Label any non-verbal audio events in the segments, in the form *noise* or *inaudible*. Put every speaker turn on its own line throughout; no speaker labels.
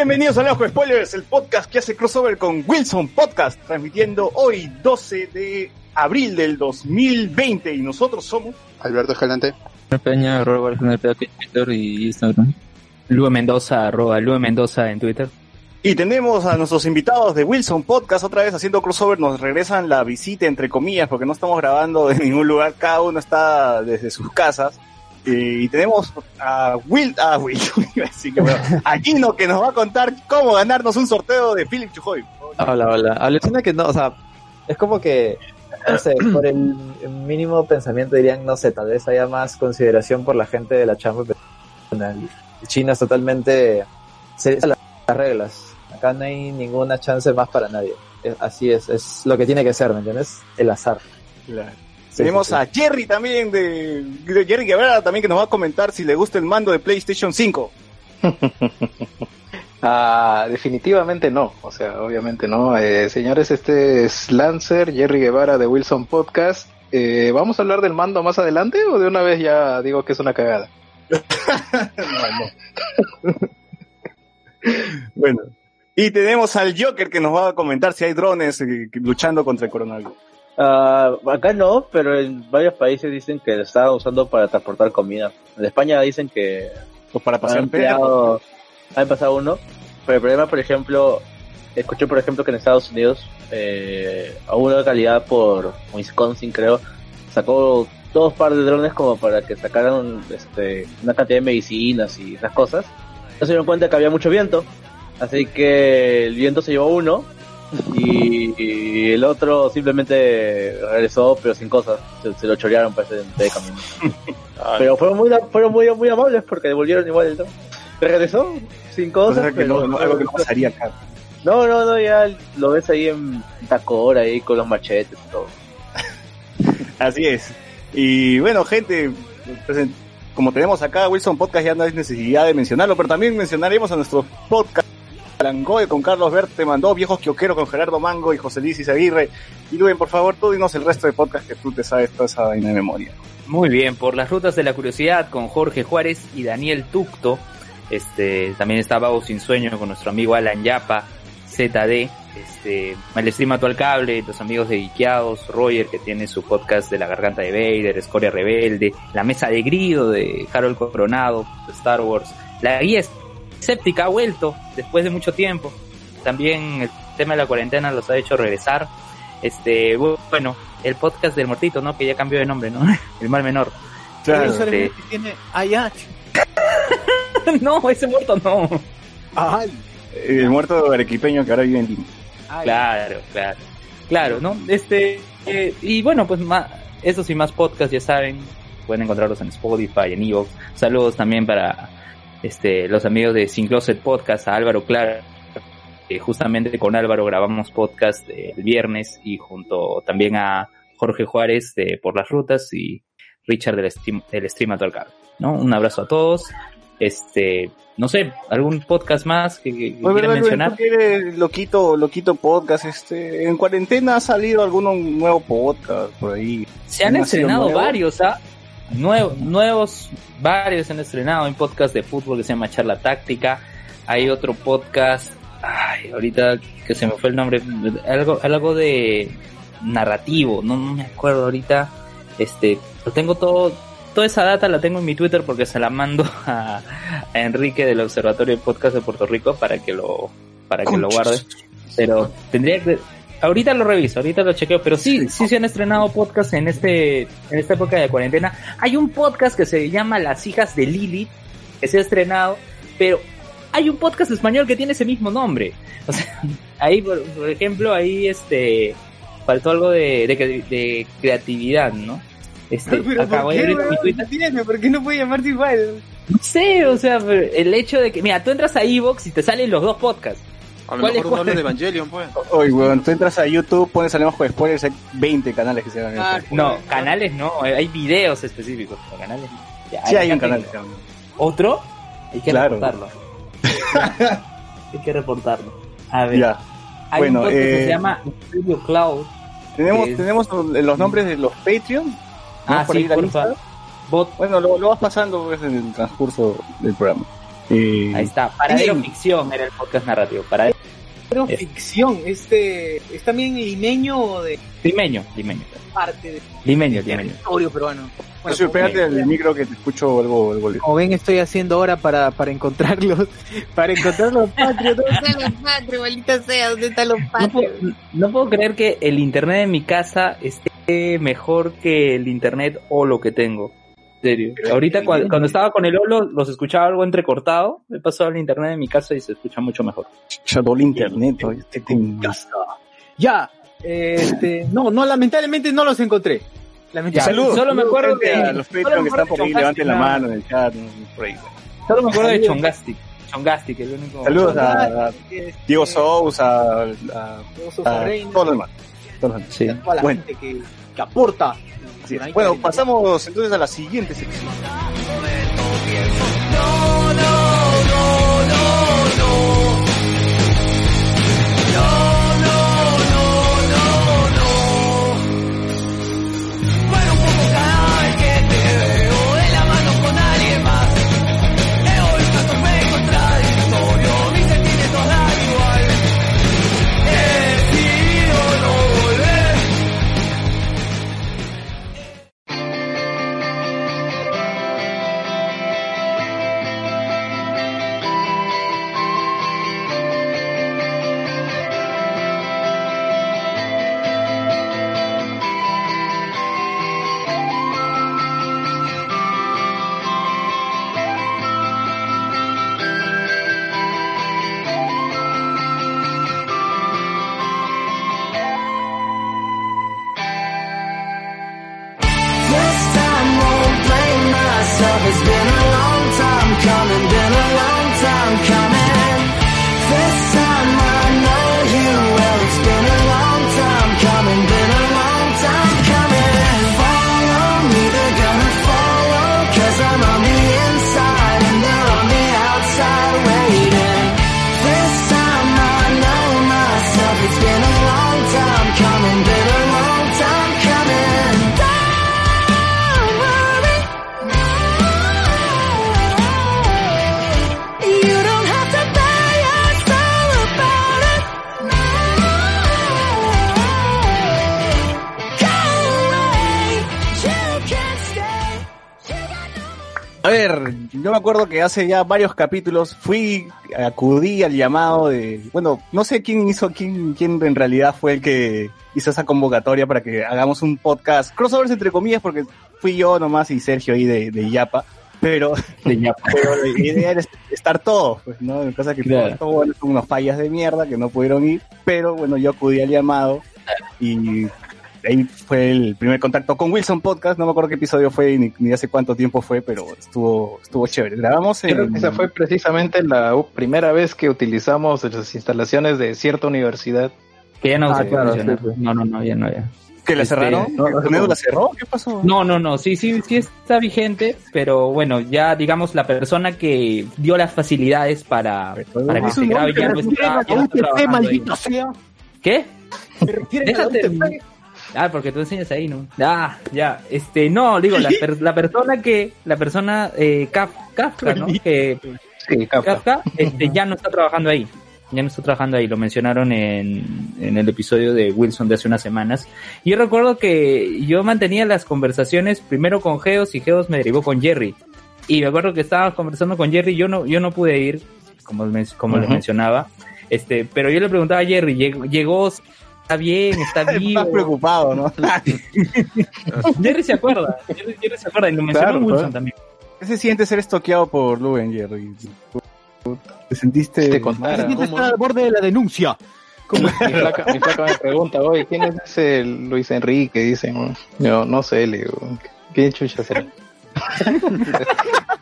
Bienvenidos a Lejos Spoilers, el podcast que hace crossover con Wilson Podcast, transmitiendo hoy 12 de abril del 2020 y nosotros somos
Alberto Escalante.
Peña, arroba Twitter y Instagram. Lue Mendoza, arroba Lue Mendoza en Twitter.
y tenemos a nuestros invitados de Wilson Podcast otra vez haciendo crossover, nos regresan la visita entre comillas porque no estamos grabando de ningún lugar, cada uno está desde sus casas. Eh, Y tenemos a Will, a Will, *laughs* iba a decir que bueno, que nos va a contar cómo ganarnos un sorteo de Philip Chujoy.
Hola, hola. Alucina que no, o sea, es como que, no sé, *clears throat* por el mínimo pensamiento dirían, no sé, tal vez haya más consideración por la gente de la chamba, pero China es totalmente serias las las reglas. Acá no hay ninguna chance más para nadie. Así es, es lo que tiene que ser, ¿me entiendes? El azar. Sí,
Tenemos
sí, sí.
a Jerry también de, de Jerry Guevara también que nos va a comentar si le gusta el mando de PlayStation 5. *laughs*
Ah, definitivamente no, o sea, obviamente no. Eh, señores, este es Lancer, Jerry Guevara de Wilson Podcast. Eh, ¿Vamos a hablar del mando más adelante o de una vez ya digo que es una cagada? *laughs*
Bueno. Y tenemos al Joker que nos va a comentar si hay drones eh, luchando contra el coronavirus.
Ah, acá no, pero en varios países dicen que lo estaban usando para transportar comida. En España dicen que
Pues para
han
pasar
empleado, han pasado uno, pero el problema, por ejemplo, escuché por ejemplo que en Estados Unidos, eh, a una localidad por Wisconsin creo, sacó dos par de drones como para que sacaran este, una cantidad de medicinas y esas cosas. No se dieron cuenta que había mucho viento, así que el viento se llevó uno y, y el otro simplemente regresó pero sin cosas, se, se lo chorearon para ese de camino. *laughs* Pero fueron muy, fueron muy, muy amables porque devolvieron igual el drone. Regresó sin
O
cosas,
sea que
pero-
no- no- algo que no pasaría acá.
no, no, no, ya lo ves ahí en Tacora ahí con los machetes y todo. *laughs*
Así es. Y bueno, gente, pues, como tenemos acá Wilson Podcast, ya no hay necesidad de mencionarlo, pero también mencionaremos a nuestros podcast. Langoy con Carlos Bert te mandó Viejos Quioqueros con Gerardo Mango y José Luis Aguirre. Y Luen, por favor, tú dinos el resto de podcast que tú te sabes toda esa vaina de memoria.
Muy bien, por las rutas de la curiosidad con Jorge Juárez y Daniel Tucto. Este, también está Vago Sin Sueño con nuestro amigo Alan Yapa, ZD, este, stream al cable, los amigos de Ikeados, Roger que tiene su podcast de la garganta de Vader, Escoria Rebelde, la mesa de grido de Harold Coronado, Star Wars, la guía escéptica ha vuelto después de mucho tiempo. También el tema de la cuarentena los ha hecho regresar. Este, bu- bueno, el podcast del muertito, ¿no? Que ya cambió de nombre, ¿no? *laughs* El mal menor.
Claro.
Este,
tiene *laughs*
no, ese muerto no.
El muerto arequipeño que ahora vive en Lima.
Claro, claro. Claro, ¿no? Este, eh, y bueno, pues más, esos y más podcasts ya saben, pueden encontrarlos en Spotify, en Evox. Saludos también para este los amigos de Sin Closet Podcast, a Álvaro Clara. que justamente con Álvaro grabamos podcast eh, el viernes y junto también a Jorge Juárez de Por las Rutas y Richard del Stream, del Stream ¿no? Un abrazo a todos. Este, no sé, algún podcast más que, que
Oye,
quieran mencionar.
Eres loquito, loquito podcast, este, en cuarentena ha salido algún nuevo podcast por ahí.
Se han
¿Ha sido
estrenado varios, ¿ah? Nuevo- nuevos, varios se han estrenado. Hay un podcast de fútbol que se llama Charla Táctica. Hay otro podcast, ay, ahorita que se me fue el nombre, algo, algo de narrativo, no, no me acuerdo ahorita. Este, lo tengo todo toda esa data la tengo en mi Twitter porque se la mando a, *laughs* a Enrique del Observatorio de Podcast de Puerto Rico para que lo, para que lo guarde. Pero tendría que, ahorita lo reviso, ahorita lo chequeo, pero sí, sí se han estrenado podcasts en este, en esta época de cuarentena. Hay un podcast que se llama Las hijas de Lilith, que se ha estrenado, pero hay un podcast español que tiene ese mismo nombre. *laughs* O sea, ahí, por, por ejemplo, ahí este, faltó algo de, de, de creatividad, ¿no? Este, *laughs*
Pero
acá
¿por
voy a
qué,
abrir mi? Twitter.
Entiende, ¿Por qué no puede llamarte igual?
No sé, o sea, el hecho de que, mira, tú entras a Evox y te salen los dos podcasts.
A lo
¿Cuál
mejor
es
uno habla de Evangelion, pues. *laughs*
Oye, weón, tú entras a YouTube, pones Hablemos con Spoilers, hay 20 canales que se llaman
Ah.
No, canales no, hay videos específicos, pero canales ya,
Sí, hay un
acá
canal.
¿Otro? Hay que
Claro.
reportarlo. *laughs* hay que reportarlo. A ver,
Ya.
hay
bueno,
un podcast que
eh,
se llama Studio Cloud.
Tenemos,
Es-
tenemos los nombres de los Patreon.
Ah,
por
sí,
ahí la
por
lista.
favor. Bot,
Bueno, lo, lo vas pasando pues, en el transcurso del programa. Eh,
ahí está. Paradero
Bien.
Ficción era el podcast narrativo. Paradero
Pero
Es-
ficción, este, ¿es también limeño o de
Limeño, limeño.
parte del
Limeño, limeño.
territorio peruano? Bueno, como,
pégate al micro que te escucho algo, algo
como ven, estoy haciendo ahora para, para encontrarlos, *laughs* para encontrar los patrios. ¿Dónde están los patrios, maldita sea? ¿Dónde están los
No
patrios?
puedo, no puedo creer que el internet de mi casa esté mejor que el internet o lo que tengo. En serio. Ahorita cua- cuando, estaba con el Olo los escuchaba algo entrecortado. Me pasó al internet de mi casa y se escucha mucho mejor.
Shadow internet, oye, este
Ya, este, no, no, lamentablemente no los encontré. Lamentablemente.
Saludos.
Solo me acuerdo de-
a los Patreon que están por ahí, levanten la mano en el chat, por ahí.
Solo me acuerdo de Chongastic. Chongastic, el único.
Saludos a, a
Este,
Diego Sousa, a, a- a
Reina,
todos los demás.
Sí.
a toda la
Bueno.
gente que, que aporta.
Así es. Bueno, pasamos entonces a la siguiente sección.
Que
hace ya varios capítulos fui, acudí al llamado de, bueno, no sé quién hizo, quién, quién en realidad fue el que hizo esa convocatoria para que hagamos un podcast, crossovers entre comillas, porque fui yo nomás y Sergio ahí de, de Yapa, pero, *laughs* pero la idea era estar todos, pues, ¿no? Cosa que
Claro.
todo, bueno, son unas fallas de mierda que no pudieron ir, pero bueno, yo acudí al llamado y ahí fue el primer contacto con Wilson Podcast, no me acuerdo qué episodio fue ni, ni hace cuánto tiempo fue, pero estuvo estuvo chévere. Grabamos en...
Creo que esa fue precisamente la primera vez que utilizamos las instalaciones de cierta universidad.
Que ya no
Ah,
se puede
claro,
mencionar.
sí, sí.
No, no, no, ya no, ya.
¿Que la
Este,
cerraron?
no, no sé
¿Conedo
cómo.
la cerró? ¿Qué pasó?
No, no, no, sí, sí, sí está vigente, pero bueno, ya digamos la persona que dio las facilidades para, para que se grabe ya no está, ya no está. ¿Qué? Déjate. Ah, porque tú enseñas ahí, ¿no? Ah, ya, este, no, digo, la, per- la persona que, la persona, eh, Kaf- Kafka, ¿no? Que
Sí, Kafka.
Kafka, este, ya no está trabajando ahí. ya no está trabajando ahí, lo mencionaron en, en el episodio de Wilson de hace unas semanas. Y yo recuerdo que yo mantenía las conversaciones primero con Geos y Geos me derivó con Jerry. Y me acuerdo que estaba conversando con Jerry, yo no, yo no pude ir, como, como les
Ujú.
mencionaba, este, pero yo le preguntaba a Jerry, llegó, llegó, está bien, está *laughs*
Estás
vivo.
preocupado, ¿no? *laughs* *laughs*
Jerry se acuerda, Jerry, Jerry se acuerda, y lo mencionó
Claro,
Wilson también.
¿Qué se siente ser estoqueado por Luen, Jerry? ¿Te sentiste
Te contara. ¿cómo?
está al borde de la denuncia.
Mi flaca, mi flaca me pregunta, oye, ¿quién es ese Luis Enrique? Dicen, yo no sé, le digo, ¿qué chucha será?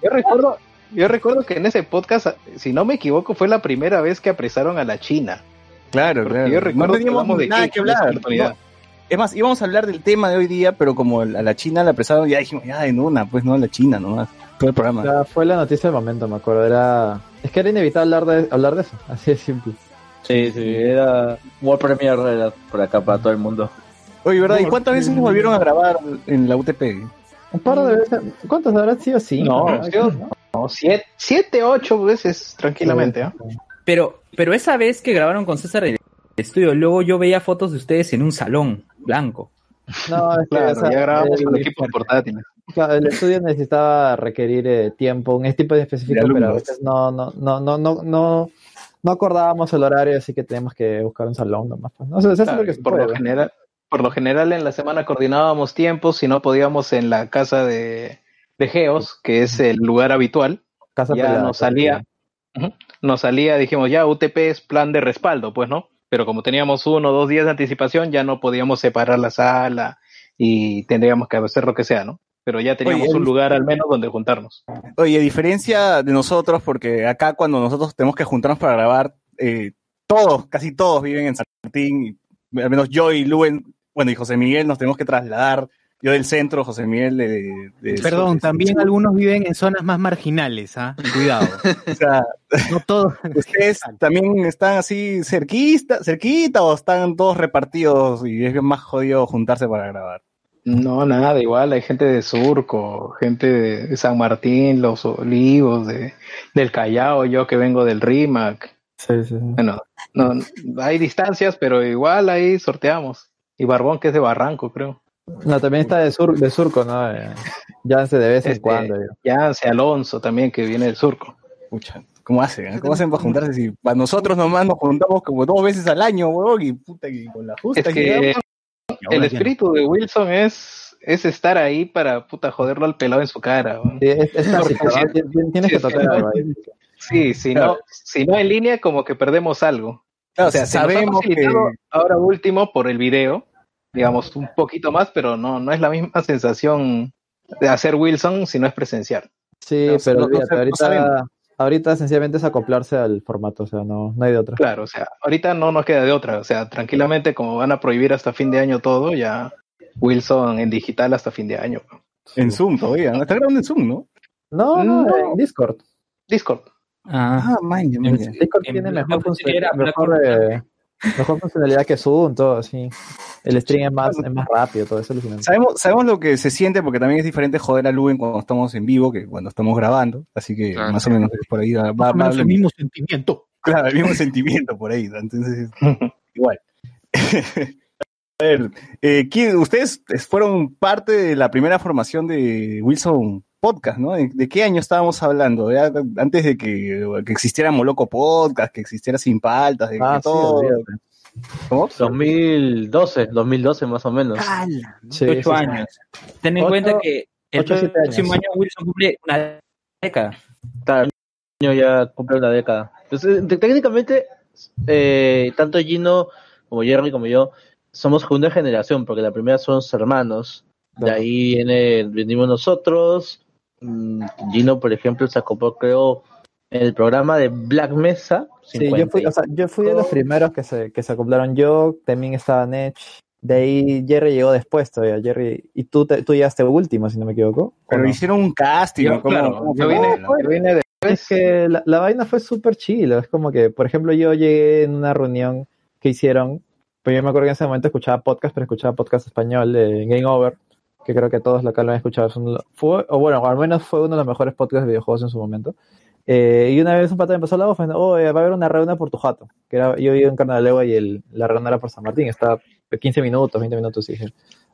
yo recuerdo, yo recuerdo que en ese podcast, si no me equivoco, fue la primera vez que apresaron a la China.
Claro,
Porque
claro.
yo recuerdo
no
que
teníamos
de
nada
Cake
que hablar.
oportunidad.
No. Es más, íbamos a hablar del tema de hoy día, pero como a la China la apresaron, ya dijimos, ya en una, pues no, la China nomás. Todo el
O
programa.
sea, fue la noticia del momento, me acuerdo. Era... Es que era inevitable hablar de, hablar de eso, *laughs* así de simple.
Sí, sí, era World Premier era por acá para todo el mundo.
Oye, ¿verdad? ¿Y cuántas veces volvieron a grabar en la UTP?
Un par de veces. ¿Cuántos habrán sido? Sí.
No, yo- No, siete, siete, ocho veces tranquilamente, ¿ah?
Pero, pero esa vez que grabaron con César en el estudio, luego yo veía fotos de ustedes en un salón blanco.
No, es que,
Claro,
o sea,
ya grabamos
el,
con equipos portátiles.
claro, el estudio necesitaba requerir eh, tiempo, un tipo de específico,
De
pero a veces no, no, no, no, no, no, no acordábamos el horario, así que teníamos que buscar un salón nomás. pues. No sé, eso es
Claro,
lo que se
por
puede,
lo general, por lo general en la semana coordinábamos tiempos, si no podíamos en la casa de, de Geos, que es el lugar habitual,
Casa
ya
pelada,
nos salía, Ujú. Nos salía, dijimos, ya UTP es plan de respaldo, pues, ¿no? Pero como teníamos uno o dos días de anticipación, ya no podíamos separar la sala y tendríamos que hacer lo que sea, ¿no? Pero ya teníamos
Oye,
un lugar al menos donde juntarnos.
Oye, a diferencia de nosotros, porque acá cuando nosotros tenemos que juntarnos para grabar, eh, todos, casi todos viven en San Martín, y al menos yo y Luen, bueno, y José Miguel nos tenemos que trasladar, yo del centro, José Miguel de... de-
Perdón,
de-
también algunos viven en zonas más marginales, ¿ah? Cuidado. *laughs*
O sea,
No todos.
¿Ustedes también están así cerquita, cerquita o están todos repartidos y es bien más jodido juntarse para grabar?
No, nada, igual hay gente de Surco, gente de San Martín, Los Olivos, de, del Callao, yo que vengo del RIMAC.
Sí, sí, sí.
Bueno, no, hay distancias, pero igual ahí sorteamos. Y Barbón, que es de Barranco, creo.
No, también está de, sur, de surco, ¿no? Eh, ya se de vez en
Este,
cuando.
Yance Alonso también, que viene del Surco.
Pucha, ¿cómo hacen? eh? ¿Cómo hacen para juntarse si para nosotros nomás nos juntamos como dos veces al año, huevón? Y puta, y con la justa
Es que
llegamos.
el espíritu de Wilson es, es estar ahí para puta joderlo al pelado en su cara.
Sí, es, es
Porque
táctico, ¿no?
si-
Tienes que
que no-. Sí, si no, si no en línea, como que perdemos algo.
Claro,
O sea, se nos ha
sabemos que...
ahora último por el video, digamos, un poquito más, pero no, no es la misma sensación de hacer Wilson si no es presencial.
Sí, pero
no-
olvídate, ahorita, ahorita sencillamente es acoplarse al formato, o sea, no, no hay de otra.
Claro, o sea, ahorita no nos queda de otra. O sea, tranquilamente, como van a prohibir hasta fin de año todo, ya Wilson en digital hasta fin de año.
En Zoom todavía, ¿no? Está grabando en Zoom, ¿no?
No, no,
No.
en Discord.
Discord.
Ah,
man,
en-
Discord
en
tiene mejor, mejor, eh, mejor funcionalidad que Zoom, todo así. El stream es más, es más rápido, todo eso es.
Sabemos, sabemos lo que se siente porque también es diferente joder a Luen cuando estamos en vivo que cuando estamos grabando. Así que
Claro.
más o menos es por ahí va, va,
Más o menos
va-
el mismo sentimiento.
claro, el mismo sentimiento por ahí. Entonces, *laughs* igual. *laughs* a ver, eh, ¿quién- ustedes fueron parte de la primera formación de Wilson Podcast, ¿no? ¿De, de qué año estábamos hablando? Ya antes de que, que existiera Moloco Podcast, que existiera Sin Paltas, de
Ah,
que
sí,
todo. ¿Cómo?
2012, 2012 más o menos.
Sí,
ocho
sí, sí.
años. Ten en
Ocho-
cuenta que el
ocho, siete años.
próximo año Wilson cumple una década.
Claro, el año ya cumple una década. Entonces, te- técnicamente, eh, tanto Gino como Jerry como yo somos segunda generación, porque la primera son hermanos. De ahí viene, venimos nosotros. Mm, Gino, por ejemplo, se acopló, creo, en el programa de Black Mesa.
Sí, yo fui, o sea, yo fui de los primeros que se, que se acoplaron. Yo también estaba Nech. De ahí Jerry llegó después todavía. Jerry, y tú, te- tú llegaste último, si no me equivoco. ¿o
Pero
no?
hicieron un casting,
Yo,
¿no? ¿Cómo-
claro,
cómo
yo vine, yo vine de
Es que la, la vaina fue súper chilo. Es como que, por ejemplo, yo llegué en una reunión que hicieron. Pero yo me acuerdo que en ese momento escuchaba podcast, pero escuchaba podcast español de Game Over. Que creo que todos acá lo han escuchado. Los- fue, o bueno, al menos fue uno de los mejores podcasts de videojuegos en su momento. Eh, y una vez un pata me empezó la voz, oh, va a haber una reunión por tu jato. Que era, yo vivo en Carnalegua y el, la reunión era por San Martín, estaba 15 minutos, 20 minutos, y dije,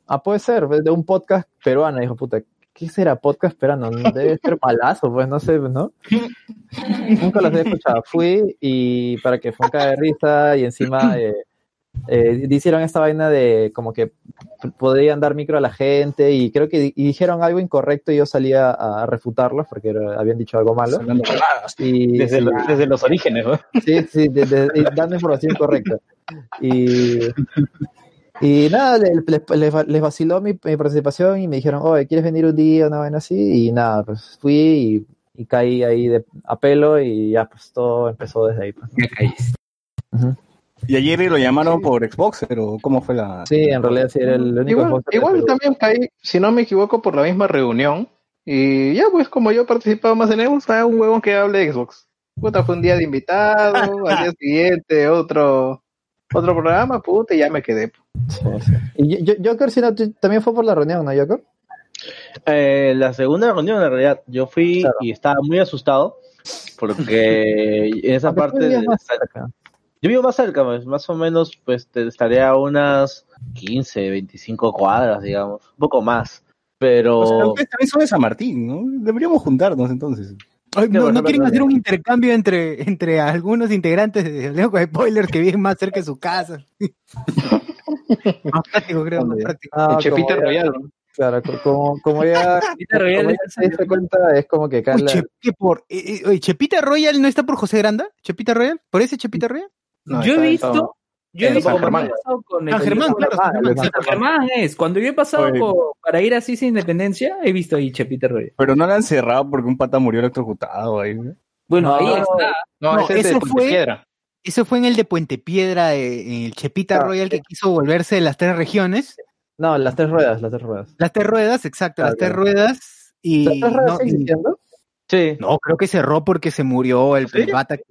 ah, puede ser, de un podcast peruano. dijo, puta, ¿qué será podcast peruano? Debe ser malazo, pues, no sé, ¿no? Nunca los había escuchado. Fui y para que fue un de risa y encima eh, eh, hicieron esta vaina de como que podrían dar micro a la gente y creo que di- y dijeron algo incorrecto y yo salía a refutarlos porque era- habían dicho algo malo. Y,
Desde,
sí,
los, desde los orígenes, ¿no?
Sí, sí, de- de- y dando información correcta. Y, y nada, les, les- les- vaciló mi, mi participación y me dijeron, oye, ¿quieres venir un día, una vaina así? Y nada, pues fui y, y caí ahí de, a pelo y ya pues todo empezó desde ahí. pues.
Ya caíste.
Ujú.
¿Y ayer lo llamaron por Xbox o cómo fue la...?
Sí, en realidad sí era el único
Igual, igual también caí, si no me equivoco, por la misma reunión. Y ya, pues, como yo he participado más en Xbox, ah, un huevón que hable de Xbox. Puta, fue un día de invitado, *laughs* al día siguiente otro otro programa, puta, y ya me quedé.
Sí, sí. Y yo- yo- Joker, si no, también fue por la reunión, ¿no, Joker?
Eh, la segunda reunión, en realidad, yo fui
Claro.
y estaba muy asustado porque *laughs* en esa parte de-. Yo vivo más cerca, pues, más o menos, pues te estaré a unas 15, 25 cuadras, digamos, un poco más. Pero
O sea, ustedes también son de San Martín, ¿no? Deberíamos juntarnos entonces.
Ay, no, no quieren hacer un intercambio entre, entre algunos integrantes de Leo Spoilers que viven más cerca de su casa. *laughs* más práctico, creo, más práctico.
Ah,
el Chepita Royal. ¿no?
Claro, co- como, como ya, *laughs*
Chepita Royal
como
es-
ya se cuenta, es como que acá
Uy,
la-
Che- ¿qué por, eh, eh, oye, ¿Chepita Royal no está por José Granda? ¿Chepita Royal? ¿Por ese Chepita Royal?
No,
yo he visto, yo he visto
San
cuando
Germán.
he pasado con el
San Germán,
con-
claro,
Ah,
San Germán.
el-
San Germán es, cuando yo he pasado
Oye.
por- para ir así sin independencia, he visto ahí Chepita Royal.
Pero no la han cerrado porque un pata murió electrocutado ahí. ¿no?
Bueno,
No,
ahí está.
No,
No,
ese es de
eso
Puente
fue-
Piedra.
Eso fue en el de Puente Piedra, eh, en el Chepita
Claro.
Royal que quiso volverse de las tres regiones.
No, las tres ruedas, las tres ruedas.
Las tres ruedas, exacto,
Claro,
las tres
claro.
ruedas. Y
¿Las tres ruedas
no,
sí,
no, creo que cerró porque se murió el,
¿Sí?
el pata que,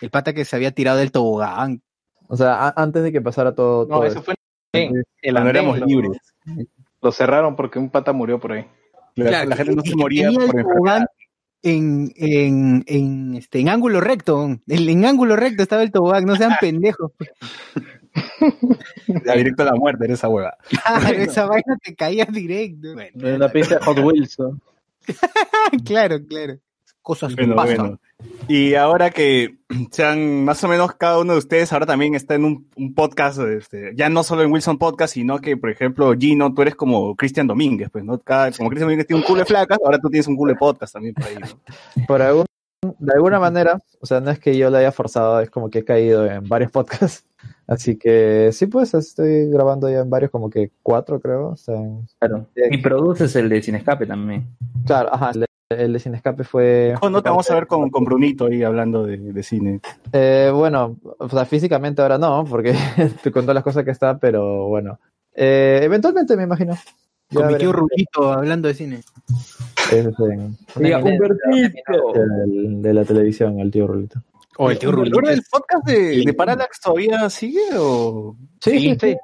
el pata que se había tirado del tobogán.
O sea, antes de que pasara todo.
No,
todo
eso fue en el andén,
éramos
lo-
libres.
Lo cerraron porque un pata murió por ahí.
La,
Claro,
la gente no
el
se moría
el
por
tobogán
enfermedad.
en, en, en, este, en ángulo recto. El, en ángulo recto estaba el tobogán, no sean *laughs* pendejos.
Ya, directo a la muerte era esa hueva.
Claro, esa vaina te caía directo. Bueno,
una pista de Hot Wheels. *laughs*
claro, claro. Cosas que
Bueno,
pasan.
bueno. Y ahora que *clears throat* sean más o menos cada uno de ustedes ahora también está en un, un podcast, este, ya no solo en Wilson Podcast, sino que, por ejemplo, Gino, tú eres como Cristian Domínguez, pues, ¿no? Cada, como Cristian Domínguez tiene un culo de flacas, ahora tú tienes un culo de podcast también por ahí, ¿no? *laughs*
Por algún, de alguna manera, o sea, no es que yo lo haya forzado, es como que he caído en varios podcasts. *laughs* Así que sí, pues estoy grabando ya en varios, como que cuatro, creo. O sea,
Claro. Y produces el de Sin Escape también.
claro, ajá, el, el de Sin Escape fue.
No, no te vamos a ver con, con Brunito ahí hablando de, de cine.
Eh, bueno, o sea, físicamente ahora no, porque *laughs* te contó las cosas que está, pero bueno. Eh, eventualmente me imagino. Ya
Con mi tío. Rulito hablando de cine.
Es
Humbertito.
de la televisión, el tío Rulito.
O el tío.
¿Ahora el podcast de, de Parallax todavía sigue o...?
Sí, sí, sí.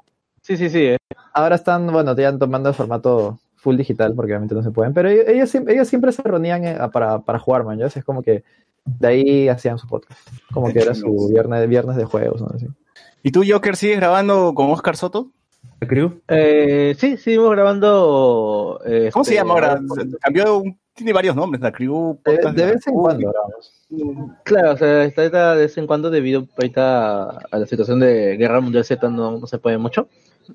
Sí, sí, sí. eh.
Ahora están, bueno, ya tomando el formato full digital, porque obviamente no se pueden, pero ellos, ellos, siempre- ellos siempre se reunían eh, para, para jugar, man, ¿ya? Es como que de ahí hacían su podcast. Como que era su viernes, viernes de juegos, ¿no? Así.
¿Y tú, Joker, sigues grabando con Oscar Soto?
¿La crew?
Eh, sí, seguimos grabando. eh,
¿Cómo se
este,
llama ahora? Cambió, un- tiene varios nombres, la Crew.
De,
Podcast
de vez en cuando grabamos.
Claro, o sea, está ahorita de vez en cuando debido ahorita a la situación de Guerra Mundial Z no, no se puede mucho,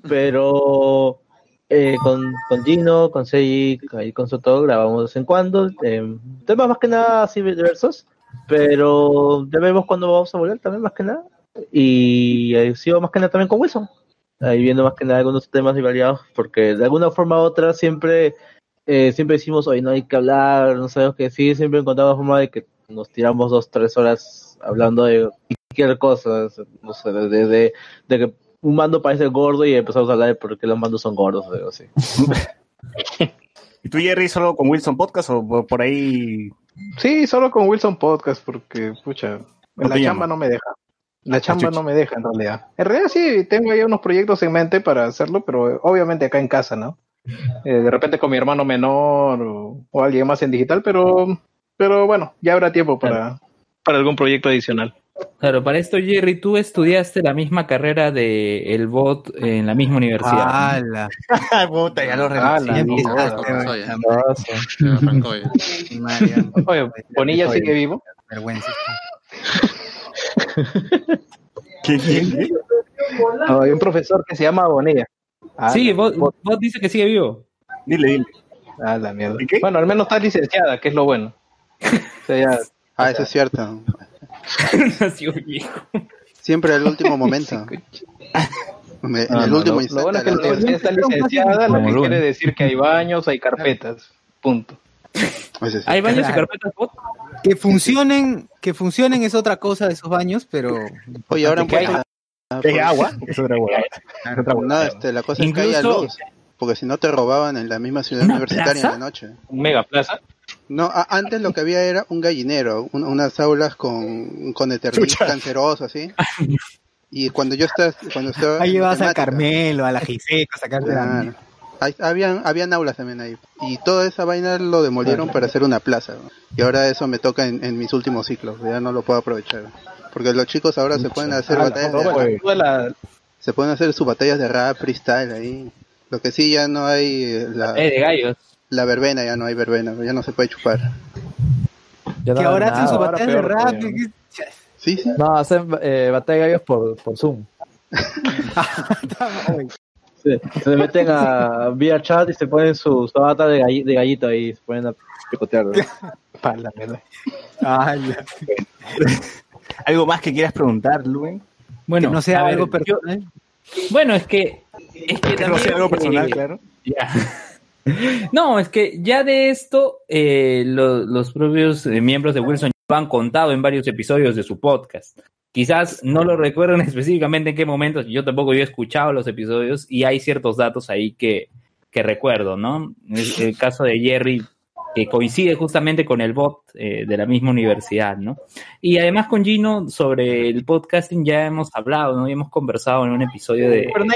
pero eh, con, con Gino, con Seiji, ahí con Soto grabamos de vez en cuando, eh, temas más que nada así diversos, pero ya vemos cuándo vamos a volver también más que nada, y eh, sigo más que nada también con Wilson, ahí viendo más que nada algunos temas y variados, porque de alguna forma u otra siempre... eh, siempre decimos, hoy no hay que hablar, no sabemos qué decir, siempre encontramos forma de que nos tiramos dos, tres horas hablando de cualquier cosa, no sé, desde de, de que un mando parece gordo y empezamos a hablar de por qué los mandos son gordos o algo así. *laughs*
¿Y tú, Jerry, solo con Wilson Podcast o por- ahí?
Sí, solo con Wilson Podcast, porque, pucha, la chamba no me deja. La chamba
chucha.
no me deja, en realidad. En realidad sí, tengo ahí unos proyectos en mente para hacerlo, pero obviamente acá en casa, ¿no? Eh, de repente con mi hermano menor o, o alguien más en digital, pero Pero bueno, ya habrá tiempo para, para algún proyecto adicional.
Claro, para esto, Jerry, tú estudiaste la misma carrera de el bot en la misma universidad.
¡Hala! *laughs*
Puta, ya lo
Ah, Oye, Bonilla sigue vivo.
vergüenza. *laughs*
¿Quién, quién, quién?
No, hay un profesor que se llama Bonilla. Ah,
sí, vos, vos dice que sigue vivo.
Dile, dile.
Ah, la mierda.
¿Y qué?
Bueno, al menos está licenciada, que es lo bueno. *laughs* O sea, ya-
Ah, eso es cierto. *laughs*
Nació viejo.
Siempre al último *laughs* momento. Me- en
Ah,
el
no,
último
lo,
instante.
lo bueno es que la universidad está licenciada, lo que quiere decir que hay baños, hay carpetas. Punto.
¿Hay baños y
Claro.
carpetas bot?
Que funcionen, que funcionen es otra cosa de esos baños, pero
Oye, ahora han
¿Qué hay?
puesto- ah,
¿Es
pues,
agua? *laughs* Es otra otra
No, este, la cosa es que haya
Incluso-
luz. Porque si no te robaban en la misma ciudad
¿Una
universitaria
plaza?
en la noche.
Un mega plaza.
No, a- antes lo que había era un gallinero, un- unas aulas con, con canceroso, así. Y cuando yo estaba, cuando estaba
ahí vas a Carmelo, a la Giseca, a sacarte la
Claro. Habían, habían aulas también ahí. Y toda esa vaina lo demolieron para hacer una plaza. ¿no? Y ahora eso me toca en, en mis últimos ciclos. Ya no lo puedo aprovechar. Porque los chicos ahora se pueden hacer
Ah,
batallas
no,
de
bueno,
rap. Se pueden hacer sus batallas de rap, freestyle ahí. Lo que sí ya no hay eh, la,
Eh, de gallos.
La verbena, ya no hay verbena. Ya no se puede chupar.
Ya no
Que ahora hacen su batalla de rap. que-
Sí, sí.
No, hacen eh, batalla de gallos por, por Zoom. *laughs* Sí, se meten a vía chat y se ponen su, su avatar de, galli- de gallito ahí, se ponen a picotear. ¿no? *laughs*
pa' la mierda.
Ah, ya.
¿Algo más que quieras preguntar, Luen?
Bueno,
que no sea
a ver,
algo
yo-
personal.
bueno, es que. Es que
Que no
también,
sea algo personal,
eh,
claro.
Ya. *laughs* No, es que ya de esto eh, lo- los propios eh, miembros de Wilson lo han contado en varios episodios de su podcast. Quizás no lo recuerden *laughs* específicamente en qué momentos, yo tampoco yo he escuchado los episodios y hay ciertos datos ahí que, que recuerdo, ¿no? Es el caso de Jerry, que coincide justamente con el bot eh, de la misma universidad, ¿no? Y además con Gino sobre el podcasting ya hemos hablado, ¿no? Y hemos conversado en un episodio de...
Pero no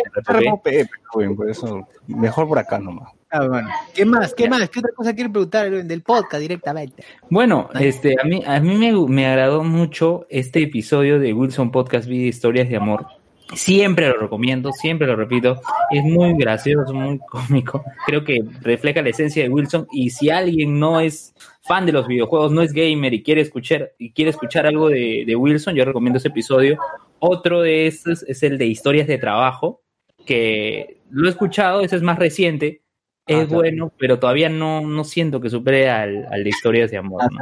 hay
de
por eso. Mejor por acá nomás.
Ah, bueno. ¿Qué más? ¿Qué más? ¿Qué otra cosa quiere preguntar del podcast directamente?
Bueno, este, a mí, a mí me, me agradó mucho este episodio de Wilson Podcast Vida Historias de Amor. Siempre lo recomiendo, siempre lo repito. Es muy gracioso, muy cómico. Creo que refleja la esencia de Wilson. Y si alguien no es fan de los videojuegos, no es gamer y quiere escuchar, y quiere escuchar algo de, de Wilson, yo recomiendo ese episodio. Otro de estos es el de historias de trabajo, que lo he escuchado, ese es más reciente. Es
Ah, claro.
bueno, pero todavía no, no siento que supere al, al de historias de amor. ¿no?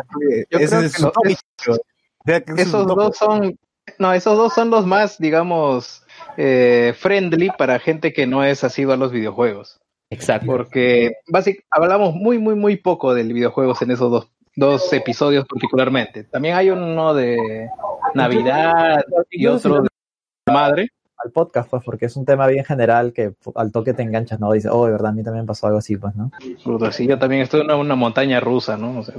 Yo
Ese
creo
es
que
es
Esos dos son, no, esos dos son los más, digamos, eh, friendly para gente que no es asiduo a los videojuegos.
Exacto.
Porque básicamente hablamos muy, muy, muy poco del videojuegos en esos dos, dos episodios particularmente. También hay uno de Navidad y otro de madre.
Al podcast, pues, porque es un tema bien general que al toque te enganchas, ¿no? Dices, oh, de verdad, a mí también pasó algo así, pues, ¿no?
Puta, sí, yo también estoy en una, una montaña rusa, ¿no? O sea,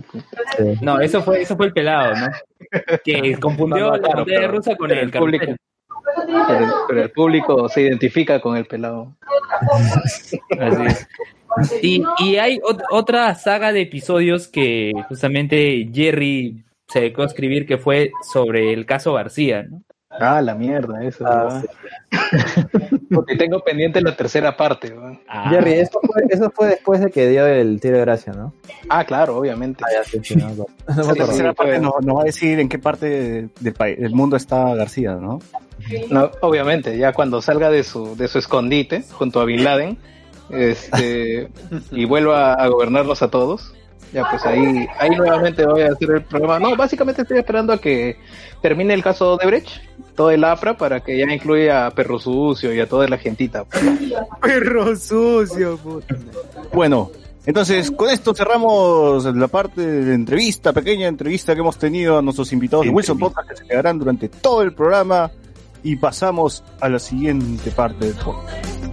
Sí.
No, eso fue, eso fue el pelado, ¿no? Que *laughs* confundió
No, no,
la montaña
pero-
rusa con el,
el público. pero, el- pero el público se identifica con el pelado.
Así es. Y, y hay ot- otra saga de episodios que justamente Jerry se dedicó a escribir que fue sobre el caso García, ¿no?
Ah, la mierda, eso.
Ah.
Porque tengo pendiente la tercera parte. ¿verdad?
Ah,
Jerry, eso fue, eso fue después de que dio el tiro de gracia, ¿no?
Ah, claro, obviamente.
Ah, ya, sí, sí, no me acuerdo. No me
La tercera parte
pues.
nos, nos va a decir en qué parte del, país, del mundo está García, ¿no?
No, obviamente, ya cuando salga de su, de su escondite junto a Bin Laden este, y vuelva a gobernarlos a todos, ya pues ahí, ahí nuevamente voy a hacer el programa. No, básicamente estoy esperando a que termine el caso de Brecht, todo el APRA, para que ya incluya a Perro Sucio y a toda la gentita.
Perro sucio, puta.
Bueno, entonces con esto cerramos la parte de entrevista, pequeña entrevista que hemos tenido a nuestros invitados de Wilson Podcast que se quedarán durante todo el programa y pasamos a la siguiente parte del podcast.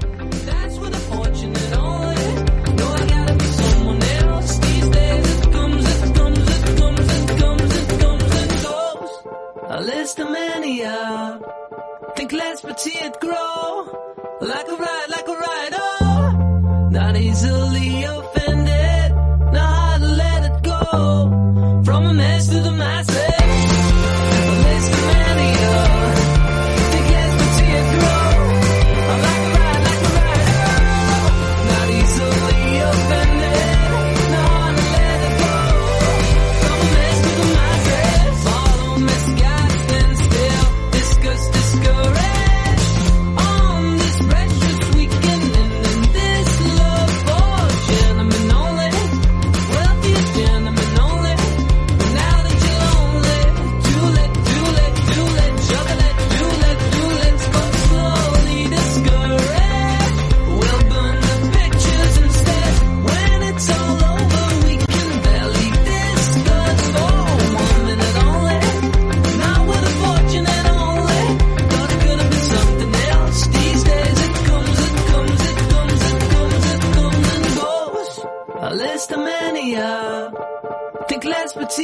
A list of many, uh, think less but see it grow. Like a ride, like a ride, oh. Not easily offended,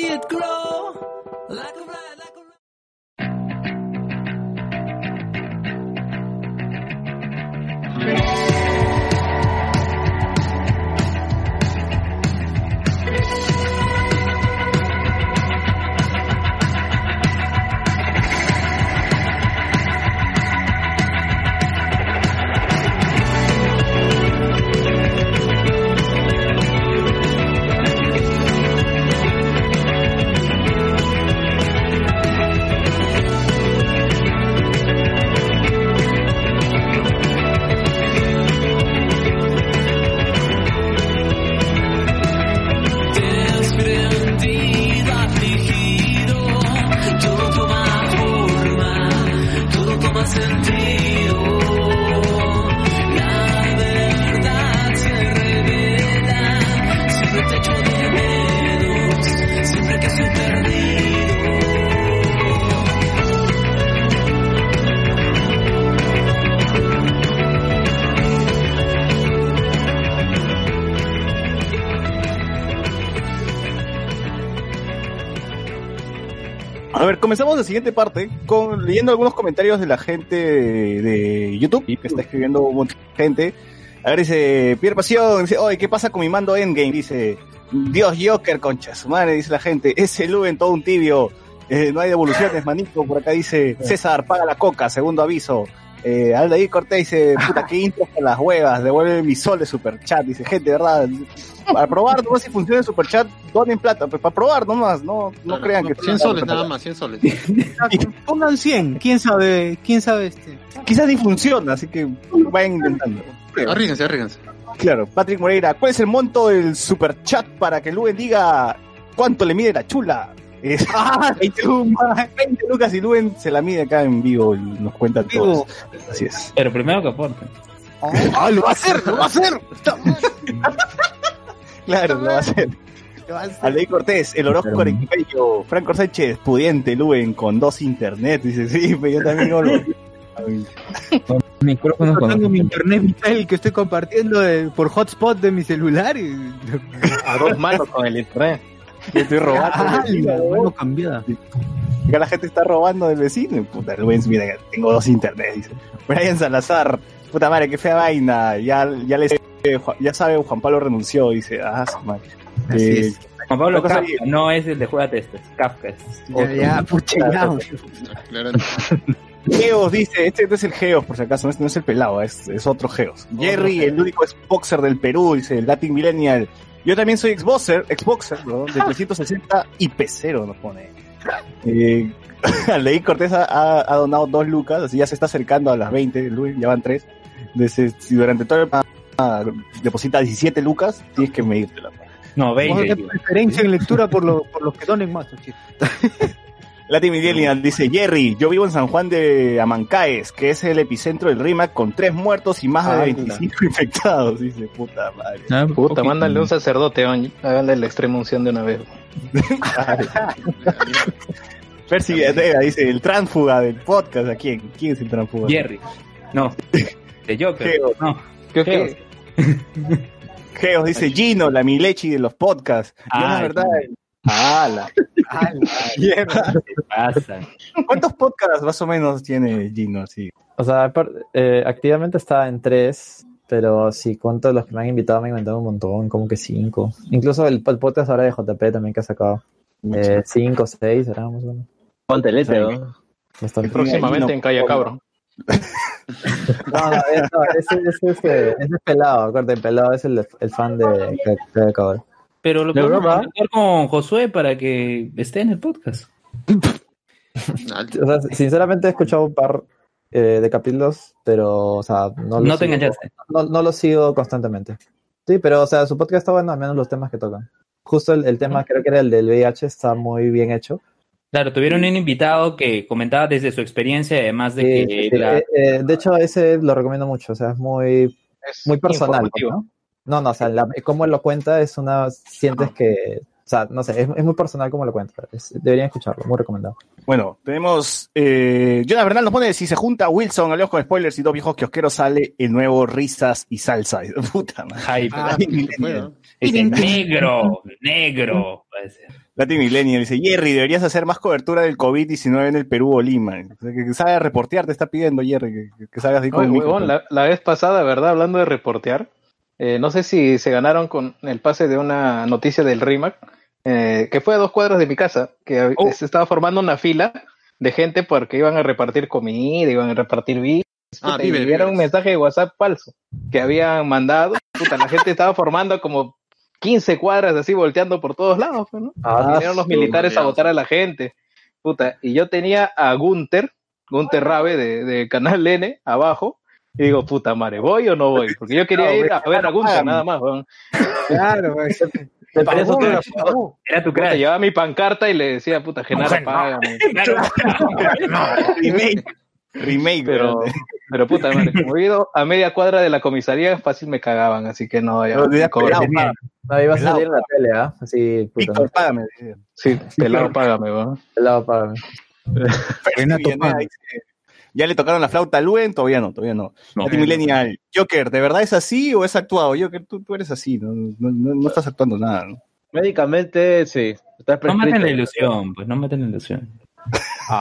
it grow like a fly, like a desprendido,
comenzamos la siguiente parte con leyendo algunos comentarios de la gente de, de YouTube que está escribiendo un montón de gente. A ver, dice Pierre Pasión, dice, oye, ¿qué pasa con mi mando Endgame? Dice, Dios Joker, concha su madre, dice la gente, *laughs* ese Luven todo un tibio, eh, no hay devoluciones, manito, por acá dice, César, paga la coca, segundo aviso. Eh, Aldair Cortés dice, puta, qué *laughs* intro con las huevas, devuelve mi sol de superchat, dice, gente, ¿verdad? Para probar nomás si funciona el superchat, donen plata, pues para probar nomás, no, no crean que...
100 soles nada más, 100 soles. *laughs*
Pongan 100, quién sabe, quién sabe este.
Quizás ni funciona, así que vayan intentando.
Arríguense, arríguense.
Claro, Patrick Moreira, ¿cuál es el monto del super chat para que Luen diga cuánto le mide la chula? Es *laughs* *laughs* 20, lucas, 20 lucas y Luen se la mide acá en vivo y nos cuenta todo. Así es.
Pero primero que aporten.
¡Ah, lo va a hacer! ¡Lo va a hacer! Claro, lo va a hacer. Aldeí Cortés, el horóscopo arequipeño, Franco Sánchez, pudiente, Luen, con dos internet. Dice, sí, pero yo también lo... *laughs*
Micrófonos
Yo
con
tengo mi internet vital que estoy compartiendo de- por hotspot de mi celular y
A dos manos con el internet.
Yo estoy robando.
Ah,
vecino,
mano cambiada.
Acá la gente está robando del vecino. Puta, Luen, mira, tengo dos internet. Dice. Brian Salazar, puta madre, qué fea vaina. Ya, ya le ya sabe, Juan Pablo renunció. Dice, ah, su madre.
Así
Eh,
es.
Juan Pablo Kafka, no es el de Juega Testes, Kafka es.
Ya, ya, pucha, ya.
Claro.
Geos dice, este no es el Geos, por si acaso, este no es el pelado, es, es otro Geos. Jerry, el único Xboxer del Perú, dice, Latin Millennial. Yo también soy Xboxer, Xboxer, perdón, de 360 y P0 nos pone. Eh, *laughs* Leí Cortés ha, ha- donado dos lucas, así ya se está acercando a las 20, Luis, ya van tres. Si durante todo el ah, deposita 17 lucas, tienes que medírtela.
No,
Vamos a
20.
tener preferencia en lectura por, lo, por los que donen más. *laughs*
Latin Millennial dice, Jerry, yo vivo en San Juan de Amancaes, que es el epicentro del RIMAC, con tres muertos y más de
Anda.
25 *laughs* infectados. Dice, puta madre.
Ah,
Puta, mándale un sacerdote. Háganle la extrema unción de una vez. *laughs*
Percy dice, el tránsfuga del podcast, ¿a quién? ¿Quién es el tránsfuga?
Jerry. No. *laughs* De Joker.
Geo.
No.
¿Qué,
Geos.
Geos dice, Gino, la Milechi de los podcasts. Y es la
Ay,
¡Hala! *laughs* Mierda.
¿Qué pasa?
¿Cuántos podcasts más o menos tiene Gino? Sí.
O sea, eh, activamente está en tres, pero si cuento los que me han invitado, me han inventado un montón, como que cinco. Incluso el, el podcast ahora de JP también que ha sacado. Eh, cinco, seis, era más o menos.
¿no?
Bastante.
Próximamente en Calle Cabro. *laughs*
No, no, eso, ese, ese, ese, ese es pelado, corte, pelado es el, el fan de de Cabra.
Pero lo
¿De
podemos conectar con Josué para que esté en el podcast. *laughs*
O sea, sinceramente he escuchado un par eh, de capítulos, pero, o sea, no lo
No te
sigo-. No, no lo sigo constantemente. Sí, pero, o sea, su podcast está bueno, al menos los temas que tocan. Justo el, el tema, creo que era el del VIH, está muy bien hecho.
Claro, tuvieron un invitado que comentaba desde su experiencia, además de
Sí,
que
sí,
la-
Eh, eh, de hecho, ese lo recomiendo mucho, o sea, es muy,
Es
muy personal. No, no, o sea, la, cómo él lo cuenta es una, sientes que, o sea, no sé, es, es muy personal cómo lo cuenta. Es- deberían escucharlo, muy recomendado.
Bueno, tenemos. Eh, Jonah Bernal nos pone: si se junta Wilson, Aleos con spoilers y dos viejos kiosqueros, sale el nuevo Risas y Salsa. *laughs* Puta madre.
Hype.
Ah,
Ese negro, *laughs* negro. puede ser.
Lati Millennial dice, Jerry, deberías hacer más cobertura del COVID-19 en el Perú o Lima. O sea, que, que salga a reportear, te está pidiendo, Jerry, que, que el micro.
huevón, la, la vez pasada, ¿verdad? Hablando de reportear, eh, no sé si se ganaron con el pase de una noticia del RIMAC, eh, que fue a dos cuadras de mi casa, que
Oh.
se estaba formando una fila de gente porque iban a repartir comida, iban a repartir víveres.
Ah,
y era un mensaje de WhatsApp falso que habían mandado. Puta, la gente estaba formando como 15 cuadras así volteando por todos lados, ¿no?
Ah,
Y vinieron los militares a votar a la gente. Puta, y yo tenía a Gunter, Gunter Rabe de, de Canal N abajo, y digo, puta madre, ¿voy o no voy? Porque yo quería ir a ver a Gunter nada más, weón.
Claro, pues. *laughs*
Te
Pagó,
autógrafo.
pagó.
Era tu crash.
llevaba mi pancarta y le decía, puta, Genaro, *laughs* págame.
remake. Remake,
Pero, pero puta madre, como he ido a media cuadra de la comisaría, fácil me cagaban, así que no, ya.
Pero.
No, iba a
Pelado.
salir en la tele, ¿ah? Así, puta.
Víctor, págame.
Sí, pelado, págame, weón.
Pelado, págame.
Renato
Ya le tocaron la flauta a Luen, todavía no, todavía no.
No.
Millennial, Joker, ¿de verdad es así o es actuado? Joker, tú, tú eres así, no, no, no- no estás actuando nada. ¿no?
Médicamente, sí. Está
No maten la ilusión, pues no maten la ilusión. *laughs*
Ah.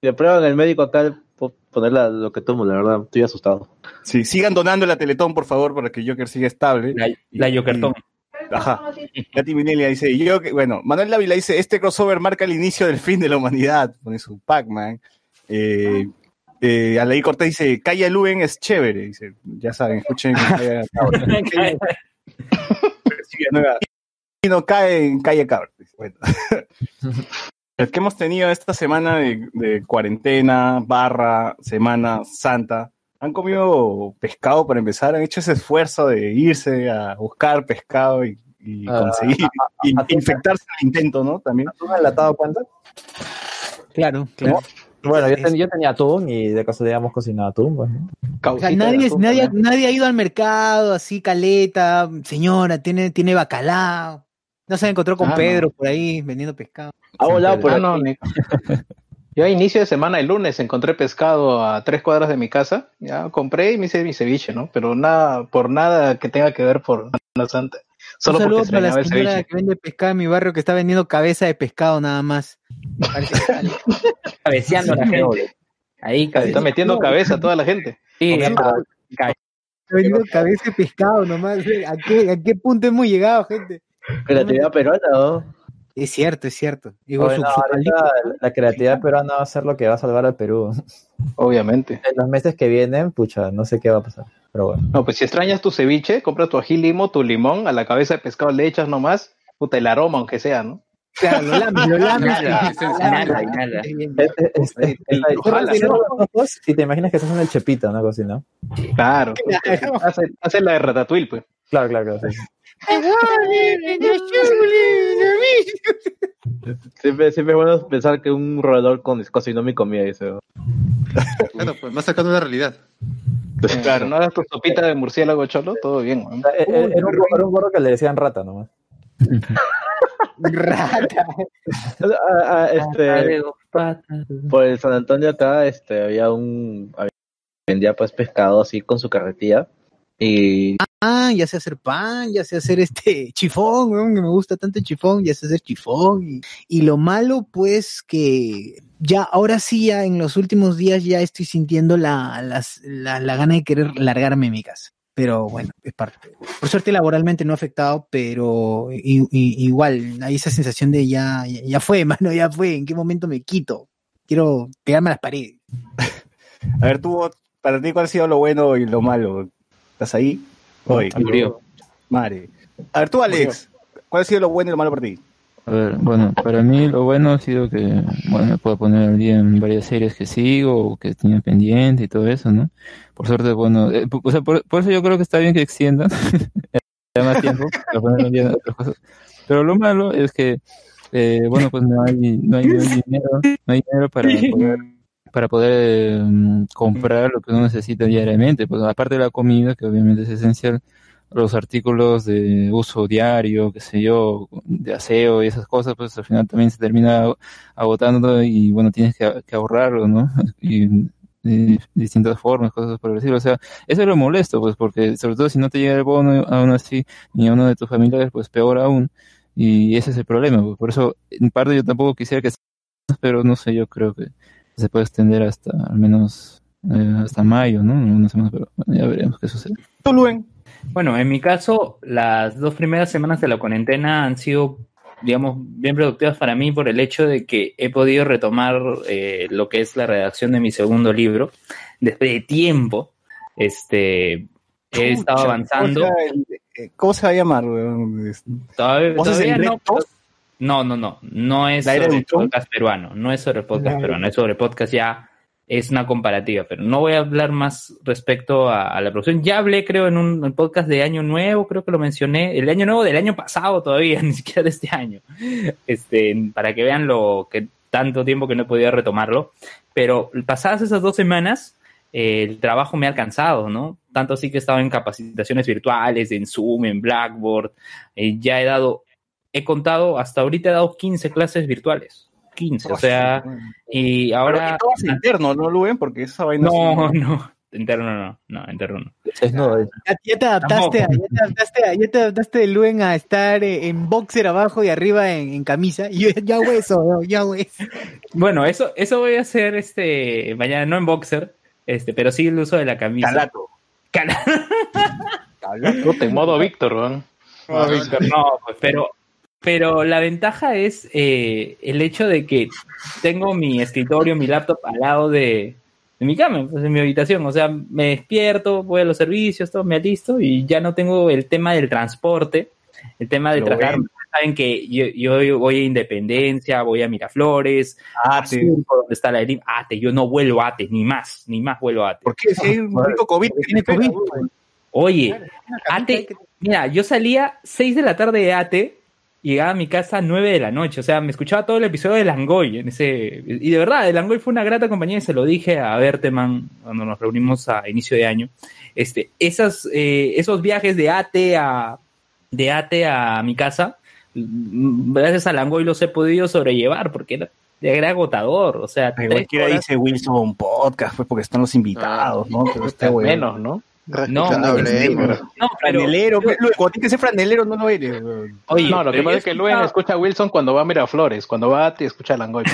Si aprueban el médico acá, puedo poner la- lo que tomo, la verdad. Estoy asustado.
Sí, sigan donando la Teletón, por favor, para que Joker siga estable.
La, la Jokertón.
Ajá. Lati Minelia dice, yo, que- bueno, Manuel Dávila dice, este crossover marca el inicio del fin de la humanidad, pone su Pac-Man. Eh, eh, Alaí Cortés dice, Calla Luen es chévere, dice, ya saben, escuchen. Calla *laughs* Y no cae en Calle Cabra. Bueno. *laughs* El que hemos tenido esta semana de, de cuarentena, barra, semana santa, han comido pescado para empezar, han hecho ese esfuerzo de irse a buscar pescado y, y
Ah,
conseguir, y- infectarse al intento, ¿no? También.
¿Atún enlatado cuenta?
Claro, claro.
Bueno, yo, ten- yo tenía atún y de casualidad hemos cocinado atún, pues, ¿no?
O sea,
Causita de
nadie,
atún,
nadie, ha ido al mercado así, caleta, señora, tiene, tiene bacalao. No se encontró con
Ah, no.
Pedro por ahí vendiendo pescado.
Ha volado por
Ah, Yo a inicio de semana, el lunes, encontré pescado a tres cuadras de mi casa. Ya compré y me hice mi ceviche, ¿no? Pero nada, por nada que tenga que ver por Semana Santa. Solo
Un
porque
saludo para la señora que vende pescado en mi barrio que está vendiendo cabeza de pescado nada más. Parece que sale. *laughs*
Cabeceando a la gente. Ahí,
Está metiendo cabeza a toda la gente.
Sí,
Está vendiendo cabeza de pescado nomás. ¿A qué, ¿A qué punto hemos llegado, gente?
Creatividad peruana, ¿no?
Es cierto, es cierto. Digo,
Oye,
su-
no,
su
ahorita
caldito.
la creatividad peruana va a ser lo que va a salvar al Perú.
Obviamente.
En los meses que vienen, pucha, no sé qué va a pasar. Pero bueno.
No, pues si extrañas tu ceviche, compras tu ají limo, tu limón, a la cabeza de pescado le echas nomás, puta, el aroma, aunque sea, ¿no?
Claro,
los ojos y te imaginas que estás en el chepita, una cosa así, ¿no?
Claro. hace, hace la de Ratatouille, pues.
Claro, claro, claro. sí.
Siempre, siempre es bueno pensar que un roedor con cocinó mi comida. Dice.
Claro, pues más a la realidad.
Claro. No hagas tu sopita de murciélago cholo, todo bien.
Eh, eh, Era un, gorro- era un gorro que le decían rata nomás.
Rata.
Ah, ah, este, por el San Antonio acá este, había un... había- vendía pues pescado así con su carretilla. Y
Ah, ya sé hacer pan, ya sé hacer este chifón, weón, que me gusta tanto el chifón, ya sé hacer chifón. Y, y lo malo, pues, que ya, ahora sí, ya en los últimos días ya estoy sintiendo la, las- la, la gana de querer largarme de mi casa. Pero bueno, es parte. Por suerte laboralmente no ha afectado, pero i- i- igual hay esa sensación de ya, ya, ya fue, *laughs* mano, ya fue, ¿en qué momento me quito? Quiero pegarme a las paredes. *laughs*
A ver, tú, para ti, ¿cuál ha sido lo bueno y lo malo? ¿Estás ahí? Hoy.
Murió.
Madre. A ver, tú, Alex, ¿cuál ha sido lo bueno y lo malo para ti?
A ver, bueno, para mí lo bueno ha sido que, bueno, me puedo poner al día en varias series que sigo o que tenía pendiente y todo eso, ¿no? Por suerte, bueno, eh, o sea, por, eso yo creo que está bien que extiendan *laughs* más tiempo para poner al día en otras cosas. Pero lo malo es que, eh, bueno, pues no hay, no hay, dinero, no hay dinero para poder, para poder eh, comprar lo que uno necesita diariamente, pues aparte de la comida, que obviamente es esencial, los artículos de uso diario, qué sé yo, de aseo y esas cosas, pues al final también se termina agotando y bueno, tienes que, que ahorrarlo, ¿no? Y de distintas formas, cosas por decirlo. O sea, eso es lo molesto, pues porque sobre todo si no te llega el bono aún así, ni a uno de tus familiares, pues peor aún. Y ese es el problema, pues, por eso en parte yo tampoco quisiera que pero no sé, yo creo que se puede extender hasta al menos eh, hasta mayo, ¿no? Una semana, pero ya veremos qué sucede.
¿Tú, Luen?
Bueno, en mi caso, las dos primeras semanas de la cuarentena han sido, digamos, bien productivas para mí por el hecho de que he podido retomar eh, lo que es la redacción de mi segundo libro. Después de tiempo, este, he estado avanzando.
¿Cómo se, va el- eh, ¿cómo se va a llamar,
Todavía,
¿Voces
todavía no, no, no, no, no es
¿La era
sobre podcast peruano, no es sobre podcast peruano, es sobre podcast ya, es una comparativa, pero no voy a hablar más respecto a, la producción. Ya hablé, creo, en un podcast de Año Nuevo, creo que lo mencioné, el Año Nuevo del año pasado todavía, *laughs* ni siquiera de este año, este, para que vean lo que tanto tiempo que no he podido retomarlo, pero pasadas esas dos semanas, eh, el trabajo me ha alcanzado, ¿no? Tanto así que he estado en capacitaciones virtuales, en Zoom, en Blackboard, eh, ya he dado, he contado, hasta ahorita he dado 15 clases virtuales. 15, o sea, y
Pero
ahora...
todo es interno, ¿no, Luen? Porque esa vaina...
No, *laughs* no, interno no, no, interno no.
Ya, ya te adaptaste, a, ya te adaptaste, a- ya te adaptaste de Luen a estar eh, en boxer abajo y arriba en, en camisa. Y yo ya hago eso, ¿no? ya hago eso.
Bueno, eso, eso voy a hacer este mañana, no en boxer, este, pero sí el uso de la camisa.
Calato.
Cala- *laughs*
Puta, en modo Víctor.
No, Víctor, no, pues, pero, pero la ventaja es eh, el hecho de que tengo mi escritorio, mi laptop al lado de, de mi cama, pues, en mi habitación. O sea, me despierto, voy a los servicios, todo me alisto y ya no tengo el tema del transporte, el tema de
Lo
trasladarme. Saben que yo, yo voy a Independencia, voy a Miraflores, a
Ate.
Surco, donde está la ERIM. Ate, yo no vuelvo a Ate, ni más, ni más vuelvo a Ate.
¿Por qué? Si hay un rico COVID
Tiene COVID.
Oye, Ate, mira, yo salía 6 de la tarde de Ate, llegaba a mi casa a 9 de la noche, o sea, me escuchaba todo el episodio de Langoy en ese y de verdad, el Langoy fue una grata compañía y se lo dije a Berteman cuando nos reunimos a inicio de año. Este, esas eh, esos viajes de Ate a de Ate a mi casa, mm, gracias a Langoy los he podido sobrellevar porque era, era agotador, o sea,
Ay, Cualquiera
horas-
dice Wilson podcast, pues porque están los invitados, ¿no? Pero este *laughs* weón.
Menos, ¿no?
No, no, no, pero
Franelero, cuando tienes que ser franelero, no lo eres.
Oye,
no, lo que pasa es que Luen escucha a Wilson cuando va a Miraflores, cuando va a te escucha a Langoy.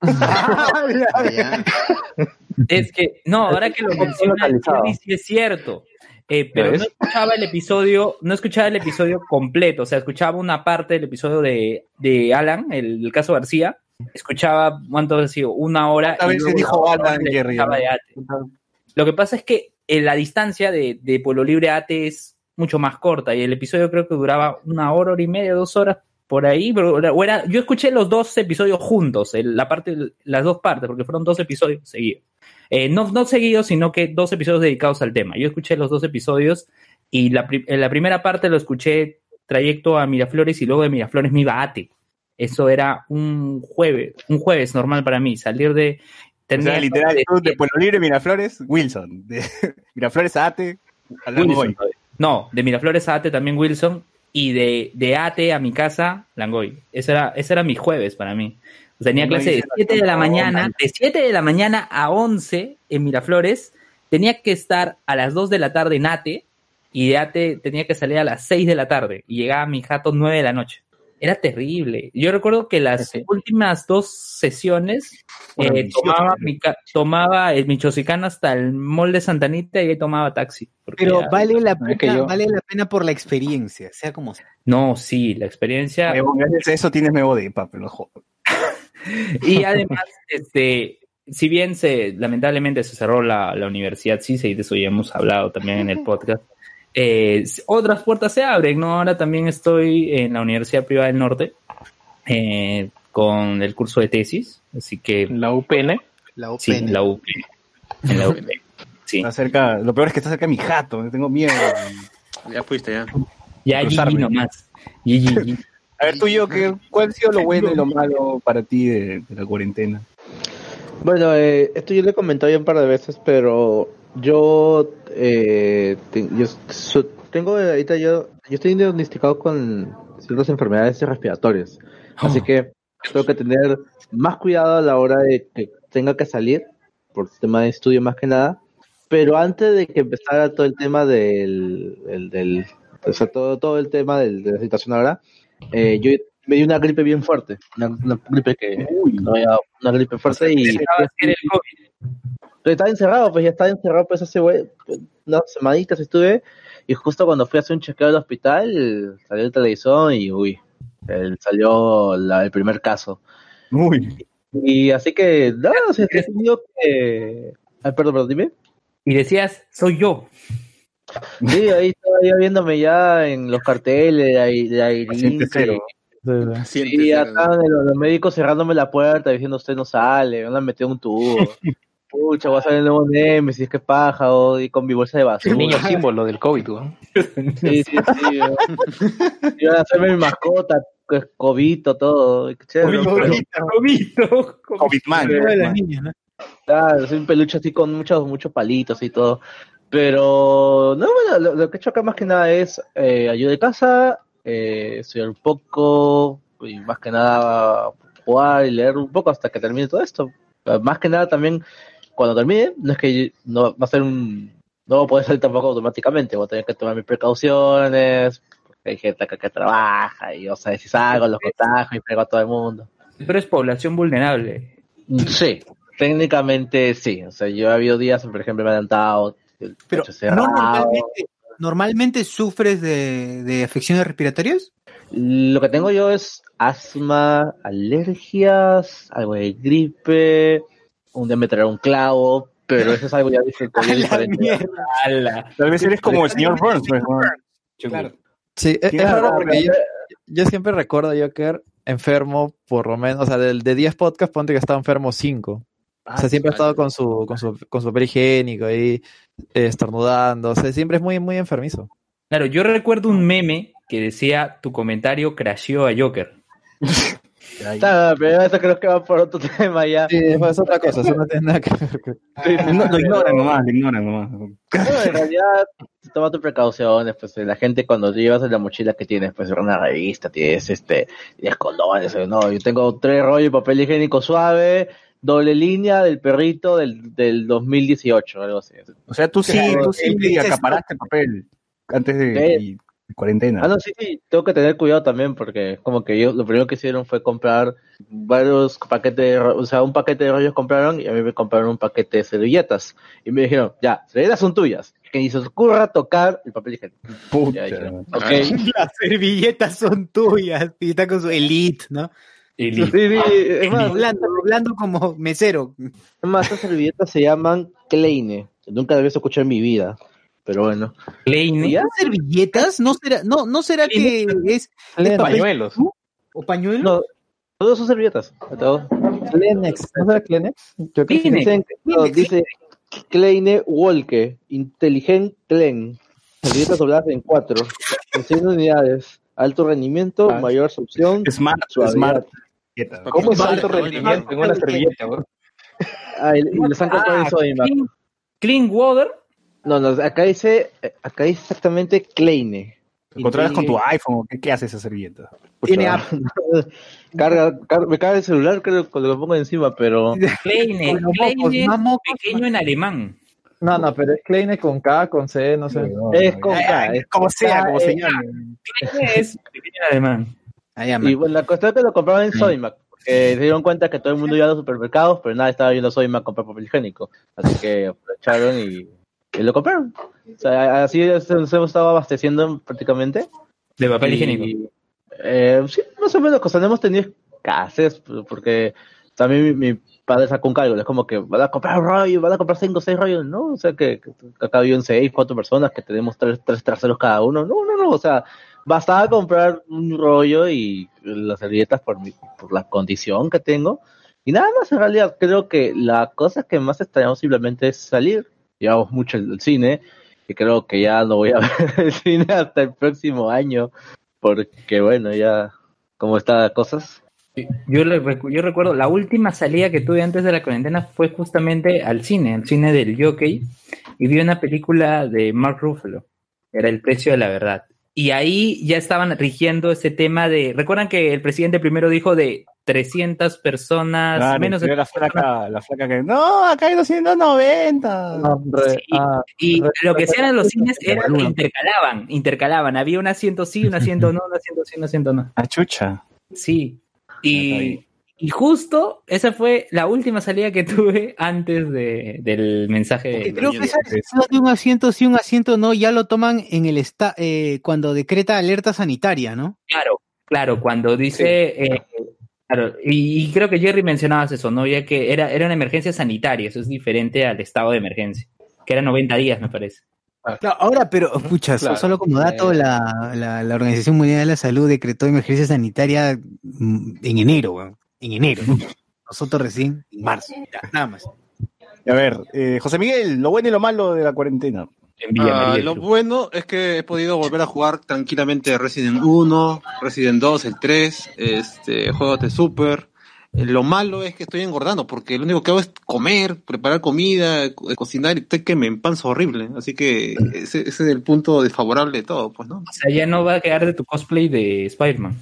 *laughs*
Es que, no, ahora que lo sí es cierto. Eh, pero no escuchaba el episodio, no escuchaba el episodio completo, o sea, escuchaba una parte del episodio de, de Alan, el, caso García, escuchaba, ¿cuánto ha sido? Una hora.
¿Cuántas
y
veces dijo Alan, Jerry,
Lo que pasa es que en la distancia de, Pueblo Libre a Ate es mucho más corta y el episodio creo que duraba una hora, hora y media, dos horas por ahí, pero era- yo escuché los dos episodios juntos, la parte, las dos partes, porque fueron dos episodios seguidos. Eh, no, no seguidos, sino que dos episodios dedicados al tema. Yo escuché los dos episodios y la, en la primera parte lo escuché trayecto a Miraflores y luego de Miraflores me iba a Ate. Eso era un jueves, un jueves normal para mí, salir de...
O
tenía
sea, literal,
de-
de Pueblo Libre, Miraflores, Wilson. De *laughs* Miraflores a Ate, a. Langoy.
No, de Miraflores a Ate también Wilson y de, de Ate a mi casa Langoy. Ese era, ese era mi jueves para mí. Tenía clase de
hice la
7 de la mañana, de 7 de la mañana a 11 en Miraflores. Tenía que estar a las 2 de la tarde en Ate y de Ate tenía que salir a las 6 de la tarde y llegaba a mi jato 9 de la noche. Era terrible. Yo recuerdo que las
Sí.
últimas dos sesiones eh, tomaba, mi ca- tomaba el Michoacán hasta el mall de Santanita y ahí tomaba taxi.
Pero
ya-
vale la
que
pena,
yo-
vale la pena por la experiencia, sea como sea.
No, sí, la experiencia.
A eso tienes nuevo de papel, lo jodo.
Y además, este, si bien se, lamentablemente se cerró la, la universidad, sí, sí, de eso ya hemos hablado también en el *laughs* podcast. Eh, otras puertas se abren, ¿no? Ahora también estoy en la Universidad Privada del Norte eh, con el curso de tesis, así que
La UPN.
La UPN.
sí, en la UP. En la UP. Sí.
Está cerca, lo peor es que está cerca de mi jato, tengo miedo.
Ya fuiste, ya.
Ya GG nomás. GG.
A ver, tú y yo, ¿qué, ¿cuál ha sido lo bueno y lo malo para ti de, de la cuarentena?
Bueno, eh, esto yo le he comentado ya un par de veces, pero yo, eh, te- yo so- tengo ahorita yo, yo estoy diagnosticado con ciertas enfermedades respiratorias, así que tengo que tener más cuidado a la hora de que tenga que salir, por tema de estudio más que nada, pero antes de que empezara todo el tema del, el- del o sea, todo, todo el tema del- de la situación ahora, eh, yo me dio una gripe bien fuerte. Una, una gripe que. no había- una gripe fuerte y. Estaba encerrado, pues ya estaba encerrado, pues hace güey, unas semanitas estuve. Y justo cuando fui a hacer un chequeo al hospital, salió el televisor y uy, el- salió la- el primer caso.
Uy.
Y así que, no, o sea, he tenido que. Ay, perdón, perdón, dime.
Y decías, soy yo.
Sí, ahí estaba ya viéndome ya en los carteles de ahí- de ahí.
Cero. *laughs*
Y ya estaban los, los médicos cerrándome la puerta diciendo usted no sale, me han metido un tubo. *laughs* Pucha, voy a salir el nuevo Nemesis, qué paja, oh, y con mi bolsa de basura.
El niño símbolo del COVID, weón.
Sí, sí, sí. weón. Iban a hacerme mi mascota, pues, cobito, todo. chévere,
Cobito.
¿no?
Claro, soy un peluche así con muchos, muchos palitos y todo. Pero, no, bueno, lo, lo que he hecho acá más que nada es eh, ayuda de casa, eh, estudiar un poco, y más que nada jugar y leer un poco hasta que termine todo esto. Más que nada también, cuando termine, no es que no va a ser un... No va a poder salir tampoco automáticamente, voy a tener que tomar mis precauciones, porque hay gente acá que trabaja y, o sea, si salgo, los contagio y pego a todo el mundo.
Pero es población vulnerable.
Sí, técnicamente sí. O sea, yo he habido días, por ejemplo, me he adelantado. el
Pero ¿no normalmente, normalmente sufres de, de afecciones respiratorias?
Lo que tengo yo es asma, alergias, algo de gripe, un día me traerá un clavo, pero eso es algo ya *laughs* diferente.
Tal vez eres como el señor Burns.
Claro. Sí, es, es raro porque yo, yo siempre recuerdo a Joker enfermo por lo menos, o sea, del- de 10 podcasts ponte que estaba enfermo 5. O sea, siempre ha estado con su, con su, con su papel higiénico ahí, estornudando, o sea, siempre es muy, muy enfermizo.
Claro, yo recuerdo un meme que decía tu comentario crasheó a Joker.
Claro, pero eso creo que va por otro *laughs* tema ya.
Sí, es otra cosa, eso no tiene nada que ver.
No, lo ignoran nomás, lo ignoran nomás.
Bueno, en realidad, toma tus precauciones, pues la gente cuando llevas en la mochila que tienes, pues una revista, tienes este, tienes condones, eh, no, yo tengo tres rollos de papel higiénico suave, doble línea del perrito del, del 2018, algo así.
O sea, tú sí, tú sí
Dices,
acaparaste papel antes de y- cuarentena.
Ah, no, sí, sí, tengo que tener cuidado también porque como que yo lo primero que hicieron fue comprar varios paquetes, de, o sea, un paquete de rollos compraron y a mí me compraron un paquete de servilletas. Y me dijeron, ya, servilletas son tuyas, que ni se os ocurra tocar el papel higiénico.
Puta.
Ya dijeron, ok. *laughs*
Las servilletas son tuyas. Y está con su elite, ¿no?
Sí, sí, es más,
Hablando, hablando como mesero.
es más, esas servilletas se llaman Kleine. Nunca debes escuchar en mi vida, pero bueno.
Kleine.
¿Servilletas? ¿No será, no, no será que es, es
Pañuelos.
o pañuelo?
No, todos son servilletas. todos.
Kleenex, ¿no será Kleenex? Yo creo que.
Dicen, no, dice Kleine Wolke, Intelligent Klen. Servilletas dobladas en cuatro, en 100 unidades, alto rendimiento,
Ah.
mayor absorción,
Smart,
suavidad.
smart.
¿Cómo es alto rendimiento en una servilleta, weón?
Ah, y, han contado
Ah,
eso ahí, Marco.
clean, clean water.
No, no, acá dice, acá dice exactamente Kleine.
Controlas con tu iPhone. ¿Qué, qué hace esa servilleta?
Tiene app. *laughs*
Carga, car- me carga el celular, creo, cuando lo pongo encima, pero *laughs*
Kleine. Kleine
más mocos,
pequeño en alemán.
No, no, pero es Kleenex con K, con C, no sé.
es con K, es
como sea, como señal.
Kleine es pequeño en alemán.
Ah, ya,
Y bueno, la cuestión es que lo compraban en Soymac. porque se dieron cuenta que todo el mundo iba a los supermercados, pero nadie estaba yendo a Soymac a comprar papel higiénico. Así que aprovecharon y, y lo compraron. O sea, así nos hemos estado abasteciendo prácticamente.
De papel
Y,
higiénico.
Eh, sí, más o menos, no hemos tenido escasez, porque también mi, mi padre sacó un cálculo, es como que van a comprar un rollo, van a comprar cinco o seis rollos, ¿no? O sea, que, que acá viven seis, cuatro personas, que tenemos tres, tres traseros cada uno, no, no, no, o sea, bastaba comprar un rollo y las servilletas por, mi, por la condición que tengo, y nada más, en realidad, creo que la cosa que más extrañamos simplemente es salir, llevamos mucho el, el cine, y creo que ya no voy a *laughs* ver el cine hasta el próximo año, porque bueno, ya como está las cosas.
Yo, le yo recuerdo, la última salida que tuve antes de la cuarentena fue justamente al cine, al cine del Jockey, y vi una película de Mark Ruffalo, era El precio de la verdad. Y ahí ya estaban rigiendo ese tema de, recuerdan que el presidente primero dijo de, 300 personas,
Claro,
menos de
la flaca, la flaca que. No, acá hay 290.
Sí, y lo que hacían en los cines era que intercalaban, intercalaban. Había un asiento sí, un asiento no, un asiento sí, un asiento no.
A chucha.
Sí. Y, y justo esa fue la última salida que tuve antes de, del mensaje de
Creo que esa de un asiento sí, un asiento no, ya lo toman en el esta eh, cuando decreta alerta sanitaria, ¿no?
Claro, claro, cuando dice... eh, claro, y, y creo que Jerry mencionabas eso, ¿no? Ya que era, era una emergencia sanitaria, eso es diferente al estado de emergencia, que era 90 días, me parece.
Claro, ahora, pero, pucha,
Claro.
solo como dato, la, la, la Organización Mundial de la Salud decretó emergencia sanitaria mm, en enero, weón. En enero. ¿no? *laughs* Nosotros recién en marzo. Ya, nada más.
A ver, eh, José Miguel, lo bueno y lo malo de la cuarentena.
Ah, lo bueno es que he podido volver a jugar tranquilamente Resident 1, Resident 2, el 3, este, juegos de Super. Eh, Lo malo es que estoy engordando porque lo único que hago es comer, preparar comida, co- cocinar y estoy que me empanzo horrible. Así que ese, ese es el punto desfavorable de todo, pues, ¿no?
O sea, ya no va a quedar de tu cosplay de Spider-Man.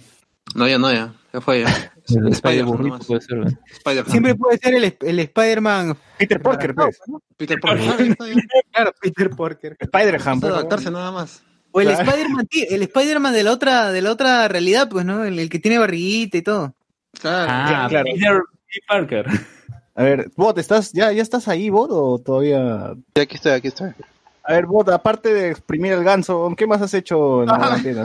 No, ya no, ya. Ya fue ya.
El Spider
Spider-Man
burrito
nomás.
puede ser, ¿verdad?
Spider-Man.
Siempre puede ser el, el Spider-Man.
Peter Porker, pues.
Peter Parker.
Claro, Peter Porker.
Spider-Ham.
A adaptarse nada más.
O el
Claro.
Spider-Man, el Spider-Man de la otra, de la otra realidad, pues, ¿no? El, el que tiene barriguita y todo.
Ah,
claro.
Peter. Parker.
A ver, Bot, ¿estás, ya, ¿ya estás ahí, Bot, o todavía...?
aquí estoy, aquí estoy.
A ver, Bot, aparte de exprimir el ganso, ¿qué más has hecho en la cuarentena?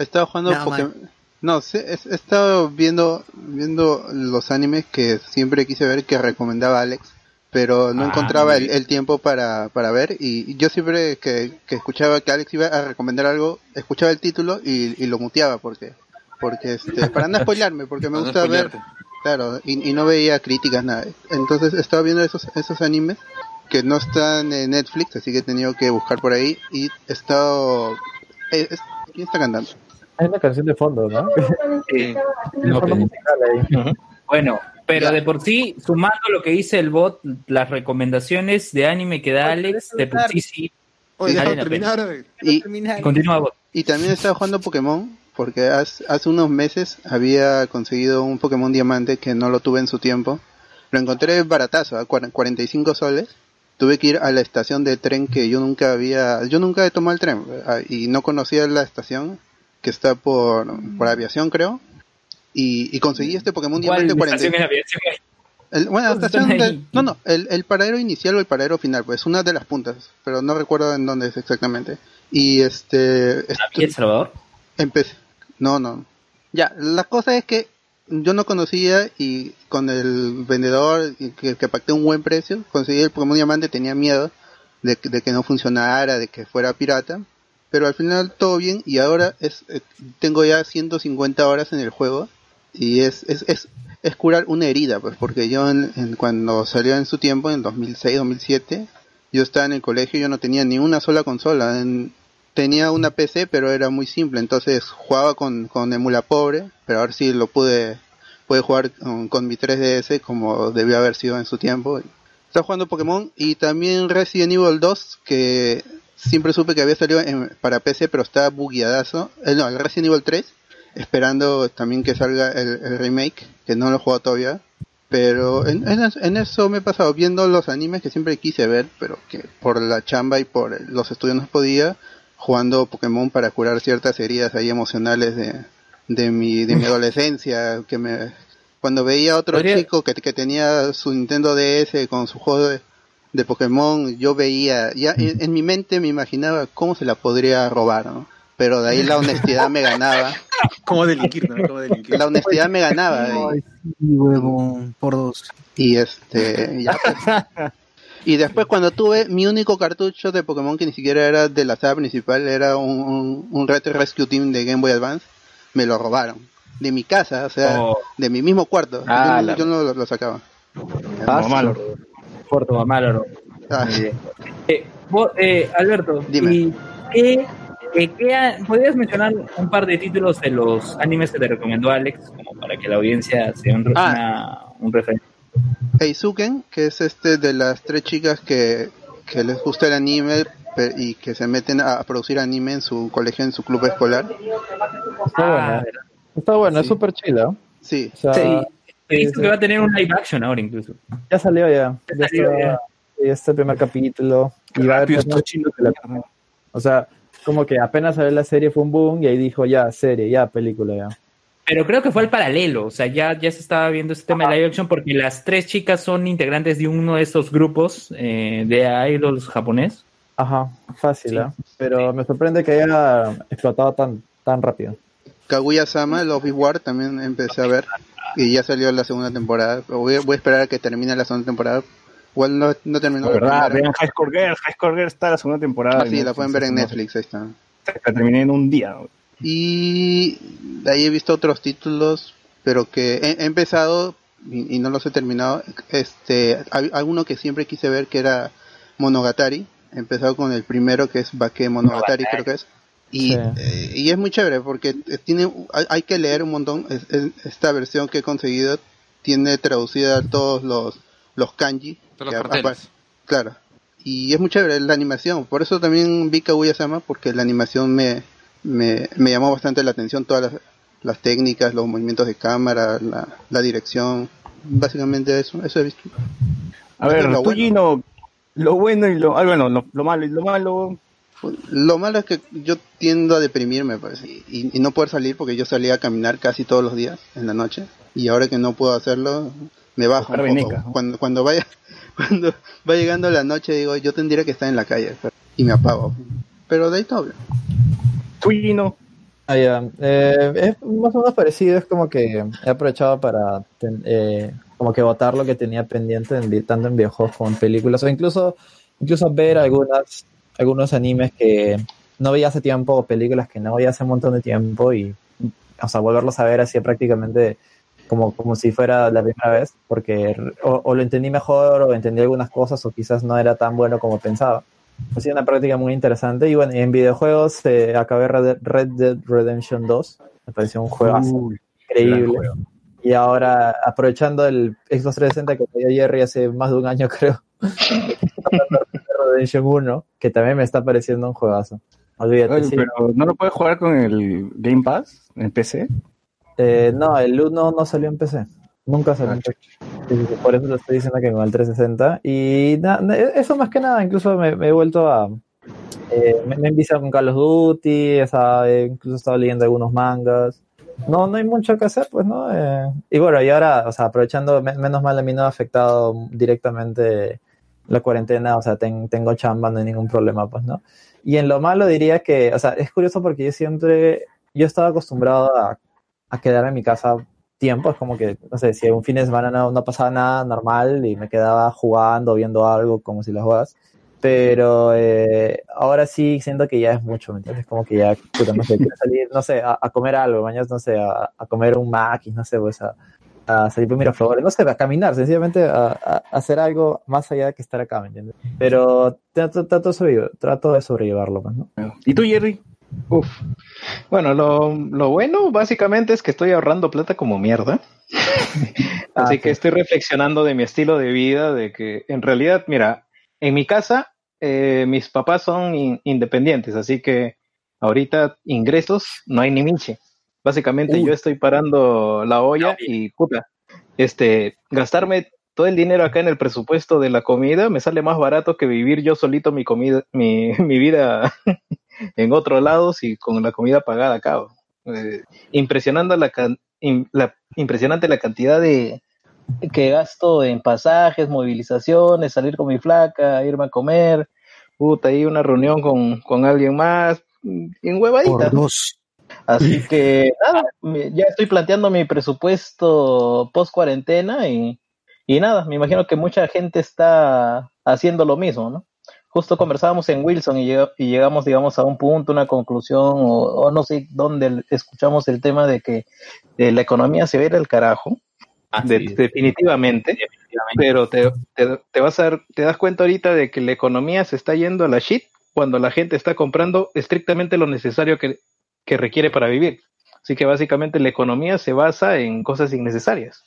He estado jugando
Nada
Pokémon. No, sí, he, he estado viendo viendo los animes que siempre quise ver que recomendaba Alex, pero no
Ah,
encontraba el, tiempo para, para ver y yo siempre que, que escuchaba que Alex iba a recomendar algo, escuchaba el título y, y lo muteaba porque porque este para no spoilarme, porque me *laughs*
no
gusta ver claro, y, y no veía críticas nada. Entonces estaba viendo esos esos animes que no están en Netflix, así que he tenido que buscar por ahí y he estado eh, es- ¿Quién está cantando?
Hay una canción de fondo, ¿no?
Sí.
Un fondo musical ahí.
Bueno, pero de por sí, sumando lo que dice el bot, las recomendaciones de anime que da Alex, de por sí sí.
Oye,
la pena.
terminar.
Y,
Continúa bot.
y también estaba jugando Pokémon, porque hace, hace unos meses había conseguido un Pokémon Diamante que no lo tuve en su tiempo. Lo encontré baratazo, a cuar- 45 soles. Tuve que ir a la estación de tren que yo nunca había, yo nunca he tomado el tren ah, y no conocía la estación que está por, por aviación creo. Y, y conseguí este Pokémon
¿Cuál
Diamante 40.
estación de aviación es?
El, bueno, la
¿Dónde
estación no, no, el, el paradero inicial o el paradero final, pues una de las puntas, pero no recuerdo en dónde es exactamente. Y este...
¿Y El Salvador?
Empecé. No, no. Ya, la cosa es que yo no conocía y con el vendedor y que, que pacté un buen precio, conseguí el Pokémon Diamante, tenía miedo de, que- de que no funcionara, de que fuera pirata, pero al final todo bien y ahora es eh, tengo ya 150 horas en el juego y es, es, es, es curar una herida, pues porque yo en- cuando salió en su tiempo, en 2006, 2007, yo estaba en el colegio y yo no tenía ni una sola consola. En- tenía una PC, pero era muy simple, entonces jugaba con, con emula pobre, pero ahora sí lo pude, pude jugar con, con mi 3DS como debió haber sido en su tiempo. Estaba jugando Pokémon y también Resident Evil 2, que siempre supe que había salido en- para PC, pero estaba bugueadazo. Eh, no, el Resident Evil 3, esperando también que salga el, el remake, que no lo he jugado todavía. Pero en, en es- en eso me he pasado viendo los animes que siempre quise ver, pero que por la chamba y por los estudios no podía, jugando Pokémon para curar ciertas heridas ahí emocionales de, de mi, de mi *laughs* adolescencia, que me, cuando veía a otro
Podría-
chico que, que tenía su Nintendo DS con su juego de, de Pokémon, yo veía, ya en, en mi mente me imaginaba cómo se la podría robar, ¿no? Pero de ahí la honestidad me ganaba. *laughs*
¿Cómo delinquir? no? ¿Cómo delinquir?
La honestidad me ganaba. y-
Ay, sí, huevón, por dos.
y este ya, pues. y después cuando tuve mi único cartucho de Pokémon que ni siquiera era de la saga principal era un, un, un Red Rescue Team de Game Boy Advance me lo robaron de mi casa o sea
Oh.
de mi mismo cuarto
Ah,
yo, no-
la-
yo no lo, lo sacaba
Ah, malo. Mamá, Loro.
Ah.
Eh, vos, eh, Alberto,
Dime.
¿y qué, eh, qué ha- ¿podrías mencionar un par de títulos de los animes que te recomendó Alex, como para que la audiencia sea un,
Ah.
una- un referente?
Eisuken que es este de las tres chicas que, que les gusta el anime y que se meten a, producir anime en su colegio en su club escolar
Ah,
Está bueno, es súper chila. O sea,
sí. Que va a tener un live action ahora incluso.
ya salió ya. Ya
salió
está,
ya.
ya está el primer capítulo. Y va a haber
chino que la.
O sea, como que apenas salió la serie fue un boom y ahí dijo ya, serie, ya, película, ya.
Pero creo que fue al paralelo, o sea, ya, ya se estaba viendo este tema de live action porque las tres chicas son integrantes de uno de estos grupos eh, de idols japonés.
Ajá, fácil, ¿eh? Pero me sorprende que haya explotado tan, tan rápido.
Kaguya-sama, Love is War, también empecé a ver. Y ya salió la segunda temporada. Voy, voy a esperar a que termine la segunda temporada. Igual no, no terminó
La verdad,
primera.
vean High Score Girl. High Score Girl está la segunda temporada.
Ah, sí, la pueden ver en
Netflix.
Ahí está.
La terminé en un día.
Y de ahí he visto otros títulos, pero que he, he empezado y, y no los he terminado. Este, hay alguno que siempre quise ver que era Monogatari. He empezado con el primero que es Bake Monogatari, creo que es. Y,
Sí.
eh, y es muy chévere porque eh, tiene, hay, hay que leer un montón. Es- es- esta versión que he conseguido tiene traducida todos los, los kanji.
Todos los
que
carteles.
apa- Claro. Y es muy chévere la animación. Por eso también vi Kaguya-sama, porque la animación me, me, me llamó bastante la atención. Todas las, las técnicas, los movimientos de cámara, la, la dirección. Básicamente eso, eso he visto.
A ver, tú,
bueno.
Gino, lo bueno y lo, ah, bueno, lo, lo malo y lo malo.
Lo malo es que yo tiendo a deprimirme, pues, y, y no poder salir porque yo salía a caminar casi todos los días en la noche. Y ahora que no puedo hacerlo, me bajo
Buscar
un poco.
veneca, ¿no?
Cuando, cuando vaya, *laughs* cuando va llegando la noche, digo, yo tendría que estar en la calle, pero- y me apago. Pero de ahí todo
Gino,
Ah, ya. Eh, es más o menos parecido, es como que he aprovechado para ten- eh, como que votar lo que tenía pendiente en tanto en videojuegos como en películas, o incluso, incluso ver algunas, algunos animes que no veía hace tiempo, o películas que no veía hace un montón de tiempo, y o sea, volverlos a ver así prácticamente como, como si fuera la primera vez, porque o, o lo entendí mejor, o entendí algunas cosas, o quizás no era tan bueno como pensaba. Ha sido una práctica muy interesante. Y bueno, en videojuegos eh, acabé Red, Red Dead Redemption 2. Me pareció un juegazo
Uy,
increíble. Y ahora, aprovechando el Xbox 360 que me dio Jerry hace más de un año, *laughs* creo. *laughs* Redemption 1, que también me está pareciendo un juegazo. Olvídate,
Oye,
sí.
pero ¿no lo puedes jugar con el Game Pass en PC?
Eh, no, el 1 no salió en PC. Nunca salió en PC. Sí, sí, Por eso lo estoy diciendo que con el 360. Y na- na- eso más que nada, incluso me, me he vuelto a. eh, me, me he enviciado con Call of Duty, o sea, he incluso he estado leyendo algunos mangas. No, no hay mucho que hacer, pues, ¿no? Eh, y bueno, y ahora, o sea, aprovechando, me- menos mal a mí no ha afectado directamente la cuarentena, o sea, ten- tengo chamba, no hay ningún problema, pues, ¿no? Y en lo malo diría que, o sea, es curioso porque yo siempre, yo estaba acostumbrado a, a quedar en mi casa tiempo, es como que, no sé, si un fin de semana no, no pasaba nada normal y me quedaba jugando, viendo algo, como si lo juegas. Pero eh, ahora sí siento que ya es mucho, ¿me entiendes? Como que ya, puta, no sé, quiero salir, no sé, a, a comer algo, mañana, no sé, a, a comer un maquis, no sé, pues a, a salir por Miraflores, no sé, a caminar, sencillamente a, a hacer algo más allá de que estar acá, ¿me entiendes? Pero trato, trato, trato de sobrellevarlo, pues, ¿no?
¿Y tú, Jerry?
Uf. Bueno, lo, lo bueno básicamente es que estoy ahorrando plata como mierda. *laughs* Así
Ah,
que estoy reflexionando de mi estilo de vida, de que en realidad, mira, en mi casa eh, mis papás son in- independientes, así que ahorita ingresos no hay ni minche. Básicamente yo estoy parando la olla y puta, este, gastarme todo el dinero acá en el presupuesto de la comida me sale más barato que vivir yo solito mi comida, mi, *laughs* mi vida *laughs* en otros lados y con la comida pagada acá. Eh, impresionando la, la- impresionante la cantidad de que gasto en pasajes, movilizaciones, salir con mi flaca, irme a comer, puta, ahí una reunión con, con alguien más, mm, en huevadita.
Por dos.
Así que nada, ya estoy planteando mi presupuesto post cuarentena y, y nada, me imagino que mucha gente está haciendo lo mismo, ¿no? Justo conversábamos en Wilson y, y llegamos, digamos, a un punto, una conclusión, o, o no sé dónde escuchamos el tema de que eh, la economía se va a ir al carajo, de- definitivamente, pero te, te, te vas a dar- te das cuenta ahorita de que la economía se está yendo a la shit cuando la gente está comprando estrictamente lo necesario que, que requiere para vivir. Así que básicamente la economía se basa en cosas innecesarias.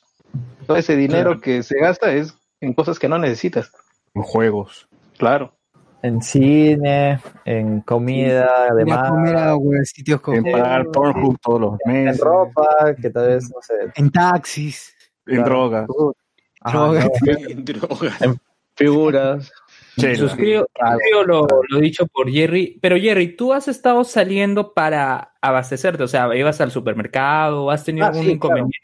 Todo ese dinero que se gasta es en cosas que no necesitas.
En juegos.
Claro.
En cine, en comida, además.
comer a güey, sitios
En
cojones,
pagar Pornhub todos los
En
meses.
ropa, que tal vez, no sé.
en taxis,
En
Claro.
drogas. *laughs*
Drogas.
no,
Drogas.
Figuras.
Suscribo, suscribo lo, lo dicho por Jerry. Pero Jerry, tú has estado saliendo para abastecerte, o sea, ibas al supermercado, has tenido
Ah,
algún
sí,
inconveniente,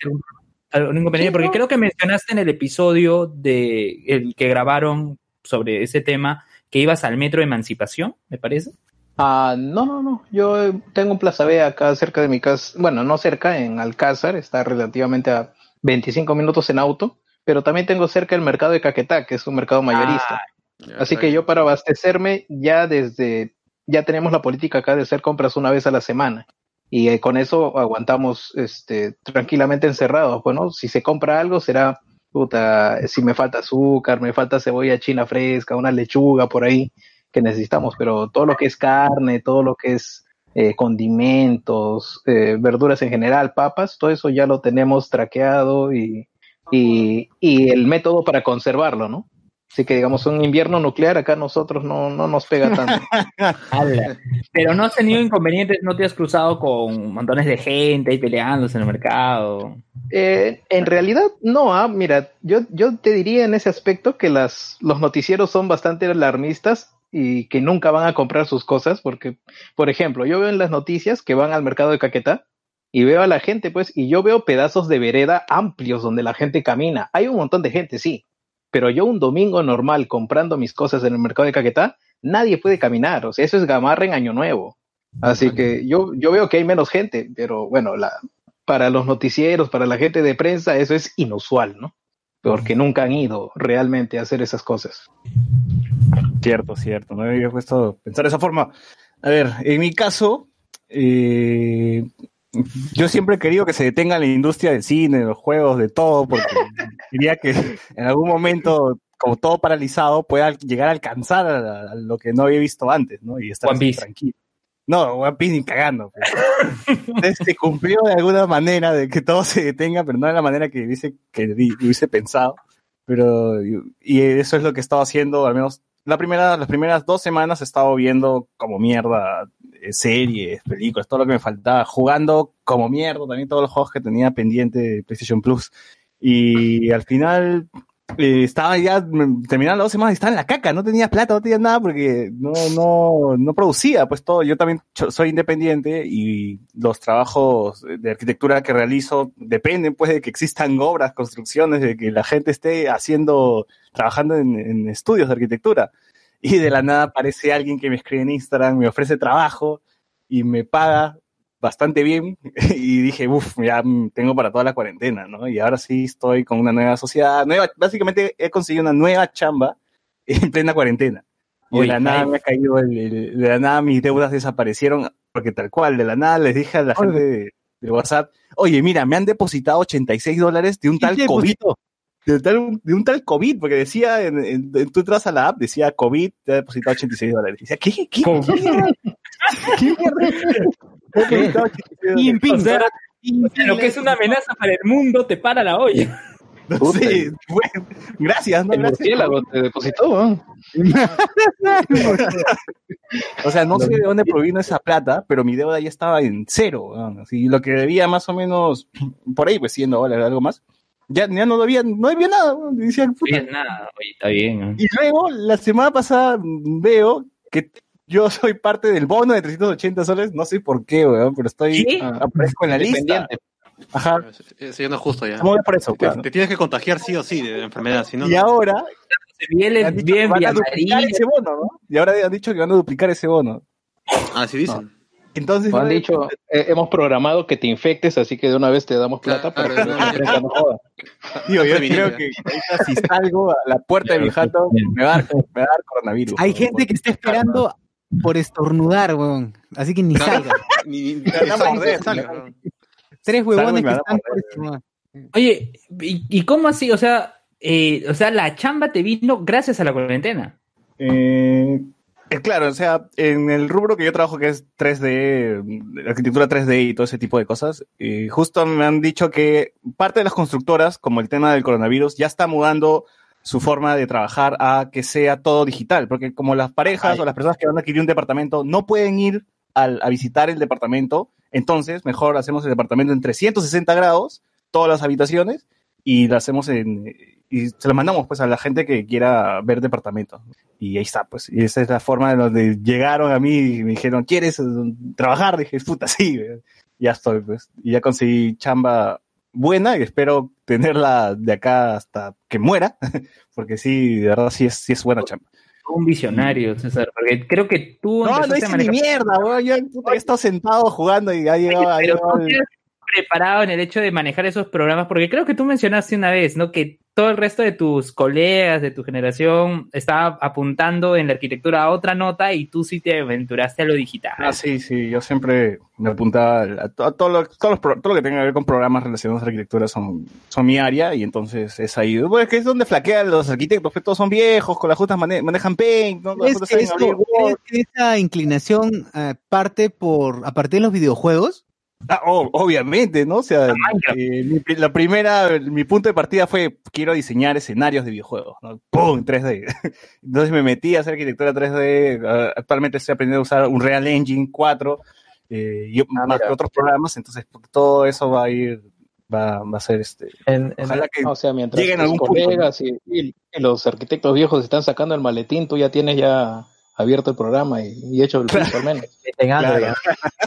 algún porque
no.
creo que mencionaste en el episodio de el que grabaron sobre ese tema que ibas al metro de Emancipación, me parece.
Ah, no, no, no. Yo tengo un Plaza B acá cerca de mi casa. Bueno, no cerca, en Alcázar. Está relativamente a 25 minutos en auto. Pero también tengo cerca el mercado de Caquetá, que es un mercado mayorista. Así que yo para abastecerme ya desde, ya tenemos la política acá de hacer compras una vez a la semana. Y eh, con eso aguantamos este, tranquilamente encerrados. Bueno, si se compra algo será, puta, si me falta azúcar, me falta cebolla china fresca, una lechuga por ahí que necesitamos. Pero todo lo que es carne, todo lo que es eh, condimentos, eh, verduras en general, papas, todo eso ya lo tenemos traqueado y, y, y el método para conservarlo, ¿no? Así que digamos, un invierno nuclear acá a nosotros no, no nos pega tanto. *laughs*
Pero no has tenido inconvenientes, no te has cruzado con montones de gente ahí peleándose en el mercado.
Eh, en realidad, no, ah, mira, yo, yo te diría en ese aspecto que las, los noticieros son bastante alarmistas y que nunca van a comprar sus cosas, porque, por ejemplo, yo veo en las noticias que van al mercado de Caquetá y veo a la gente, pues, y yo veo pedazos de vereda amplios donde la gente camina. Hay un montón de gente, sí, pero yo un domingo normal comprando mis cosas en el mercado de Caquetá, nadie puede caminar, o sea, eso es gamarra en Año Nuevo. Así que yo, yo veo que hay menos gente, pero bueno, la, para los noticieros, para la gente de prensa, eso es inusual, ¿no? Porque nunca han ido realmente a hacer esas cosas.
Cierto, cierto. No me había puesto a pensar de esa forma. A ver, en mi caso, eh, yo siempre he querido que se detenga la industria del cine, de los juegos, de todo, porque *laughs* quería que en algún momento, como todo paralizado, pueda llegar a alcanzar a, a lo que no había visto antes, ¿no? Y estar
One
así
Piece.
tranquilo. No, One Piece ni cagando. pues. Entonces, se cumplió de alguna manera de que todo se detenga, pero no de la manera que hubiese, que hubiese pensado. Pero, y, y eso es lo que he estado haciendo, al menos la primera, las primeras dos semanas he estado viendo como mierda eh, series, películas, todo lo que me faltaba, jugando como mierda también todos los juegos que tenía pendiente de PlayStation Plus. Y al final estaba ya terminando las dos semanas y estaba en la caca, no tenía plata, no tenía nada porque no, no, no producía, pues todo. Yo también soy independiente y los trabajos de arquitectura que realizo dependen pues de que existan obras, construcciones, de que la gente esté haciendo, trabajando en, en estudios de arquitectura. Y de la nada aparece alguien que me escribe en Instagram, me ofrece trabajo y me paga bastante bien *laughs* y dije, uff, ya tengo para toda la cuarentena, ¿no? Y ahora sí estoy con una nueva sociedad, nueva, básicamente he conseguido una nueva chamba *laughs* en plena cuarentena. Y de la nada me ha caído, el- el- de la nada mis deudas desaparecieron, porque tal cual, de la nada les dije a la gente de, de WhatsApp, oye, mira, me han depositado 86 dólares de un tal COVID. De, tal- de un tal COVID, porque decía, en- tú entras a la app, decía COVID, te ha depositado 86 dólares. Y decía, ¿qué? ¿Qué? ¿Qué mierda? ¿Qué mierda? Te ha depositado 86 dólares.
O sea, lo que es una amenaza para el mundo te para la olla.
No sé, bueno, gracias, ¿no?
El
Gracias.
murciélago te depositó, ¿no? *laughs*
O sea, no sé de dónde provino esa plata, pero mi deuda ya estaba en cero. ¿no? Así, lo que debía más o menos, *clears throat* por ahí, pues 100 dólares, algo más. Ya, ya no debía, no debía nada. ¿no?
Nada, oye, está bien. ¿no?
Y luego, la semana pasada, veo que yo soy parte del bono de 380 soles. No sé por qué, weón, pero estoy, ah, aparezco en la lista. Ajá.
Eso ya no es justo ya.
Por eso,
Te,
claro.
te tienes que contagiar sí o sí de la enfermedad, si no.
Y ahora,
Bien,
han dicho que
bien,
van a
bien,
duplicar ese bono, ¿no? Y ahora han dicho que van a duplicar ese bono.
Ah, sí dicen.
Entonces,
Nos han dicho, eh, hemos programado que te infectes, así que de una vez te damos plata
Claro,
para que
claro,
la prensa no joda.
Digo, yo creo que si salgo a la puerta de mi jato, me va a dar, me va a dar coronavirus.
Hay gente que está esperando por estornudar, weón. Así que ni salga. *laughs*
Ni, ni, salga.
Tres huevones que están por estornudar.
Oye, ¿y, y cómo así? O sea, eh, o sea, la chamba te vino gracias a la cuarentena.
Eh, claro, o sea, en el rubro que yo trabajo, que es 3D, mm, arquitectura 3D y todo ese tipo de cosas, eh, justo me han dicho que parte de las constructoras, como el tema del coronavirus, ya está mudando su forma de trabajar a que sea todo digital, porque como las parejas o las personas que van a adquirir un departamento no pueden ir al- a visitar el departamento, entonces mejor hacemos el departamento en 360 grados, todas las habitaciones, y lo hacemos en y se lo mandamos pues a la gente que quiera ver departamentos. Y ahí está, pues. Y esa es la forma de donde llegaron a mí y me dijeron, ¿quieres eh, trabajar? Dije, puta, sí. Ya estoy, pues. Y ya conseguí chamba buena y espero tenerla de acá hasta que muera. *laughs* Porque sí, de verdad, sí es, sí es buena chamba.
Un visionario, César, porque creo que tú
No, no hice ni mierda, weón. Yo he estado sentado jugando y ha llegado, ha
pero
llegado
tú
el-
te has preparado en el hecho de manejar esos programas, porque creo que tú mencionaste una vez, ¿no? Que todo el resto de tus colegas de tu generación estaba apuntando en la arquitectura a otra nota y tú sí te aventuraste a lo digital.
Ah, sí, sí, yo siempre me apuntaba a, to- a todo, lo, todos los todo lo que tenga que ver con programas relacionados a la arquitectura son, son mi área y entonces es ahí. Bueno, es que es donde flaquean los arquitectos, que todos son viejos, con las justas mane- manejan Paint, ¿no? Las
¿Crees
justas
que,
saben abrir
esto-
Word.
crees que esa inclinación eh, parte por, aparte de los videojuegos?
Ah, oh, obviamente, ¿no? O sea, eh, mi, pri- la primera, mi punto de partida fue, quiero diseñar escenarios de videojuegos, ¿no? ¡Pum! 3D. *laughs* Entonces me metí a hacer arquitectura 3D, ah, actualmente estoy aprendiendo a usar un Real Engine 4, eh, y más que otros programas, entonces todo eso va a ir, va, va a ser este...
En, en-
Ojalá que
O sea, mientras
lleguen a algún punto.
y- y los arquitectos viejos están sacando el maletín, tú ya tienes ya abierto el programa y, y hecho el curso al menos. *laughs*
en Android,
Claro.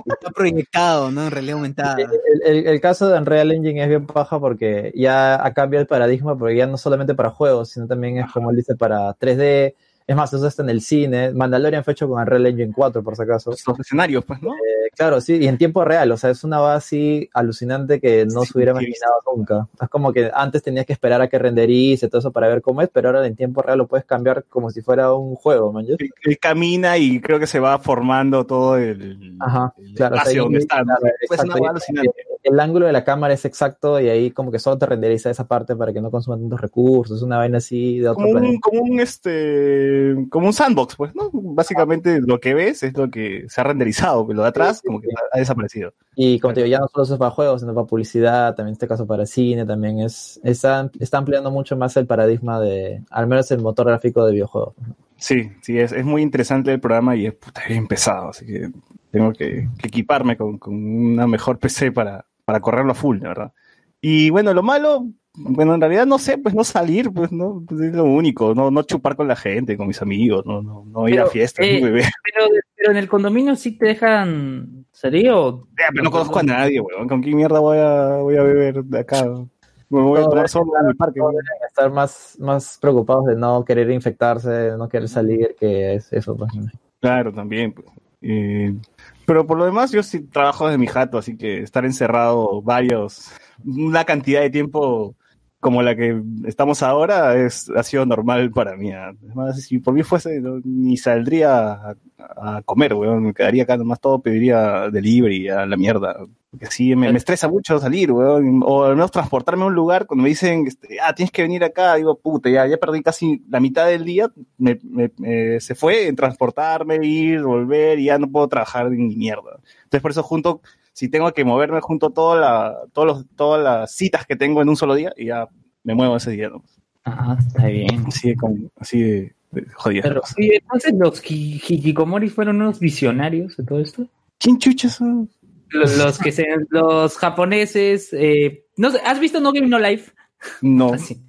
Está proyectado, ¿no? En realidad aumentada.
El, el- el caso de Unreal Engine es bien paja porque ya ha cambiado el paradigma, porque ya no solamente para juegos, sino también es como él dice para 3D. Es más, usa hasta en el cine. Mandalorian fue hecho con Unreal Engine 4, por si acaso.
Los escenarios, pues, ¿no?
Eh, claro, sí, y en tiempo real, o sea, es una base así alucinante que no
Sí,
se hubiera
sí,
imaginado nunca. Es como que antes tenías que esperar a que renderice todo eso para ver cómo es, pero ahora en tiempo real lo puedes cambiar como si fuera un juego, man.
Él, él camina y creo que se va formando todo el,
Ajá,
el
claro, o sea,
espacio donde está.
claro,
Pues una alucinante.
El ángulo de la cámara es exacto y ahí como que solo te renderiza esa parte para que no consuma tantos recursos, una vaina así de otro
como
planeta.
un, como un este como un sandbox, pues, ¿no? Básicamente lo que ves es lo que se ha renderizado, pero lo de atrás como que ha, desaparecido.
Y como te digo, ya no solo se usa para juegos, sino para publicidad, también en este caso para cine, también es, está, está ampliando mucho más el paradigma de, al menos el motor gráfico de videojuegos.
Sí, sí, es, es muy interesante el programa y es puta, bien pesado, así que tengo que, que equiparme con, con una mejor PC para, para correrlo a full, de verdad. Y bueno, lo malo, bueno, en realidad no sé, pues no salir, pues no, pues, es lo único, no, no chupar con la gente, con mis amigos, no, no, no ir a fiestas,
eh,
no beber.
Pero, pero en el condominio sí te dejan salir o...
Ya, pero no conozco a nadie, weón. ¿Con qué mierda voy a, voy a beber de acá? Me voy a
Todo
tomar solo en el parque.
Deben estar más, más preocupados de no querer infectarse, de no querer salir, que es eso. Pues.
Claro, también. pues. Eh, pero por lo demás, yo sí trabajo desde mi jato, así que estar encerrado varios, una cantidad de tiempo como la que estamos ahora es, ha sido normal para mí. ah. Además, si por mí fuese, no- ni saldría a, a comer, weón. Me quedaría acá nomás todo, pediría delivery a la mierda. Porque sí, me, me estresa mucho salir, weón. O al menos transportarme a un lugar cuando me dicen, este, ah, tienes que venir acá. Digo, puta, ya, ya perdí casi la mitad del día. Me, me- me- se fue en transportarme, ir, volver, y ya no puedo trabajar ni mierda. Entonces, por eso junto, si tengo que moverme, junto toda la, todos los, todas las citas que tengo en un solo día, y ya me muevo ese día, ¿no?
Ah, está bien.
Así de, así de, de jodida.
Pero, y entonces los hi- hikikomori fueron unos visionarios de todo esto.
¿Quién chuchas son?
Los, los que se, los japoneses, eh, no sé, ¿has visto No Game No Life?
No.
Así,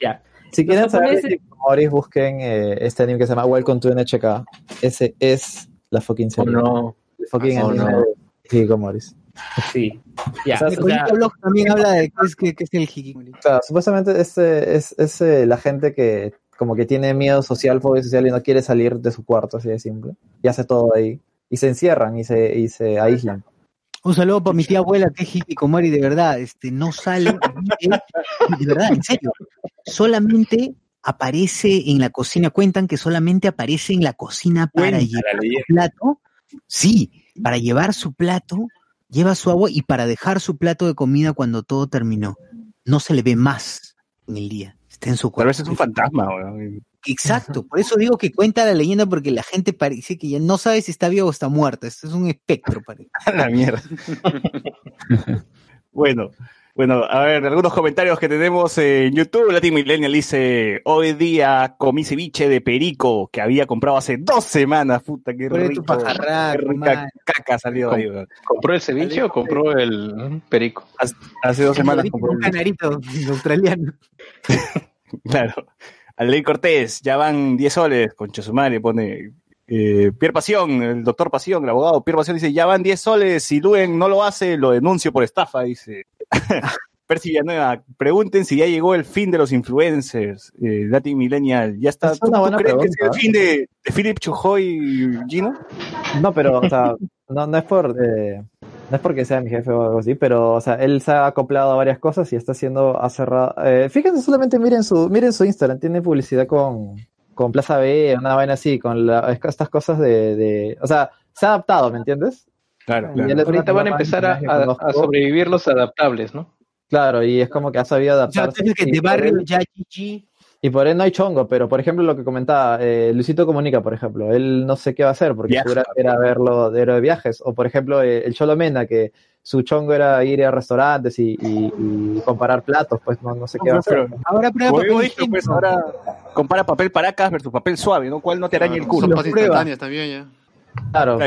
ya.
Si quieren saber Hikikomoris, busquen eh, este anime que se llama Welcome to NHK. Ese es la fucking serie.
no.
El fucking
Oh,
anime
no.
Sí. Ya.
O sea,
El
o sea,
Colito Blog también habla de qué es, qué- qué es el hikikomori.
Claro, supuestamente este es, es eh, la gente que como que tiene miedo social, fobia social y no quiere salir de su cuarto, así de simple. Y hace todo ahí. Y se encierran y se, y se aíslan.
Un saludo para mi tía abuela que es hikikomori, de verdad, este, no sale, vive, de verdad, en serio, solamente aparece en la cocina, cuentan que solamente aparece en la cocina para
Cuenta
llevar
leyenda.
plato, sí, para llevar su plato, lleva su agua y para dejar su plato de comida cuando todo terminó. No se le ve más en el día, está en su
Tal
cuarto.
vez es un fantasma.
Exacto, por eso digo que cuenta la leyenda porque la gente parece que ya no sabe si está vivo o está muerta, esto es un espectro, parece. *laughs*
La mierda. *laughs* bueno, Bueno, a ver, algunos comentarios que tenemos en YouTube. Latin Millennial dice, hoy día comí ceviche de perico que había comprado hace dos semanas. Puta, qué rico.
pajarraco,
Qué rica
man.
caca salió
Com-
ahí. weón.
¿Compró el ceviche o compró el perico?
Hace, hace dos semanas compró
Un canarito australiano. *laughs*
Claro. Ley Cortés, ya van 10 soles, concha su madre, pone. Eh, Pierre Pasión, el doctor Pasión, el abogado Pierre Pasión dice, ya van 10 soles, si Luen no lo hace, lo denuncio por estafa, dice. *laughs* Percy Villanueva, pregunten si ya llegó el fin de los influencers, eh, Latin Millennial, ya está.
Es
¿Tú,
una
tú
buena
crees que es el fin de, de Philip Chujoy y Gino?
No, pero, o sea, *laughs* no, no es por, eh, no es porque sea mi jefe o algo así, pero, o sea, él se ha acoplado a varias cosas y está haciendo, ha cerrado, eh, fíjense solamente miren su, miren su Instagram, tiene publicidad con, con Plaza B, una vaina así, con la- estas cosas de, de, o sea, se ha adaptado, ¿me entiendes?
Claro,
Y es una
Ahorita van a empezar a, a- a sobrevivir los adaptables, ¿no?
Claro, y es como que ha sabido adaptarse.
dices que
y
de barrio ya GG.
Y por él no hay chongo, pero por ejemplo lo que comentaba, eh, Luisito Comunica, por ejemplo, él no sé qué va a hacer, porque era verlo era de viajes, o por ejemplo eh, el Cholo Mena, que su chongo era ir a restaurantes y, y- y comparar platos, pues no, no sé qué va a hacer.
Ahora prueba papel
dicho, pues ahora compara papel paracas versus papel suave, ¿no? ¿Cuál no te araña el culo?
Sopas
Prueba.
instantáneas también ya.
Claro,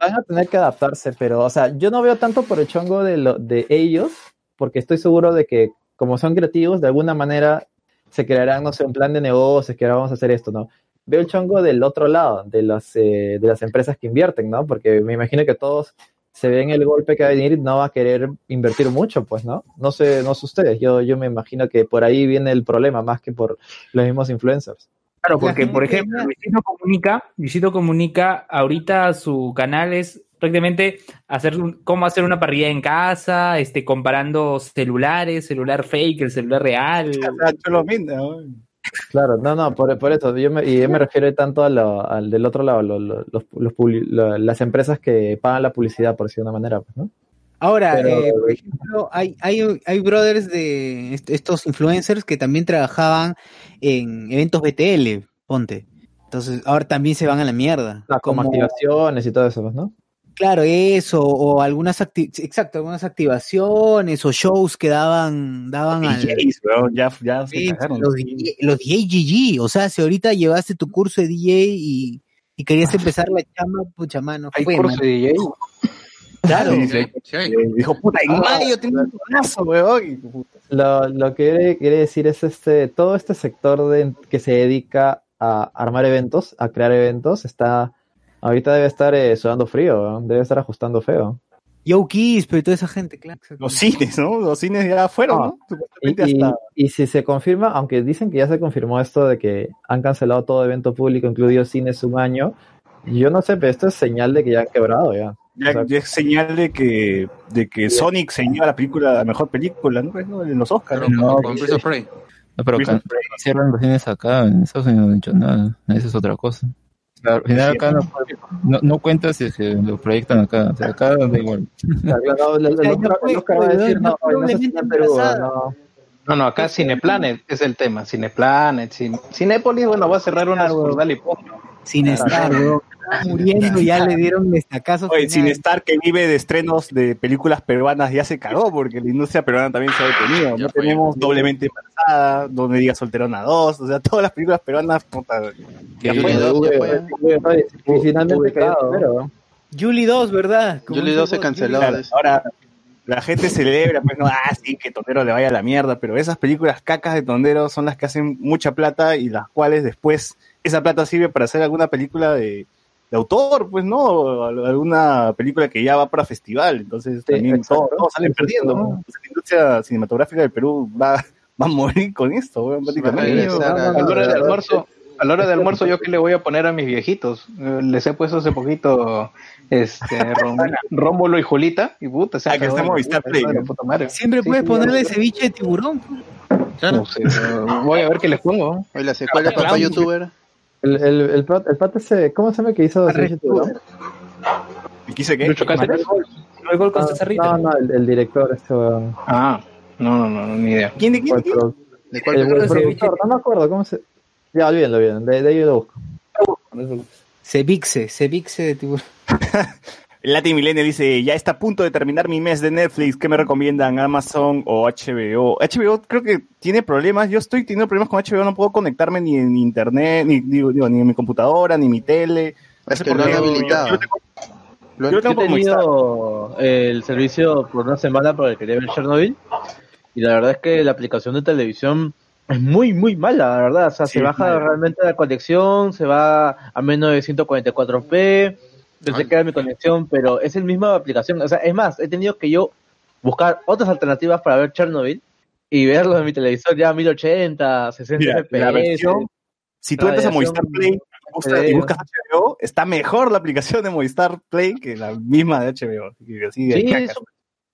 van a tener que adaptarse, pero o sea, yo no veo tanto por el chongo de, lo, de ellos, porque estoy seguro de que como son creativos, de alguna manera se crearán, no sé, un plan de negocios, que ahora vamos a hacer esto, ¿no? Veo el chongo del otro lado, de las, eh, de las empresas que invierten, ¿no? Porque me imagino que todos se ven el golpe que va a venir y no va a querer invertir mucho, pues, ¿no? No sé, no sé ustedes, yo, yo me imagino que por ahí viene el problema, más que por los mismos influencers.
Claro,
La
porque por ejemplo,
ya-
Luisito Comunica, Luisito Comunica, ahorita su canal es prácticamente hacer un- cómo hacer una parrilla en casa, este, comparando celulares, celular fake, el celular real. *laughs*
Claro, no, no, por, por eso, yo me, y yo me refiero tanto a lo- al del otro lado, lo- lo- los, los publi- lo- las empresas que pagan la publicidad, por decir de una manera, pues, ¿no?
Ahora,
Pero-
eh, por ejemplo, hay, hay, hay brothers de est- estos influencers que también trabajaban en eventos BTL, ponte. Entonces, ahora también se van a la mierda.
Ah, como
Como-
activaciones y todo eso, pues, ¿no?
Claro, eso, o algunas acti- exacto, algunas activaciones o shows que daban, daban al,
DJs, weón, ya, ya se
los, DJ los DJ GG, o sea, si ahorita llevaste tu curso de DJ y, y querías empezar la chamba, pucha mano,
Hay
fue,
curso
man.
de DJ.
Claro,
Sí,
Sí,
sí.
sí hay.
Eh, dijo, puta, en mayo tengo un tonazo, weón.
Lo, lo que quiere, decir es este, todo este sector de, que se dedica a armar eventos, a crear eventos, está, ahorita debe estar eh, sudando frío, ¿no? debe estar ajustando feo.
Yo Kiss, pero toda esa gente, claro.
Los cines, ¿no? Los cines ya fueron,
Ah.
¿no?
Y,
Supuestamente
y-
hasta.
y si se confirma, aunque dicen que ya se confirmó esto de que han cancelado todo evento público, incluido cines un año, yo no sé, pero esto es señal de que ya han quebrado ya.
Ya,
o sea-
ya es señal de que, de que Sonic se lleva la película, la mejor película, ¿no? ¿no? En los Oscars.
Pero
¿no?
con, of Prey.
No, pero
Prison
can- cierran los cines acá, en Estados Unidos no han dicho nada. Esa es otra cosa. Al final acá no, no, no cuenta si es que lo proyectan acá. O sea, acá da igual. *laughs*
No, no,
acá Cineplanet es el tema. Cineplanet, Cine... Cinépolis, bueno, va a cerrar una sucursal y.
Sin estar, weón. Muriendo, ya le dieron destacazos.
Oye, sin estar que vive de estrenos de películas peruanas ya se cagó porque la industria peruana también se ha detenido.
Ya
No
fue.
tenemos doblemente embarazada, no me digas solterona 2, o sea, todas las películas peruanas, puta,
Ya
finalmente cayó.
Julie 2, ¿verdad?
Julie
dice
2 se canceló.
Claro, ahora la gente celebra, pues no, ah, sí, que Tondero le vaya a la mierda, pero esas películas cacas de Tondero son las que hacen mucha plata y las cuales después esa plata sirve para hacer alguna película de, de autor, pues no, alguna película que ya va para festival, entonces
Sí,
también
exacto.
todos, todos salen perdiendo, la industria cinematográfica del Perú va, va a morir con esto, weón, prácticamente.
regresar a-
A la hora de almuerzo, a la hora de almuerzo, ¿yo qué le voy a poner a mis viejitos? Eh, Les he puesto hace poquito este Rom- *laughs* Rómulo y Julita, y puta, se
Ah, que Movistar Play.
Siempre
Sí,
puedes
sí,
ponerle ceviche de tiburón.
Claro.
No sé, voy a ver qué les pongo.
Oye, la secuela Papá Youtuber.
El, el, el, pat- el pata ese, ¿cómo se llama que hizo?
¿Y quise qué?
Lucho Cáceres.
No hay gol con
Ah,
César.
No, no, el, el director, este, weón.
Ah, no, no, no, ni idea.
¿Quién de quién?
El,
¿De
el-
cuál
el productor, no me acuerdo, ¿cómo se...? Ya, olvídenlo, olvídenlo, de, de ahí lo busco.
Ceviche, ceviche de tiburón. *laughs*
Latin Milenio dice, ya está a punto de terminar mi mes de Netflix, ¿qué me recomiendan? ¿Amazon o HBO? HBO creo que tiene problemas, yo estoy teniendo problemas con HBO, no puedo conectarme ni en internet, ni, digo, digo, ni en mi computadora, ni mi tele.
Es que lo han habilitado.
Yo- yo tengo-
Lo han-
yo
Yo he tenido el servicio por una semana porque quería ver Chernobyl y la verdad es que la aplicación de televisión es muy, muy mala, la verdad. O sea,
Sí,
se baja realmente la conexión, se va a menos de 144p, se
Ay.
queda mi conexión, pero es el misma aplicación. O sea, es más, he tenido que yo buscar otras alternativas para ver Chernobyl y verlo en mi televisor ya a 1080, 60
Mira,
fps.
la versión, si tú entras a Movistar Play buscas- y buscas HBO, está mejor la aplicación de Movistar Play que la misma de HBO. Así que así de
Sí, es un,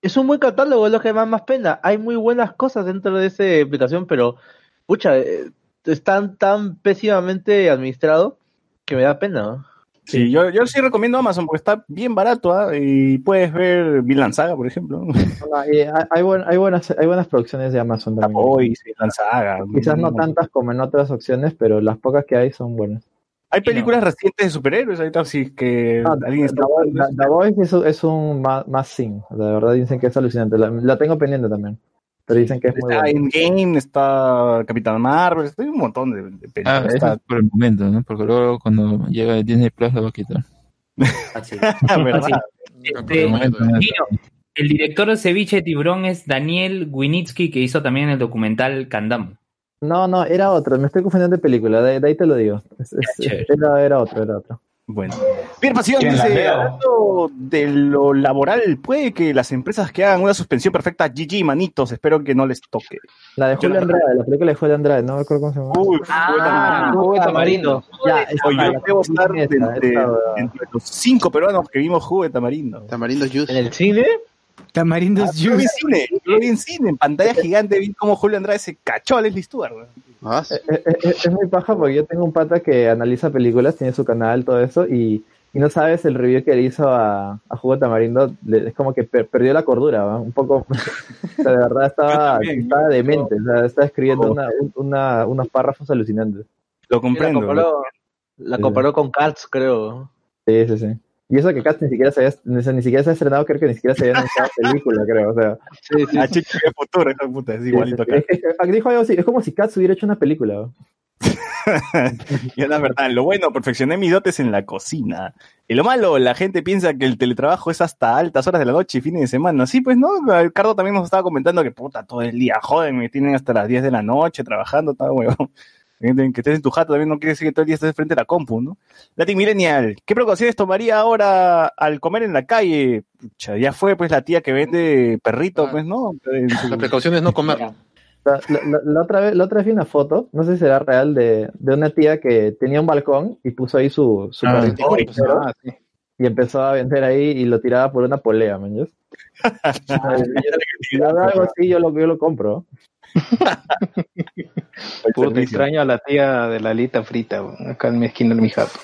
es un buen catálogo, es lo que más más pena. Hay muy buenas cosas dentro de esa aplicación, pero, pucha, eh, están tan pésimamente administrado que me da pena. ¿no?
Sí, yo, yo sí recomiendo Amazon porque está bien barato ¿ah? y puedes ver Vinland Saga, por ejemplo.
No, y hay, buen- hay buenas, hay buenas producciones de Amazon también.
Hoy, Vinland Saga.
Quizás no tantas como en otras opciones, pero las pocas que hay son buenas.
Hay películas recientes de superhéroes, ahorita sí que
No,
alguien está
The The- The Voice es, es un más, más sin. La verdad dicen que es alucinante. La, la tengo pendiente también. Pero dicen que es muy
Está
buena.
Endgame, está Capitán Marvel, está un montón de, de películas.
Ah, eso
Está-
es por el momento, ¿no? Porque luego cuando llega Disney Plus lo va a quitar. *laughs*
Este,
el
director de Ceviche de Tiburón es Daniel Winitsky, que hizo también el documental Candamo.
No, no, era otro. Me estoy confundiendo de película. De, de ahí te lo digo. Es- es-
Chévere.
era, era otro, era otro.
Bueno. Bien, Pasión
¿Quién la
dice, hablando de lo laboral, puede que las empresas que hagan una suspensión perfecta, GG, manitos, espero que no les toque.
La de Julio
la-
Andrade, la película de Julio Andrade. No me acuerdo cómo se llama.
Uy,
Ah, jugo de tamarindo.
Ya,
yo debo estar entre, entre los cinco peruanos que vimos jugo de tamarindo.
Tamarindo Juice.
¿En el cine?
Tamarindos
Yo lo vi en
Juice.
cine, yo lo vi en cine, en pantalla gigante, vi cómo Julio Andrade se cachó a Leslie Stewart.
Ah, sí.
Es, es- es muy paja porque yo tengo un pata que analiza películas, tiene su canal, todo eso, y, y no sabes el review que le hizo a, a Jugo Tamarindo, le- es como que per- perdió la cordura, ¿va? un poco, *laughs* o sea, de verdad estaba,
también,
estaba demente, o sea, estaba escribiendo
Oh.
una, un- una- unos párrafos alucinantes.
Lo
La
comprendo.
comparó, la
Sí.
comparó con Cats, creo.
Sí, sí, sí. Y eso que Cats ni siquiera se había, ni, siquiera se ha estrenado, creo que ni siquiera se había anunciado película, creo, o sea.
Sí, sí.
Ah, chico, qué futuro, de puta, es igualito
sí, dijo algo así, es como si Cats hubiera hecho una película.
Y es *laughs* la verdad, lo bueno, perfeccioné mis dotes en la cocina. Y lo malo, la gente piensa que el teletrabajo es hasta altas horas de la noche y fines de semana. Sí, pues no, Ricardo también nos estaba comentando que puta, todo el día, joden, me tienen hasta las 10 de la noche trabajando, está huevón. Que estés en tu jato también no quiere decir que todo el día estés frente a la compu, ¿no? Latin Millennial, ¿qué precauciones tomaría ahora al comer en la calle? Pucha, ya fue pues la tía que vende perrito,
Ah.
pues, ¿no? Su- *laughs*
La precaución es no comer.
La, la- la- la otra vez, la otra vez vi una foto, no sé si será real, de, de una tía que tenía un balcón y puso ahí su, su
Ah,
callejero
ah, sí.
y empezó a vender ahí y lo tiraba por una polea, man. *laughs* Si yo veo algo así, yo lo, yo lo compro.
Puta, extraño a la tía de la alita frita, acá en mi esquina de mi jato.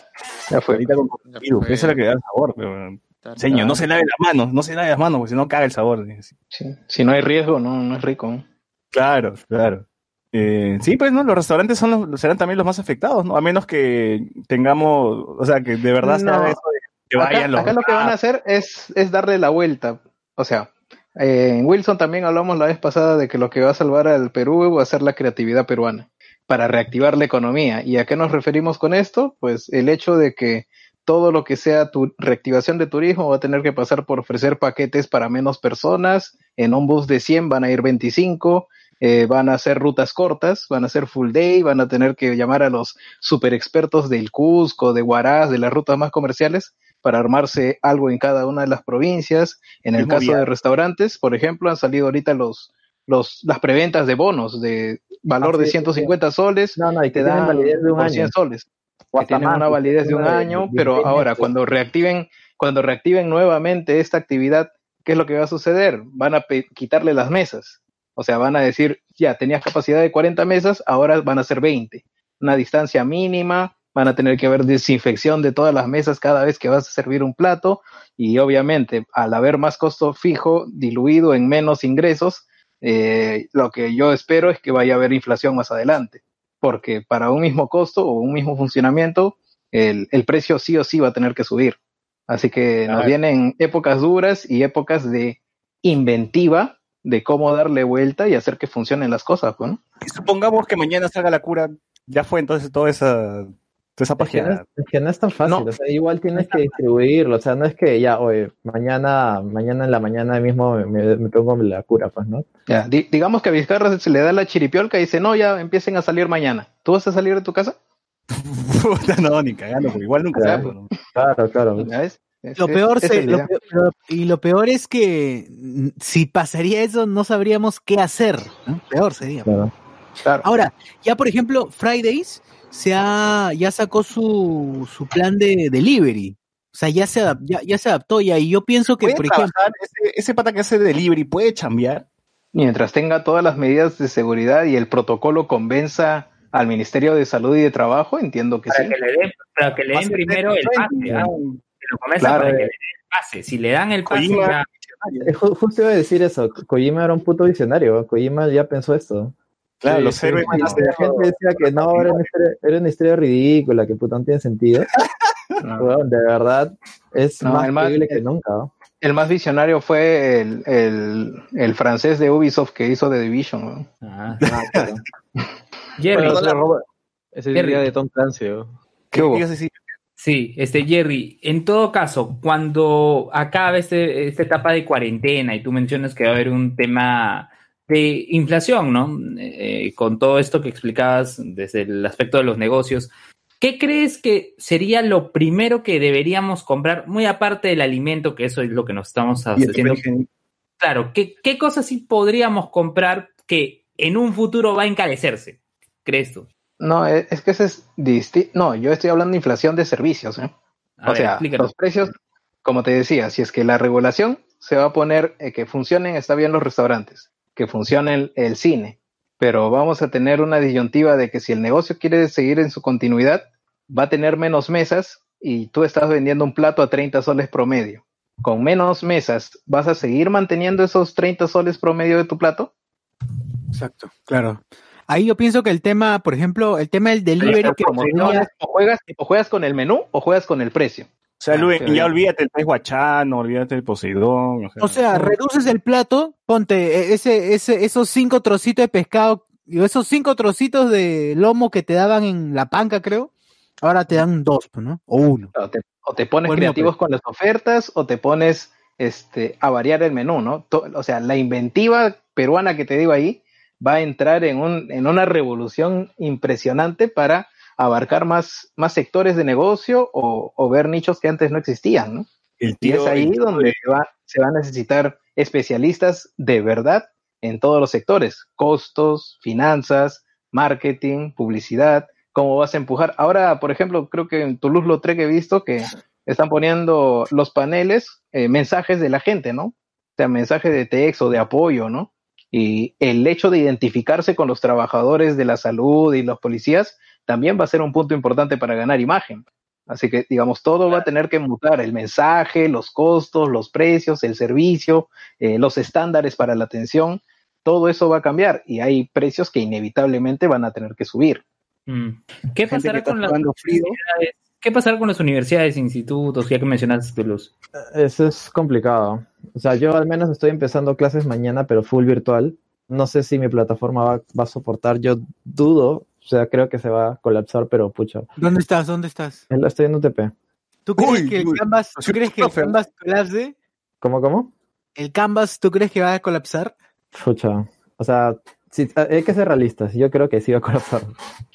Ya fue.
Ahorita con cocido, que esa es la que da el sabor, pero... Señor, no se lave las manos, no se lave las manos, porque si no caga el sabor.
Sí. Si no hay riesgo, no, no es rico. ¿no?
Claro, claro. Eh, sí, pues no, los restaurantes son los, serán también los más afectados, ¿no? A menos que tengamos, o sea, que de verdad sea
No.
eso de que
Acá,
vayan los.
acá lo que van a hacer es, es darle la vuelta. O sea, eh, en Wilson también hablamos la vez pasada de que lo que va a salvar al Perú va a ser la creatividad peruana para reactivar la economía. ¿Y a qué nos referimos con esto? Pues el hecho de que todo lo que sea tu reactivación de turismo va a tener que pasar por ofrecer paquetes para menos personas. En un bus de 100 van a ir 25. eh, van a hacer rutas cortas, van a hacer full day, van a tener que llamar a los super expertos del Cusco, de Huaraz, de las rutas más comerciales, para armarse algo en cada una de las provincias. En el caso de restaurantes, por ejemplo, han salido ahorita los, los, las preventas de bonos de valor
Ah,
de
sí,
150 soles,
No, no, y
te dan
validez de un
por
año.
100 soles que tienen una validez de un año, pero
10
ahora cuando reactiven, cuando reactiven nuevamente esta actividad, ¿qué es lo que va a suceder? Van a quitarle las mesas. O sea, van a decir, ya tenías capacidad de 40 mesas, ahora van a ser 20. Una distancia mínima, van a tener que haber desinfección de todas las mesas cada vez que vas a servir un plato y obviamente al haber más costo fijo diluido en menos ingresos, eh, lo que yo espero es que vaya a haber inflación más adelante, porque para un mismo costo o un mismo funcionamiento, el, el precio sí o sí va a tener que subir. Así que nos vienen épocas duras y épocas de inventiva de cómo darle vuelta y hacer que funcionen las cosas, ¿no?
Y supongamos que mañana salga la cura, ya fue entonces toda esa, esa
Es que, no
página.
es, es que no es tan fácil,
No.
o sea, igual tienes que distribuirlo, o sea, no es que ya, oye, mañana, mañana en la mañana mismo me, me, me pongo la cura, pues, ¿no?
Ya, di- digamos que a Vizcarra se le da la chiripiolca y dice, no, ya empiecen a salir mañana. ¿Tú vas a salir de tu casa? *laughs*
No, ni cagando, porque igual nunca
Claro.
¿no?
Claro, claro.
Es-
Lo peor, se-
es
lo peor- lo- y lo peor es que si pasaría eso no sabríamos qué hacer. ¿no? Peor sería.
Claro.
Claro.
Ahora, ya por ejemplo, Fridays se ha, ya sacó su, su plan de delivery. O sea, ya se, ya, ya se adaptó ya. Y yo pienso que,
¿Puede
por ejemplo?
Ese, ese pata que hace delivery, ¿puede chambear?
Mientras tenga todas las medidas de seguridad y el protocolo convenza al Ministerio de Salud y de Trabajo, entiendo que
Para
sí.
que le den, para que le den primero el pase.
¿no?
Que lo
Claro,
para que le den el pase. Si le dan el pase,
Kojima-
ya-
Eh, ju- justo iba a decir eso, Ko- Kojima era un puto visionario, Kojima ya pensó esto.
Claro,
Sí,
los héroes
sí, La gente decía que no, era una historia, era una historia ridícula, que puta no tiene sentido. *laughs* Weón, de verdad, es
No,
más
el más-
creíble que nunca. ¿no?
El más visionario fue el, el, el francés de Ubisoft que hizo The Division. ¿no?
Ah. *laughs*
Jerry,
Bueno,
es
Jerry.
idea de Tom Clancy. ¿no?
¿Qué hubo?
Sí,
este Jerry, en todo caso, cuando acabe este, esta etapa de cuarentena y tú mencionas que va a haber un tema de inflación, ¿no? Eh, con todo esto que explicabas desde el aspecto de los negocios, ¿qué crees que sería lo primero que deberíamos comprar, muy aparte del alimento, que eso es lo que nos estamos
el
haciendo? Claro, ¿qué, qué cosas sí podríamos comprar que en un futuro va a encarecerse? ¿Crees tú?
No, es, es que ese es distinto. No, yo estoy hablando de inflación de servicios. ¿eh?
A
o
ver,
sea,
explícanos.
los precios, como te decía, si es que la regulación se va a poner eh, que funcionen, está bien los restaurantes, que funcione el, el cine, pero vamos a tener una disyuntiva de que si el negocio quiere seguir en su continuidad, va a tener menos mesas y tú estás vendiendo un plato a 30 soles promedio. Con menos mesas, ¿vas a seguir manteniendo esos 30 soles promedio de tu plato?
Exacto, claro. Ahí yo pienso que el tema, por ejemplo, el tema del delivery que
o, juegas, o juegas con el menú o juegas con el precio.
O sea,
Ah,
Luis,
pero
ya olvídate el pez guachano, olvídate el Poseidón. O sea,
O sea, reduces el plato, ponte eh, ese, ese, esos cinco trocitos de pescado, y esos cinco trocitos de lomo que te daban en la panca, creo, ahora te dan dos, pues, ¿no? O uno.
O te, o te pones
el mismo
creativos con las ofertas o te pones este, a variar el menú, ¿no? To- o sea, la inventiva peruana que te digo ahí va a entrar en, un, en una revolución impresionante para abarcar más, más sectores de negocio o, o ver nichos que antes no existían, ¿no?
el
Y es ahí
el
donde
de-
se va, se va a necesitar especialistas de verdad en todos los sectores, costos, finanzas, marketing, publicidad, cómo vas a empujar. Ahora, por ejemplo, creo que en Toulouse-Lautrec he visto que están poniendo los paneles, eh, mensajes de la gente, ¿no? O sea, mensajes de texto, de apoyo, ¿no? Y el hecho de identificarse con los trabajadores de la salud y los policías también va a ser un punto importante para ganar imagen. Así que, digamos, todo va a tener que mutar, el mensaje, los costos, los precios, el servicio, eh, los estándares para la atención, todo eso va a cambiar y hay precios que inevitablemente van a tener que subir.
Mm. ¿Qué pasará con las universidades? ¿Qué pasará con las universidades, institutos, ya que mencionaste Toulouse?
Eso es complicado. O sea, yo al menos estoy empezando clases mañana, pero full virtual. No sé si mi plataforma va, va a soportar. Yo dudo. O sea, creo que se va a colapsar, pero pucha.
¿Dónde estás? ¿Dónde estás?
Estoy en UTP.
¿Tú crees
Uy,
que el
uy.
Canvas, ¿tú crees que el. Canvas colapse?
¿Cómo, cómo?
¿El Canvas tú crees que va a colapsar?
Pucha. O sea, sí, hay que ser realistas. Yo creo que sí va a colapsar.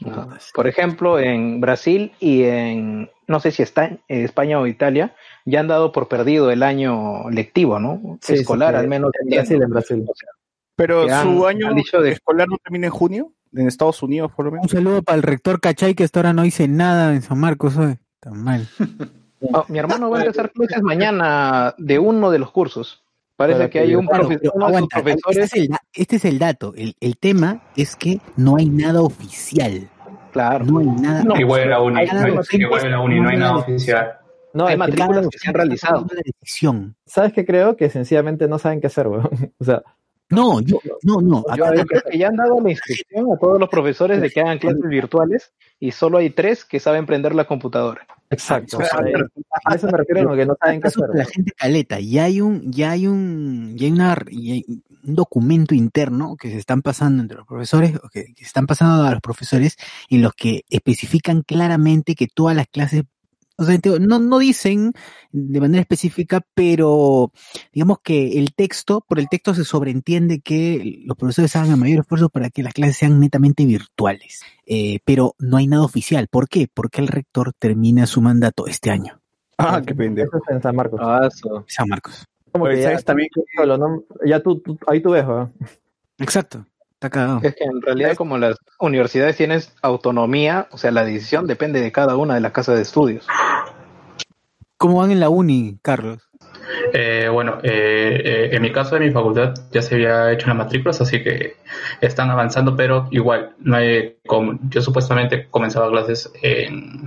¿no? Por ejemplo, en Brasil y en, no sé si está en España o Italia, ya han dado por perdido el año lectivo, ¿no?
Sí,
Escolar,
sí.
al menos.
En Brasil, en Brasil.
O sea,
Pero
han-
su año
han dicho de-
escolar no termina en junio, en Estados Unidos por lo menos.
Un saludo para el rector Cachay que hasta ahora no dice nada en San Marcos hoy. Tan mal. *laughs*
Oh, mi hermano va a empezar clases mañana de uno de los cursos. Parece que
que-
hay un
Claro,
profesor, de sus
aguanta, este es el, este es el dato. El, el tema es que no hay nada oficial.
claro,
No hay nada.
No,
Igual en la uni,
hay
no
nada
hay-
oficial.
igual en la uni no hay nada oficial.
No,
hay matrículas que se han realizado.
Decisión.
¿sabes qué creo? Que sencillamente no saben qué hacer, weón. *laughs* O sea,
No, yo, no, no.
Yo
acá-
creo que ya han dado la instrucción a todos los profesores de que hagan clases virtuales y solo hay tres que saben prender la computadora.
Exacto.
O sea,
A eso me refiero que no saben qué hacer.
la gente caleta. Ya hay un, ya hay un, ya hay una, ya hay un documento interno que se están pasando entre los profesores, o que, que se están pasando a los profesores, en los que especifican claramente que todas las clases, o sea, no, no dicen de manera específica, pero digamos que el texto, por el texto se sobreentiende que los profesores hagan el mayor esfuerzo para que las clases sean netamente virtuales. Eh, pero no hay nada oficial. ¿Por qué? Porque el rector termina su mandato este año.
Ah, qué pendejo.
Eso es en San Marcos.
Ah,
San Marcos.
Como que
Oye,
ya,
¿sabes también
solo, ¿no? ya tú, tú- ahí tú ves, ¿no?
Exacto. Está cagado.
Es que en realidad como las universidades tienen autonomía, o sea, la decisión depende de cada una de las casas de estudios.
¿Cómo van en la uni, Carlos?
Eh, bueno, eh, eh, en mi caso de mi facultad ya se había hecho las matrículas, así que están avanzando, pero igual, no hay, como, yo supuestamente comenzaba clases en,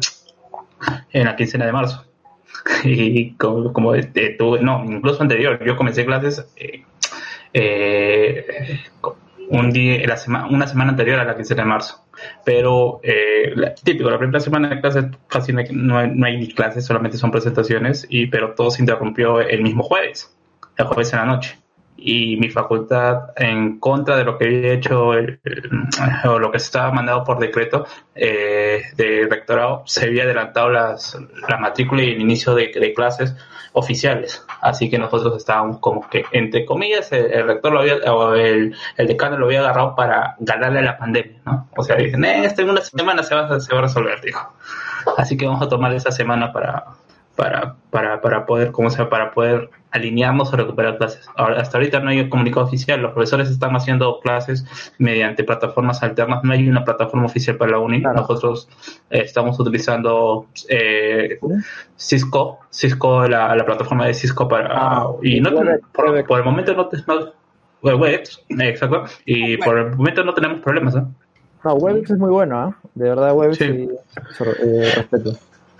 en la quincena de marzo. *laughs* Y como, como eh, tuve- no, incluso anterior, yo comencé clases eh, eh, un día, la sema- una semana anterior a la quincena de marzo. Pero eh, típico, la primera semana de clases casi no hay- no hay ni clases, solamente son presentaciones, y pero todo se interrumpió el mismo jueves, el jueves en la noche. Y mi facultad, en contra de lo que había hecho el- o lo que estaba mandado por decreto eh, de rectorado, se había adelantado las, la matrícula y el inicio de, clases oficiales. Así que nosotros estábamos como que, entre comillas, el, rector lo había, o el, el decano lo había agarrado para ganarle a la pandemia, ¿no? O sea, dicen, eh, esto en una semana se va, se va a resolver, dijo. Así que vamos a tomar esa semana para, para, para, para poder, ¿cómo se llama? Para poder alinearnos o recuperar clases. Ahora, hasta ahorita no hay comunicado oficial, los profesores están haciendo clases mediante plataformas alternas, no hay una plataforma oficial para la uni, nosotros eh, estamos utilizando eh, Cisco, Cisco, la, la plataforma de Cisco para... y no, por, por el momento no, web, eh, exacto, y por el momento no tenemos problemas, ¿eh?
No, Webex es muy bueno, ¿ah? De verdad, Webex sí. eh, respeto.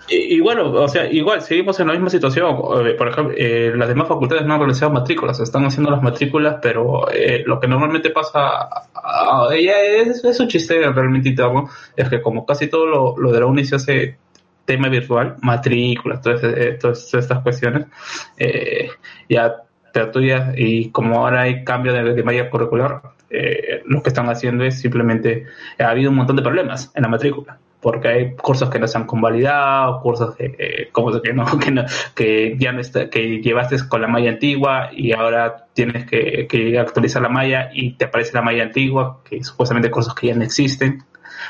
Y, bueno, o sea, igual seguimos en la misma situación. Eh, Por ejemplo, eh, las demás facultades no han realizado matrículas, están haciendo las matrículas, pero eh, lo que normalmente pasa a- a- ya es, es un chiste realmente interno, es que como casi todo lo, lo de la uni se hace tema virtual, matrículas, todas, eh, todas estas cuestiones, eh, ya tertulias y como ahora hay cambio de, de malla curricular, eh, lo que están haciendo es simplemente, ha habido un montón de problemas en la matrícula porque hay cursos que no se han convalidado, cursos que, como que, no, *laughs* que, no- que ya no está, que llevaste con la malla antigua y ahora tienes que, que actualizar la malla y te aparece la malla antigua, que supuestamente cursos que ya no existen,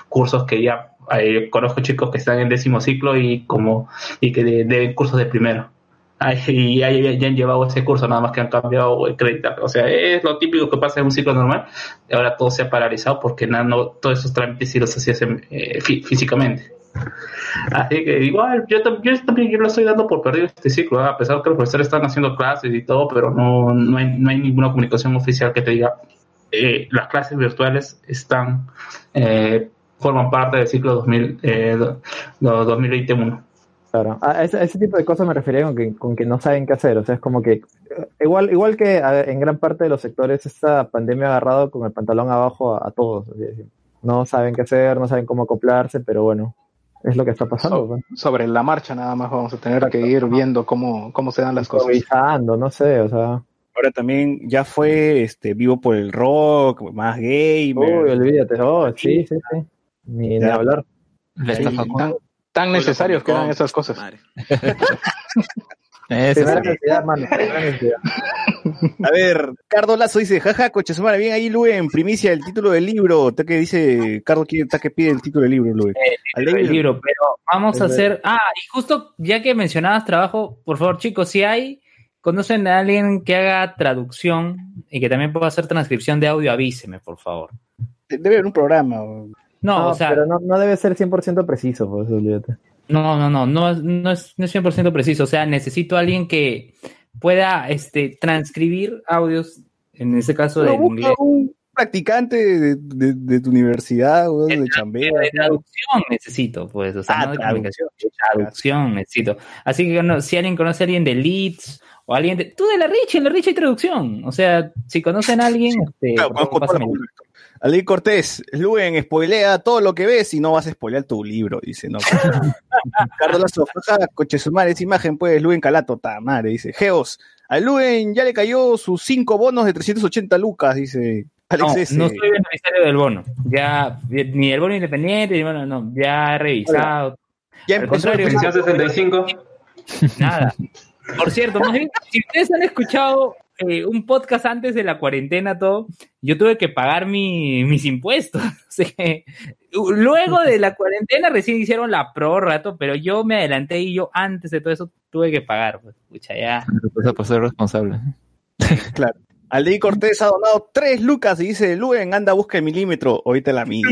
cursos que ya eh, conozco chicos que están en décimo ciclo y como y que de- deben cursos de primero. Y ya, ya- ya han llevado ese curso, nada más que han cambiado el crédito. O sea, es lo típico que pasa en un ciclo normal. Y ahora todo se ha paralizado porque nada, no, todos esos trámites sí los hacías eh, fí- físicamente. Así que igual, yo, yo también yo lo estoy dando por perdido este ciclo, a pesar que los profesores están haciendo clases y todo, pero no, no, hay, no hay ninguna comunicación oficial que te diga eh, las clases virtuales están eh, forman parte del ciclo 2000, eh, do- do- 2021.
Claro, a ese, a ese tipo de cosas me refería con que, con que no saben qué hacer. O sea, es como que, igual, igual que a en gran parte de los sectores, esta pandemia ha agarrado con el pantalón abajo a, a todos. así decir. No saben qué hacer, no saben cómo acoplarse, pero bueno, es lo que está pasando. pues.
Sobre la marcha nada más vamos a tener que ir viendo cómo, cómo se dan las cosas.
Improvisando, no sé, o sea.
Ahora también ya fue este vivo por el rock, más gamer.
Uy, olvídate, oh, sí, sí, sí. Ni, ni hablar.
Ahí-
Tan, tan necesarios que eran esas cosas.
Primera necesidad, mano, primera necesidad.
A ver, Cardo Lazo dice, jaja, coche su madre, bien ahí, Lue, en primicia el título del libro. Está que dice, Cardo quiere, está que pide el título del libro, Lue.
el libro, pero vamos a hacer. Ah, y justo ya que mencionabas trabajo, por favor, chicos, si hay, conocen a alguien que haga traducción y que también pueda hacer transcripción de audio, avíseme, por favor.
Debe haber un programa. o-
No, o sea,
pero no, no debe ser 100% preciso, pues, olvídate.
No, no, no, no, es- no es, no es 100% preciso. O sea, necesito a alguien que pueda este, transcribir audios, en este caso
Pero
del inglés.
un practicante de, de- de tu universidad, o de chambea.
De traducción necesito, pues, o sea,
Ah,
no de
traducción.
comunicación, de traducción necesito. Así que no, si alguien conoce a alguien de Leeds o alguien de... Tú de la Rich, en la Rich hay traducción. O sea, si conocen a alguien, este,
Claro, Ali Cortés, Luen, spoilea todo lo que ves y no vas a spoilear tu libro, dice, no. Carlos Lazo, jaja, coche su madre, esa imagen, pues, Luen Calato, ta madre, dice. Geos, a Luen ya le cayó sus cinco bonos de 380 lucas, dice Alex
No,
S.
no soy beneficiario del bono. Ya, ni el bono independiente, ni bueno, no, ya he revisado.
Ya
Al contrario,
el
Pensión 65.
Nada. Por cierto, más bien, si ustedes han escuchado eh, un podcast antes de la cuarentena, todo, yo tuve que pagar mi- mis impuestos. *laughs* Luego de la cuarentena recién hicieron la prórroga, pero yo me adelanté y yo antes de todo eso tuve que pagar. Pues, pucha, ya.
Pasa por ser responsable. *laughs*
Claro. Aldeí Cortés ha donado tres lucas y dice, Luen, anda, busca el milímetro, ahorita la mía.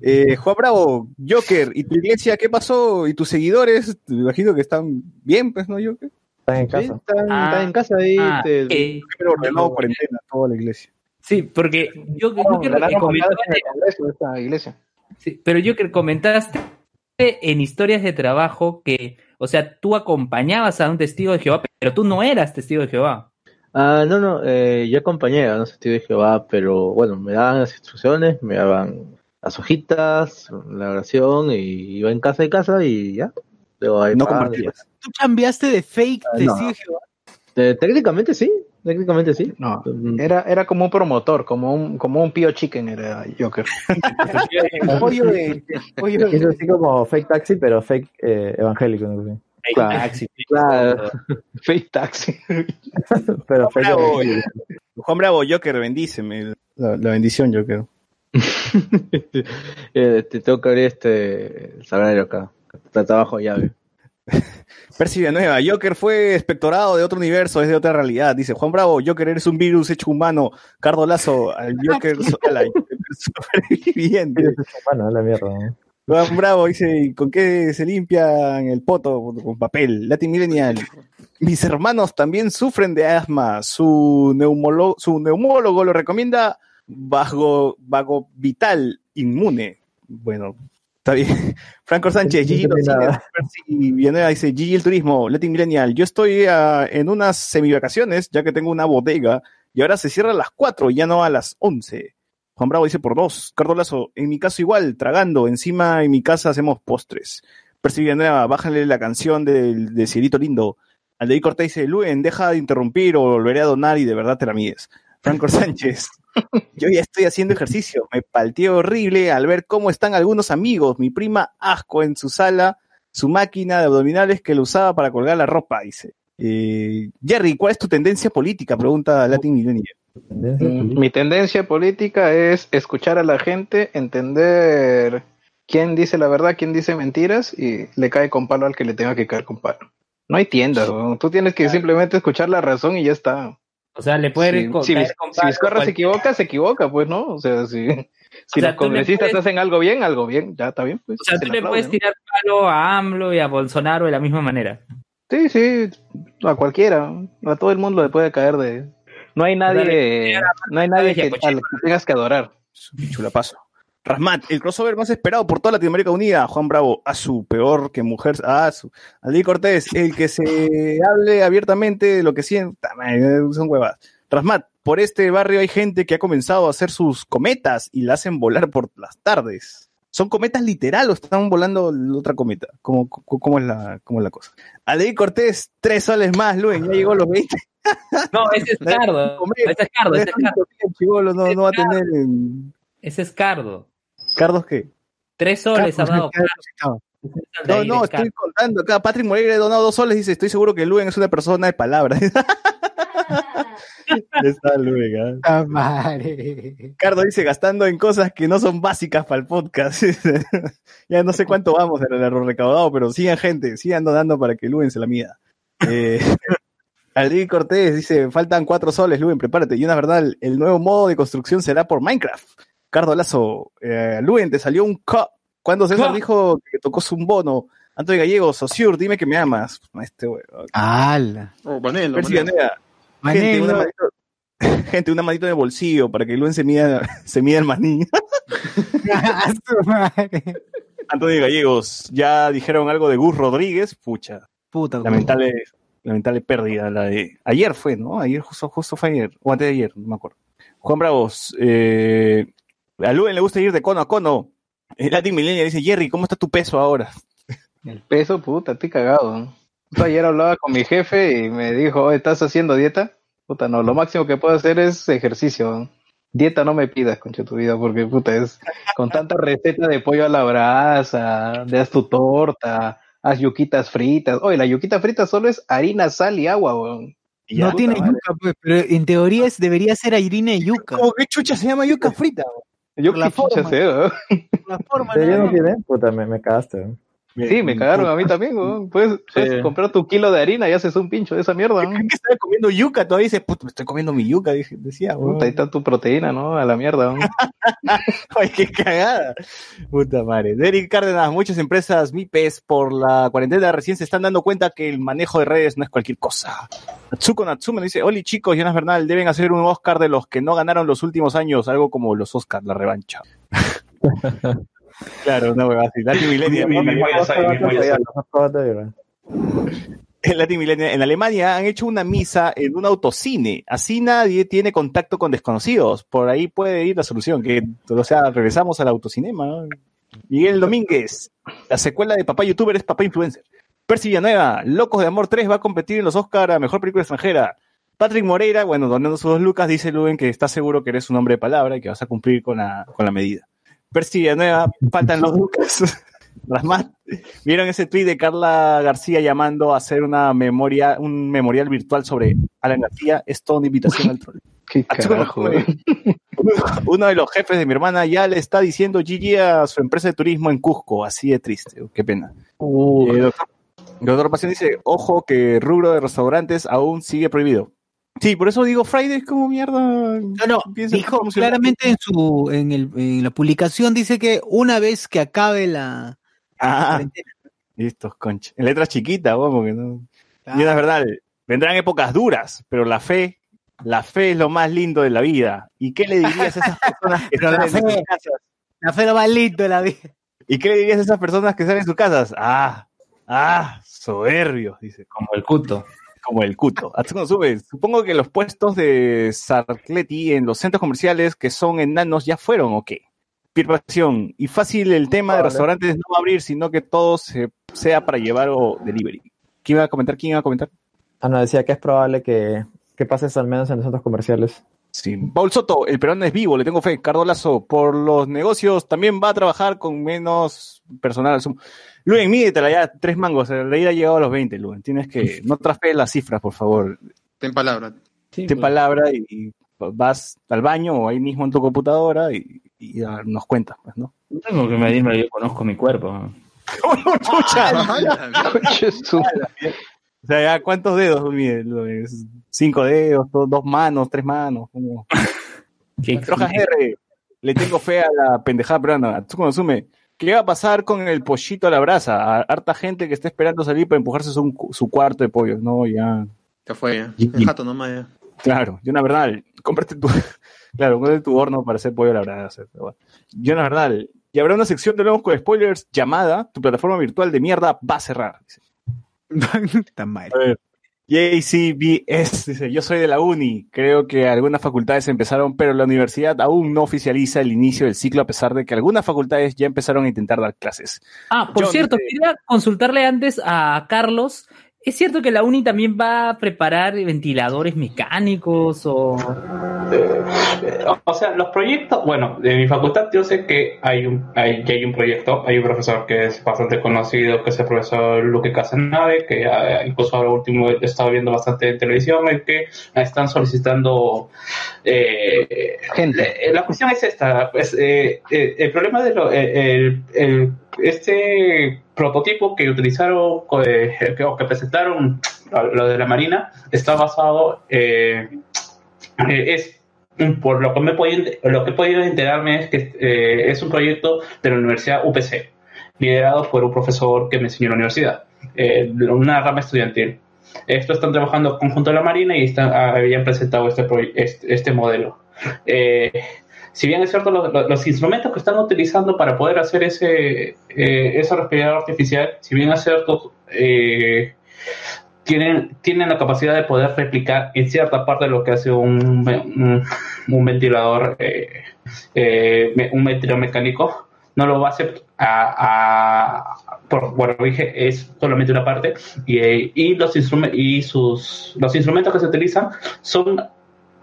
Eh, Juan Bravo, Joker, ¿y tu iglesia qué pasó? ¿Y tus seguidores? Me imagino que están bien, pues, ¿no, Joker?
Están en casa.
están,
Ah,
están en casa ahí.
ah,
te-
eh,
Pero ordenado cuarentena, toda la iglesia.
sí, porque yo, yo
No,
creo que comentaste-
de esta iglesia.
Sí, pero yo que comentaste en historias de trabajo que, o sea, tú acompañabas a un testigo de Jehová, pero tú no eras testigo de Jehová.
Ah, no, no, eh, yo acompañé a un testigo de Jehová, pero bueno, me daban las instrucciones, me daban las hojitas, la oración, y iba en casa y casa y ya.
No
pagando,
compartirlas.
¿Tú cambiaste de fake testigo
no.
de Jehová?
ya. Eh, técnicamente sí, técnicamente sí.
No, era, era como un promotor, como un, como un Pio Chicken era Joker. *laughs*
Pollo de... pollo de-
Es así como fake taxi, pero fake eh, evangélico. ¿no?
Claro, claro. *laughs*
fake taxi. *laughs*
Pero fake
Bravo. Juan Bravo, Joker, bendíceme. La, la bendición, Joker.
Eh, te tengo que abrir este salario acá. Está trabajo llave. *laughs*
Percy Villanueva, Joker fue espectorado de otro universo, es de otra realidad. Dice Juan Bravo, Joker eres un virus hecho humano. Cardo Lazo, al *laughs* Joker, a la Joker sobreviviente.
Bueno, la mierda. ¿no?
Juan Bravo dice, ¿y ¿con qué se limpian el poto? Con papel. Latin Millennial. Mis hermanos también sufren de asma. Su, neumolo- su neumólogo lo recomienda bajo, vago vital inmune. Bueno, está bien. *laughs* Franco Sánchez, Gigi. Percy Villanueva dice, Gigi el turismo, Latin Millennial. Yo estoy ah, en unas semivacaciones, ya que tengo una bodega, y ahora se cierra a las 4 y ya no a las 11. Juan Bravo dice por dos. Cardolazo, en mi caso igual, tragando. Encima en mi casa hacemos postres. Percy Villanueva, bájale la canción del de Cielito Lindo. Aldeí Cortés dice, Luen, deja de interrumpir o volveré a donar y de verdad te la mides. Franco *laughs* Sánchez, yo ya estoy haciendo ejercicio. Me palteé horrible al ver cómo están algunos amigos. Mi prima asco en su sala, su máquina de abdominales que lo usaba para colgar la ropa, dice. Eh, Jerry, ¿cuál es tu tendencia política? Pregunta Latin Millennial.
Tendencia
Mm. Mi tendencia política es escuchar a la gente, entender quién dice la verdad, quién dice mentiras y le cae con palo al que le tenga que caer con palo. No hay tiendas, tú tienes que simplemente escuchar la razón y ya está.
O sea, le puede
Si,
co-
si,
con
si Vizcarra se equivoca, se equivoca, pues no. O sea, si, si
sea,
los congresistas
puedes-
hacen algo bien, algo bien, ya está bien. Pues,
O sea,
se
tú
le
puedes
¿no?
tirar palo a AMLO y a Bolsonaro de la misma manera.
Sí, sí, a cualquiera, a todo el mundo le puede caer de... No hay nadie, no hay nadie que, al que tengas que adorar.
Chula paso. Rasmat, el crossover más esperado por toda Latinoamérica Unida. Juan Bravo, a su peor que mujer. A su. Alí Cortés, el que se hable abiertamente de lo que sienta. Son huevas. Rasmat, por este barrio hay gente que ha comenzado a hacer sus cometas y la hacen volar por las tardes. ¿Son cometas literal o están volando la otra cometa? ¿Cómo, cómo, es, la, cómo es la cosa? Alí Cortés, tres soles más, Luen, ya llegó a los 20.
No, *laughs* ese es Cardo. Ese es Cardo, ese es Cardo.
No, no va a tener. en-
Ese es Cardo.
¿Cardos qué?
Tres soles ha dado.
No, no, estoy contando acá. Patrick Moreira ha donado dos soles. Dice: Estoy seguro que Luen es una persona de palabra. *laughs* Está Luen, *laughs*
madre.
Cardo dice: Gastando en cosas que no son básicas para el podcast. *laughs* ya no sé cuánto vamos en el recaudado, pero sigan, gente. Sigan donando para que Luen se la mida. Eh, Cortés dice: Faltan cuatro soles, Luen, prepárate. Y una verdad, el nuevo modo de construcción será por Minecraft. Cardo Lazo, eh, Luen, te salió un co. Cuando César dijo que tocó su bono. Antonio Gallego, Sociur, dime que me amas. Este huevo.
¡Hala!
Oh, Manelo,
Percy
Manelo.
Villanueva, Gente, una manito, *laughs* gente, una manito en el bolsillo para que Luen se mida, *laughs* se mida el maní.
¡A su madre!
Antonio Gallegos, ya dijeron algo de Gus Rodríguez, pucha.
Puta,
Lamentable, lamentable pérdida la de. Ayer fue, ¿no? Ayer, justo, justo fue ayer, o antes de ayer, no me acuerdo. Juan Bravos, eh, a Luen le gusta ir de cono a cono. El Latin Millennial dice, Jerry, ¿cómo está tu peso ahora?
El peso, puta, estoy cagado. Ayer hablaba con mi jefe y me dijo, "Oye, ¿estás haciendo dieta? Puta, no, lo máximo que puedo hacer es ejercicio. Dieta no me pidas, concha tu vida, porque puta, es con tanta receta de pollo a la brasa, de haz tu torta, haz yuquitas fritas. Oye, la yuquita frita solo es harina, sal y agua, weón. Y
No tiene
madre.
yuca, pues, pero en teoría es, debería ser Irina y yuca.
¿Cómo que chucha se llama yuca frita?
Yo
la
qué
forma.
sé.
La forma,
¿Sí,
nada
yo no
más.
tiene? Puta, me, me cagaste.
Sí, me cagaron a mí también, weón. Puedes, puedes comprar tu kilo de harina y haces un pincho de esa mierda, ¿no?
que estaba comiendo yuca todavía dice, puta, me estoy comiendo mi yuca, dije- decía, weón.
Puta, ahí está tu proteína, ¿no? A la mierda, ¿no? *laughs*
Ay, qué cagada. Puta madre. Derek Cárdenas, muchas empresas MIPES por la cuarentena recién se están dando cuenta que el manejo de redes no es cualquier cosa. Natsuko Natsume dice, Oli chicos, Jonas Bernal, deben hacer un Oscar de los que no ganaron los últimos años, algo como los Oscars, la revancha. *laughs* claro, una huevada así. Latin Millennial.
Mi- mi- mi-
Los
mi- mi- mi- mi-
Oscar los Oscar de llorar.
En Latin Millennial, en Alemania han hecho una misa en un autocine. Así nadie tiene contacto con desconocidos. Por ahí puede ir la solución. Que, o sea, regresamos al autocinema. ¿no? Miguel Domínguez, la secuela de Papá Youtuber es Papá Influencer. Percy Villanueva, Locos de Amor 3 va a competir en los Oscar a Mejor Película Extranjera. Patrick Moreira, bueno, donando sus dos lucas, dice Luen que está seguro que eres un hombre de palabra y que vas a cumplir con la, con la medida. Percy Villanueva, faltan los *laughs* lucas. *laughs* Rasmat, ¿vieron ese tweet de Carla García llamando a hacer una memoria, un memorial virtual sobre Alan García? Es toda una invitación al troll.
Qué carajo, *laughs*
Uno de los jefes de mi hermana ya le está diciendo GG a su empresa de turismo en Cusco. Así de triste. Qué pena. Eh, doctor, doctor Pasión dice, ojo que rubro de restaurantes aún sigue prohibido. Sí, por eso digo Friday es como mierda.
No, no, dijo claramente en su en, el, en la publicación dice que una vez que acabe la
Ah,
cuarentena,
listos, concha. En letras chiquitas, vos, porque no.
Claro.
Y es verdad, vendrán épocas duras, pero la fe, la fe es lo más lindo de la vida. ¿Y qué le dirías a esas personas que *laughs*
Pero la
salen de
fe-
sus casas?
la fe lo más lindo de la vida.
¿Y qué le dirías a esas personas que salen de sus casas? Ah, ah, soberbios, dice.
Como el cuto.
Como el cuto. Atsuko sube. Supongo que los puestos de Sarcleti en los centros comerciales que son enanos ya fueron, ¿o qué? Pirpación. Y fácil el tema de restaurantes no va a abrir, sino que todo se- sea para llevar o delivery. ¿Quién iba a comentar? ¿Quién iba a comentar?
Ah, no, decía que es probable que, que pases al menos en los centros comerciales.
Sí. Paul Soto, el peruano es vivo, le tengo fe. Cardo Lazo, por los negocios también va a trabajar con menos personal. Luen, mídetela ya, tres mangos. La ida ha llegado a los 20, Luen. Tienes que, no traspees las cifras, por favor.
Ten palabra.
Ten palabra y, y vas al baño o ahí mismo en tu computadora y, y ya nos cuentas, pues, ¿no?
No tengo que medirme, yo conozco mi cuerpo. *laughs*
¡Chucha! O sea, ya, ¿cuántos dedos? ¿Cinco dedos? do- ¿Dos manos? ¿Tres manos? ¿Cómo? *laughs*
¿Qué-
Rojas R, le tengo fe a la pendejada peruana. Tú consume. ¿Qué va a pasar con el pollito a la brasa? A harta gente que está esperando salir para empujarse su, su cuarto de pollo. No, ya.
Ya fue, ya. El jato nomás, ya.
Claro, Jonas Bernal, cómprate tu, *laughs* claro, cómprate tu horno para hacer pollo a la brasa. pero bueno. Jonas Bernal, y habrá una sección de nuevos con spoilers llamada Tu plataforma virtual de mierda va a cerrar. *laughs*
Tan mal.
A ver. JCBS dice, yo soy de la uni, creo que algunas facultades empezaron, pero la universidad aún no oficializa el inicio del ciclo a pesar de que algunas facultades ya empezaron a intentar dar clases.
Ah, por
John
cierto, quería consultarle antes a Carlos. ¿Es cierto que la uni también va a preparar ventiladores mecánicos o...?
O sea, los proyectos, bueno, de mi facultad yo sé que hay un, hay, que hay un proyecto, hay un profesor que es bastante conocido, que es el profesor Luque Casanave, que ah, incluso ahora último he estado viendo bastante en televisión, en que están solicitando... eh,
Gente.
la, la cuestión es esta, pues, eh, eh, el problema de lo, eh, el, el- este prototipo que utilizaron, eh, que, o que presentaron lo de la Marina, está basado, eh, eh, es por lo que me podido, lo que he podido enterarme es que eh, es un proyecto de la Universidad UPC, liderado por un profesor que me enseñó en la universidad, una rama estudiantil. Esto están trabajando conjunto a la Marina y están, habían presentado este, este, este modelo. Si bien es cierto, los, instrumentos que están utilizando para poder hacer ese, eh, ese respirador artificial, si bien es cierto, eh, tienen, tienen la capacidad de poder replicar en cierta parte lo que hace un, un, ventilador, eh, eh, un ventilador mecánico, no lo va a hacer a, por, bueno, dije, es solamente una parte, y, y, los, instrumentos y sus, los instrumentos que se utilizan son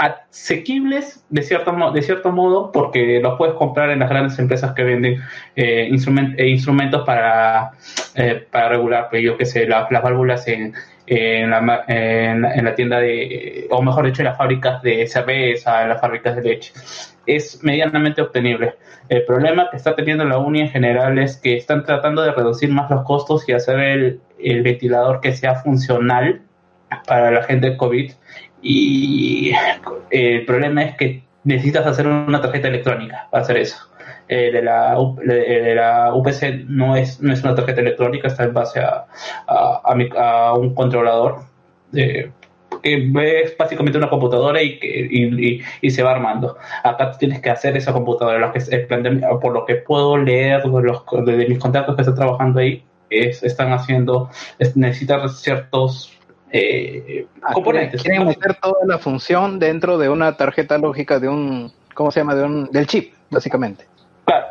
asequibles de cierto, de cierto modo porque los puedes comprar en las grandes empresas que venden eh, eh, instrumentos para, eh, para regular, pues yo qué sé, la- las válvulas en, en la tienda de, o mejor dicho, en las fábricas de cerveza, en las fábricas de leche. Es medianamente obtenible. El problema que está teniendo la UNI en general es que están tratando de reducir más los costos y hacer el, el ventilador que sea funcional para la gente de COVID. Y el problema es que necesitas hacer una tarjeta electrónica para hacer eso. Eh, de, la, UPC no es, no es una tarjeta electrónica, está en base a, a, mi- a un controlador. eh, que es básicamente una computadora y, y, y- se va armando. Acá tienes que hacer esa computadora. Por lo que puedo leer los, de mis contactos que están trabajando ahí, es, están haciendo, es, necesitan ciertos eh,
Ah,
componentes.
Quieren meter toda la función dentro de una tarjeta lógica de un, ¿cómo se llama? De un, del chip, básicamente.
Claro,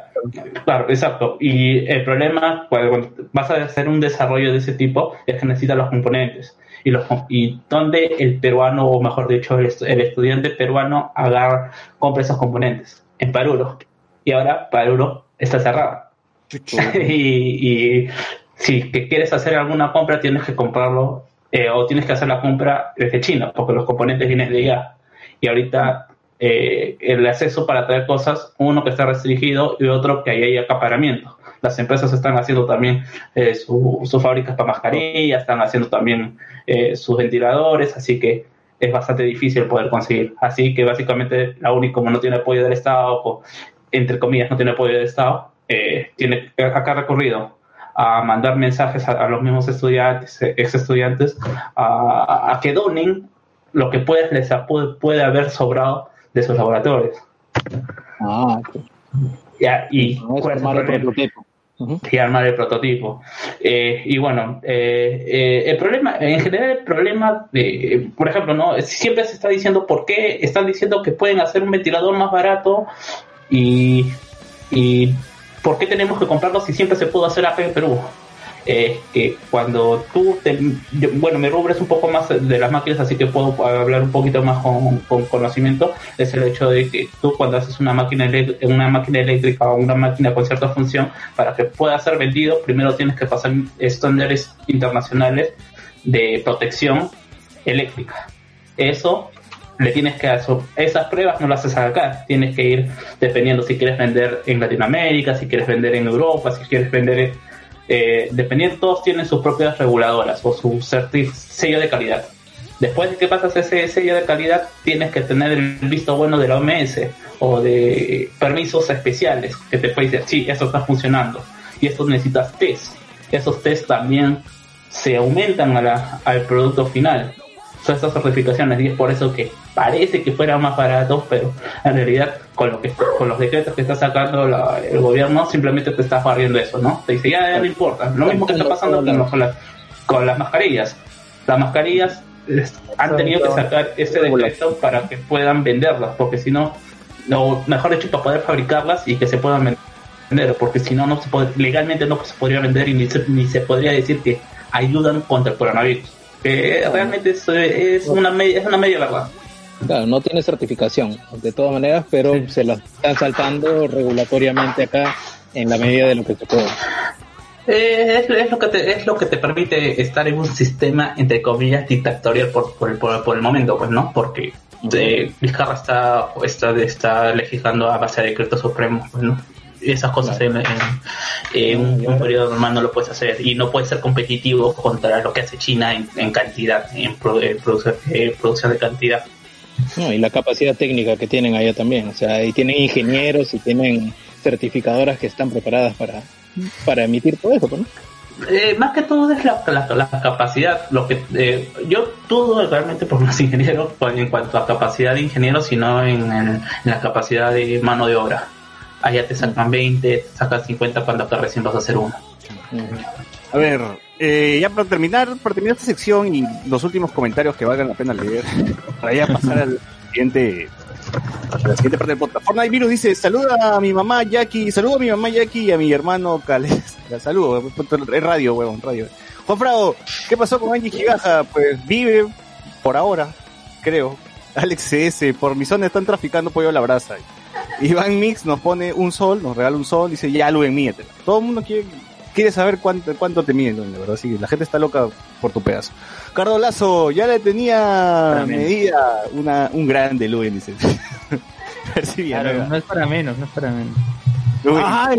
claro, exacto. Y el problema cuando vas a hacer un desarrollo de ese tipo es que necesitas los componentes. Y, los, y donde el peruano, o mejor dicho, el, el estudiante peruano agarra, compra esos componentes en Paruro. Y ahora Paruro está cerrado. *laughs* y, y si que quieres hacer alguna compra, tienes que comprarlo eh, o tienes que hacer la compra desde China, porque los componentes vienen de allá. Y ahorita eh, el acceso para traer cosas, uno que está restringido y otro que ahí hay acaparamiento. Las empresas están haciendo también eh, su- sus fábricas para mascarillas, están haciendo también sus ventiladores, así que es bastante difícil poder conseguir. Así que básicamente la única, como no tiene apoyo del Estado, o, entre comillas, no tiene apoyo del Estado, tiene acá ha recurrido a mandar mensajes a, a los mismos estudiantes, ex estudiantes, a, a que donen lo que puede, les puede, puede haber sobrado de sus laboratorios.
Ah,
Ya, y
es
¿cuál es el
armar el prototipo.
y armar el prototipo. Eh, y bueno, eh, eh, el problema, en general el problema, de, por ejemplo, no siempre se está diciendo por qué están diciendo que pueden hacer un ventilador más barato y, y por qué tenemos que comprarlo si siempre se pudo hacer acá en Perú. Eh, que cuando tú, te- bueno, mi rubro es un poco más de las máquinas, así que puedo hablar un poquito más con, con conocimiento, es el hecho de que tú cuando haces una máquina, una máquina eléctrica o una máquina con cierta función, para que pueda ser vendido, primero tienes que pasar estándares internacionales de protección eléctrica. Eso le tienes que hacer, esas pruebas no las haces acá, tienes que ir dependiendo si quieres vender en Latinoamérica, si quieres vender en Europa, si quieres vender, eh, dependiendo, todos tienen sus propias reguladoras o su sello de calidad. Después de que pasas ese sello de calidad, tienes que tener el visto bueno de la OMS o de permisos especiales que te puede decir, sí, eso está funcionando. Y esto necesitas test. Esos test también se aumentan a la- al producto final. Son estas certificaciones y es por eso que parece que fuera más barato, pero en realidad con lo que con los decretos que está sacando la- el gobierno simplemente te está barriendo eso, ¿no? Te dice, ya, ya no importa. Lo mismo que está pasando con, los- con las, con las mascarillas. Las mascarillas les- han tenido que sacar ese decreto para que puedan venderlas, porque si no, no, mejor dicho, para poder fabricarlas y que se puedan vender, porque si no, no se puede, legalmente no se podría vender y ni se, ni se podría decir que ayudan contra el coronavirus. Que realmente es, es una media, es una media verdad.
Claro, no tiene certificación, de todas maneras, pero se la están saltando regulatoriamente acá en la medida de lo que se puede.
Eh, es, es lo que te, es lo que te permite estar en un sistema, entre comillas, dictatorial por, por, el- por, por el momento, pues, ¿no? Porque eh, Vizcarra está, está, está legislando a base de decretos supremos, pues, ¿no? Esas cosas en, en- en un, un periodo normal no lo puedes hacer y no puedes ser competitivo contra lo que hace China en, en cantidad, en, pro- en produ- eh, producción de cantidad.
No, y la capacidad técnica que tienen allá también, o sea, y tienen ingenieros y tienen certificadoras que están preparadas para, para emitir todo eso, pues, ¿no?
Eh, más que todo es la, la- la capacidad. Lo que eh, yo dudo realmente por los *laughs* ingenieros en cuanto a capacidad de ingenieros, sino en, en la capacidad de mano de obra. Allá te sacan 20, te sacan 50 cuando acá recién vas a hacer uno.
A ver, eh, ya para terminar, para terminar esta sección y los últimos comentarios que valgan la pena leer, *laughs* para ya pasar al siguiente La siguiente parte del podcast. Fortnite Virus dice, saluda a mi mamá Jackie, saludo a mi mamá Jackie y a mi hermano Cales. La saludo, es radio, huevón, radio. Juan Frado, ¿qué pasó con Angie Gigaja? Pues vive por ahora, creo. Alex CS, por mi zona están traficando pollo a la brasa. Iván Mix nos pone un sol, nos regala un sol, dice, ya Luen, mídete. Todo el mundo quiere, quiere saber cuánto, cuánto te miden, de verdad, sí, la gente está loca por tu pedazo. Cardo Lazo, ya le tenía
Para
medida una, un grande Luen, dice. *laughs* Percy
Claro, no es para menos, no es para menos.
Luen,
Ay.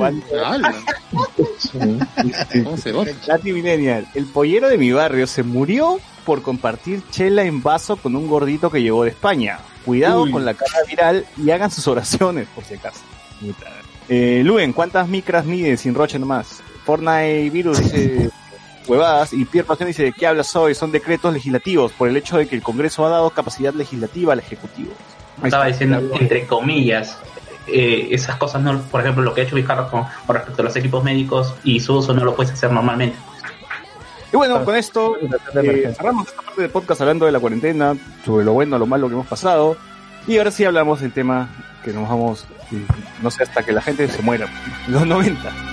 ¿Cómo se *laughs*
Millennial, el pollero de mi barrio se murió por compartir chela en vaso con un gordito que llegó de España. Cuidado
Uy.
con la cara viral y hagan sus oraciones, por si acaso. Eh, Luen, ¿cuántas micras mide sin roche nomás? Fortnite Virus dice *laughs* huevadas y Pierre Pasión dice, ¿qué hablas hoy? Son decretos legislativos por el hecho de que el Congreso ha dado capacidad legislativa al Ejecutivo. Ahí
Estaba diciendo, entre comillas, eh, esas cosas no, por ejemplo, lo que ha hecho Vizcarra con, con respecto a los equipos médicos y su uso no lo puedes hacer normalmente.
Y bueno, con esto eh, cerramos esta parte del podcast hablando de la cuarentena, sobre lo bueno, lo malo que hemos pasado. Y ahora sí hablamos del tema que nos vamos, eh, no sé, hasta que la gente se muera. *laughs* Los 90.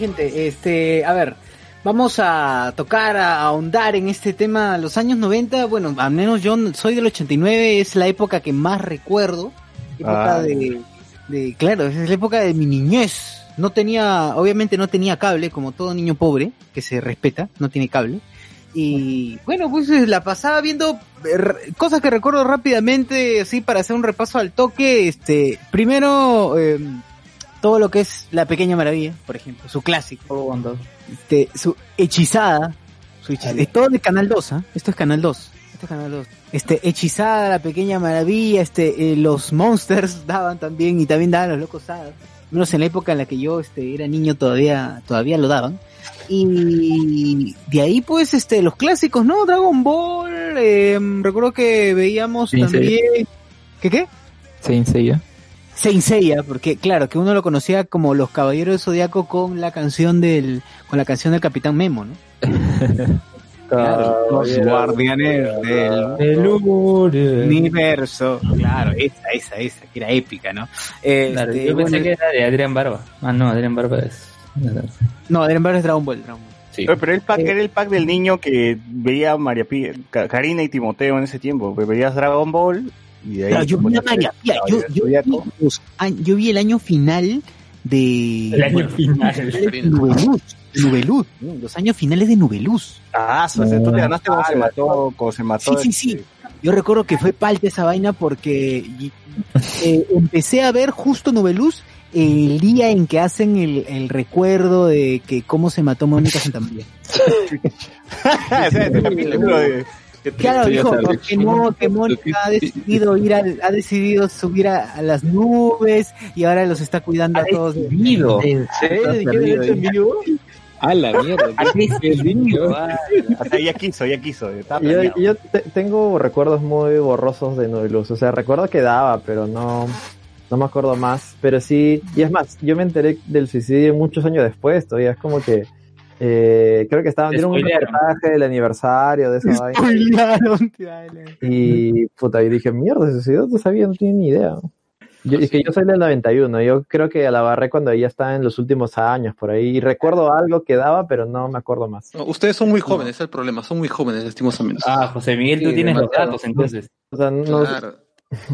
Gente. Este, a ver, vamos a tocar, a ahondar en este tema. Los años 90, bueno, al menos yo soy del 89, es la época que más recuerdo. Época
Ah.
de, de, claro, es la época de mi niñez. No tenía, obviamente no tenía cable, como todo niño pobre, que se respeta, no tiene cable. Y bueno, pues la pasaba viendo eh, cosas que recuerdo rápidamente, así para hacer un repaso al toque. Este, primero, eh, todo lo que es La Pequeña Maravilla, por ejemplo, su clásico. Este, su hechizada, su hechizada. Es todo de Canal 2, ¿ah? Esto es Canal 2. Esto es Canal 2. Este, hechizada, La Pequeña Maravilla, este, eh, los Monsters *laughs* daban también, y también daban los Locos Hadas. Menos en la época en la que yo este, era niño todavía, todavía lo daban. Y de ahí pues este los clásicos, ¿no? Dragon Ball, eh, recuerdo que veíamos
Saint Seiya.
también... ¿Qué qué?
Saint Seiya.
Saint Seiya, porque claro, que uno lo conocía como los Caballeros del Zodiaco con la canción del, con la canción del Capitán Memo, ¿no? *laughs* Los guardianes del universo. Claro, esa, esa, esa, que era épica, ¿no? Este,
Claro, yo pensé
bueno,
que era de Adrián Barba. Ah, no, Adrián Barba es.
No, Adrian Barber es Dragon Ball. Dragon Ball.
Sí.
Oye, pero el pack era el pack del niño que veía María Pía, Ca- Karina y Timoteo en ese tiempo. que Veías Dragon Ball y de ahí.
Claro, yo vi María Pía, yo, yo, yo vi el año final de...
El año final.
de Nubeluz, Nubeluz, los años finales de Nubeluz.
Ah, o sea, tú te ganaste cuando se mató, cuando se mató.
Sí, sí, sí. Yo recuerdo que fue palta esa vaina porque eh, empecé a ver justo Nubeluz el día en que hacen el, el recuerdo de que cómo se mató Mónica Santamaría. *laughs* Claro, dijo
que-
que no, que Mónica ha decidido ir al- ha decidido subir a, a las nubes y ahora los está cuidando a todos.
decidido?
¿En serio?
A la mierda. *laughs* *laughs*
O sea, ya quiso, ya quiso.
Yo, yo te- tengo recuerdos muy borrosos de Nubeluz. O sea, recuerdo que daba, pero no, no me acuerdo más. Pero sí, y es más, yo me enteré del suicidio muchos años después. Todavía es como que. Eh, creo que estaban dieron un reportaje del aniversario de esa vaina. Y puta, y dije, mierda, se suicidó, no sabía, no tenía ni idea. Yo, es que yo soy del 91, yo creo que la barré cuando ella estaba en los últimos años por ahí. Y recuerdo algo que daba, pero no me acuerdo más.
No, ustedes son muy jóvenes, es el problema, son muy jóvenes, lastimosamente.
Ah, José Miguel, tú
Sí,
tienes los datos entonces.
O sea, no,
Claro.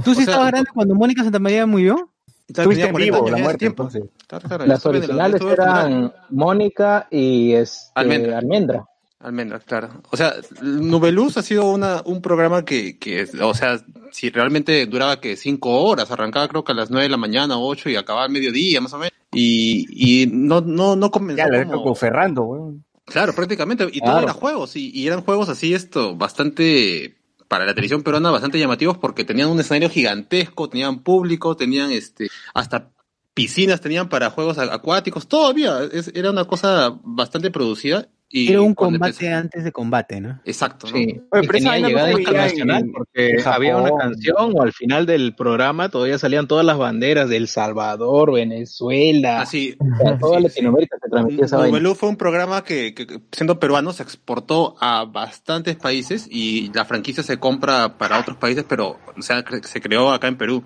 ¿Tú sí
O sea,
estabas grande cuando Mónica Santamaría murió?
Estuviste
Tenía
en
40
vivo, la muerte, entonces.
Claro,
Las originales eran Mónica y este,
Almendra.
Almendra.
Almendra, claro. O sea, Nubeluz ha sido una, un programa que, que, o sea, si realmente duraba que cinco horas, arrancaba creo que a las nueve de la mañana, ocho y acababa al mediodía, más o menos. Y, y no, no, no comenzó
Ya, la
como-
con Ferrando, weón.
Claro, prácticamente. Y todo era juegos. Y, y eran juegos así, esto, bastante, para la televisión peruana, bastante llamativos porque tenían un escenario gigantesco, tenían público, tenían este, hasta piscinas tenían para juegos acuáticos, todavía. Es, era una cosa bastante producida. Y
Era un combate
empezó-
antes de combate, ¿no?
Exacto, ¿no?
Sí,
Oye, pero esa no
llegada internacional
en-
porque
en
había una canción o al final del programa todavía salían todas las banderas de El Salvador, Venezuela,
Así,
o sea, toda Latinoamérica se transmitía esa vaina.
Fue un programa que, que, siendo peruano, se exportó a bastantes países y la franquicia se compra para otros países, pero o sea, se creó acá en Perú.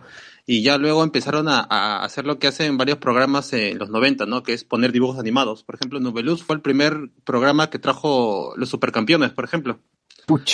Y ya luego empezaron a, a hacer lo que hacen varios programas en los 90, ¿no? Que es poner dibujos animados. Por ejemplo, Nubeluz fue el primer programa que trajo los supercampeones, por ejemplo.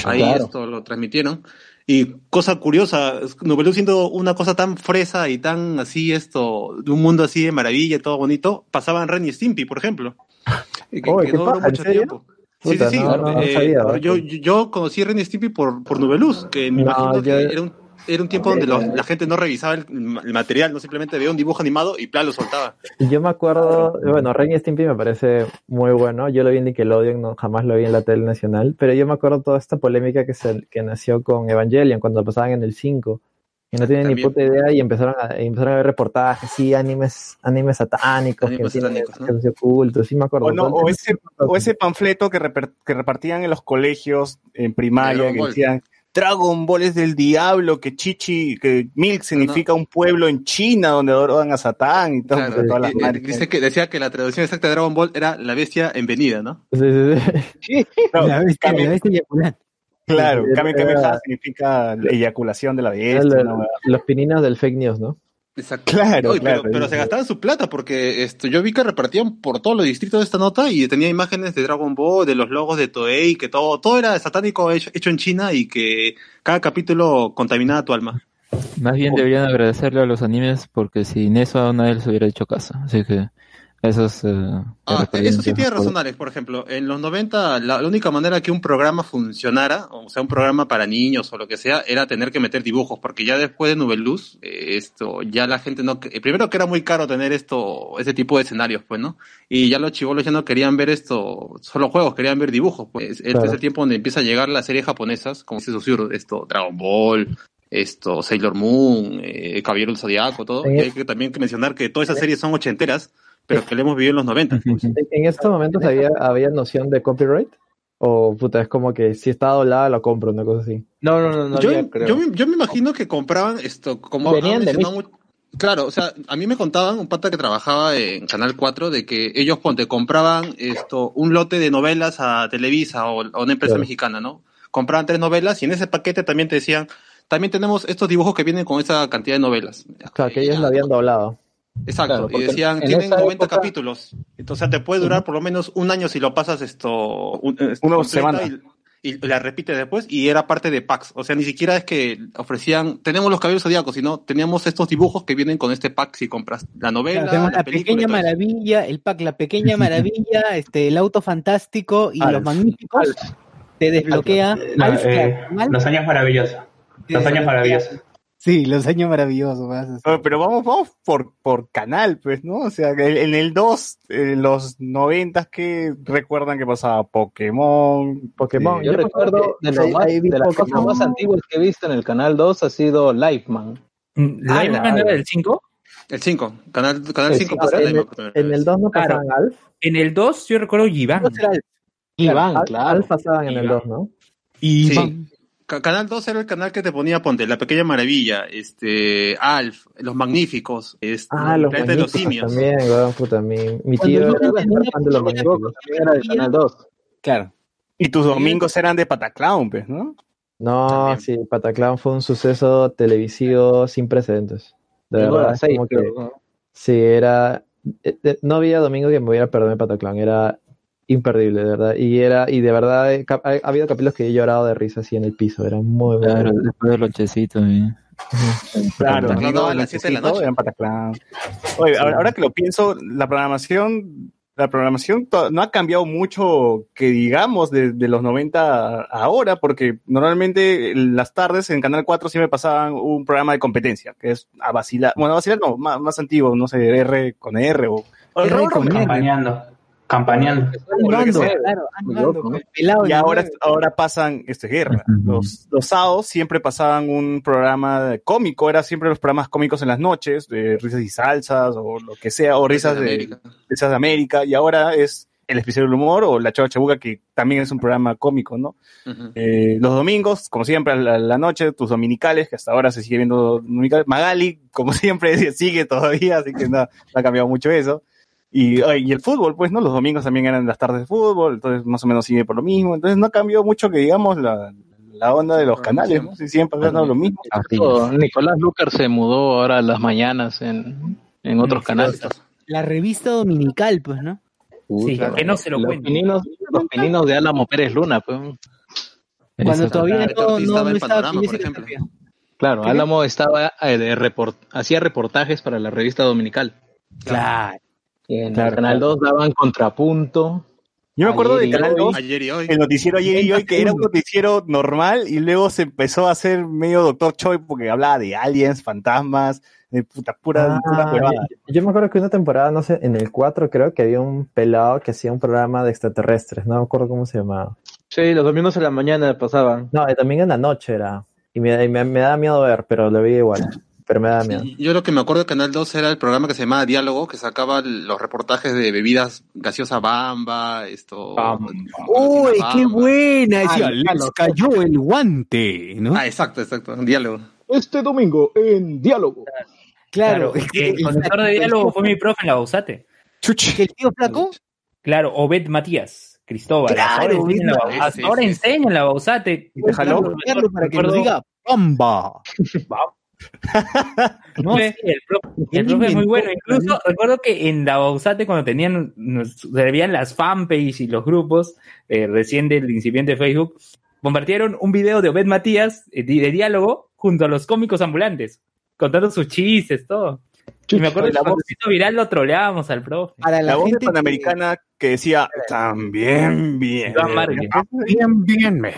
Ahí
claro.
esto lo transmitieron. Y cosa curiosa, Nubeluz siendo una cosa tan fresa y tan así esto, de un mundo así de maravilla, todo bonito, pasaban Ren y Stimpy, por ejemplo. *laughs* Que, que
¿qué
no duró mucho tiempo. Sí, sí,
Puta,
sí.
no, no, no
eh,
sabía, ¿verdad?
yo, yo- conocí Ren y Stimpy por, por Nubeluz, que me
No,
imagino
yo-
que era un, era un tiempo donde los- la gente no revisaba el, el material, no simplemente veía un dibujo animado y plan lo soltaba.
Yo me acuerdo, bueno, Ren y Stimpy me parece muy bueno. Yo lo vi en Nickelodeon, no, jamás lo vi en la tele nacional. Pero yo me acuerdo toda esta polémica que, se, que nació con Evangelion cuando lo pasaban en el 5. Y no tienen ni puta idea y empezaron a, y empezaron a ver reportajes, sí, animes, animes satánicos,
Animes
que tienen
satánicos, ¿no?
ocultos, sí me acuerdo.
O, no, o ese, o ese panfleto que, reper- que repartían en los colegios en primaria que decían Dragon Ball es del diablo, que Chichi, que Milk significa un pueblo en China donde adoran a Satán y todo,
Claro,
todas las
eh, eh,
madres.
dice que decía que la traducción exacta de Dragon Ball era la bestia en venida, ¿no?
Sí, sí, sí.
No,
La bestia,
Kame-
la bestia eyaculante.
claro, Kame Kame Ha significa la eyaculación de la bestia.
Era
una
lo-
hueá.
los pininos del fake news, ¿no?
Exacto.
Claro,
Oye,
claro.
Pero, pero se gastaban su plata porque esto, yo vi que repartían por todos los distritos de esta nota y tenía imágenes de Dragon Ball, de los logos de Toei, que todo, todo era satánico hecho, hecho en China y que cada capítulo contaminaba tu alma.
Más bien deberían agradecerle a los animes porque sin eso a nadie les hubiera hecho caso. Así que esos... eh,
Ah, eso sí tiene
razón.
Alex. Por ejemplo, en los 90, la, la única manera que un programa funcionara, o sea, un programa para niños o lo que sea, era tener que meter dibujos, porque ya después de Nubeluz, eh, esto, ya la gente no, eh, primero que era muy caro tener esto, ese tipo de escenarios, pues, ¿no? Y ya los chivolos ya no querían ver esto, solo juegos, querían ver dibujos, pues. Este
Claro.
es el tiempo donde empieza a llegar las series japonesas, como se Susur, esto, Dragon Ball, esto, Sailor Moon, eh, Caballero del Zodiaco, todo.
Sí.
Y hay que también que mencionar que todas esas series son ochenteras, pero que le hemos vivido en los 90. pues.
¿En estos momentos había, había noción de copyright? O puta, es como que si está doblada la compro, una cosa así.
No, no, no, no
yo,
había, creo.
yo, me, yo me imagino que compraban esto, como
Venían de
mencionado mu- Claro, o sea, a mí me contaban un pata que trabajaba en Canal 4 de que ellos ponte compraban esto un lote de novelas a Televisa o a una empresa
Claro.
mexicana, ¿no? Compraban tres novelas y en ese paquete también te decían, también tenemos estos dibujos que vienen con esa cantidad de novelas.
Claro, que ellos lo habían doblado.
Exacto,
Claro,
y decían,
en
tienen
esa
90
época-
capítulos. Entonces te puede durar por lo menos un año si lo pasas esto, un,
Una semana.
Y, y la repites después y era parte de packs. O sea, ni siquiera es que ofrecían, tenemos los caballeros zodíacos, sino teníamos estos dibujos que vienen con este pack si compras la novela,
Claro,
la
la pequeña
eso.
maravilla, el pack La Pequeña *laughs* Maravilla, este, el auto fantástico y
Alf.
los magníficos. Te desbloquea. Alf,
eh, los años maravillosos. Los años maravillosos.
Sí, los años maravillosos. vas a-
Oye, Pero vamos, vamos por, por canal, pues, ¿no? O sea, en el 2, en los 90 que recuerdan que pasaba Pokémon.
Pokémon,
eh,
Yo recuerdo de, lo más- de las cosas más antiguas que he visto en el canal 2 ha sido Liveman.
¿La
Ah,
no era del 5?
El 5, Canal, canal
El
5
cinco,
pasa
en, el, en el 2 no
Claro.
pasaban Alf.
En el 2 yo recuerdo Giván.
Iván,
Alf,
claro.
Alf pasaban en el
Iván.
2, ¿no?
Sí. Ca- Canal 2 era el canal que te ponía, ponte, La Pequeña Maravilla, este, Alf, Los Magníficos, este,
Ah, los
Planeta de los
magníficos
Simios.
también, weón, puta, mi, mi tío era fan de los magníficos.
También era del canal 2.
Claro.
Y tus domingos eran de Pataclown, pues, ¿no?
No,
También.
sí, Pataclown fue un suceso televisivo sin precedentes. De verdad,
las
es
seis,
como que,
creo, ¿no?
sí, era, eh, eh, no había domingo que me hubiera perdido Pataclown, era imperdible, de verdad, y era, y de verdad, eh, ha, ha habido capítulos que he llorado de risa así en el piso, era muy, muy
Claro,
bueno.
después del lonchecito. y-
Claro,
Pataclown
domingo
a las siete de la noche.
Oye, ahora, ahora que lo pienso, la programación, la programación no ha cambiado mucho, que digamos, de, de los 90 a ahora, porque normalmente en las tardes en Canal 4 siempre pasaban un programa de competencia, que es a vacilar, bueno, a vacilar no, más, más antiguo, no sé, R con R o...
R con. R.
Campañando.
Y ahora, ahora pasan, esto es guerra. Los, los sábados siempre pasaban un programa cómico, era siempre los programas cómicos en las noches, de risas y salsas, o lo que sea, o risas de,
América.
risas de América, y ahora es el especial del humor o la chava chabuca, que también es un programa cómico, ¿no? Eh, los domingos, como siempre, a la, la noche, tus dominicales, que hasta ahora se sigue viendo dominicales. Magali, como *laughs* siempre, sigue todavía, así que no, no ha cambiado mucho eso. Y, el fútbol, pues, ¿no? Los domingos también eran las tardes de fútbol, entonces más o menos sigue por lo mismo. Entonces no ha cambiado mucho que digamos la, la onda de los canales, ¿no? Siempre ha dado lo mismo.
Oh, Nicolás Lucar se mudó ahora a las mañanas en, en otros canales.
La revista dominical, pues, ¿no?
Sí,
Claro.
que no se lo
los
cuenten.
pininos, los pininos de Álamo Pérez Luna, pues.
Cuando
Eso.
todavía
Claro,
no,
estaba
no
en
estaba
Panorama, por ejemplo.
Claro, Álamo estaba eh, report, hacía reportajes para la revista dominical.
Claro.
Y en
Claro,
el Canal 2 daban contrapunto.
Yo me acuerdo de Canal
hoy.
2,
Ayer y hoy.
el noticiero ayer y hoy, que era un noticiero normal, y luego se empezó a hacer medio Doctor Choi porque hablaba de aliens, fantasmas, de puta, pura, pura
Ah,
huevada.
yo, yo me acuerdo que una temporada, no sé, en el 4 creo que había un pelado que hacía un programa de extraterrestres, no me acuerdo cómo se llamaba.
Sí, los domingos en la mañana pasaban.
No, también en la noche era. Y me, me, me da miedo ver, pero lo veía igual. Pero me da miedo.
Y Yo lo que me acuerdo de Canal 2 era el programa que se llamaba Diálogo, que sacaba los reportajes de bebidas gaseosa Bamba, esto...
¡Uy, qué
Bamba.
buena! Decía,
Ah,
les cayó el guante, ¿no?
Ah, exacto, exacto, Diálogo.
Este domingo en Diálogo.
claro.
Claro, el conductor de diálogo fue mi profe en la Bausate.
¿Que el tío flaco?
Claro, Obed Matías, Cristóbal.
Claro,
ahora enseña en la, Bausate.
Carlos, para que nos diga ¡Bamba! *laughs* *laughs* ¿No?
El profe, el
Él
profe es muy bueno. Incluso
también.
recuerdo que en la Bausate, cuando tenían, nos servían las fanpage y los grupos eh, recién del incipiente Facebook, compartieron un video de Obed Matías eh, de, de diálogo junto a los cómicos ambulantes, contando sus chistes, todo. Y me acuerdo que
La
cuando
voz-
se hizo viral lo troleábamos al profe.
Para la,
La voz
gente
Panamericana que decía, también bien.
Márquez.
Bien, bien, me.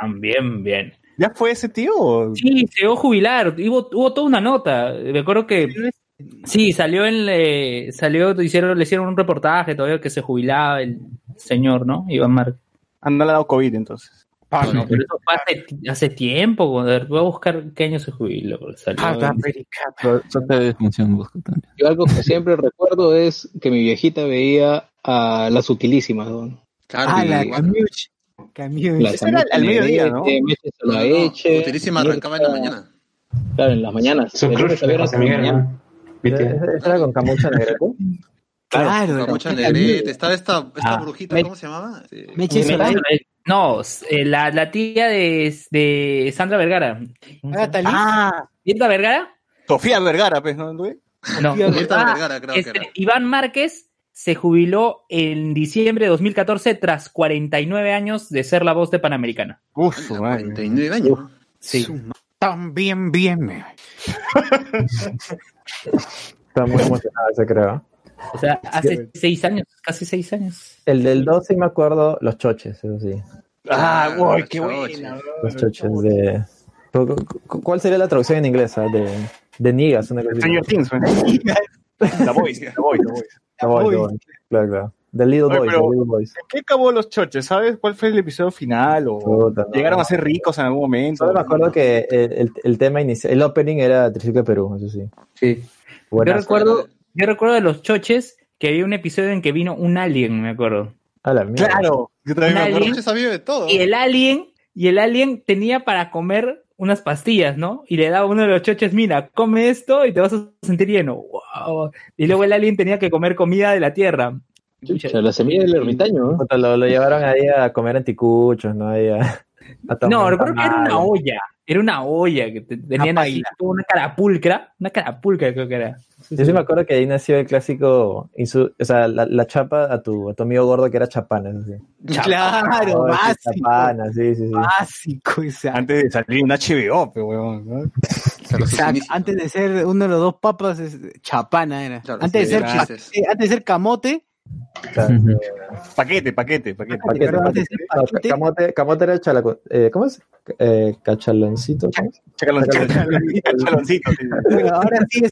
También bien.
¿Ya fue ese tío?
Sí, se llegó a jubilar. Hubo, hubo toda una nota. Me acuerdo que sí, salió en le, salió, hicieron, le hicieron un reportaje todavía que se jubilaba el señor, ¿no? Iván Márquez.
Han dado COVID entonces.
Ah, no, pero eso fue hace, hace tiempo. Voy a buscar qué año se jubiló.
Falta de función busco también.
Yo algo que siempre recuerdo es que mi viejita veía a las utilísimas, don.
Claro,
Ah, la. Camuch.
Las
Eso era al- mediodía, ¿no?
Meches a la
Utilísima arrancaba en la mañana.
Claro, en las mañanas. De
de.
¿Esa era con Camucha Negrete?
Claro,
Claro,
mucha
era-
negrete. Está esta, esta
Ah,
brujita,
me-
¿cómo se llamaba?
Meche.
No, eh, la, la tía de, de Sandra Vergara.
Lee.
Ah,
¿Mirta Vergara?
Sofía Vergara, pues, ¿no?
No.
Mirta
Ah,
Vergara, creo que
este,
era.
Iván Márquez se jubiló en diciembre de 2014 tras 49 años de ser la voz de Panamericana.
Uf, su madre.
49 años.
Sí.
También bien. me-
Está muy emocionado ese, creo.
O sea, hace seis años, casi seis años.
El del 2 sí me acuerdo, los choches, eso sí.
Ah, uy, qué buena.
Los choches de... ¿Cu- cu- ¿Cuál sería la traducción en inglés? ah? De, de niggas, una cosa.
Stranger Things. *laughs* La Boys, la Boys, la Boys.
The Boys, The Boys. Claro, claro. The Little
Oye,
Boys,
pero-
The Little Boys.
¿En qué acabó los choches? ¿Sabes cuál fue el episodio final? ¿O
Puta, no.
llegaron a ser ricos en algún momento?
Solo me acuerdo que el, el, el tema inicial, el opening era Tricicle de Perú, eso sí.
Sí. Yo recuerdo, yo recuerdo de los choches que había un episodio en que vino un alien, me acuerdo.
A la mierda.
Claro, yo también me
Un
acuerdo.
alien.
Choche sabía de todo.
Y el alien, y el alien tenía para comer unas pastillas, ¿no? Y le daba a uno de los choches, mira, come esto y te vas a sentir lleno. Wow. Y luego el alien tenía que comer comida de la tierra.
Chucha, la semilla del ermitaño.
Lo, lo llevaron ahí a comer anticuchos, ¿no? Ahí a, a
No, recuerdo que era una olla. Era una olla que te- tenían así como una carapulcra. Una carapulcra creo que era.
Yo sí me acuerdo que ahí nació el clásico, insu- o sea, la, la chapa a tu, a tu amigo gordo que era chapana.
Claro,
sí,
básico.
chapana, sí, sí, sí.
Básico, esa.
Antes de salir en HBO, pero weón. ¿no?
Claro,
Exacto. Antes de ser uno de los dos papas, es chapana era.
Claro,
antes,
sí,
de ser, eh, antes de ser camote,
Claro.
Paquete, paquete, paquete.
Paquete, paquete. No, camote, camote era el chalaco, eh, ¿cómo es? Eh, cachaloncito.
sí.
bueno, ahora sí es.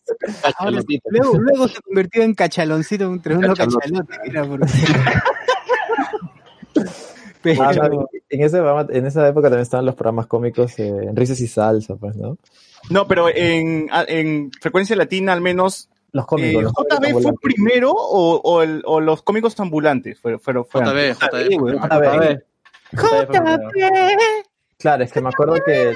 ahora- luego, luego se convirtió en cachaloncito, un tremendo
Cachalote.
Era por... *laughs* Pero,
Ah, en, ese programa- en esa época también estaban los programas cómicos eh, en Risas y Salsa, pues, ¿no?
No, pero en, en frecuencia latina al menos,
Los cómicos.
eh,
los cómicos
¿JB fue primero o, o, el- o los cómicos ambulantes? Fueron, fueron, fueron
JB? JB.
JB.
JP.
Claro, es que me acuerdo que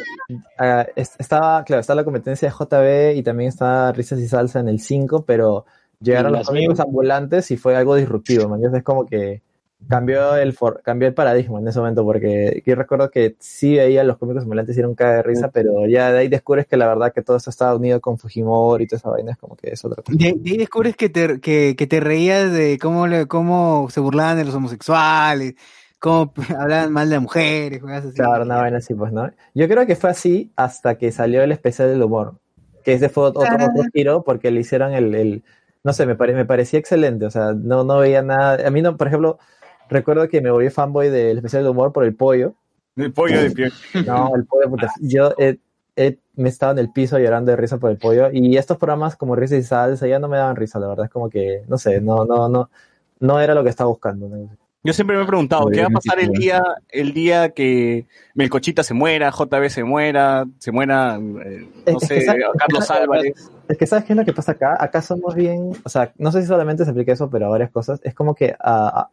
ah, es- estaba, claro, estaba la competencia de JB y también estaba Risas y Salsa en el 5, pero llegaron los
mil.
ambulantes y fue algo disruptivo, man. Es como que cambió el for- cambió el paradigma en ese momento, porque yo recuerdo que sí veía los cómicos ambulantes y era un caga de risa, pero ya de ahí descubres que la verdad que todo eso estaba unido con Fujimori y toda esa vaina, es como que es otra cosa.
De, de ahí descubres que te, que, que te reías de cómo, le, cómo se burlaban de los homosexuales, cómo *laughs* hablaban mal de mujeres, cosas así.
Claro, una vaina así, pues, ¿no? Yo creo que fue así hasta que salió el especial del humor, que ese fue otro, otro giro porque le hicieron el, el- no sé, me, pare- me parecía excelente, o sea, no, no veía nada, a mí no, por ejemplo, recuerdo que me volví fanboy del especial del humor por el pollo,
El pollo de pie. *laughs*
no, el pollo, puta, yo he- he- me estaba en el piso llorando de risa por el pollo, y estos programas como Risa y Salsa ya no me daban risa, la verdad, es como que, no sé, no, no, no, no era lo que estaba buscando, ¿no?
Yo siempre me he preguntado, ¿qué va a pasar el día, el día que Melcochita se muera, JB se muera, se muera, eh, no
Es
sé, Carlos Álvarez?
Es que ¿sabes qué es lo que pasa acá? Acá somos bien, o sea, no sé si solamente se aplica eso, pero a varias cosas. Es como que ah,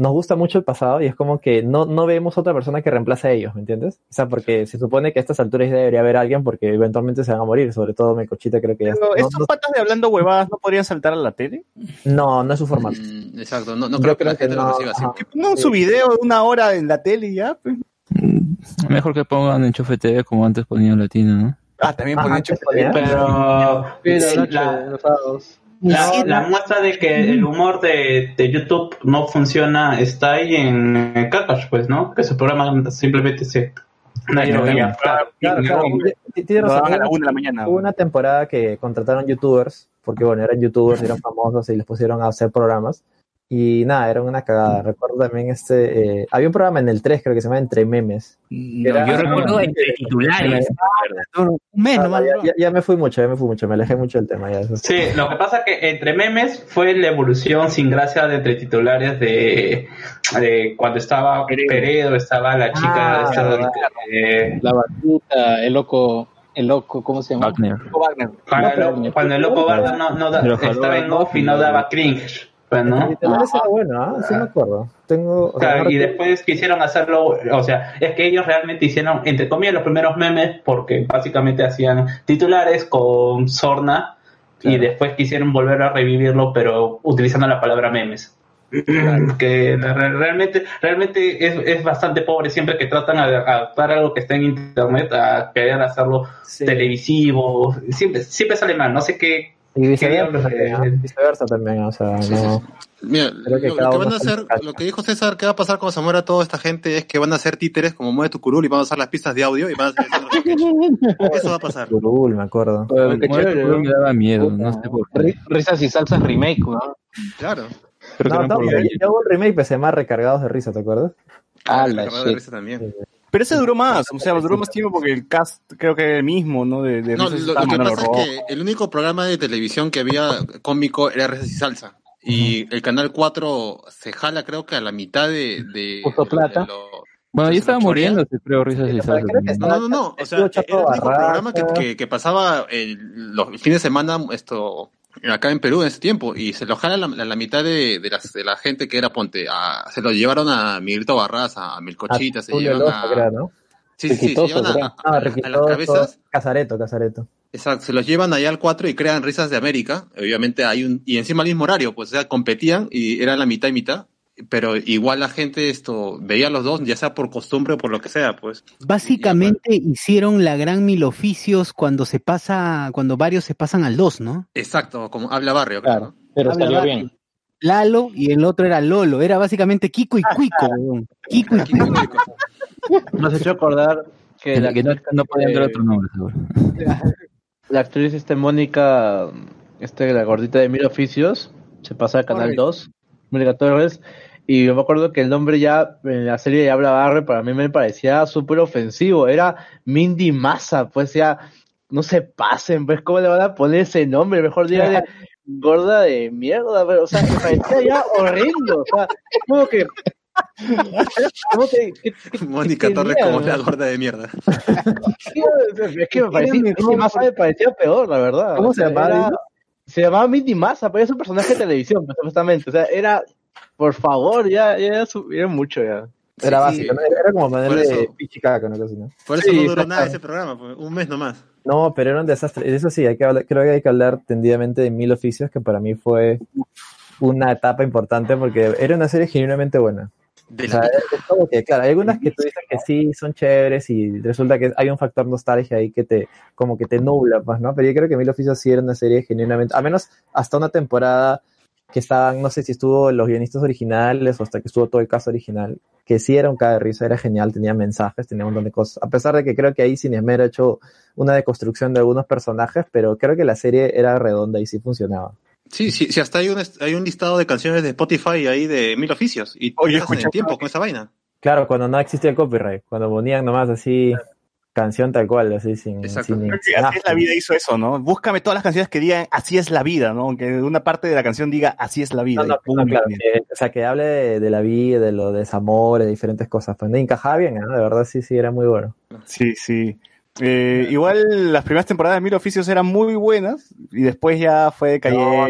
nos gusta mucho el pasado y es como que no, no vemos otra persona que reemplace a ellos, ¿me entiendes? O sea, porque se supone que a estas alturas ya debería haber alguien porque eventualmente se van a morir, sobre todo Mecochita creo que ya
Pero
no,
estos patas de hablando huevadas no podrían saltar a la tele.
no, no es su formato.
Mm, Exacto, no, no creo que
creo
la gente lo
no,
reciba así.
Que pongan su video de una hora en la tele y ya. pues.
Mejor que pongan Enchufe TV como antes ponían Latino, ¿no?
Ah, también
Ajá,
ponen hecho.
antes ponía-
Pero
Pero
sí,
noche,
la,
los sábados.
La-
Sí,
la muestra de que el humor de, de YouTube no funciona está ahí en, en Kakash, pues, ¿no? Que su programa simplemente se... Nadie lo veía.
Hubo una temporada que contrataron youtubers, porque bueno, eran youtubers, eran famosos y les pusieron a hacer programas. Y nada, era una cagada. Recuerdo también este. eh, había un programa en el 3, creo que se llama Entre Memes.
No,
Era-
yo *laughs* recuerdo entre titulares.
Ah,
nomás.
ya,
¿no?
ya- ya me fui mucho, ya me fui mucho, me alejé mucho del tema. Ya, eso sí.
Sí, lo que pasa es que entre memes fue la evolución sin gracia de entre titulares de, de cuando estaba Peredo, estaba la chica
Ah,
La batuta, el loco, el loco, ¿cómo se llama?
Wagner.
Wagner.
cuando, el lo- cuando el loco Vargas no, no da- estaba en off y no daba cringe, pues, ¿no?
Era bueno, ¿ah? Sí me acuerdo. Tengo. sea,
y después quisieron hacerlo, o sea, es que ellos realmente hicieron, entre comillas, los primeros memes, porque básicamente hacían titulares con sorna y después quisieron volver a revivirlo, pero utilizando la palabra memes. *clears throat* que re- realmente realmente es, es bastante pobre siempre que tratan de adaptar algo que está en internet a querer hacerlo televisivo siempre siempre sale mal no sé qué
Y viceversa,
de-
¿no? viceversa también, o sea, no.
Mira,
Creo que
lo, que van a hacer, lo que dijo César, que va a pasar cuando se muera toda esta gente es que van a hacer títeres como Mueve tu curul y van a usar las pistas de audio y van a hacer *laughs* Eso va a pasar.
Curul, me acuerdo.
Me daba miedo, no sé por qué.
Ri- Risas y salsas remake, ¿no?
Claro.
Que
No, no,
los-
ya hubo un remake, pues se llama Recargados de Risa, ¿te acuerdas?
Ah, la
de risa también.
Pero ese duró más, o sea, duró más tiempo porque el cast creo que era el mismo, ¿no? De, de
No, lo, lo que pasa
Rojo.
es que el único programa de televisión que había cómico era Risas y Salsa. Y el canal 4 se jala, creo que a la mitad de. de
Puso plata.
de lo-
Bueno, ya estaba muriéndose, creo, risas y salsa.
No, no, no, no. O sea, era el único programa que, que, que pasaba el, los fines de semana esto acá en Perú en ese tiempo y se lo jala la, la, la mitad de, de, las, de la gente que era Ponte. A, se lo llevaron a Miguelito Barras, a Milcochita, se
Loza,
a...
creo, ¿no?
Sí, sí, sí, se llevan a,
creo.
a-
No,
a- a
Riquitoso,
las cabezas.
Casareto, Casareto.
Exacto, se los llevan allá al 4 y crean risas de América. Obviamente hay un, y encima al mismo horario, pues, o sea, competían y era la mitad y mitad. Pero igual la gente esto veía a los dos, ya sea por costumbre o por lo que sea, pues.
Básicamente hicieron la gran mil oficios cuando se pasa, cuando varios se pasan al 2, ¿no?
Exacto, como habla barrio, claro.
Pero
Habla
salió
Barrio.
bien.
Lalo y el otro era Lolo. Era básicamente Kiko y Cuico, *laughs* weón. Kiko y Cuico.
Has hecho acordar que la
que no, no podía entrar
eh,
otro nombre, seguro.
la actriz este Mónica, este la gordita de Mil Oficios, se pasa al Canal
Torres.
2, Mónica Torres, y yo me acuerdo que el nombre ya en la serie de Habla Barre para mí me parecía súper ofensivo, era Mindy Massa, pues ya no se pasen, pues cómo le van a poner ese nombre, mejor diga de *laughs* gorda de mierda, pero, o sea, me parecía ya horrendo, o sea, como que como que, que- que-
Mónica Torres como la gorda de mierda.
Es que me parecía, Mindy Massa me parecía peor, la verdad.
¿Cómo
O
se llamaba,
era- se llamaba Mindy Massa, pero es un personaje de televisión, pues, supuestamente. O sea, era, por favor, ya, ya era, su- era mucho ya.
Era
Sí,
básico. Era como ponerle
eso-
pichicaca, ¿no?
Por eso
Sí,
no duró nada ese programa, pues, un mes nomás.
No, pero era un desastre. Y Eso sí, hay que hablar- creo que hay que hablar tendidamente de Mil Oficios, que para mí fue una etapa importante porque era una serie genuinamente buena.
De
O
la
sea, es como que, claro, hay algunas que tú dices que sí son chéveres y resulta que hay un factor nostalgia ahí que te, como que te nubla, pues, ¿no? Pero yo creo que Mil Oficios sí era una serie genuinamente, a menos hasta una temporada que estaban, no sé si estuvo los guionistas originales o hasta que estuvo todo el caso original, que sí era un caga de risa, era genial, tenía mensajes, tenía un montón de cosas, a pesar de que creo que ahí Cinesmer ha hecho una deconstrucción de algunos personajes, pero creo que la serie era redonda y sí funcionaba.
Sí, sí, sí, hasta hay un, hay un listado de canciones de Spotify ahí de mil oficios. Y
Oye, escucha,
el tiempo con esa vaina.
Claro, cuando no existía el copyright, cuando ponían nomás así canción tal cual, así sin,
Exacto.
sin,
Creo que
sin
así es la vida hizo eso, ¿no? Búscame todas las canciones que digan así es la vida, ¿no? Aunque una parte de la canción diga así es la vida.
No, no,
y pum,
no, claro,
bien.
que- o sea, que hable de, de la vida, de los desamores, de diferentes cosas. Pues encajaba bien, ¿no? De verdad sí, sí, era muy bueno.
Sí, sí. Eh, igual las primeras temporadas de Mil Oficios eran muy buenas y después ya fue decayendo.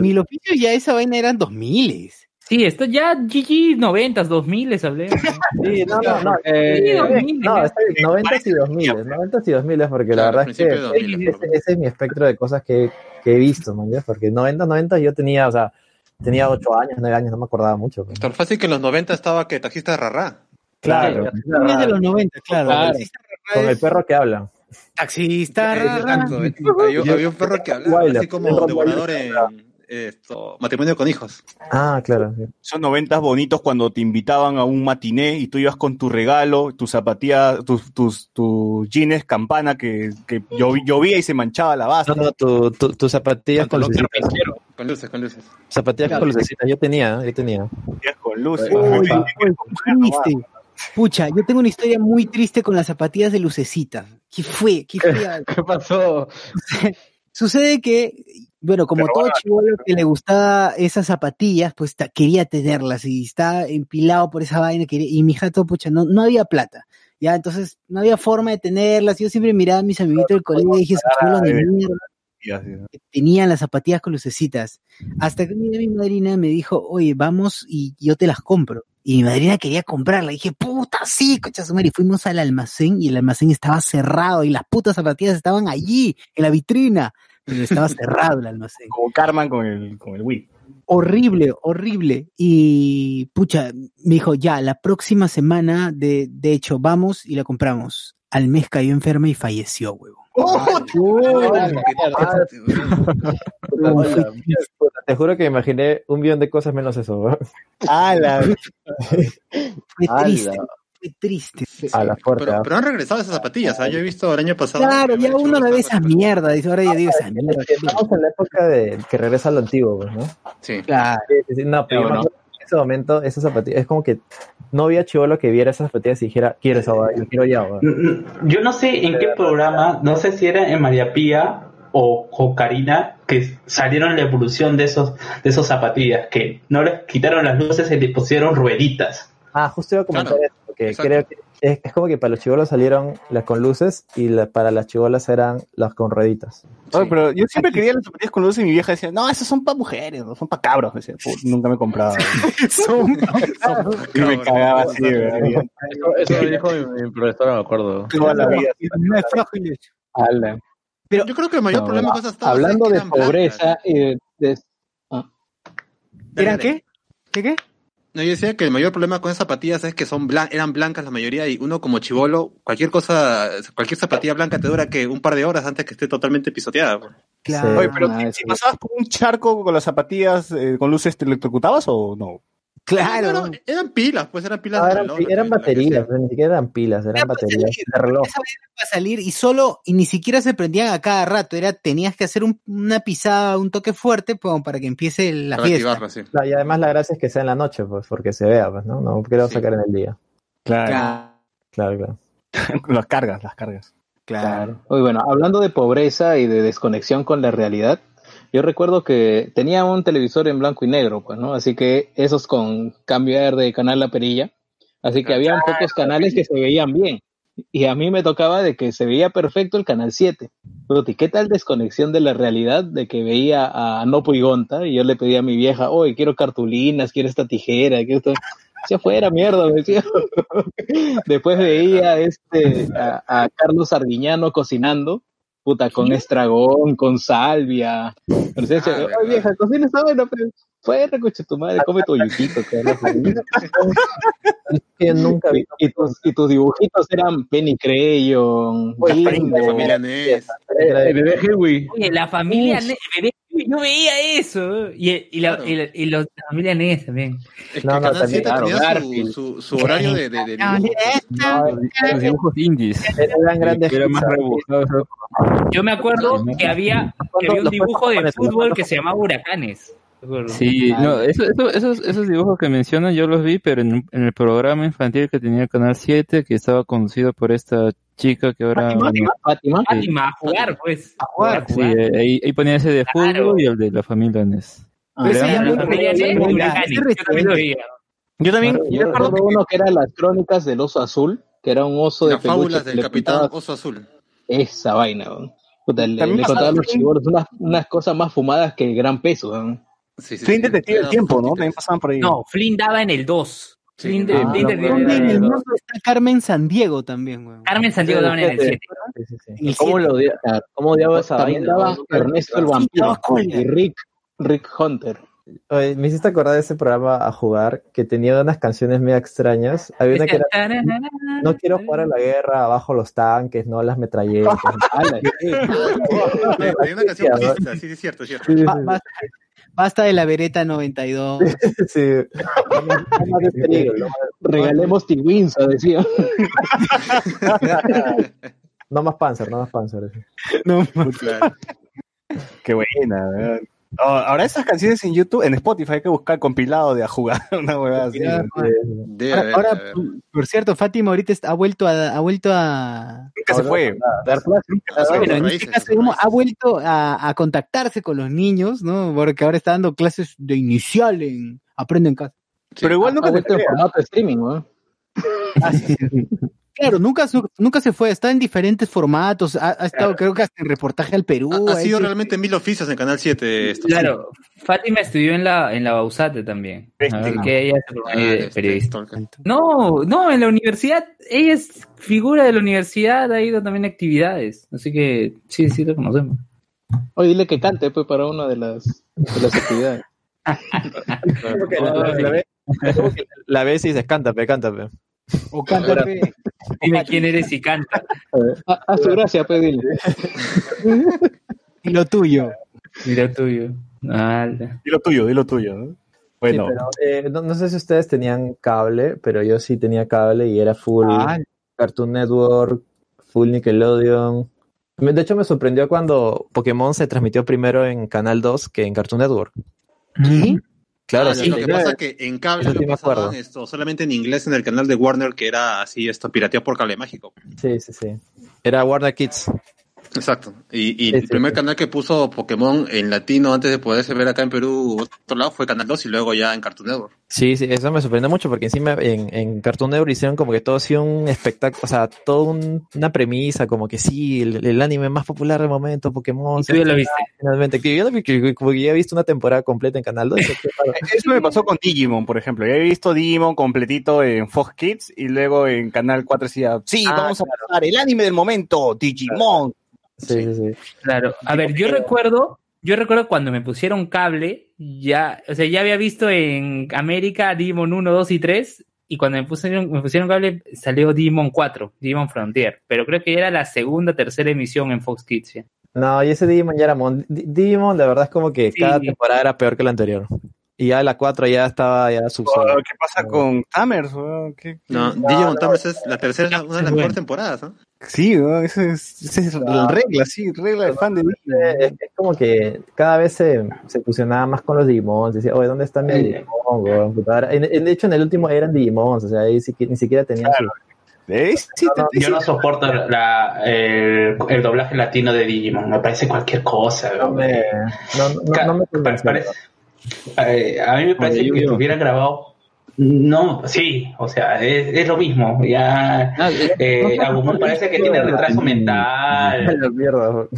Mil Oficios ya esa vaina eran 2000
Sí, esto ya GG 90s, 2000 hablé.
Sí, no, no, no.
Eh,
Sí, 2000,
no, está bien, 90 y 2000, 90 y 2000 porque la
Claro,
verdad es que
principio de 2000,
ese, ese es mi espectro de cosas que, que he visto, man, ¿ya? porque 90, 90 yo tenía, o sea, tenía 8 años, 9 años, no me acordaba mucho. pues.
Tan fácil que en los 90 estaba que taxista de Rarra.
Claro,
Es de los 90, claro.
Claro.
con el perro que habla.
Taxista, ra, ra.
Exacto. Había, un perro que hablaba así como devorador en esto, matrimonio con hijos.
Ah, claro.
Son noventas bonitos cuando te invitaban a un matiné y tú ibas con tu regalo, tu zapatilla, tus, tus, tus jeans campana que, que llov- llovía y se manchaba la base.
No, no, tu, tu, tus zapatillas con lucecitas.
Con luces, con luces.
Zapatillas con lucecitas, yo tenía, yo tenía.
Con luces.
Uy, uy, triste. Pucha, yo tengo una historia muy triste con las zapatillas de lucecita. ¿Qué fue? ¿Qué fue? *laughs*
¿Qué pasó?
Sucede que, bueno, como todo chivolo que le gustaba esas zapatillas, pues quería tenerlas y estaba empilado por esa vaina. Quería, y mi jato, pucha, no, no había plata. Ya, entonces no había forma de tenerlas. Yo siempre miraba a mis amiguitos del colegio y dije, esos chibolos de mierda que tenían las zapatillas con lucecitas. Hasta que mi madrina me dijo, oye, vamos y yo te las compro. Y mi madrina quería comprarla. Y dije, puta, sí, cocha su madre. Y fuimos al almacén y el almacén estaba cerrado y las putas zapatillas estaban allí, en la vitrina. Pero estaba cerrado el almacén.
Como Carman con el, con el Wii.
Horrible, horrible. Y pucha, me dijo, ya, la próxima semana, de, de hecho, vamos y la compramos. Al mes cayó enferma y falleció, huevo.
Puta, Te juro que imaginé un millón de cosas menos eso.
Fue triste, fue triste.
A la fuerte.
Pero, pero han regresado esas zapatillas, ¿ah? Yo he visto el año pasado.
Claro, ya uno la ve esa mierda. Dice, ahora yo digo esa mierda.
Estamos en la época de que regresa a lo antiguo, pues, ¿no?
Sí.
Claro.
Sí, sí, sí, No, pero yo en ese momento, esas zapatillas, es como que no había chivolo que viera esas zapatillas y dijera, quiero esa, yo quiero ya, weón".
Yo no sé en qué programa, no sé si era en María Pía o, o Karina, que salieron la evolución de esos, de esos zapatillas, que no les quitaron las luces y les pusieron rueditas.
Ah, justo iba a comentar
Claro,
eso, porque
exacto.
creo que es, es como que para los chivolos salieron las con luces y la- para las chivolas eran las con rueditas.
Oye, pero yo siempre quería las zapatillas con luces y mi vieja decía, no, esas son para mujeres, no son para cabros. Decía, "Puta, nunca me compraba. *laughs*
Son
y me cagaba así, ¿verdad?
Eso, eso me dijo mi, mi profesora, me acuerdo.
Toda la vida.
Pero-
Yo creo que el mayor
No,
problema esas tablas
Hablando
que
de
blancas.
pobreza y de, de- ah,
¿Eran qué? ¿Qué qué?
No, yo decía que el mayor problema con esas zapatillas es que son blan- eran blancas la mayoría y uno como chivolo, cualquier cosa, cualquier zapatilla blanca te dura que un par de horas antes que esté totalmente pisoteada.
Claro.
Oye, pero
Ah,
si- pasabas por un charco con las zapatillas eh, con luces, ¿te electrocutabas o no?
Claro.
No, no, eran pilas, pues eran pilas
No,
de
eran,
reloj,
pi- eran
que
baterías,
sea.
ni siquiera eran pilas, eran
Era
baterías
salir.
de reloj.
Esa salir y solo, y ni siquiera se prendían a cada rato, era, tenías que hacer un- una pisada, un toque fuerte pues, para que empiece la
Para
fiesta.
activarla, sí.
Y además la gracia es que sea en la noche, pues, porque se vea, pues, ¿no? No quiero
Sí.
sacar en el día.
Claro.
Claro,
Claro, claro. *laughs*
las cargas, las cargas.
claro.
Oye, bueno, hablando de pobreza y de desconexión con la realidad, yo recuerdo que tenía un televisor en blanco y negro, pues, ¿no? Así que esos con cambiar de canal la perilla. Así que habían pocos canales que se veían bien. Y a mí me tocaba de que se veía perfecto el canal 7. Pero ¿y qué tal desconexión de la realidad de que veía a Nopo y Gonta y yo le pedía a mi vieja, oye, quiero cartulinas, quiero esta tijera, quiero esto. Se afuera, mierda, me decía. *laughs* Después veía este a, a Carlos Arguiñano cocinando, puta, con estragón, con salvia. Pero decía,
Ah,
"Oye,
verdad.
vieja, cocina esa vaina, pero fuera, coche tu madre, come tu yuquito. *laughs*
Yo nunca vi.
y, tus, y tus dibujitos eran Penny Crayon, Jim,
De familia Ness.
El bebé Hewi.
Oye, la familia Ness, bebé, yo veía eso. Y, y, la,
Claro.
y, la, y los, la familia Ness también.
Es que
No, no,
Canal
también,
7
claro,
tenía su, su, su horario de, de, de
No,
dibujo.
No,
Los dibujos indies.
eran grandes
Que eran más.
Yo me acuerdo que había, que había un dibujo de fútbol que se llamaba Huracanes.
Sí, no, eso, eso- esos, esos dibujos que mencionan yo los vi, pero en, en el programa infantil que tenía el Canal 7, que estaba conducido por esta chica que ahora...
Fátima.
Fátima, a jugar, pues. A
jugar,
sí, eh, ahí, ahí ponía ese de
Claro.
fútbol y el de la familia Nes.
Ah,
ese
Yo también lo veía.
Yo también,
Yo recuerdo uno que era las crónicas del oso azul, que era un oso de
Las fábulas del capitán Oso Azul.
esa vaina. Puta, le,
También
le contaban los chibolos unas, unas cosas más fumadas que el gran peso.
Sí, sí,
Flynn
sí.
Detective del Tiempo, ¿no? También pasaban por ahí.
No, Flynn daba en el 2.
Sí.
Flynn de-
Ah,
Flynn
no,
de-
no,
¿Dónde en
de-
el
de-
mundo está Carmen Sandiego también, weón?
Carmen Sandiego daban en el 7.
Sí, sí, sí.
El
¿Cómo lo odia- cómo odiaba esa
También
vaina?
Ernesto el vampiro y Rick, Rick Hunter.
Oye, me hiciste acordar de ese programa a jugar que tenía unas canciones medio extrañas. Había una que era No quiero jugar a la guerra, abajo los tanques, no las metralletas. *laughs* *laughs*
Hay una canción sí, sí, es cierto, es cierto.
Basta, de la Beretta 92. *laughs*
sí. Más- más más-
Regalemos Tigwinsa, decía.
No más Panzer, no más Panzer.
No,
Claro.
Qué buena, ¿verdad? Oh, ahora esas canciones en YouTube, en Spotify hay que buscar compilado de a jugar, *laughs* una huevada así.
Debe
Ahora, por cierto, Fátima ahorita está- ha vuelto a, ha vuelto a,
Nunca se fue.
En este caso ha vuelto a, a contactarse con los niños, ¿no? Porque ahora está dando clases de inicial en Aprende en casa.
Pero igual nunca
Ha
te
vuelto en formato de streaming, ¿no?
Ah, sí. Claro, nunca, su- nunca se fue, está en diferentes formatos, ha, ha estado creo que hasta en reportaje al Perú.
Ha, sido
hecho-
realmente mil oficios en Canal 7. Esto.
Claro, Fátima estudió en la, en la Bausate también. Así que ella se formó ahí de periodista. No, no, en la universidad, ella es figura de la universidad, ha ido también a actividades. Así que sí, sí lo conocemos.
Oye, dile que cante, pues, para una de las, de las actividades. *laughs*
La, la- la y dices, cántame, cántame.
O cántame.
Dime quién eres y canta.
Haz tu gracia, pues, dile.
Y lo tuyo.
Y lo tuyo.
Di lo tuyo, di lo tuyo. ¿no? Bueno,
Sí, pero, eh, no, no sé si ustedes tenían cable, pero yo sí tenía cable y era full
Ah.
Cartoon Network, full Nickelodeon. De hecho, me sorprendió cuando Pokémon se transmitió primero en Canal 2 que en Cartoon Network. Claro,
Ah,
sí.
Lo que pasa es que en cable lo pasaban
acuerdo.
esto, solamente en inglés en el canal de Warner, que era así, esto, pirateado por cable mágico.
Sí, sí, sí. Era Warner Kids.
Exacto. Y, y
Sí,
el
sí,
primer
sí.
canal que puso Pokémon en latino antes de poderse ver acá en Perú, otro lado, fue Canal 2 y luego ya en Cartoon Network.
Sí, sí, eso me sorprendió mucho porque encima en, en Cartoon Network hicieron como que todo así un espectáculo, o sea, todo un- una premisa, como que sí, el, el anime más popular del momento, Pokémon.
¿Y tú ya lo viste?
Finalmente, que yo lo vi- que- como que ya he visto una temporada completa en Canal 2. *laughs*
eso me pasó con Digimon, por ejemplo. Yo he visto Digimon completito en Fox Kids y luego en Canal 4 decía, sí,
Ah,
vamos a pasar el anime del momento, Digimon.
Sí, sí, sí.
Claro. A ver, yo recuerdo, yo recuerdo cuando me pusieron cable, ya, o sea, ya había visto en América Digimon 1, 2 y 3, y cuando me pusieron, me pusieron cable salió Digimon 4, Digimon Frontier, pero creo que ya era la segunda, tercera emisión en Fox Kids.
No, y ese Digimon ya era mon- Di- Digimon, de verdad es como que cada temporada era peor que la anterior. Y ya la 4 ya estaba ya subsolo.
¿Qué pasa con Tamers? ¿Qué-
No,
qué-
Digimon Tamers es la tercera, una de las mejores temporadas, ¿no?
Sí, weón, esa es, esa es la regla, sí, regla de fan de Digimon.
Es, es como que cada vez se, se fusionaba más con los Digimons. Decía, oye, ¿dónde está mi Digimon? weón? Puta, ahora- en- en- de hecho, en el último eran Digimons, o sea, ahí sí que- ni siquiera tenían su-
Yo no soporto la, el, el doblaje latino de Digimon, me parece cualquier cosa.
No me, no, no, no me.
Parece- eh, a mí me parece que
Yu-Gi-Oh.
estuviera grabado. No, sí, o sea, es, es lo mismo. Ya, eh, Agumon parece que tiene retraso mental. *laughs*
La mierda.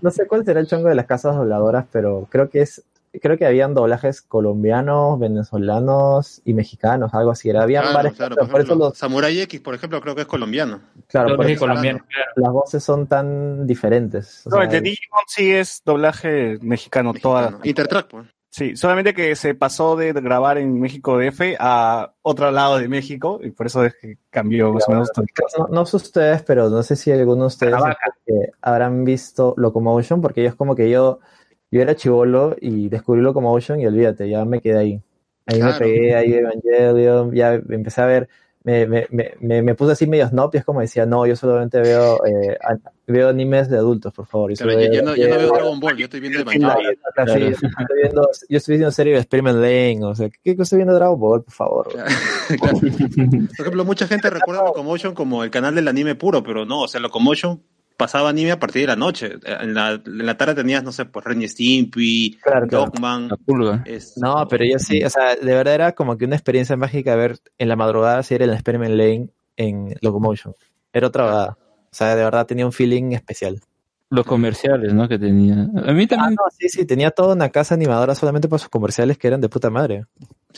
No, sé cuál será el chongo de las casas dobladoras, pero creo que es creo que habían doblajes colombianos, venezolanos y mexicanos, algo así. Era, habían
Claro, claro,
cosas,
por
eso
ejemplo,
los,
Samurai X, por ejemplo, creo que es colombiano.
claro, por eso
colombiano,
las voces son tan diferentes. o
No,
sea,
el de Digimon sí es doblaje mexicano, toda.
Intertrack, pues.
Sí, solamente que se pasó de grabar en México DF a otro lado de México y por eso es que cambió más o menos.
no, no sé ustedes, pero no sé si alguno de ustedes que habrán visto Locomotion, porque yo es como que yo, yo era chivolo y descubrí Locomotion y olvídate, ya me quedé ahí. Ahí me
Claro.
pegué, ahí Evangelion, ya empecé a ver, me, me, me, me, puse así medio snob y es como decía, no, yo solamente veo, eh, an- veo animes de adultos, por favor. y
Claro,
solo
ya,
veo-
ya no, ya no veo Dragon Ball, yo estoy viendo Evangelion.
Claro, sí, yo estoy viendo, yo estoy viendo serie de Experiment Lane, o sea, ¿qué, qué estoy viendo Dragon Ball, por favor? *laughs*
Por ejemplo, mucha gente recuerda Locomotion como el canal del anime puro, pero no, o sea, Locomotion pasaba anime a partir de la noche. En la, en la tarde tenías, no sé, pues Ren y Stimpy,
Claro, claro.
Dogman. es-
No, pero yo sí, o sea, de verdad era como que una experiencia mágica ver en la madrugada si era el Experiment Lane en Locomotion. Era otra verdad. O sea, de verdad tenía un feeling especial.
Los comerciales, ¿no? Que tenía. A mí también.
Ah, no, sí, sí, tenía toda una casa animadora solamente por sus comerciales que eran de puta madre.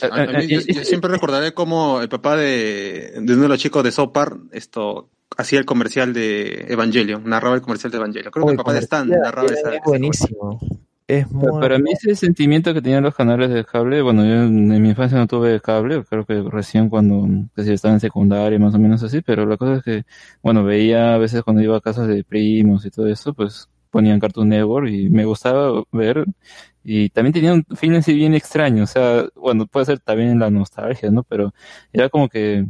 A- a mí- yo, yo siempre recordaré cómo el papá de, de uno de los chicos de Sopar esto hacía el comercial de Evangelion, narraba el comercial de Evangelion. Creo que el papá de Stan narraba esa.
buenísimo. Es muy
Pero para mí ese sentimiento que tenían los canales de cable, bueno, yo en mi infancia no tuve cable, creo que recién cuando que estaba en secundaria, más o menos así, pero la cosa es que, bueno, veía a veces cuando iba a casas de primos y todo eso, pues ponían Cartoon Network y me gustaba ver y también tenía un feeling así bien extraño, o sea, bueno, puede ser también la nostalgia, ¿no? Pero era como que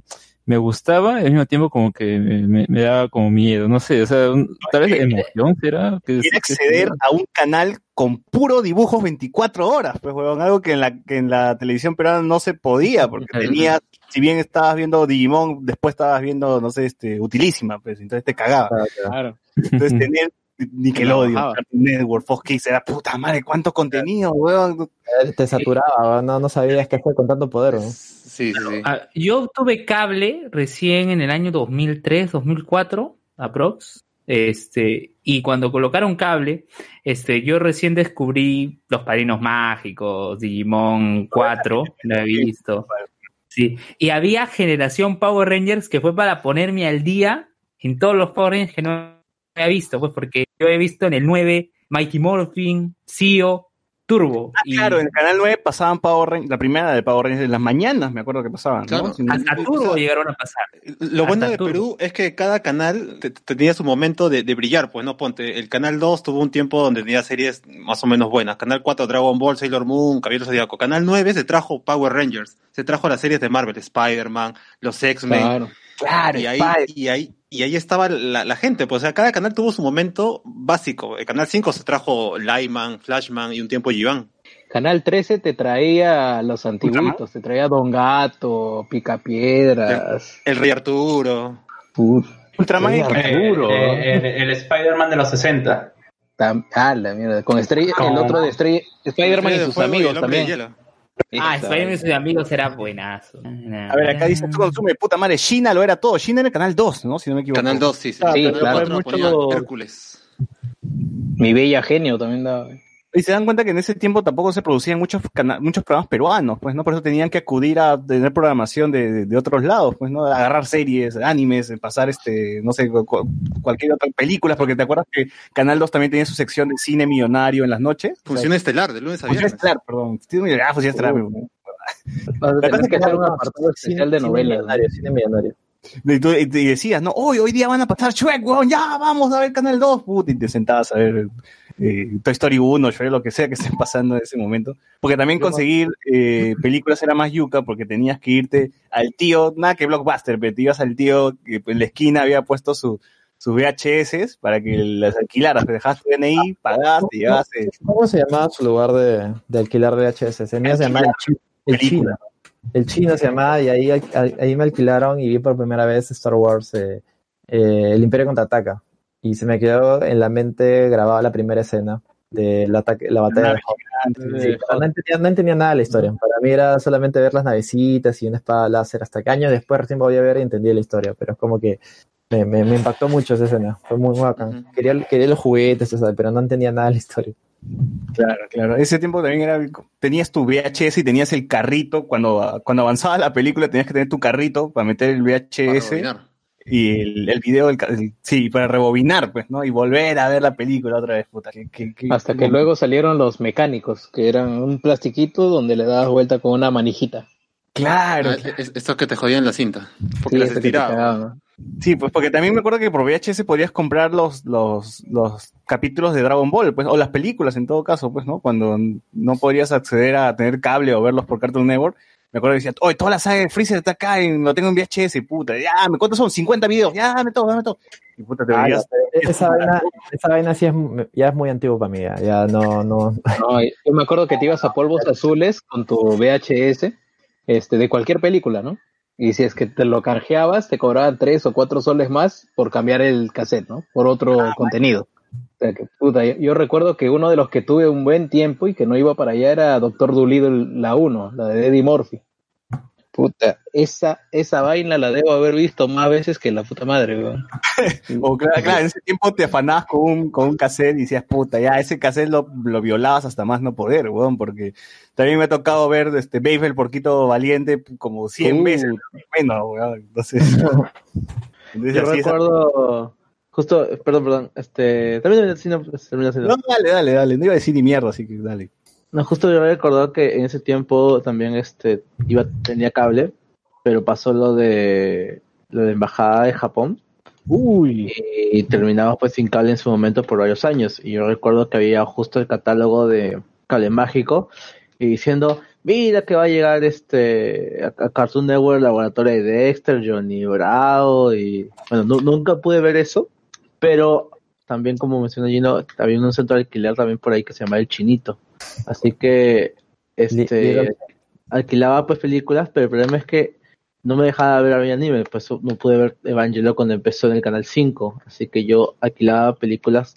me gustaba y al mismo tiempo como que me, me daba como miedo, no sé, o sea, un- tal vez emoción será. Que,
Quiere acceder a un canal con puro dibujos 24 horas, pues, huevón, algo que en la, que en la televisión peruana no se podía, porque tenía, si bien estabas viendo Digimon, después estabas viendo, no sé, este, Utilísima, pues, entonces te cagaba.
Claro.
Entonces *laughs* tener Nickelodeon,
bajaba.
Cartoon Network, Fox Kids, era puta madre, cuánto contenido, weón.
Te saturaba, no, no sabías qué hacer con tanto poder. ¿no?
Sí.
Ah, yo tuve cable recién en el año 2003, 2004, aprox. Este, y cuando colocaron cable, este, yo recién descubrí Los Padrinos Mágicos, Digimon 4, lo he visto. Sí, y había Generación Power Rangers que fue para ponerme al día en todos los Power Rangers que no había visto, pues porque yo he visto en el 9 Mighty Morphin, Zio, Turbo.
Ah, claro, en el canal 9 pasaban Power Rangers, la primera de Power Rangers en las mañanas, me acuerdo que pasaban, ¿no?
Claro.
No-
Hasta Turbo llegaron a pasar.
Lo bueno
Hasta
de
Turbo.
Perú es que cada canal te- te- tenía su momento de, de brillar, pues no ponte. El canal 2 tuvo un tiempo donde tenía series más o menos buenas. Canal 4 Dragon Ball, Sailor Moon, Caballero Zodíaco. Canal 9 se trajo Power Rangers, se trajo las series de Marvel, Spider-Man, los X-Men.
Claro.
Claro,
y ahí, y ahí, y ahí estaba la, la gente, pues o sea, cada canal tuvo su momento básico. El canal 5 se trajo Lyman, Flashman y un tiempo Givan.
Canal 13 te traía los antiguitos, te traía Don Gato, Picapiedras.
El Rey Arturo.
Ultraman
Sí,
y
Arturo.
Eh, el, el Spider-Man de los 60.
Tam- Ah, la mierda. Con estrella, el otro de estrella, Spider-Man y sus
y
amigos
el
también.
Ah. Spider-Man y sus amigos era buenazo.
A ver, acá dice, tú consume, puta madre, China lo era todo. China era el canal 2, ¿no? Si no me equivoco.
Canal 2, sí, sí.
Ah, Sí,
Canal
claro.
4
Fue
ponía
mucho-
Hércules.
Mi bella genio también daba.
Y se dan cuenta que en ese tiempo tampoco se producían muchos muchos programas peruanos, pues, ¿no? Por eso tenían que acudir a tener programación de, de- de otros lados, pues, ¿no? Agarrar series, animes, pasar, este, no sé, cu- cu- cualquier otra película, porque te acuerdas que Canal 2 también tenía su sección de cine millonario en las noches.
Función estelar, de lunes a
Función
viernes.
estelar, perdón. Ah, función estelar.
Uh.
Tenés que hacer un apartado especial de
Cine
novelas.
millonario, cine millonario.
Y, tú- y decías, no, hoy, hoy día van a pasar Shrek, weón, ya vamos a ver Canal 2, puta, y te sentabas a ver eh, Toy Story 1, Shrek, lo que sea que esté pasando en ese momento. Porque también conseguir eh, películas era más yuca, porque tenías que irte al tío, nada que Blockbuster, pero te ibas al tío que en la esquina había puesto su, sus VHS para que las alquilaras, te dejabas tu DNI, pagabas, te llevabas eh,
¿Cómo se llamaba su lugar de, de alquilar VHS? Se se llamaba el, Chi- el. Chino. Se llamaba y ahí, ahí, me alquilaron y vi por primera vez Star Wars, eh, eh, El Imperio Contraataca. Y se me quedó en la mente grabada la primera escena de la, ataque, la batalla de Hoth. Sí, no, entendía, no entendía nada de la historia. Para mí era solamente ver las navecitas y una espada láser. Hasta que años después recién voy a ver y entendí la historia. Pero es como que me, me, me impactó mucho esa escena. Fue muy bacán. quería, quería los juguetes, o sea, pero no entendía nada de la historia.
Claro, claro. Ese tiempo también era, tenías tu VHS y tenías el carrito, cuando, cuando avanzaba la película tenías que tener tu carrito para meter el VHS y el, el video, del el- sí, para rebobinar, pues, ¿no? Y volver a ver la película otra vez, puta.
Hasta que luego salieron los mecánicos, que eran un plastiquito donde le dabas vuelta con una manijita.
Claro.
Ah, que te jodían la cinta. Porque
Sí,
las estiraba.
Sí, pues porque también me acuerdo que por VHS podías comprar los, los, los capítulos de Dragon Ball, pues, o las películas en todo caso, pues, ¿no? Cuando no podrías acceder a tener cable o verlos por Cartoon Network. Me acuerdo que decía, oye, toda la saga de Freezer está acá, y lo tengo en VHS, puta, ya, ¿me cuántos son? 50 videos, ya, dame todo, dame todo. Y puta, te
Ah,
veías-
esa, vaina, esa vaina sí es, ya es muy antiguo para mí. Ya, ya no, no.
No, yo me acuerdo que te ibas a polvos azules con tu VHS este, de cualquier película, ¿no? Y si es que te lo canjeabas, te cobraban tres o cuatro soles más por cambiar el cassette, ¿no? Por otro contenido. O sea, que, puta, yo, yo recuerdo que uno de los que tuve un buen tiempo y que no iba para allá era Doctor Dolittle, la 1, la de Eddie Murphy. Puta, esa, esa vaina la debo haber visto más veces que la puta madre, weón. *laughs*
O claro, claro, en ese tiempo te afanabas con un, con un cassette y decías, puta, ya ese cassette lo, lo violabas hasta más no poder, weón, porque también me ha tocado ver este Babe el porquito valiente como 100
Uh.
veces, menos, weón. Entonces, *laughs* entonces
Yo recuerdo, justo, perdón, perdón, este, también si no, termina
No, dale, dale, dale, no iba a decir ni mierda, así que dale.
No, justo yo recordado que en ese tiempo también este iba tenía cable, pero pasó lo de lo de embajada de Japón.
Uy.
Y terminamos pues sin cable en su momento por varios años. Y yo recuerdo que había justo el catálogo de cable mágico y diciendo, mira que va a llegar este a, a Cartoon Network, Laboratorio de Dexter, Johnny Bravo y bueno, nu- nunca pude ver eso, pero también como mencionó Gino, había un centro de alquiler también por ahí que se llama El Chinito. Así que este alquilaba pues películas, pero el problema es que no me dejaba ver anime, pues no pude ver Evangelion cuando empezó en el canal 5, así que yo alquilaba películas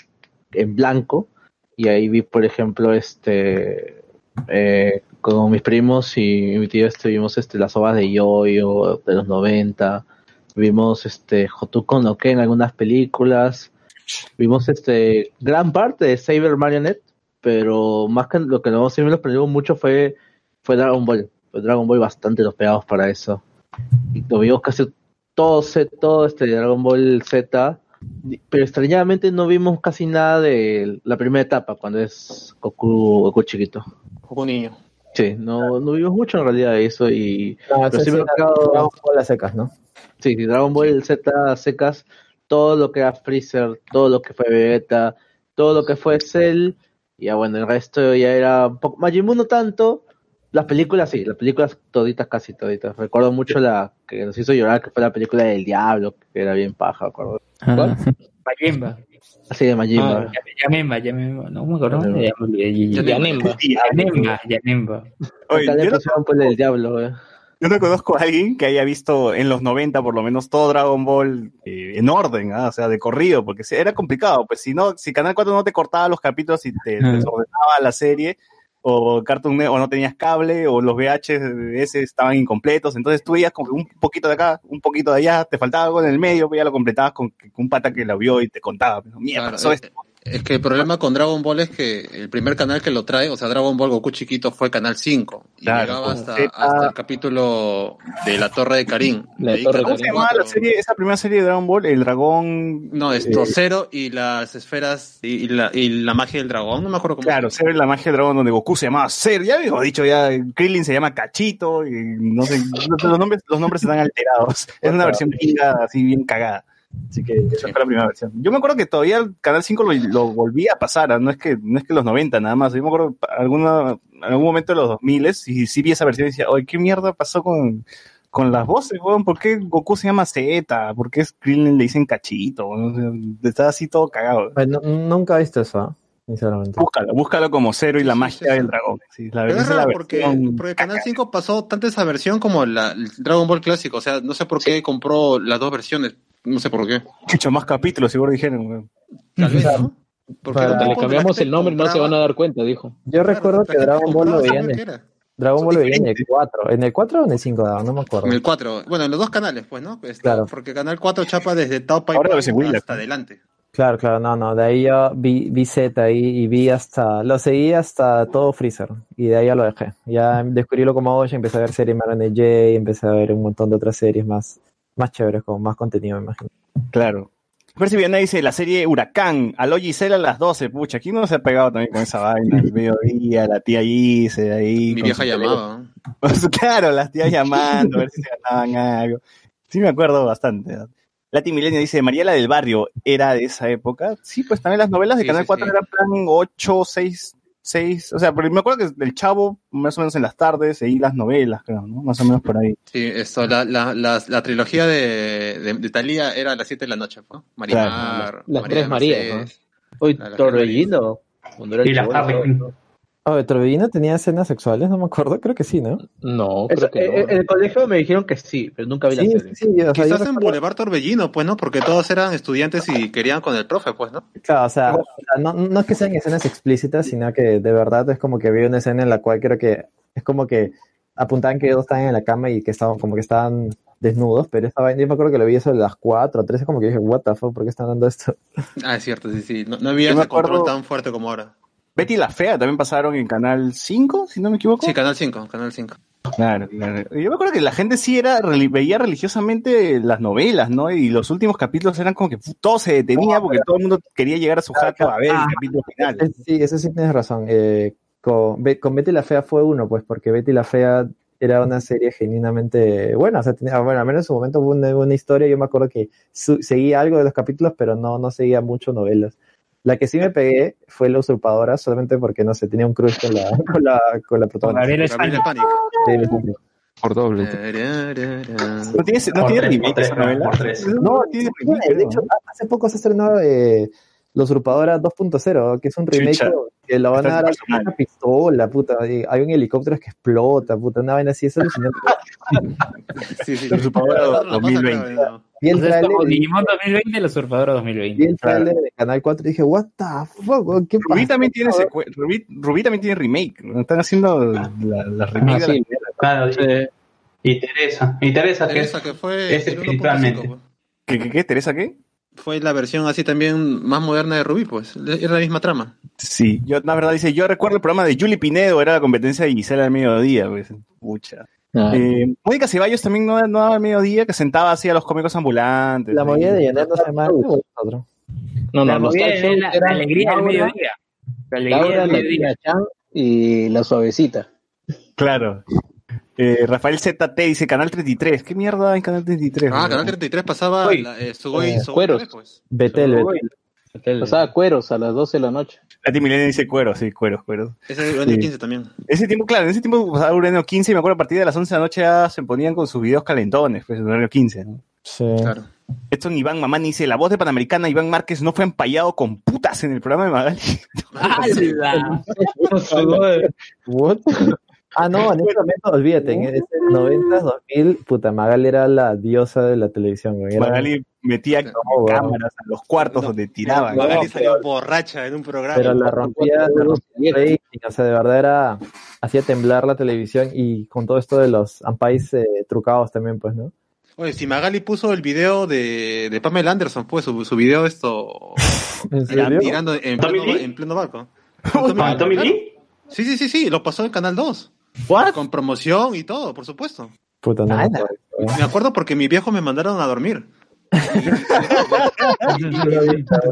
en blanco y ahí vi, por ejemplo, este eh, con mis primos y mi tío este, vimos este, las obras de Yoyo de los 90, vimos este Hotuko no Ken en algunas películas, vimos este gran parte de Saber Marionette, pero más que lo que nos sí me nos prendió mucho fue, fue Dragon Ball. Fue Dragon Ball bastante los pegados para eso. Y lo vimos casi todo, Z- todo este Dragon Ball Z, pero extrañadamente no vimos casi nada de la primera etapa, cuando es Goku, Goku chiquito.
Goku niño.
Sí, no, no vimos mucho en realidad de eso y
No,
pero
ese
sí me
Dragon Ball las secas, ¿no?
Sí, sí, Dragon Ball Z secas, todo lo que era Freezer, todo lo que fue Vegeta, todo lo que fue Cell, y ya bueno, el resto ya era un poco, Majin Buu no tanto, las películas sí, las películas toditas, casi toditas. Recuerdo mucho la que nos hizo llorar, que fue la película del Diablo, que era bien paja, recuerdo.
Ah,
Mayemba.
Así de Majin Buu.
Ah, Yamemba, Yamemba, no me acuerdo.
Yanemba.
Ya me olvidé.
Yanemba.
Yanemba, Yanemba.
Oye,
Acá le pusieron pues el Diablo, eh.
Yo no conozco a alguien que haya visto en los 90 por lo menos todo Dragon Ball eh, en orden, ¿ah? o sea, de corrido, porque era complicado, pues si no, si Canal 4 no te cortaba los capítulos y te, desordenaba la serie, o Cartoon o no tenías cable, o los VHS estaban incompletos, entonces tú veías como un poquito de acá, un poquito de allá, te faltaba algo en el medio, pues ya lo completabas con, un pata que lo vio y te contaba, pero, mierda,
Claro,
pasó
eh,
esto.
Es que el problema con Dragon Ball es que el primer canal que lo trae, o sea, Dragon Ball Goku chiquito fue Canal 5. Y
Claro,
llegaba hasta, el capítulo de la Torre de.
La Torre
Canal
¿Cómo se llamaba la
4.
serie, esa primera serie de Dragon Ball? El dragón...
No, es
eh,
Cero y las esferas y, y la, y la magia del dragón, no me acuerdo cómo
Claro, Cero y la magia del dragón donde Goku se llamaba Cero, ya habíamos dicho ya, Krillin se llama Cachito, y no sé, los nombres, los nombres están alterados. Es una versión así bien cagada. Así que esa fue la primera versión. Yo me acuerdo que todavía el Canal 5 lo, lo volvía a pasar, ¿ah? no es que no es que los 90 nada más. Yo me acuerdo alguna, en algún momento de los 2000 y sí vi esa versión y decía, oye, ¿qué mierda pasó con, con las voces, weón? ¿Por qué Goku se llama Z? ¿Por qué Krillin le dicen Cachito? weón? O sea, Está así todo cagado.
Ay, no- nunca he visto eso, ¿ah? sinceramente.
Búscalo, búscalo como Cero y la magia
sí, sí.
del dragón. Sí, la,
Pero
esa
es raro porque, porque Canal 5 pasó tanto esa versión como la, el Dragon Ball clásico. O sea, no sé por qué compró las dos versiones. No sé por qué.
mucho más capítulos, seguro dijeron. weón.
Tal vez, ¿no? Porque
Para-
Le cambiamos el nombre y no se van a dar cuenta, dijo.
Yo recuerdo que Dragon Ball lo
compraba,
veía en
sabía
el,
qué era.
Dragon Ball lo veía en el
diferentes.
4. ¿En el 4 o en el 5? Ah, No me acuerdo.
En el 4. Bueno, en los dos canales, pues, ¿no? Este,
Claro.
Porque Canal 4 chapa desde
en Willax,
hasta adelante.
Claro, claro, no, no. De ahí yo vi, vi Z ahí y vi hasta. Lo seguí hasta todo Freezer. Y de ahí ya lo dejé. Ya descubrí lo como y empecé a ver series Maron J, empecé a ver un montón de otras series más, más chéveres, con más contenido, me imagino.
Claro. Percy Viana dice la serie Huracán, Aloy Gisela a las 12, pucha, ¿quién no se ha pegado también con esa vaina? El mediodía, la tía Gise ahí.
Mi vieja llamaba. *laughs*
claro, las tías llamando, a ver si se ganaban algo. Sí me acuerdo bastante. Lati Milenio dice, Mariela del Barrio, ¿era de esa época? Sí, pues también las novelas de
Sí,
Canal
sí,
4
sí.
eran plan 8, 6, 6, o sea, porque me acuerdo que el Chavo, más o menos en las tardes, seguí las novelas, creo, ¿no? Más o menos por ahí.
Sí, esto, la, la, la, la trilogía de, de, de Talía era a las 7 de la noche, ¿no? Marimar,
Claro, las
María
tres Marías,
Ah, la
Torbellino.
Y la Harley Quinn.
Oh, ¿Torbellino tenía escenas sexuales? No me acuerdo, creo que sí, ¿no?
No,
Eso,
creo que
eh,
no.
En el colegio me dijeron que sí, pero nunca vi la
Sí,
serie.
sí, sí. O sea, yo
Quizás en
recuerdo-
Boulevard Torbellino, pues, ¿no? Porque todos eran estudiantes y querían con el profe, pues, ¿no?
Claro, o sea, no, no es que sean escenas explícitas, sino que de verdad es como que había una escena en la cual creo que es como que apuntaban que ellos estaban en la cama y que estaban como que estaban desnudos, pero esta vaina, yo me acuerdo que lo vi eso a las 4 o 3, como que dije, what the fuck, ¿por qué están dando esto?
Ah, es cierto, sí, sí. No, no había
Yo
ese control tan fuerte como ahora.
Betty la Fea también pasaron en Canal 5, si no me equivoco.
Sí, Canal 5, Canal 5.
Claro, claro. Yo me acuerdo que la gente sí era veía religiosamente las novelas, ¿no? Y los últimos capítulos eran como que todo se detenía porque todo el mundo quería llegar a su jato a ver el capítulo final.
Sí, eso sí tienes razón. Eh, con, con Betty la Fea fue uno, pues, porque Betty la Fea era una serie genuinamente buena. O sea, tenía, bueno, al menos en su momento fue una, una historia. Yo me acuerdo que su- seguía algo de los capítulos, pero no, no seguía mucho novelas. La que sí me pegué fue La Usurpadora, solamente porque, no sé, tenía un crush con la, *laughs* con la, con la protagonista.
Panic.
Sí.
Por doble.
¿No tiene, no tiene remake
por tres,
esa novela?
No,
tiene remake,
de hecho, hace poco se estrenó eh, La Usurpadora 2.0, que es un remake
Chucha.
que lo van a dar a una pistola, puta. hay un helicóptero que explota, puta. Una vaina así, es alucinante. *laughs*
Sí, sí.
La Usurpadora
Nosotros nos pasa,
2020.
creo, ¿no?
Es
tráiler
como
y-
Digimon 2020 y la Usurpadora 2020.
vi el tráiler de Canal 4 y dije, what the fuck, ¿qué
Rubí
pasa?
también tiene Rubí, Rubí también tiene remake. Están haciendo la, la remake
Ah,
de la
sí.
primera.
Claro, y, y Teresa. Y Teresa, que
Teresa,
es,
que fue
es
el 1.5,
espiritualmente.
pues.
¿Qué, qué, qué? ¿Teresa qué?
Fue la versión así también más moderna de Rubí, pues. Era la misma trama.
Sí, yo, la verdad, dice, yo recuerdo el programa de Julie Pinedo, era la competencia de Gisela al mediodía, pues. Pucha.
Ah.
Eh, Mónica Ceballos también no, no daba al mediodía, que sentaba así a los cómicos ambulantes.
La movida de Janet no se llama otro.
No,
La
no,
la, la alegría del mediodía. La alegría del mediodía.
Chan y la suavecita.
Claro. Eh, Rafael ZT dice Canal 33. ¿Qué mierda en Canal 33?
Ah,
bro?
Canal 33 pasaba
Oye,
la, eh, Sugoi
eh,
Sugoi
cueros.
Pues.
Betel, Betel.
Pasaba cueros a las 12 de la noche.
Lati Milenia dice cuero, sí, cuero, cuero.
Ese es el año
Sí.
15 también.
Ese tiempo, claro, en ese tiempo pasaba Urano 15 y me acuerdo a partir de las 11 de la noche ya se ponían con sus videos calentones, pues, en horario 15, ¿no?
Sí.
Claro.
Esto en Iván Mamán dice, la voz de Panamericana, Iván Márquez no fue empallado con putas en el programa de Magali. *laughs* *laughs*
What? Ah, no, en ese momento, olvídate, en ese 90, 2000, puta, Magali era la diosa de la televisión, güey. Era-
Magali metía
No,
cámaras a los cuartos donde tiraban.
No,
Magali
pero-
salió borracha en un programa.
pero la rompía, la rompía rating, o sea, de verdad era, hacía temblar la televisión y con todo esto de los ampais eh, trucados también, pues, ¿no?
Oye, si Magali puso el video de, de Pamela Anderson, pues su, su video esto *laughs*
¿En serio?
tirando en
¿Tommy
pleno, en pleno barco.
¿Ah, *laughs* Tommy. Lee?
Sí, sí, sí, sí, lo pasó en Canal 2.
¿What?
Con promoción y todo, por supuesto.
Puta, no. me
Ala.
acuerdo, ¿no?
Me acuerdo porque mis viejos me mandaron a dormir. *laughs*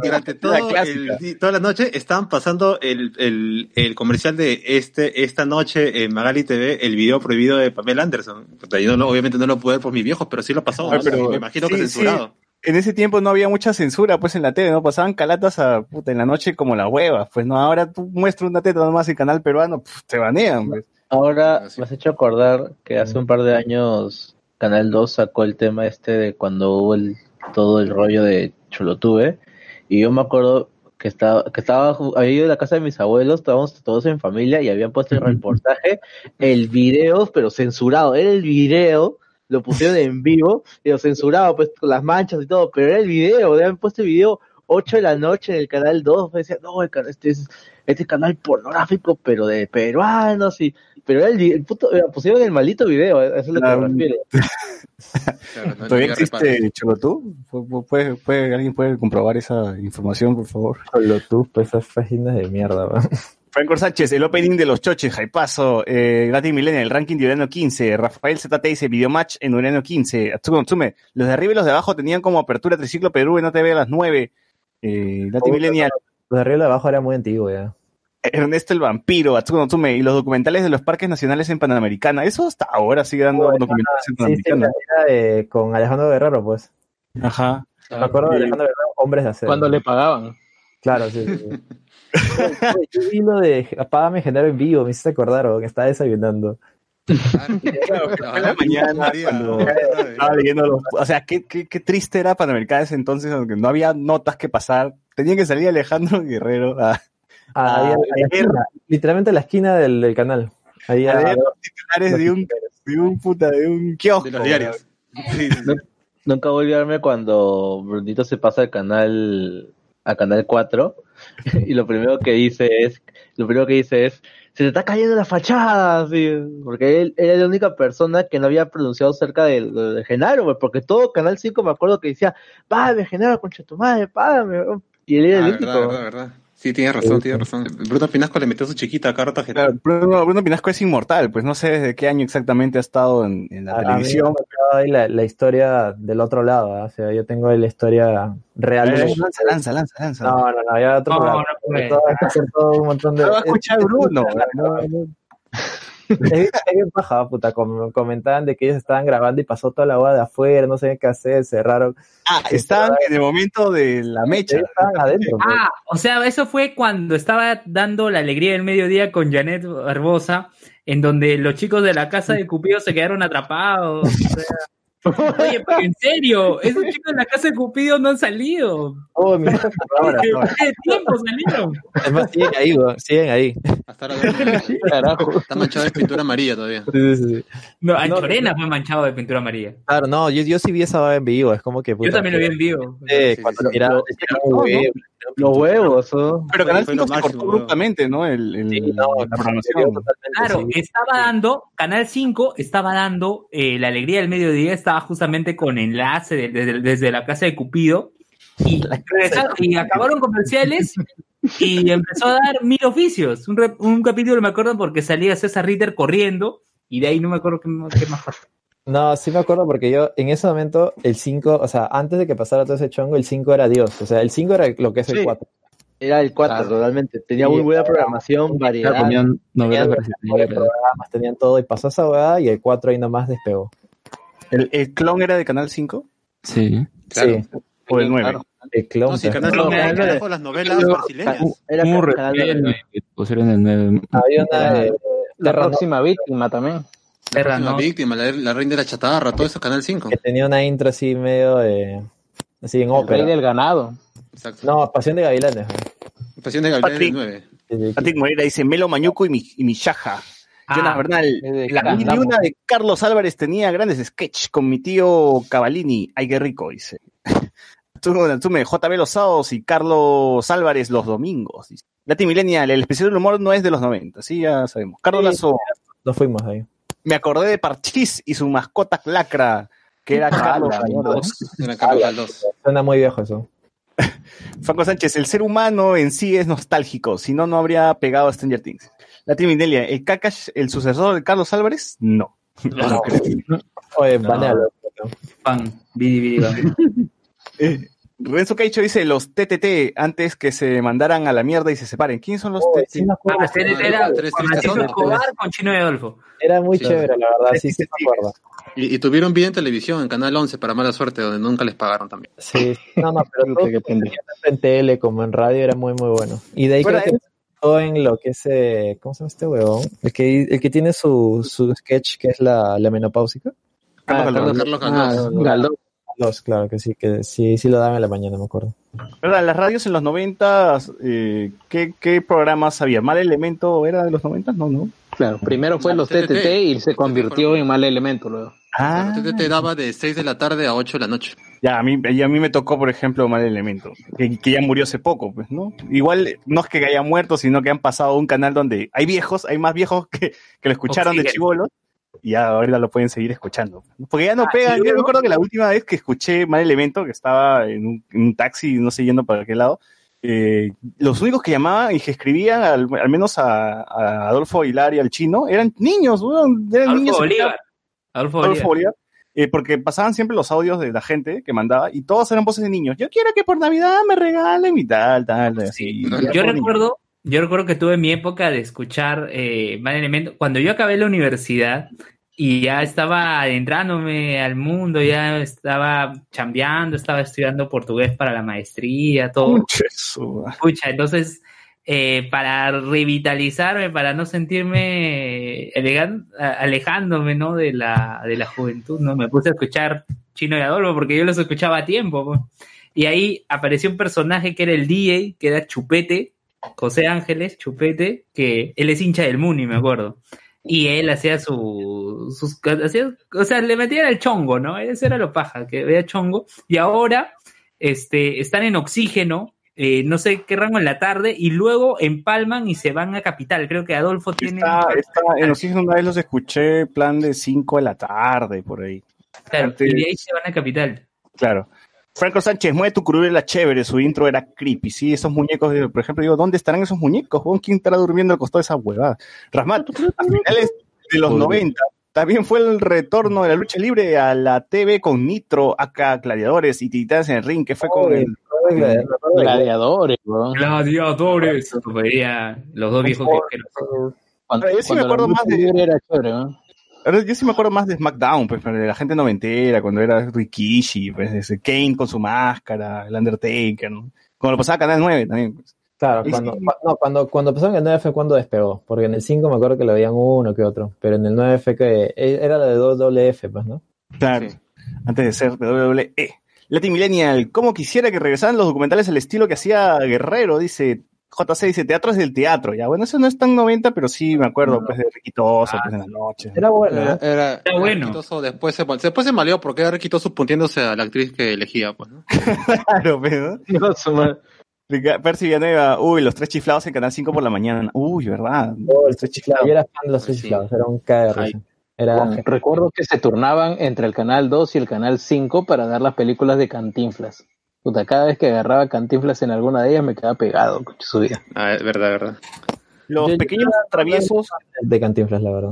Durante todo
La
el toda la noche estaban pasando el, el, el comercial de este esta noche en Magali TV, el video prohibido de Pamela Anderson. Puta, Yo no, lo- obviamente no lo pude ver por mis viejos, pero sí lo pasó.
Ah,
¿no?
pero
me imagino que
sí,
censurado.
En ese tiempo no había mucha censura, pues, en la tele, ¿no? Pasaban calatas a, puta, en la noche como las huevas, pues, ¿no? Ahora tú muestras una teta nomás en canal peruano, pf, te banean, pues.
Ahora
Ah,
me has hecho acordar que hace un par de años Canal 2 sacó el tema este de cuando hubo el, todo el rollo de Cholotube y yo me acuerdo que estaba que estaba había ido a la casa de mis abuelos, estábamos todos en familia y habían puesto el reportaje, el video pero censurado, era el video lo pusieron en vivo y lo censurado pues con las manchas y todo, pero era el video, habían puesto el video 8 de la noche en el canal 2, me decía, no, el canal, este es este canal pornográfico, pero de peruanos, y, pero era el, puto, pusieron el maldito video, eh, eso es lo que me refiero. *laughs*
Claro, no- no
¿Todavía existe Cholotú? ¿Pu- pu- ¿Puede, puede, alguien puede comprobar esa información, por favor?
Solo tú, pues esas páginas de mierda, ¿va? *laughs*
Franco Sánchez, el opening de los choches, Jaipazo, eh, Gratis Millennial, el ranking de Urano 15, Rafael ZT dice, Videomatch en Urano 15, Atsuko Natsume, los de arriba y los de abajo tenían como apertura Triciclo Perú en OTV a las 9, eh, Gratis Millennial,
Los de arriba y de abajo era muy antiguo ya.
Ernesto el Vampiro, y los documentales de los parques nacionales en Panamericana, eso hasta ahora sigue dando documentales en
Sí, sí,
Panamericana.
eh, con Alejandro Guerrero, pues.
Ajá.
Me acuerdo de Alejandro Guerrero, Hombres de Acero.
Cuando le pagaban.
Claro, sí, sí. sí. Yo vi lo de Apágame Genero en vivo, me hiciste acordar, o que estaba desayunando. *laughs*
Claro,
en la mañana cuando estaba leyendo los- o sea, qué, qué, qué triste era Panamericana ese entonces, aunque no había notas que pasar. Tenía que salir Alejandro Guerrero a,
Ah, ahí a- a la
leer,
esquina, literalmente a la esquina del, del canal. Ahí
a leer los titulares de un, de un puta, de un kiosco.
De los diarios. Sí, sí, sí.
Nunca voy a olvidarme cuando Brunito se pasa al canal, a canal 4, *laughs* y lo primero que dice es, lo primero que dice es, se te está cayendo la fachada, porque él era la única persona que no había pronunciado cerca de, de, de Genaro, porque todo Canal 5 me acuerdo que decía, págame Genaro, concha tu madre, págame, y él era
Ah,
el
verdad,
único.
verdad, verdad. Sí, tienes razón, tienes razón. Bruno Pinasco le metió su chiquita acá rato a Genaro.
Claro, Bruno, Bruno Pinasco es inmortal, pues no sé desde qué año exactamente ha estado en, en la
a- a mí
televisión.
me ahí la, la historia del otro lado, ¿ah? o sea, yo tengo la historia real.
Eh,
de-
lanza, lanza, lanza, lanza.
No, no, no, había otro
No,
programa.
no puede.
Todo- hay que hacer todo un montón de...
No va a escuchar *laughs* Bruno.
Es bien- es bien paja, puta, com- comentaban de que ellos estaban grabando y pasó toda la hora de afuera, no sabían qué hacer, cerraron.
Ah, estaban en el momento de la mecha.
Estaban adentro. pues.
Ah, o sea, eso fue cuando estaba dando la alegría del mediodía con Janet Barbosa, en donde los chicos de la casa de Cupido se quedaron atrapados. O sea, *laughs* Oye, pero en serio, esos chicos de la casa de Cupido no han salido.
Oh, mi ahora,
¿De *laughs*
ahora.
qué tiempo salieron?
Es más, siguen ahí, weón, siguen ahí.
Hasta ahora *laughs*
Carajo.
está manchado de pintura amarilla todavía.
Sí, sí, sí.
No,
No,
Anchorena fue manchado de pintura amarilla.
Claro, no, yo, yo sí vi esa vaga en vivo, es como que...
Yo también lo vi en vivo.
Eh, cuando huevo,
Los huevos, ¿no?
Pero Canal
Fue
5
lo
se cortó bruscamente, ¿no? El, el- la programación.
Claro, estaba dando, Canal 5 estaba dando eh, La Alegría del Mediodía, estaba justamente con enlace de- desde, desde la casa de Cupido, y, *laughs* regresaron- y acabaron comerciales y empezó a dar mil oficios. Un, re- un capítulo me acuerdo porque salía César Ritter corriendo, y de ahí no me acuerdo qué, más- qué más pasó.
No, sí me acuerdo porque yo en ese momento el 5, o sea, antes de que pasara todo ese chongo, el 5 era Dios. O sea, el 5 era lo que es el
Sí.
4.
Era el 4, totalmente. Tenía muy buena programación, variedad.
Claro, ponían novelas
Tenían programas, tenían todo y pasó esa weá y el 4 ahí nomás despegó.
¿El, el clon era de Canal 5?
Sí.
Sí,
¿O el 9?
Claro.
el clon.
No, sí, Canal
No,
5
Canal
trajo las novelas brasileñas.
Era
pusieron el 9.
Había una de
La próxima víctima también.
La próxima víctima, la, la reina de la chatarra, todo eso, Canal 5.
que tenía una intro así medio de... Así en
El rey
ópera.
del ganado.
Exacto.
No, Pasión de Gavilanes.
Pasión de
Patrick.
9.
Sí, sí,
Patrick Moreira dice Melo Mañuco y mi, y mi Shaja. Jonas
Ah,
Bernal,
es de
la mil y una de Carlos Álvarez tenía grandes sketch con mi tío Cavalini. Ay, qué rico, dice. Natsume, JB los sábados y Carlos Álvarez los domingos. Lati Millennial, el especial del humor no es de los 90, sí, ya sabemos. Carlos
Sí.
Lazo,
Nos fuimos ahí.
me acordé de Parchís y su mascota Lacra, que era Carlos. *laughs*
Era Carlos Galdós.
Suena muy viejo eso. *laughs*
Franco Sánchez, el ser humano en sí es nostálgico, si no, no habría pegado a Stranger Things. Lati Minelia, ¿el Kakash, el sucesor de Carlos Álvarez? No. No.
Oye, banealo.
Fan, bidi, bidi.
Eh, *laughs* Renzo Caicho dice los TTT antes que se mandaran a la mierda y se separen. ¿Quiénes son los TTT?
sí.
Ah, era Francisco. Escobar con Chino y Adolfo.
Era muy
Sí.
chévere, la verdad. Sí, sí me acuerdo.
Y, y tuvieron vida en televisión, en Canal 11, para mala suerte, donde nunca les pagaron también.
Sí, no, no, pero *laughs* todo tanto en tele como en radio era muy, muy bueno. Y de ahí creo que todo en lo que es, eh, ¿cómo se llama este huevón? El que, el que tiene su, su sketch que es la, la menopáusica.
Carlos.
Carlos
Ah,
Galdós.
Galdós.
Los, claro que sí, que sí, sí lo daban en la mañana, me acuerdo.
¿Verdad? Las radios en los 90, eh, ¿qué, ¿qué programas había? ¿Mal Elemento era de los 90? No, no.
Claro, primero fue los
TTT.
TTT y se convirtió en mal elemento luego.
Ah,
Claro, te daba de 6 de la tarde a 8 de la noche.
ya, a mí, y a mí me tocó, por ejemplo, Mal Elemento, que, que ya murió hace poco, pues, ¿no? Igual no es que haya muerto, sino que han pasado a un canal donde hay viejos, hay más viejos que, que lo escucharon de chivolos, y ya ahorita lo pueden seguir escuchando. Porque ya no
Ah,
pegan.
y
Yo me acuerdo que la última vez que escuché Mal Elemento, que estaba en un, en un taxi, no sé yendo para qué lado, eh, los únicos que llamaban y que escribían, al, al menos a, a Adolfo Hilar y al chino, eran niños, weón, eran
Adolfo
niños.
Bolívar. Adolfo
Adolfo
Bolívar.
Bolívar, eh, porque pasaban siempre los audios de la gente que mandaba y todos eran voces de niños. Yo quiero que por Navidad me regalen y tal, tal, así.
Yo recuerdo, yo recuerdo que tuve mi época de escuchar eh, Mal Elemento. Cuando yo acabé la universidad y ya estaba adentrándome al mundo, ya estaba chambeando, estaba estudiando portugués para la maestría, todo. Escucha, entonces, eh, para revitalizarme, para no sentirme alejándome, ¿no? De la, de la juventud, ¿no? Me puse a escuchar Chino y Adolfo porque yo los escuchaba a tiempo. Y ahí apareció un personaje que era el DJ, que era Chupete, José Ángeles Chupete, que él es hincha del Muni, me acuerdo. Y él hacía su, sus, hacía- o sea, le metían el chongo, ¿no? Ese era lo paja, que veía chongo. Y ahora, este, están en oxígeno, eh, no sé qué rango en la tarde, y luego empalman y se van a Capital. Creo que Adolfo tiene...
Está, en hijos una vez los escuché plan de 5 de la tarde, por ahí.
Claro,
antes-
y de ahí se van a Capital.
Claro. Franco Sánchez, mueve tu curul chévere, su intro era creepy, sí, esos muñecos, por ejemplo, digo, ¿dónde estarán esos muñecos? ¿Quién estará durmiendo al costado de esa huevada? Rasmat, a finales de los 90, también fue el retorno de la lucha libre a la TV con Nitro, acá Gladiadores y Titanes en el ring, que fue con el...
Gladiadores, weón.
Gladiadores. Los dos viejos viajeros.
Cuando,
yo sí me acuerdo más de-
era chévere, ¿no?
Ahora, Yo sí me acuerdo más de SmackDown, pues, de la gente noventera, cuando era Rikishi, pues, ese Kane con su máscara, el Undertaker, ¿no? Como lo pasaba Canal 9 también, pues.
Claro,
Y
cuando,
sí.
no, cuando, cuando empezaron en el 9 fue cuando despegó, porque en el 5 me acuerdo que lo veían uno que otro, pero en el 9 fue que e- era la de 2WF, pues, ¿no?
Claro. antes de ser WWE. Lati Millennial, ¿cómo quisiera que regresaran los documentales al estilo que hacía Guerrero? Dice JC, dice teatro es del teatro. Ya, bueno, eso no es tan 90, pero sí me acuerdo pues de Riquitoso, pues en la noche.
Era bueno.
Era, era, era
bueno.
Riquitoso, después se, después se maleó porque era Riquitoso puntiéndose a la actriz que elegía, pues, ¿no? *laughs*
Claro, pero. *laughs*
No, su madre.
Rica- Percy Villanueva, uy, los tres chiflados en Canal 5 por la mañana. Uy, ¿verdad?
Oh,
Los tres chiflados.
yo era fan de los tres chiflados, era un. Era,
Recuerdo que se turnaban entre el canal 2 y el canal 5 para dar las películas de Cantinflas. Puta, cada vez que agarraba Cantinflas en alguna de ellas me quedaba pegado, con su vida.
Ah, es verdad, verdad.
Los
Yo-
pequeños traviesos,
de Cantinflas, la verdad.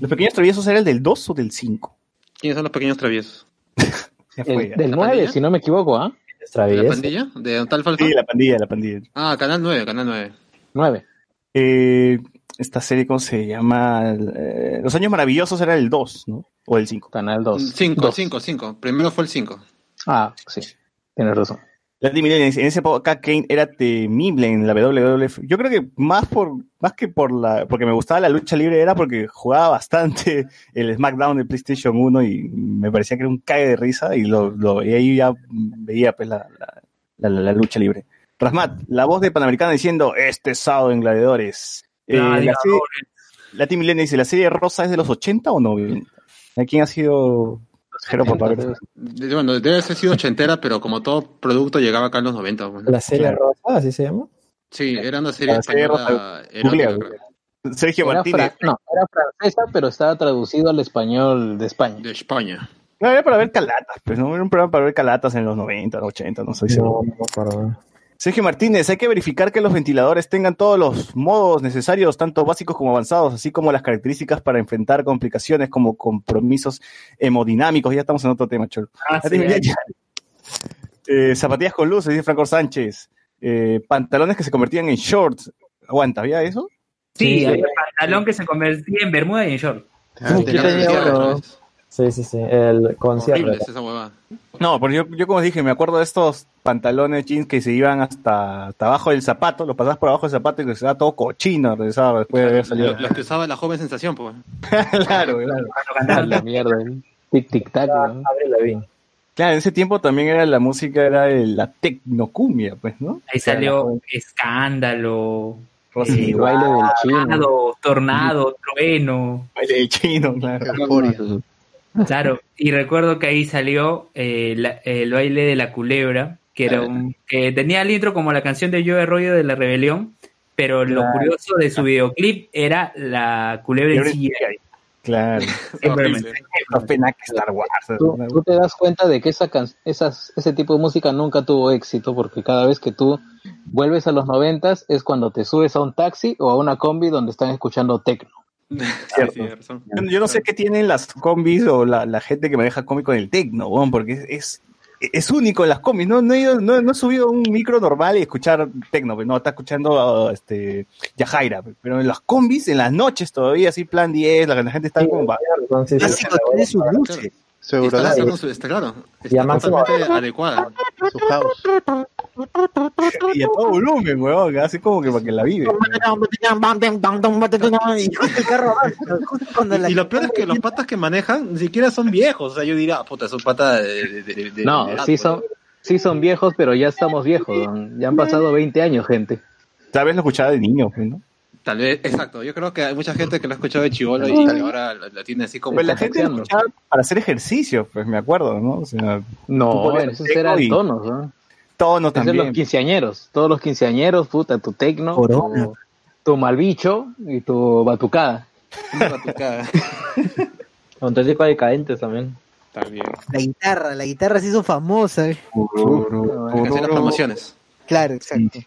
los pequeños traviesos era el del 2 o del 5.
¿Quiénes son los pequeños traviesos? *laughs*
El- del
¿La
9,
pandilla?
si no me equivoco, ¿ah?
¿De
Travieso.
la pandilla? ¿De tal falta?
Sí, la pandilla, la pandilla.
Ah, Canal 9, Canal 9.
9.
Eh, esta serie, ¿cómo se llama? Eh, Los Años Maravillosos era el 2, ¿no? O el 5.
Canal 2.
5,
Dos.
5, 5. Primero fue el 5.
Ah, sí. Tienes razón.
Millennial dice, en esa época Kane era temible en la WWF. Yo creo que más por más que por la porque me gustaba la lucha libre era porque jugaba bastante *laughs* el SmackDown de PlayStation 1 y me parecía que era un cague de risa y lo, lo y ahí ya veía pues la, la, la- la- la lucha libre. Rasmat, la voz de Panamericana diciendo este sábado en Gladiadores. Eh, la
Gladiadores.
serie- Millennial dice, ¿la serie rosa es de los 80 o 90? ¿A quién ha sido Jero por
Bueno, debe haber sido ochentera, pero como todo producto llegaba acá en los 90. pues, ¿no?
La serie
Claro.
rosa, así se llama.
Sí, era una serie
La serie
española.
Sergio
Era,
Martínez.
fra- no, era francesa, pero estaba traducido al español de España.
De España.
No, era para ver calatas, pues no era un programa para ver calatas en los 90, 80, no soy seguro.
No, no.
Sergio Martínez, hay que verificar que los ventiladores tengan todos los modos necesarios, tanto básicos como avanzados, así como las características para enfrentar complicaciones como compromisos hemodinámicos. Ya estamos en otro tema, Cholo.
Ah, sí,
Ya, ya. Eh, zapatillas con luces, dice Franco Sánchez. Eh, pantalones que se convertían en shorts. Aguanta, ¿había eso?
Sí,
Sí,
había pantalón que se convertía en bermuda y en short.
Ah,
Sí, Sí, sí, sí. El concierto.
No, porque yo, yo como dije, me acuerdo de estos pantalones jeans que se iban hasta, hasta abajo del zapato, los pasabas por abajo del zapato y que se todo cochino, regresaba después de haber salido.
Los, que usaba la joven sensación, pues. *laughs*
claro, claro.
La mierda. Tic, tic, tac. ¿no?
Claro, en ese tiempo también era la música, era el- la tecnocumbia, pues, ¿no?
Ahí salió escándalo,
Rosy,
El baile del chino.
tornado, tornado, trueno.
baile del chino, claro.
Claro, y recuerdo que ahí salió eh, la- el baile de la culebra, que era un, que tenía el intro como la canción de Joe Arroyo de la Rebelión, pero lo
Claro.
curioso de su videoclip era la culebra en CGI.
Claro. *laughs* Star Wars.
Tú, tú te das cuenta de que esa can- esas, ese tipo de música nunca tuvo éxito porque cada vez que tú vuelves a los noventas es cuando te subes a un taxi o a una combi donde están escuchando techno.
Sí,
Cierto.
sí, razón.
Yo, yo no sé qué tienen las combis o la, la gente que maneja combi con el tecno, weón, porque es, es, es único en las combis. No, no, he ido- no, no he subido un micro normal y escuchar tecno, pues, no, está escuchando uh, este, Yajaira. pues, Pero en las combis, en las noches todavía, así plan 10, la, la gente está como...
sí.
Clásico, tiene sus luces.
Su
Y está
Euroland,
lanzando su- está claro.
Y
Está
además-
totalmente adecuada.
su house.
Y a todo volumen, weón, así como que para que la vive.
Y
lo peor es que los patas que manejan ni siquiera son viejos. O sea, yo diría, "Ah, puta, son patas de. de- de- de-
No,
de edad,
sí
pues".
son, sí son viejos, pero ya estamos viejos. Ya han pasado 20 años, gente.
Tal vez lo escuchaba de niño, ¿no?
Tal vez, exacto. Yo creo que hay mucha gente que lo ha escuchado de chivolo y que ahora la, tiene así como.
Pues la gente lo escuchaba para hacer ejercicio, pues me acuerdo, ¿no? O sea,
No, esos
techno
eran
y-
tonos, ¿no?
tono
Esos
también.
los quinceañeros. Todos los quinceañeros, puta, tu tecno, tu, tu malbicho y tu batucada.
Una batucada. *laughs*
Auténtico decadentes también.
También.
La guitarra, la guitarra se hizo famosa. eh.
Las promociones.
Claro, exacto.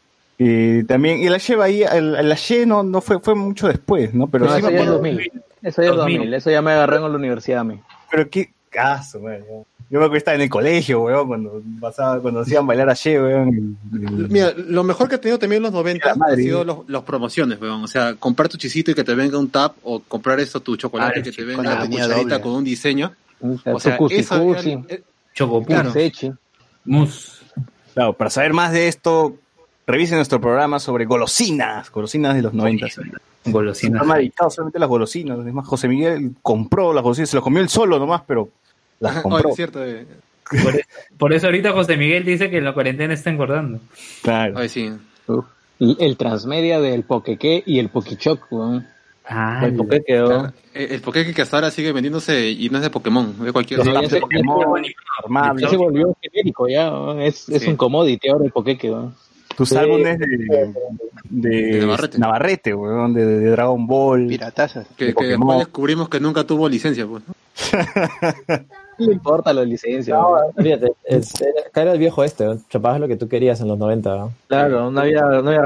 Y también, y la lleva ahí, el, el Aye no, no fue, fue mucho después, ¿no? Pero
No,
sí
eso
me
ya es
acuerdo,
2000. Eso ya es
2000.
2000. Eso ya me agarré en la universidad a mí.
pero qué caso, weón. Yo me acuerdo que estaba en el colegio, weón, cuando pasaba, cuando hacían bailar Aye, weón. y- y-
Mira, lo mejor que he tenido también en los 90
La madre.
han sido los, los promociones, weón. O sea, comprar tu chisito y que te venga un tap, o comprar esto, tu chocolate
Ah,
y que te venga la
tenía
cucharita
doble.
con un diseño.
O
O sea,
tu cusi
eso era- eh. Claro,
para saber más de esto, revisen nuestro programa sobre golosinas, golosinas de los 90.
Golosina.
Está dedicado solamente a las golosinas. Es más, José Miguel compró las golosinas, se las comió él solo nomás, pero las compró.
es cierto. eh.
Por, por eso ahorita José Miguel dice que la cuarentena está engordando.
Claro.
Ay, sí.
El, el transmedia del Pokeque y el Pokichok, weón.
Ah,
El Poké quedó.
Claro. El, el Pokémon que hasta ahora sigue vendiéndose y no es de Pokémon, de cualquier
Sí,
otro.
ya se-
Pokémon,
se volvió genérico, ya. Es, es
Sí.
un commodity ahora el Pokeque, weón.
Tus
Sí.
álbumes de, de,
De Navarrete.
Navarrete, weón, de, de Dragon Ball.
Piratazas.
Que,
de
que después descubrimos que nunca tuvo licencia, pues. ¿no? *laughs*
Le importa la licencia,
No, fíjate, es- era- acá era el viejo este, ¿no? chapabas lo que tú querías en los 90. ¿no?
Claro, no había, no había.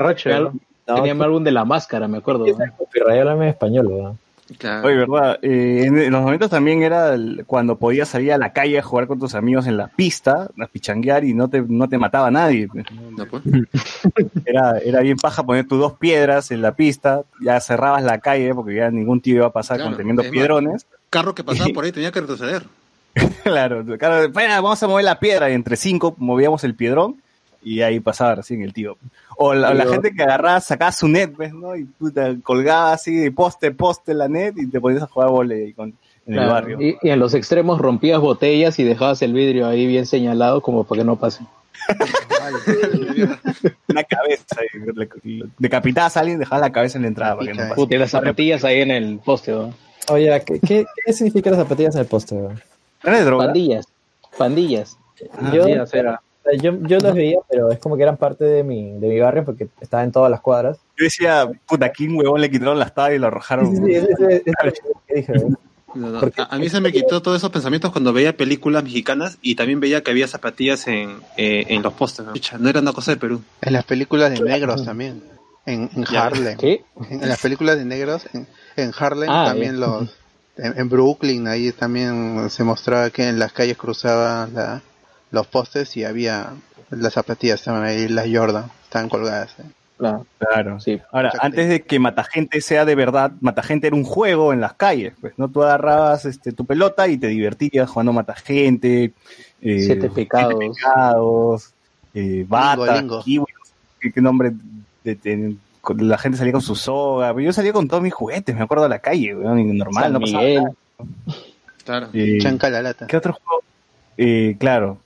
No,
Tenía mi álbum de la máscara, me acuerdo.
copyright, háblame en español, ¿no?
Claro.
Oye, ¿verdad? Eh, en, en los 90 también era el- cuando podías salir a la calle a jugar con tus amigos en la pista, a pichanguear y no te, no te mataba nadie. pues.
No, pues. *laughs*
Era, era bien paja poner tus dos piedras en la pista, ya cerrabas la calle porque ya ningún tío iba a pasar
Claro,
con tremendo
es más,
piedrones.
Carro que pasaba por ahí tenía que retroceder. *laughs*
claro, claro, bueno, vamos a mover la piedra y entre cinco movíamos el piedrón y ahí pasaba recién el tío. O la, o la gente que agarraba, sacaba su net, ¿ves? ¿no? Y puta, colgaba así de poste, poste la net y te ponías a jugar volei con, en el barrio.
Y, y en los extremos rompías botellas y dejabas el vidrio ahí bien señalado como para que no pase. *laughs*
Una cabeza, decapitabas a alguien, dejabas la cabeza en la entrada para que no pase.
Puta, y las zapatillas ahí en el poste, weón.
Oye, ¿qué, qué, qué significan las zapatillas en el poste?
droga?
Pandillas. Pandillas.
yo,
sí, o sea, era-
yo, yo las veía, pero es como que eran parte de mi, de mi barrio porque estaba en todas las cuadras.
Yo decía, puta, aquí un huevón le quitaron las tablas y lo arrojaron.
Sí, sí, sí, es lo que dije.
No, A, a mí se me quitó todos esos pensamientos cuando veía películas mexicanas y también veía que había zapatillas en, eh, en los postes. ¿no? No era una cosa de Perú.
En las películas de negros también. En. Harlem.
¿Qué?
En, en las películas de negros, en, en Harlem
Ah,
también los... En, en Brooklyn, ahí también se mostraba que en las calles cruzaban la- los postes y había las zapatillas, estaban ahí las Jordan, estaban colgadas. ¿eh?
Claro.
Claro.
Sí.
Ahora, antes de que Matagente sea de verdad, Matagente era un juego en las calles, pues, ¿no? Tú agarrabas este, tu pelota y te divertías jugando Matagente, eh,
Siete pecados.
Siete pecados, eh, Bata. Kiwi, no sé qué, qué nombre, de, la gente salía con su soga, pero yo salía con todos mis juguetes, me acuerdo de la calle, normal,
San
no pasaba
Miguel.
nada.
Claro.
Eh,
Chanca la lata.
¿Qué otro juego? Eh, claro.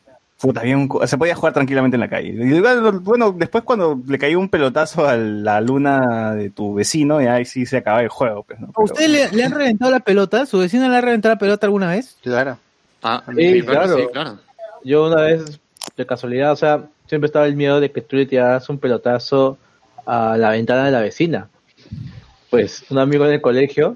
Puta, se podía jugar tranquilamente en la calle. Y bueno, después cuando le cayó un pelotazo a la luna de tu vecino, y ahí sí se acaba el juego. Pues, ¿no?
¿A
Pero-
usted le, le han reventado la pelota? ¿Su vecino le ha reventado la pelota alguna vez?
Claro.
Ah,
Sí,
mi perro
claro.
sí, claro.
Yo una vez, de casualidad, o sea, siempre estaba el miedo de que tú le tiraras un pelotazo a la ventana de la vecina. Pues un amigo en el colegio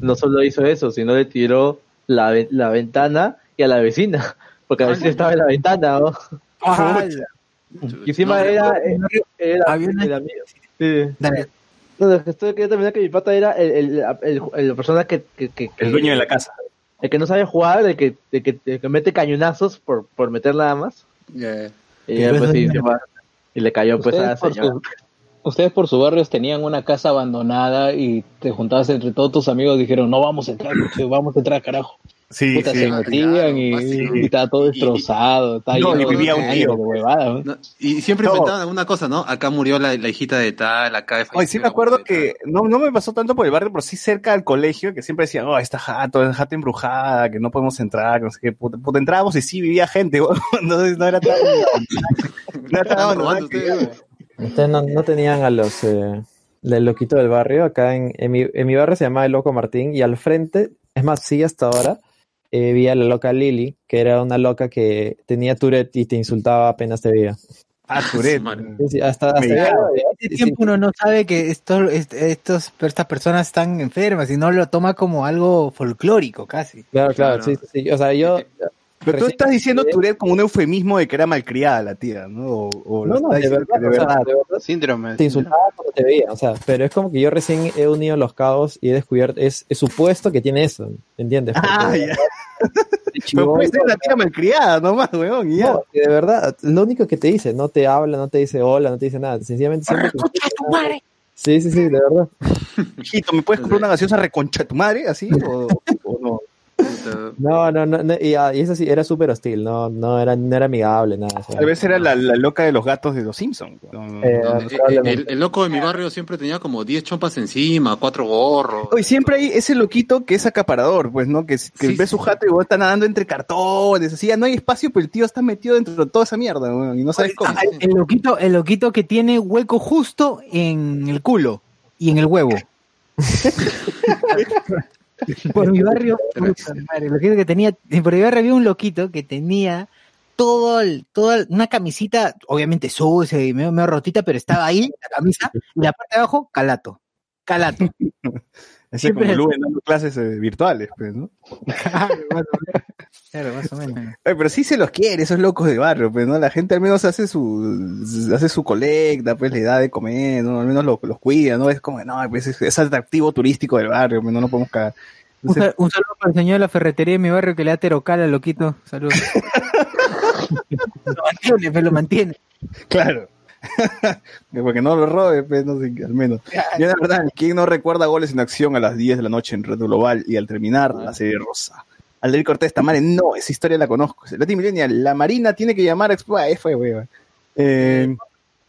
no solo hizo eso, sino le tiró la, la ventana y a la vecina, porque la vecina estaba en la ventana, ¿no? Y encima
No,
era, era,
Había una-
el amigo. Sí.
Dale.
No, es que estoy quería terminar que mi pata era el, el, el, persona que, que, que- que-
el dueño de la casa.
el que no sabe jugar, el que, el que, el que mete cañonazos por, por meter nada más.
Ya.
Y, ya,
no
pues,
es
sí, y le cayó pues a la
Ustedes por,
señora.
su- ustedes por sus barrios tenían una casa abandonada y te juntabas entre todos tus amigos dijeron, no vamos a entrar, *clears throat* vamos a entrar, carajo.
Sí,
Puta,
sí.
se metían y, y estaba todo
Y-
destrozado. estaba
no,
lleno
y vivía
de
un tío.
de huevada, ¿no?
No, y siempre
No.
inventaban alguna cosa, ¿no? Acá murió la, la hijita de tal, acá
Oye, sí me acuerdo
de
que no, no me pasó tanto por el barrio, pero sí cerca del colegio, que siempre decían, oh, esta jato, esta jato embrujada, que no podemos entrar, que no sé qué, puta, puta, entrábamos y sí vivía gente, *laughs* entonces no era tan... *laughs* no era tan
robando ustedes.
Ustedes no, no tenían a los eh, del loquito del barrio. Acá en, en, mi, en mi barrio se llamaba el Loco Martín y al frente, es más, sí hasta ahora, eh, vi a la loca Lily, que era una loca que tenía Tourette y te insultaba apenas te veía.
Ah, Tourette.
Madre.
Sí, hasta, hasta
Me-
ya-
Este tiempo
sí.
uno no sabe que esto, est- estos, estas personas están enfermas y no lo toma como algo folclórico casi.
Claro, claro,
Claro.
sí, sí, sí. O sea, yo...
Pero tú estás diciendo Tourette como un eufemismo de que era malcriada la tía, ¿no? O,
No, no, de verdad,
que
o sea, de verdad,
Síndrome.
te insultaba cuando te veía, o sea, pero es como que yo recién he unido los cabos y he descubierto, es, es supuesto que tiene eso, ¿entiendes?
Ah,
Porque
ya. *laughs* *laughs*
de
Pero puede ser una tía malcriada nomás, weón, y ya.
no, de verdad, lo único que te dice, no te habla, no te dice hola, no te dice nada, sencillamente siempre te- Sí, sí, sí, de verdad. *laughs*
Hijito, ¿me puedes comprar una gaseosa reconcha de tu madre, así? O, o no?
No, no, no, no, y, ah, y eso sí, era súper hostil, no, no era, no era amigable, nada. o sea.
Tal vez era la, la loca de los gatos de los Simpsons.
Eh,
No, el, el- el loco de mi barrio siempre tenía como 10 chompas encima, cuatro gorros.
Hoy siempre hay ese loquito que es acaparador, pues, ¿no? Que, que ve su jato y vos está nadando entre cartones, así, ya no hay espacio, pero el tío está metido dentro de toda esa mierda, weón, y no sabes cómo.
El loquito, el loquito que tiene hueco justo en el culo y en el huevo. *laughs* *laughs* por mi barrio, puta madre, loquito que tenía, por mi barrio había un loquito que tenía todo el, toda una camisita, obviamente sucia y medio, medio rotita, pero estaba ahí, la camisa, y la parte de abajo, calato. Calato. *laughs*
Ese
siempre-
como Luen dando clases eh, virtuales, pues, ¿no? *laughs*
Claro, más o menos.
Pero sí se los quiere, esos locos de barrio, pues, ¿no? La gente al menos hace su, hace su colecta, pues, le da de comer, ¿no? Al menos los, los cuida, ¿no? Es como, no, pues, es, es atractivo turístico del barrio, pues, no lo podemos cagar.
Un, sal- un saludo para el señor de la ferretería de mi barrio que le da terocal al loquito. Saludos. *laughs* lo mantiene, pues, lo mantiene.
Claro. *laughs* Porque no lo robe, pues, no sé, al menos. Yo, la verdad, ¿quién no recuerda goles en acción a las 10 de la noche en Red Global y al terminar la serie rosa? Aldair Cortés Tamare, no, esa historia la conozco. Lati Millennial, la Marina tiene que llamar a Expo. Ah, fue, weón. Eh,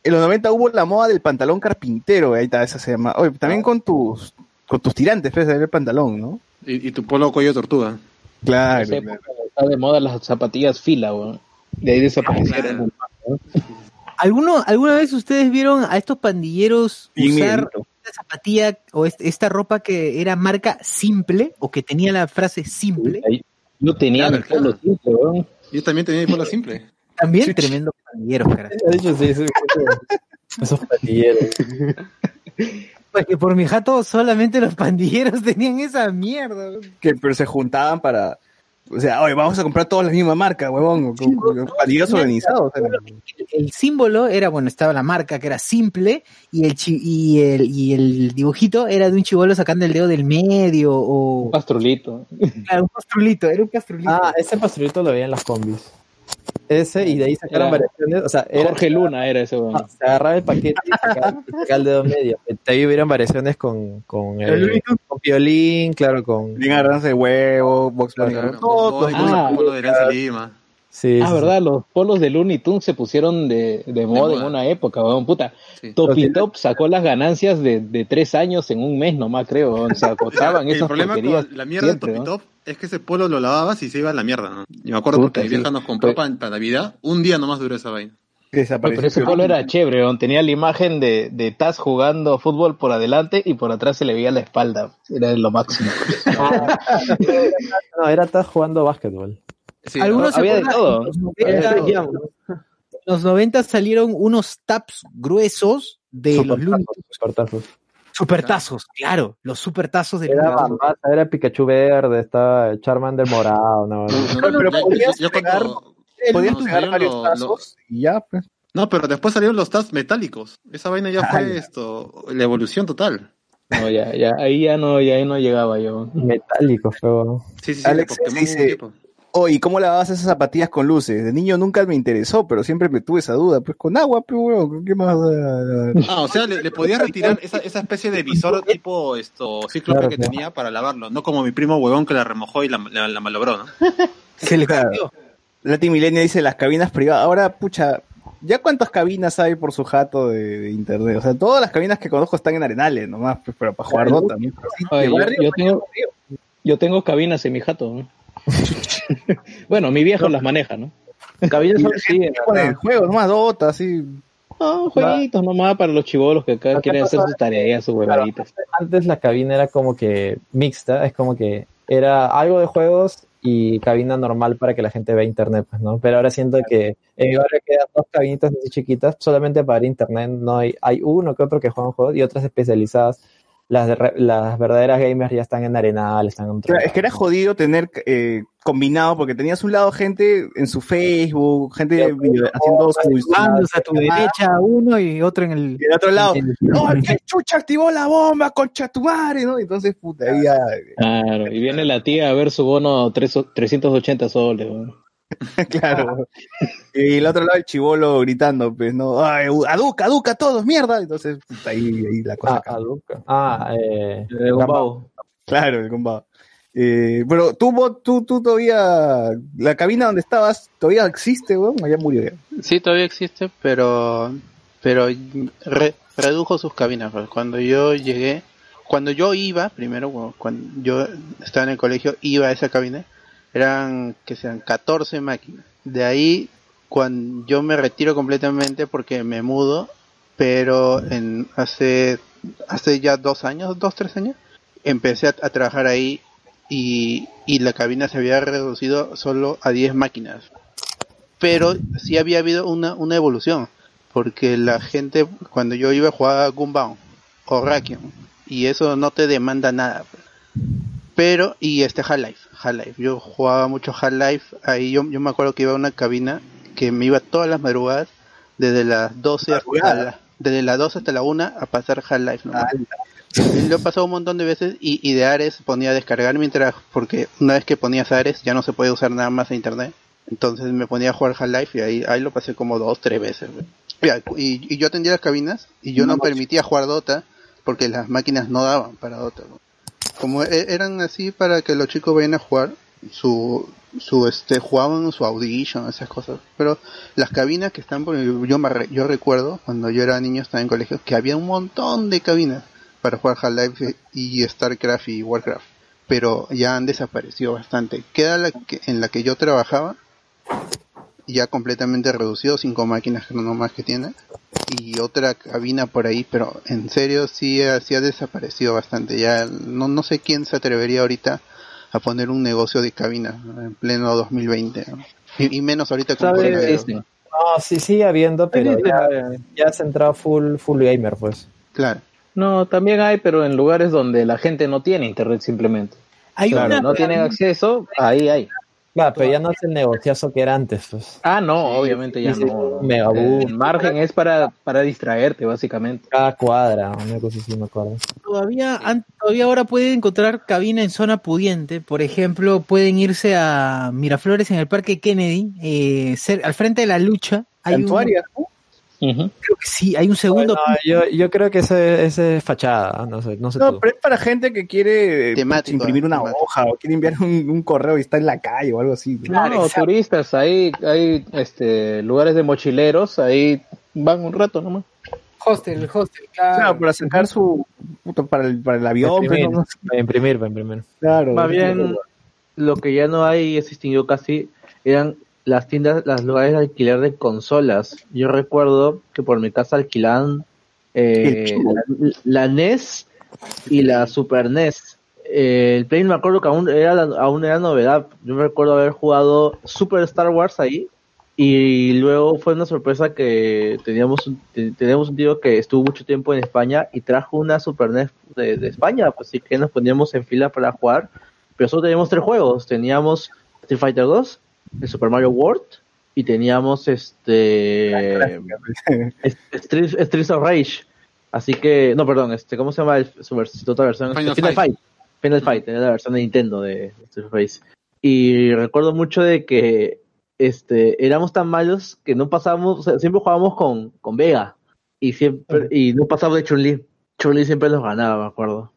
en los 90 hubo la moda del pantalón carpintero, ahí está, esa se llama. Oye, también con tus, con tus tirantes, pues, el pantalón, ¿no?
Y, y tu polo cuello de tortuga.
Claro.
Está de moda las zapatillas fila, weón. De ahí desaparecieron.
¿Alguno, ¿Alguna vez ustedes vieron a estos pandilleros
Bien
usar esta zapatilla o est- esta ropa que era marca simple o que tenía la frase simple?
Yo tenía
Claro,
mi polo
claro.
simple, weón.
Yo también tenía mi polo simple.
También tremendo pandilleros, cara.
De hecho, sí, sí, sí. esos pandilleros.
Porque por mi jato solamente los *laughs* pandilleros tenían esa mierda.
Que, pero se juntaban para. O sea, oye, vamos a comprar todos la misma marca, huevón. Con, con pandilleros organizados.
El símbolo era, bueno, estaba la marca que era simple y el, chi- y el, y el dibujito era de un chivolo sacando el dedo del medio o...
Un pastrulito.
Claro, un pastrulito, era un pastrulito.
Ah, ese pastrulito lo veía en las combis. Ese, y de ahí sacaron
Era-
variaciones, o sea, era,
Jorge Luna era ese, weón.
Ah, se agarraba el paquete y sacaba, *laughs* el dedo medio. De ahí hubieron variaciones con, con,
El
el,
Looney
con Piolín, claro, con...
Bien de huevo, Box
Lima.
Sí,
Ah,
sí,
verdad, los polos de Looney Tunes se pusieron de, de moda en
moda.
una época, weón, puta.
Sí.
Topitop sacó las ganancias de, de tres años en un mes nomás, creo, weón. se *laughs* agotaban
El
esas
problema
porquerías
con la mierda
siempre, ¿no?
Topitop es que ese polo lo lavabas y se iba a la mierda, ¿no? Y me acuerdo
Puta,
porque mi vieja nos compró para, para Navidad, un día nomás duró esa vaina.
Desapareció.
pero ese polo era chévere, weón. tenía la imagen de, de Taz jugando fútbol por adelante y por atrás se le veía la espalda. Era lo máximo. *laughs* *laughs*
No, era estar jugando básquetbol.
Sí,
Algunos se
había de todo.
En los
Había de
90,
todo.
en los 90 salieron unos taps gruesos de los Tunes.
Supertazos.
Supertazos, claro, los supertazos de
Era. Bambasa, era Pikachu verde, estaba Charmander morado, no, no.
No,
pero
no,
podías
cuando-
pegar- Podías varios
lo-
tazos y ya, pues.
No, pero después salieron los Taz metálicos. Esa vaina ya fue esto, la evolución total.
No, ya, ya, ahí ya no, ya ahí no llegaba yo.
Metálico, feo.
Sí, sí, sí,
Alex dice- Oye, ¿cómo lavabas esas zapatillas con luces? De niño nunca me interesó, pero siempre me tuve esa duda. Pues con agua, pues, weón, ¿qué más?
Ah, o sea, le, le podías retirar esa, esa especie de visor tipo esto cíclope
Claro,
que
claro.
tenía para lavarlo, no como mi primo huevón que la remojó y la, la, la malogró, ¿no? *laughs*
Se le
Claro. Lati Milenia dice las cabinas privadas. Ahora, pucha, ¿ya cuántas cabinas hay por su jato de, de internet? O sea, todas las cabinas que conozco están en Arenales nomás, pues, pero para jugar Dota. sí,
yo, yo tengo, yo tengo cabinas en mi jato. ¿no? *laughs* bueno, mi viejo las maneja, ¿no?
Cabillas
y
son sí, en
juegos nomás, Dota, así.
No, jueguitos nomás para los chivolos que acá quieren hacer sus tareas, sus huevaditas.
Antes la cabina era como que mixta, es como que era algo de juegos y cabina normal para que la gente vea internet, pues, ¿no? Pero ahora siento que en mi barrio quedan dos cabinitas así chiquitas solamente para ver internet, no hay, hay uno que otro que juegan juegos y otras especializadas. Las, de re- las verdaderas gamers ya están en Arenal, están en otro
Claro, es que era jodido tener eh, combinado, porque tenías un lado gente en su Facebook, gente video- haciendo sus.
A tu derecha uno y otro en el...
Y del otro lado,
el-
¡No, el *laughs* que chucha activó la bomba, concha tu madre! ¿no? Entonces, puta, ahí ya.
Claro, y viene la tía a ver su bono tres- 380 soles. ¿no? *laughs*
Claro. Y el otro lado el chivolo gritando, pues, ¿no? ¡Ay, aduca, aduca todos, mierda! Entonces, puta, ahí, ahí la cosa.
Ah, Aduca. Ah, eh,
Eh, Gumbao.
Claro, el combate. Eh, pero tú, vos- tú, tú todavía, la cabina donde estabas, todavía existe, weón, o ya murió ya.
Sí, todavía existe, pero pero re- redujo sus cabinas. pues. Cuando yo llegué, cuando yo iba, primero, bueno, cuando yo estaba en el colegio, iba a esa cabina, eran que sean 14 máquinas. De ahí, cuando yo me retiro completamente porque me mudo, pero en hace hace ya dos años, dos tres años, empecé a, trabajar ahí y, y la cabina se había reducido solo a 10 máquinas pero sí había habido una, una evolución, porque la gente cuando yo iba jugaba Gunbound o Rakion, y eso no te demanda nada. Pero, y este Half-Life, Half-Life, yo jugaba mucho Half-Life, ahí yo, yo me acuerdo que iba a una cabina que me iba todas las madrugadas, desde las 12 hasta la, desde las 12 hasta la 1 a pasar Half-Life. ¿no? Y Lo he pasado un montón de veces y, y de Ares ponía a descargar mientras, porque una vez que ponías Ares ya no se puede usar nada más a internet. Entonces me ponía a jugar Half-Life y ahí, ahí lo pasé como dos, tres veces. Y, y yo atendía las cabinas y yo no permitía jugar Dota porque las máquinas no daban para Dota. Como e- eran así para que los chicos vayan a jugar, su, su este, jugaban su audition, esas cosas. Pero las cabinas que están por yo, me yo recuerdo cuando yo era niño, estaba en colegio, que había un montón de cabinas para jugar Half-Life y StarCraft y Warcraft. Pero ya han desaparecido bastante. Queda la que, en la que yo trabajaba, ya completamente reducido, cinco máquinas que no más que tiene. Y otra cabina por ahí, pero en serio sí, ha- sí ha desaparecido bastante. Ya no, no sé quién se atrevería ahorita a poner un negocio de cabina ¿no? en pleno 2020. ¿no? Y, y menos ahorita con
¿Sabes?
coronavirus.
No, sí sigue habiendo, pero ya, ya has entrado full, full gamer, pues.
Claro.
No, también hay, pero en lugares donde la gente no tiene internet simplemente.
Hay
claro,
una-
no tienen acceso, ahí hay.
Claro, pero ya no es el negociazo que era antes, pues.
Ah, no, obviamente ya
sí,
no.
Megaboost.
El margen es para, para distraerte, básicamente.
Cada cuadra, una cosa así me acuerdo.
Todavía, todavía ahora pueden encontrar cabina en zona pudiente. Por ejemplo, pueden irse a Miraflores en el Parque Kennedy, eh, cer- al frente de la lucha. Hay un, Creo que sí, hay un segundo.
No, yo, yo creo que ese, ese es fachada, no sé, no sé
No,
tú.
pero es para gente que quiere eh,
Temático,
imprimir una
temático.
hoja o quiere enviar un, un correo y está en la calle o algo así.
No, turistas, ahí hay este, lugares de mochileros, ahí van un rato nomás.
Hostel, hostel, claro.
Claro, para sacar su para el, para el avión,
Para imprimir,
pero no
para imprimir, para imprimir.
claro.
Más bien, lo que ya no hay, se extinguió casi, eran las tiendas, las lugares de alquiler de consolas. Yo recuerdo que por mi casa alquilaban eh, la, la NES y la Super NES. Eh, el Play me acuerdo que aún era, aún era novedad. Yo me recuerdo haber jugado Super Star Wars ahí. Y luego fue una sorpresa que teníamos, teníamos un tío que estuvo mucho tiempo en España y trajo una Super NES de, de España, pues sí que nos poníamos en fila para jugar. Pero solo teníamos tres juegos. Teníamos Street Fighter 2, el Super Mario World y teníamos este es- *laughs* Street, Streets of Rage. Así que, no, perdón, este, ¿cómo se llama el, su, su otra versión?
Final
Este, Final
Fight.
Fight. Final Fight, era la versión de Nintendo de Street of Rage. Y recuerdo mucho de que este éramos tan malos que no pasábamos, o sea, siempre jugábamos con, con Vega y siempre y no pasábamos de Chun-Li. Chun-Li siempre los ganaba, me acuerdo.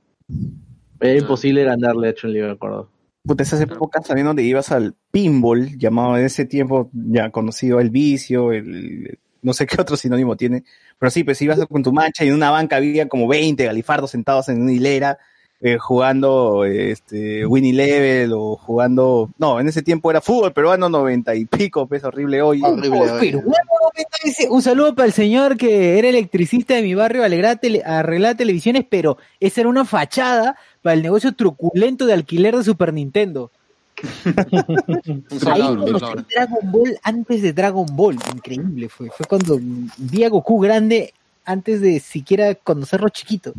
Era imposible ganarle a Chun-Li, me acuerdo.
Puta, esas épocas también donde ibas al pinball, llamado en ese tiempo ya conocido el vicio, el no sé *laughs* qué otro sinónimo tiene, pero sí, pues ibas con tu mancha y en una banca había como 20 galifardos sentados en una hilera eh, jugando este Winnie Level o jugando, no, en ese tiempo era fútbol peruano 90 y pico, pues horrible hoy.
Horrible hoy.
Peruano, ¿qué tal ese? Un saludo para el señor que era electricista de mi barrio, arreglaba televisiones, pero esa era una fachada para el negocio truculento de alquiler de Super Nintendo. *laughs* Ahí conocí. Dragon Ball antes de Dragon Ball, increíble fue. Fue cuando vi a Goku grande antes de siquiera conocerlo chiquito.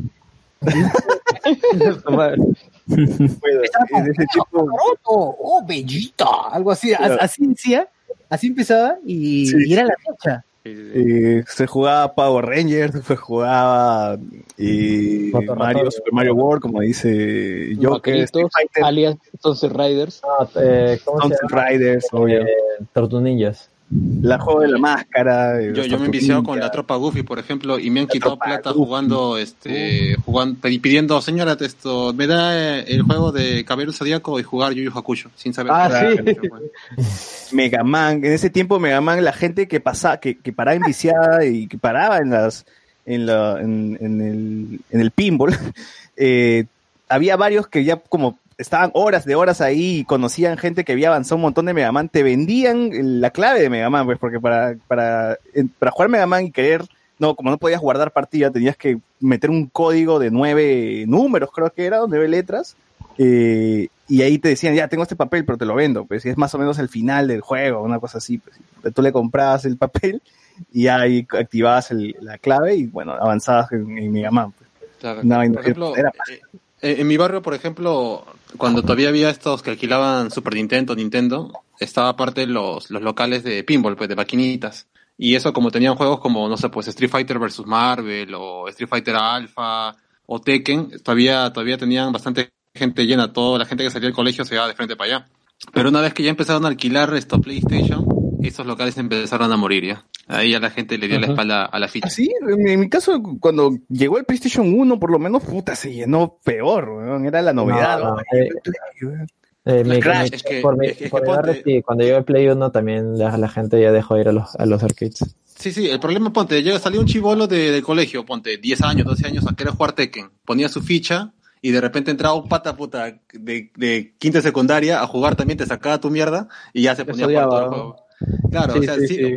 *laughs*
en ese
Naruto, oh, Bellita, algo así, así decía, así empezaba y,
Sí.
y era la fecha.
Eh, se jugaba Power Rangers, se jugaba y
Motorratorio.
Mario, Super Mario World, como dice
Vaqueritos,
Fighter,
alias Sunset Riders.
No, eh, ¿cómo se
Sunset
llama?
Riders, obvio.
Eh, Tortu Ninjas.
La juego de la máscara. eh,
Yo, yo me he enviciado con la tropa Goofy, por ejemplo, y me han quitado plata jugando, este, jugando, pidiendo, señora, esto, me da eh, el juego de Caballero Zodíaco y jugar Yu Yu Hakusho, sin saber.
Ah,
qué
sí. *laughs* Mega Man, en ese tiempo Mega Man, la gente que pasaba, que, que paraba enviciada y que paraba en las, en la, en, en el, en el pinball, *laughs* eh, había varios que ya como estaban horas de horas ahí y conocían gente que había avanzado un montón de Mega Man, te vendían la clave de Mega Man, pues, porque para, para, para jugar Mega Man y querer, no, como no podías guardar partida, tenías que meter un código de nueve números, creo que era, o nueve letras, eh, y ahí te decían, ya tengo este papel, pero te lo vendo, pues, y es más o menos el final del juego, una cosa así, pues, tú le comprabas el papel y ahí activabas el- la clave y, bueno, avanzabas en, en Mega Man. pues.
Claro.
No,
por ejemplo,
era-
eh, eh, en mi barrio, por ejemplo, cuando todavía había estos que alquilaban Super Nintendo, Nintendo, estaba aparte los, los locales de pinball, pues de maquinitas. Y eso como tenían juegos como, no sé, pues Street Fighter vs. Marvel o Street Fighter Alpha o Tekken, todavía, todavía tenían bastante gente llena, toda la gente que salía del colegio se iba de frente para allá. Pero una vez que ya empezaron a alquilar esto PlayStation, esos locales empezaron a morir ya. Ahí ya la gente le dio la
Ajá.
espalda a la ficha.
Sí, en, mi caso, cuando llegó el PlayStation 1, por lo menos, puta, se llenó peor, weón, era la novedad.
No,
¿no?
eh, eh, mi-
Crash,
mi-
es que-
por mi,
es que- es
por
que ponte-
sí, cuando llegó el Play 1 también la, la gente ya dejó de ir a los, a los arcades.
Sí, sí, el problema, ponte, llega, salió un chivolo de, del colegio, ponte, 10 años, 12 años a querer jugar Tekken, ponía su ficha y de repente entraba un pata puta de, de quinta secundaria a jugar también, te sacaba tu mierda y ya se ponía a jugar todo el juego. Claro,
Sí,
o sea,
sí,
sí,
sí.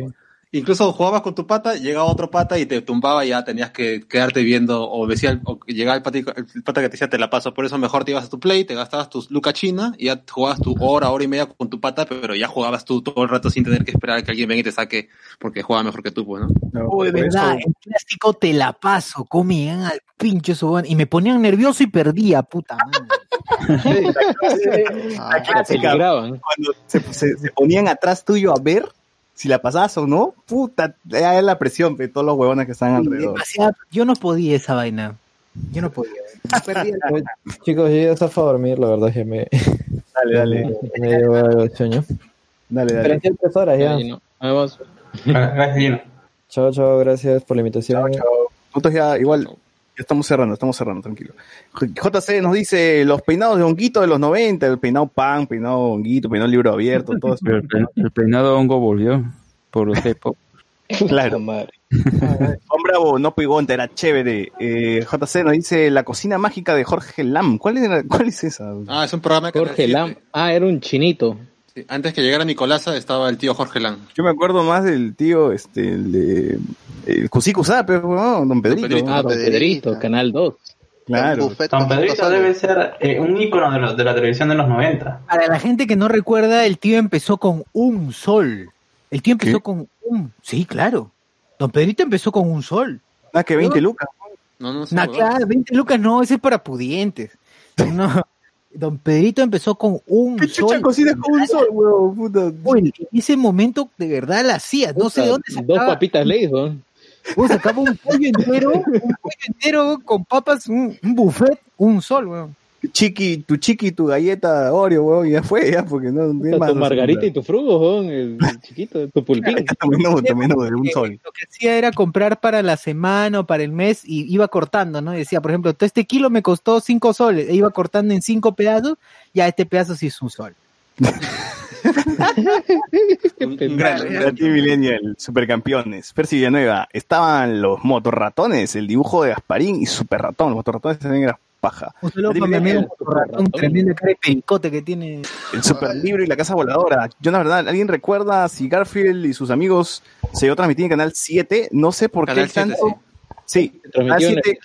incluso jugabas con tu pata, llegaba otro pata y te tumbaba y ya tenías que quedarte viendo, o decía, el- o llegaba el, patico- el pata que te decía te la paso, por eso mejor te ibas a tu play, te gastabas tus lucas china y ya jugabas tu hora, hora y media con tu pata, pero ya jugabas tú todo el rato sin tener que esperar a que alguien venga y te saque porque juega mejor que tú, pues, ¿no?
Uy, verdad, el clásico te la paso, comían al pincho eso, weón, y me ponían nervioso y perdía, puta madre. *laughs*
La clásica, cuando se, se- se ponían atrás tuyo a ver si la pasabas o no, puta, es la presión de todos los huevones que están alrededor.
Demasiado- yo no podía esa vaina. Yo no podía. *laughs* El-
Chicos, yo ya estaba a dormir, la verdad que me...
Dale, dale. *laughs*
Me, de sueño.
Dale,
Pero tres horas ya.
Vamos.
Gracias, Gino.
Chao, chao, gracias por la invitación.
Nosotros ya igual, estamos cerrando, estamos cerrando, tranquilo. JC nos dice los peinados de honguito de los 90, el peinado pan, peinado honguito, peinado libro abierto, todo eso. *laughs*
El, pe- el peinado hongo volvió por los *laughs* K-pop.
Claro. Hombre Bravo, no Pigonta, era chévere. Eh, JC nos dice la cocina mágica de Jorge Lam. ¿Cuál, era- cuál es esa?
Ah, es un programa que
Jorge Lam. Ah, era un chinito.
Sí, Antes que llegara Nicolasa estaba el tío Jorge Lam.
Yo me acuerdo más del tío, este, el de. El Cusicusá, pero bueno, don Pedrito.
Ah, don Pedrito, Canal 2.
Claro.
Don Pedrito debe ser eh, un ícono de, la televisión de los 90.
Para la gente que no recuerda, el tío empezó con un sol. El tío empezó con un. Sí, claro. Don Pedrito empezó con un sol.
Ah, que 20 lucas.
No, no sé.
Nah, claro, 20 lucas no, ese es para pudientes. No. Don Pedrito empezó con un
¿Qué
sol.
chucha cocinas con un sol, huevón? Puta.
Uy, en ese momento de verdad la hacía. No sé de dónde
Dos
sacaba.
papitas leyes, weón.
Uy, sacaba un pollo entero, un pollo entero con papas, un, un buffet, un sol, weón.
Chiqui, tu chiqui, tu galleta Oreo, weón, ya fue, ya, porque no. no más,
Tu
no
margarita y tu frugo, weón, el, chiquito, tu pulpín.
Menú, tu menú de un sol.
Lo que hacía era comprar para la semana o para el mes y iba cortando, ¿no? Y decía, por ejemplo, todo este kilo me costó cinco soles. E iba cortando en cinco pedazos, ya este pedazo sí es un sol.
Aquí Millennial, supercampeones. Percy Villanueva, estaban los motorratones, el dibujo de Gasparín y Super Ratón. Los motorratones también eran paja.
Un saludo para mi amigo ratón, tremenda cara de pericote que tiene.
El super libro y la casa voladora. Yo, la verdad, ¿alguien recuerda si Garfield y sus amigos se dio transmitir en Canal 7? No sé por
Canal
qué
7,
tanto. Sí, Canal
Transmitió en
7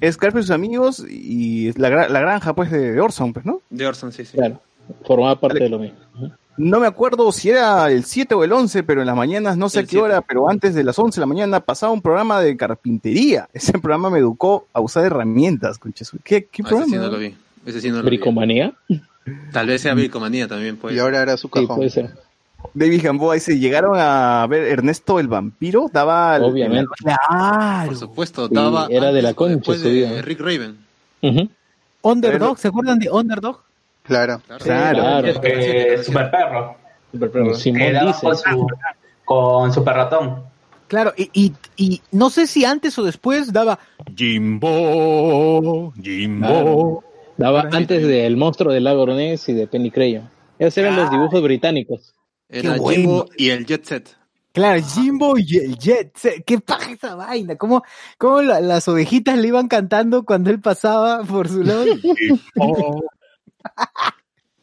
es Garfield y sus amigos y la, la granja, pues, de Orson, pues, ¿no?
De Orson, sí, sí.
Claro, formaba parte de lo mismo.
No me acuerdo si era el 7 o el 11, pero en las mañanas, no sé a
El
qué
7.
hora, pero antes de las 11 de la mañana pasaba un programa de carpintería. *laughs* Ese programa me educó a usar herramientas, conches. ¿Qué, qué
Ah, ese
programa?
sí no lo vi. Ese sí no lo vi.
¿Bricomanía?
Tal vez sea bricomanía también, pues.
Y ahora era su
Sí,
cajón.
puede ser.
David Gamboa dice, ¿llegaron a ver Ernesto el vampiro? Daba... el-
Obviamente.
Claro.
Por supuesto,
Sí,
daba
era de la concha
de. Rick Raven.
Underdog, ¿se acuerdan de Underdog?
Claro.
Claro.
Claro.
Super Perro.
Simón
Que daba
dice.
con su,
con Super Ratón.
Claro, y, y, y no sé si antes o después daba
Jimbo, Jimbo.
Claro. Daba antes del monstruo del lago Ness y de Penny Crayon. Esos eran los dibujos británicos.
Era
Qué bueno.
Jimbo y el Jet Set.
Claro, Jimbo y el Jet. Set. ¿Qué paja esa vaina? ¿Cómo, cómo la- las ovejitas le iban cantando cuando él pasaba por su lado?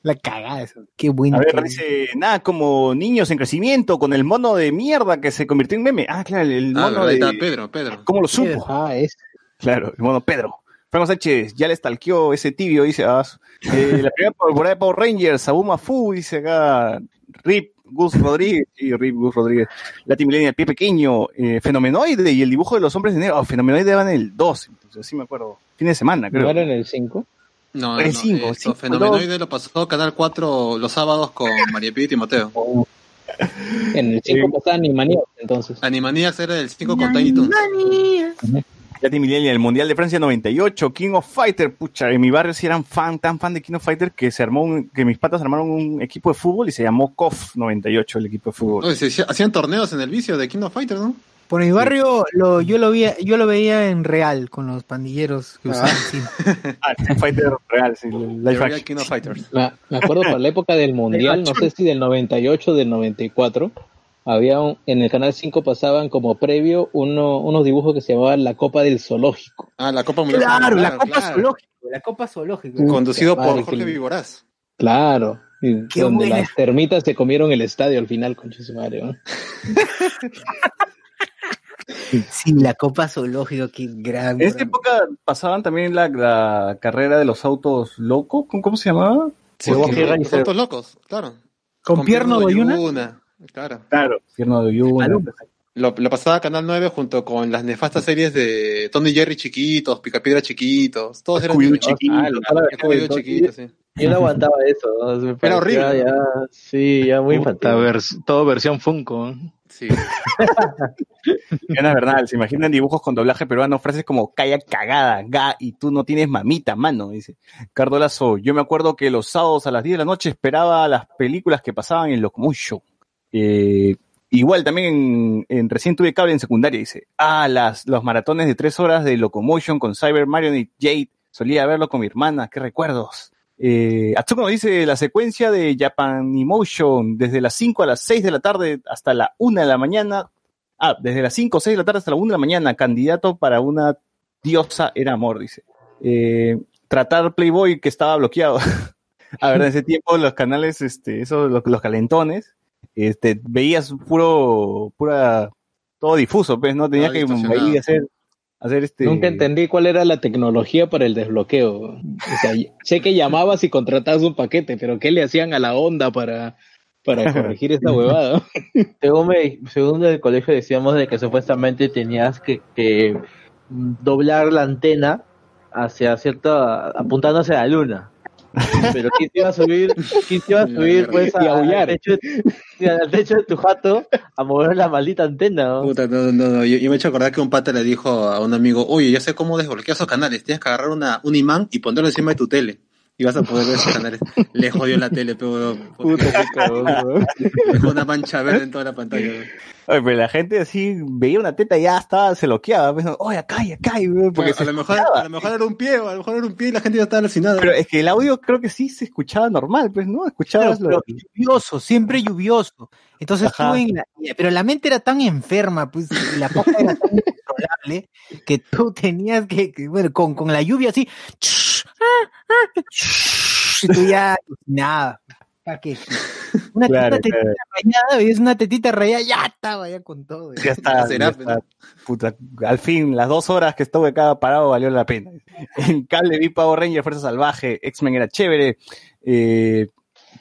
La cagada eso. Qué bueno.
A ver, dice, nada, como niños en crecimiento, con el mono de mierda que se convirtió en meme. Ah, claro, el, el
Ah,
mono de...
está Pedro, Pedro.
¿Cómo lo supo?
Ah, es.
Claro, el mono Pedro. Franco Sánchez, ya le stalkeó ese tibio, dice. ah, eh, la primera temporada de Power Rangers, Abuma Fu, dice acá. Rip Gus Rodríguez. Y Rip Gus Rodríguez. Millennial, Pie Pequeño, eh, Fenomenoide y el dibujo de los hombres de negro. Oh, Fenomenoide van en el 2, entonces sí me acuerdo. Fin de semana, creo.
¿No era en el 5?
No, no,
El
no,
cinco,
esto,
cinco,
Fenomenoide lo pasó Canal 4 los sábados con *laughs* María Pía y Timoteo.
En el 5 pasaba Animaniacs, entonces.
Animaniacs era el 5 con Tiny Toons.
Lati Millennial, el Mundial de Francia 98, King of Fighter, pucha, en mi barrio sí eran fan, tan fan de King of Fighter que se armó un- que mis patas armaron un equipo de fútbol y se llamó KOF 98, el equipo de fútbol.
Oye, se- se hacían torneos en el vicio de King of Fighter, ¿no?
Por mi barrio lo, yo lo veía, yo lo veía en real con los pandilleros que usaban *laughs* sí.
Ah, of Fighter real, sí, action.
King of Fighters.
Me, me acuerdo para la época del *laughs* Mundial, no sé si del 98 o del 94, había un- en el Canal 5 pasaban como previo uno, unos dibujos que se llamaban La Copa del Zoológico.
Ah, la Copa Mundial.
Claro, la
Claro,
Copa
claro.
Zoológico, la Copa Zoológico.
Conducido por Jorge
que-
Vigoraz.
Claro. y
Qué
donde
buena.
las termitas se comieron el estadio al final, con su madre. ¿no? *laughs*
Sí, la Copa Zoológico, qué grande.
En esa época pasaban también la, la carrera de los autos locos, ¿cómo, se llamaba?
Sí, los autos locos, claro.
¿Con Pierno
de? Yuna, Claro.
Claro, Tierno de Yuna.
Lo, lo pasaba Canal 9 junto con las nefastas series de Tony y Jerry chiquitos, Picapiedra chiquitos, todos eran niños.
chiquito.
Ah,
chiquito, sí.
Yo no aguantaba eso. parecía
horrible,
Ya, sí, ya muy infantil.
vers- todo versión Funko.
Sí.
Bernal, se imaginan dibujos con doblaje peruano, frases como calla cagada, ga, y tú no tienes mamita, mano, dice. Cardolazo, yo me acuerdo que los sábados a las 10 de la noche esperaba las películas que pasaban en Locomotion. Eh, igual también en, en- recién tuve cable en secundaria, dice. Ah, las, los maratones de tres horas de Locomotion con Cyber Marion y Jade. Solía verlo con mi hermana, qué recuerdos. Eh, Atsuko nos dice la secuencia de Japanimotion desde las 5 a las 6 de la tarde hasta la 1 de la mañana. Ah, desde las 5 o 6 de la tarde hasta la 1 de la mañana. Candidato para una diosa era amor, dice. Eh, tratar Playboy que estaba bloqueado. *laughs* a ver, en ese tiempo los canales, este, esos, los, los calentones, este, veías puro, pura, todo difuso, pues, ¿no? Tenías que
distorsionado.
ahí hacer, hacer este.
Nunca entendí cuál era la tecnología para el desbloqueo. O sea, sé que llamabas y contratabas un paquete, pero ¿qué le hacían a la onda para, para *laughs* corregir esta huevada? *laughs*
Según, me, según el colegio decíamos de que supuestamente tenías que, que doblar la antena hacia cierta, apuntándose a la luna. *laughs* Pero ¿quién se iba a subir? ¿Quién se iba a subir pues a-
aullar.
al, techo, de- al techo de tu jato a mover la maldita antena? ¿no?
Puta, no, no, no. Yo, yo me he hecho acordar que un pata le dijo a un amigo, oye, ya sé cómo desbloquear esos canales. Tienes que agarrar una, un imán y ponerlo encima de tu tele. Y vas a poder ver esos canales. *laughs* Le jodió la tele, pero
Puta, *laughs*
dejó una mancha verde en toda la pantalla.
Oye, pero la gente así veía una teta y ya estaba, se loqueaba. Pues, Oye, acá y acá. y, Porque se
a, lo mejor, a lo mejor era un pie, o a lo mejor era un pie y la gente ya estaba alucinada.
Pero es que el audio creo que sí se escuchaba normal, pues, ¿no? Escuchabas lo-
pero lluvioso, siempre lluvioso. Entonces
Ajá.
tú en la, pero la mente era tan enferma, pues, y la paja era tan incontrolable que tú tenías que, que, bueno, con, con la lluvia así, *laughs* y tú ya nada. ¿Para qué? Una,
Claro,
tetita
claro.
rayada, veías una tetita rayada, ya estaba ya con todo.
Ya está,
Será,
ya está. Puta, al fin, las dos horas que estuve acá parado valió la pena. En cable vi Power Ranger, Fuerza Salvaje, X-Men era chévere. Eh,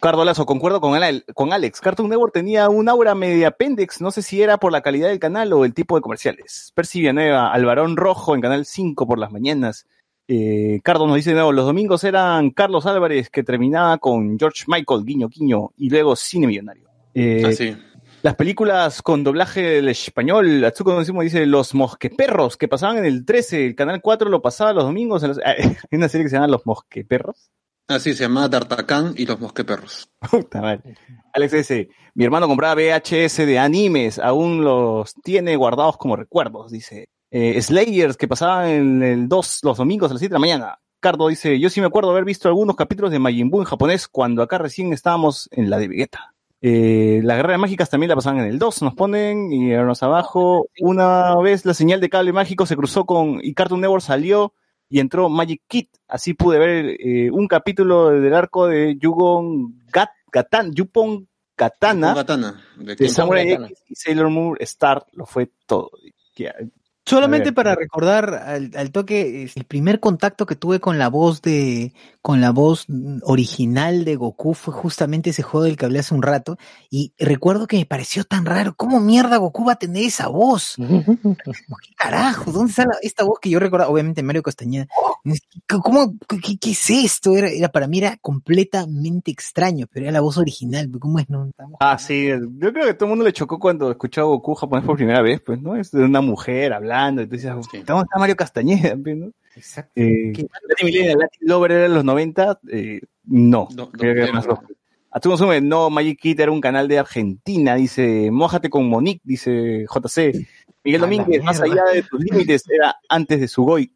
Cardolazo, concuerdo con, Ale- con Alex. Cartoon Network tenía un aura media pendex, no sé si era por la calidad del canal o el tipo de comerciales. Percy Villanueva, Alvarón Rojo en Canal 5 por las mañanas. Eh, Cardo nos dice de nuevo, los domingos eran Carlos Álvarez que terminaba con George Michael, guiño, guiño, y luego Cine Millonario. Eh,
Así.
las películas con doblaje del español, Atsuko Nozimo dice Los Mosqueperros, que pasaban en el 13, el canal 4 lo pasaba los domingos. en los- *laughs* hay una serie que se llama Los Mosqueperros.
Así se llama D'Artacán y los mosqueperros. *laughs*
Puta madre. Alex S. Mi hermano compraba VHS de animes, aún los tiene guardados como recuerdos, dice. Eh, Slayers, que pasaban en el 2 los domingos a las 7 de la mañana. Cardo dice, yo sí me acuerdo haber visto algunos capítulos de Majin Buu en japonés cuando acá recién estábamos en la de Vegeta. Eh, las guerras mágicas también la pasaban en el 2, nos ponen, y más abajo, una vez la señal de cable mágico se cruzó con, y Cartoon Network salió y entró Magic Kid, así pude ver eh, un capítulo del arco de Yugon Gat, Gatan, Yupon Katana,
Katana, de
de Samurai. X y Sailor Moon Star, lo fue todo.
Solamente para recordar al, al toque, el primer contacto que tuve con la voz de, con la voz original de Goku fue justamente ese juego del que hablé hace un rato. Y recuerdo que me pareció tan raro. ¿Cómo mierda Goku va a tener esa voz? *laughs* ¿Qué carajo? ¿Dónde está la- esta voz que yo recuerdo? Obviamente Mario Castañeda. ¿Cómo, qué, qué es esto? Era, era, para mí era completamente extraño, pero era la voz original. ¿Cómo es? No,
Ah, sí, yo creo que todo el mundo le chocó cuando escuchó a Goku japonés por primera vez, pues, ¿no? Es de una mujer hablando, y tú dices, ¿dónde está Mario Castañeda? *laughs* ¿no?
Exacto.
Eh, Latin Millennial, Latin Lover era en los 90, eh, no. Creo que era más los- Atsumo Sume, no, Magic Kid era un canal de Argentina, dice, mójate con Monique, dice JC. Miguel Domínguez, más allá de tus límites, era antes de Sugoi.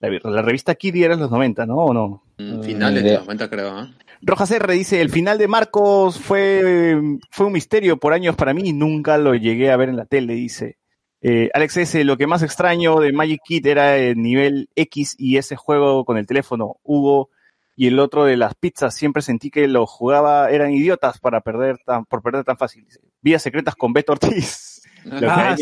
La, la revista Kid era en los 90, ¿no? ¿O no?
Mm, Finales de los 90 creo, ¿ah?
Rojas R dice, el final de Marcos fue, fue un misterio por años para mí y nunca lo llegué a ver en la tele, dice. Eh, Alex S., lo que más extraño de Magic Kid era el nivel X y ese juego con el teléfono. Hugo y el otro de las pizzas, siempre sentí que lo jugaba, eran idiotas para perder tan, por perder tan fácil. Vías secretas con Beto Ortiz. Lo que
Ah,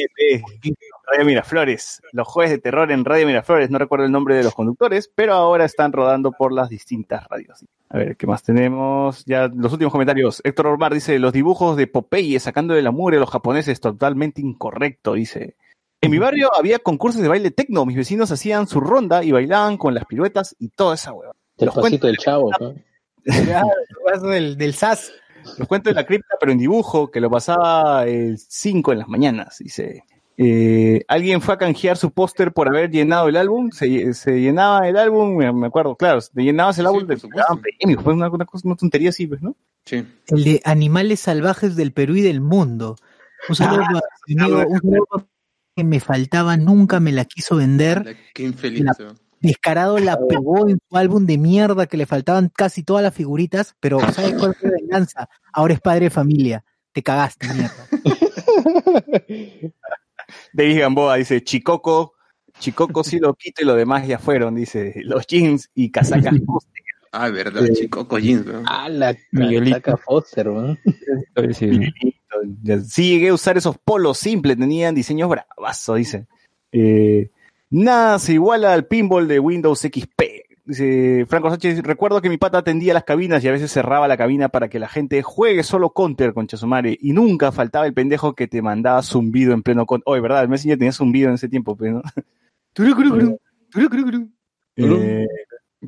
Radio Miraflores. Los jueves de terror en Radio Miraflores. No recuerdo el nombre de los conductores, pero ahora están rodando por las distintas radios. A ver, ¿qué más tenemos? Ya los últimos comentarios. Héctor Ormar dice, los dibujos de Popeye sacando de la mugre a los japoneses, totalmente incorrecto, dice. En mi barrio había concursos de baile tecno, mis vecinos hacían su ronda y bailaban con las piruetas y toda esa hueva.
El
Los
pasito del chavo. ¿no? *laughs* *laughs*
Del, del SAS.
Los cuentos de la cripta, pero en dibujo, que lo pasaba el 5 en las mañanas, dice. Eh, alguien fue a canjear su póster por haber llenado el álbum, se, se llenaba el álbum, me, acuerdo, claro, te llenabas el álbum, te daban premios, fue una, una cosa, una tontería así, pues, ¿no?
Sí.
El de animales salvajes del Perú y del mundo. Un saludo
Ah,
un saludo que me faltaba, nunca me la quiso vender.
Qué infeliz.
La-. Descarado la pegó en su álbum de mierda que le faltaban casi todas las figuritas, pero ¿sabes cuál fue la venganza? Ahora es padre de familia. Te cagaste, mierda. *laughs*
David Gamboa dice, Chicoco, Chicoco sí lo quito y lo demás ya fueron, dice, los jeans y casacas.
Ah, verdad, chico, Collins, ¿no?
Ah, la casaca Foster, ¿no? *laughs*
Ya, Sí llegué a usar esos polos simples, tenían diseños bravazos, dice. Eh, nada se iguala al pinball de Windows XP. Dice Franco Sánchez, recuerdo que mi pata atendía las cabinas y a veces cerraba la cabina para que la gente juegue solo counter con Chasumare y nunca faltaba el pendejo que te mandaba zumbido en pleno counter. Oye, ¿verdad? El Messenger tenía zumbido en ese tiempo, pero no. *laughs* Curu, curu. Eh,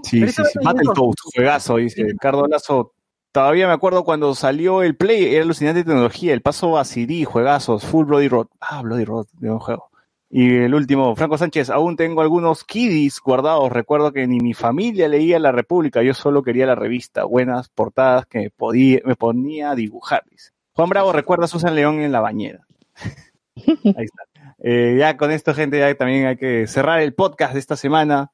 sí,
Pero
sí, sí.
no
Battletoads, juegazo, dice Ricardo Lazo. Todavía me acuerdo cuando salió el Play, era alucinante tecnología, el paso a CD, juegazos, Full Bloody Road. Ah, Bloody Road, de un juego. Y el último, Franco Sánchez, aún tengo algunos kiddies guardados. Recuerdo que ni mi familia leía La República, yo solo quería la revista. Buenas portadas que me, podía, me ponía a dibujar. dice. Juan Bravo recuerda a Susan León en la bañera. *laughs* Ahí está. Eh, ya con esto, gente, ya también hay que cerrar el podcast de esta semana.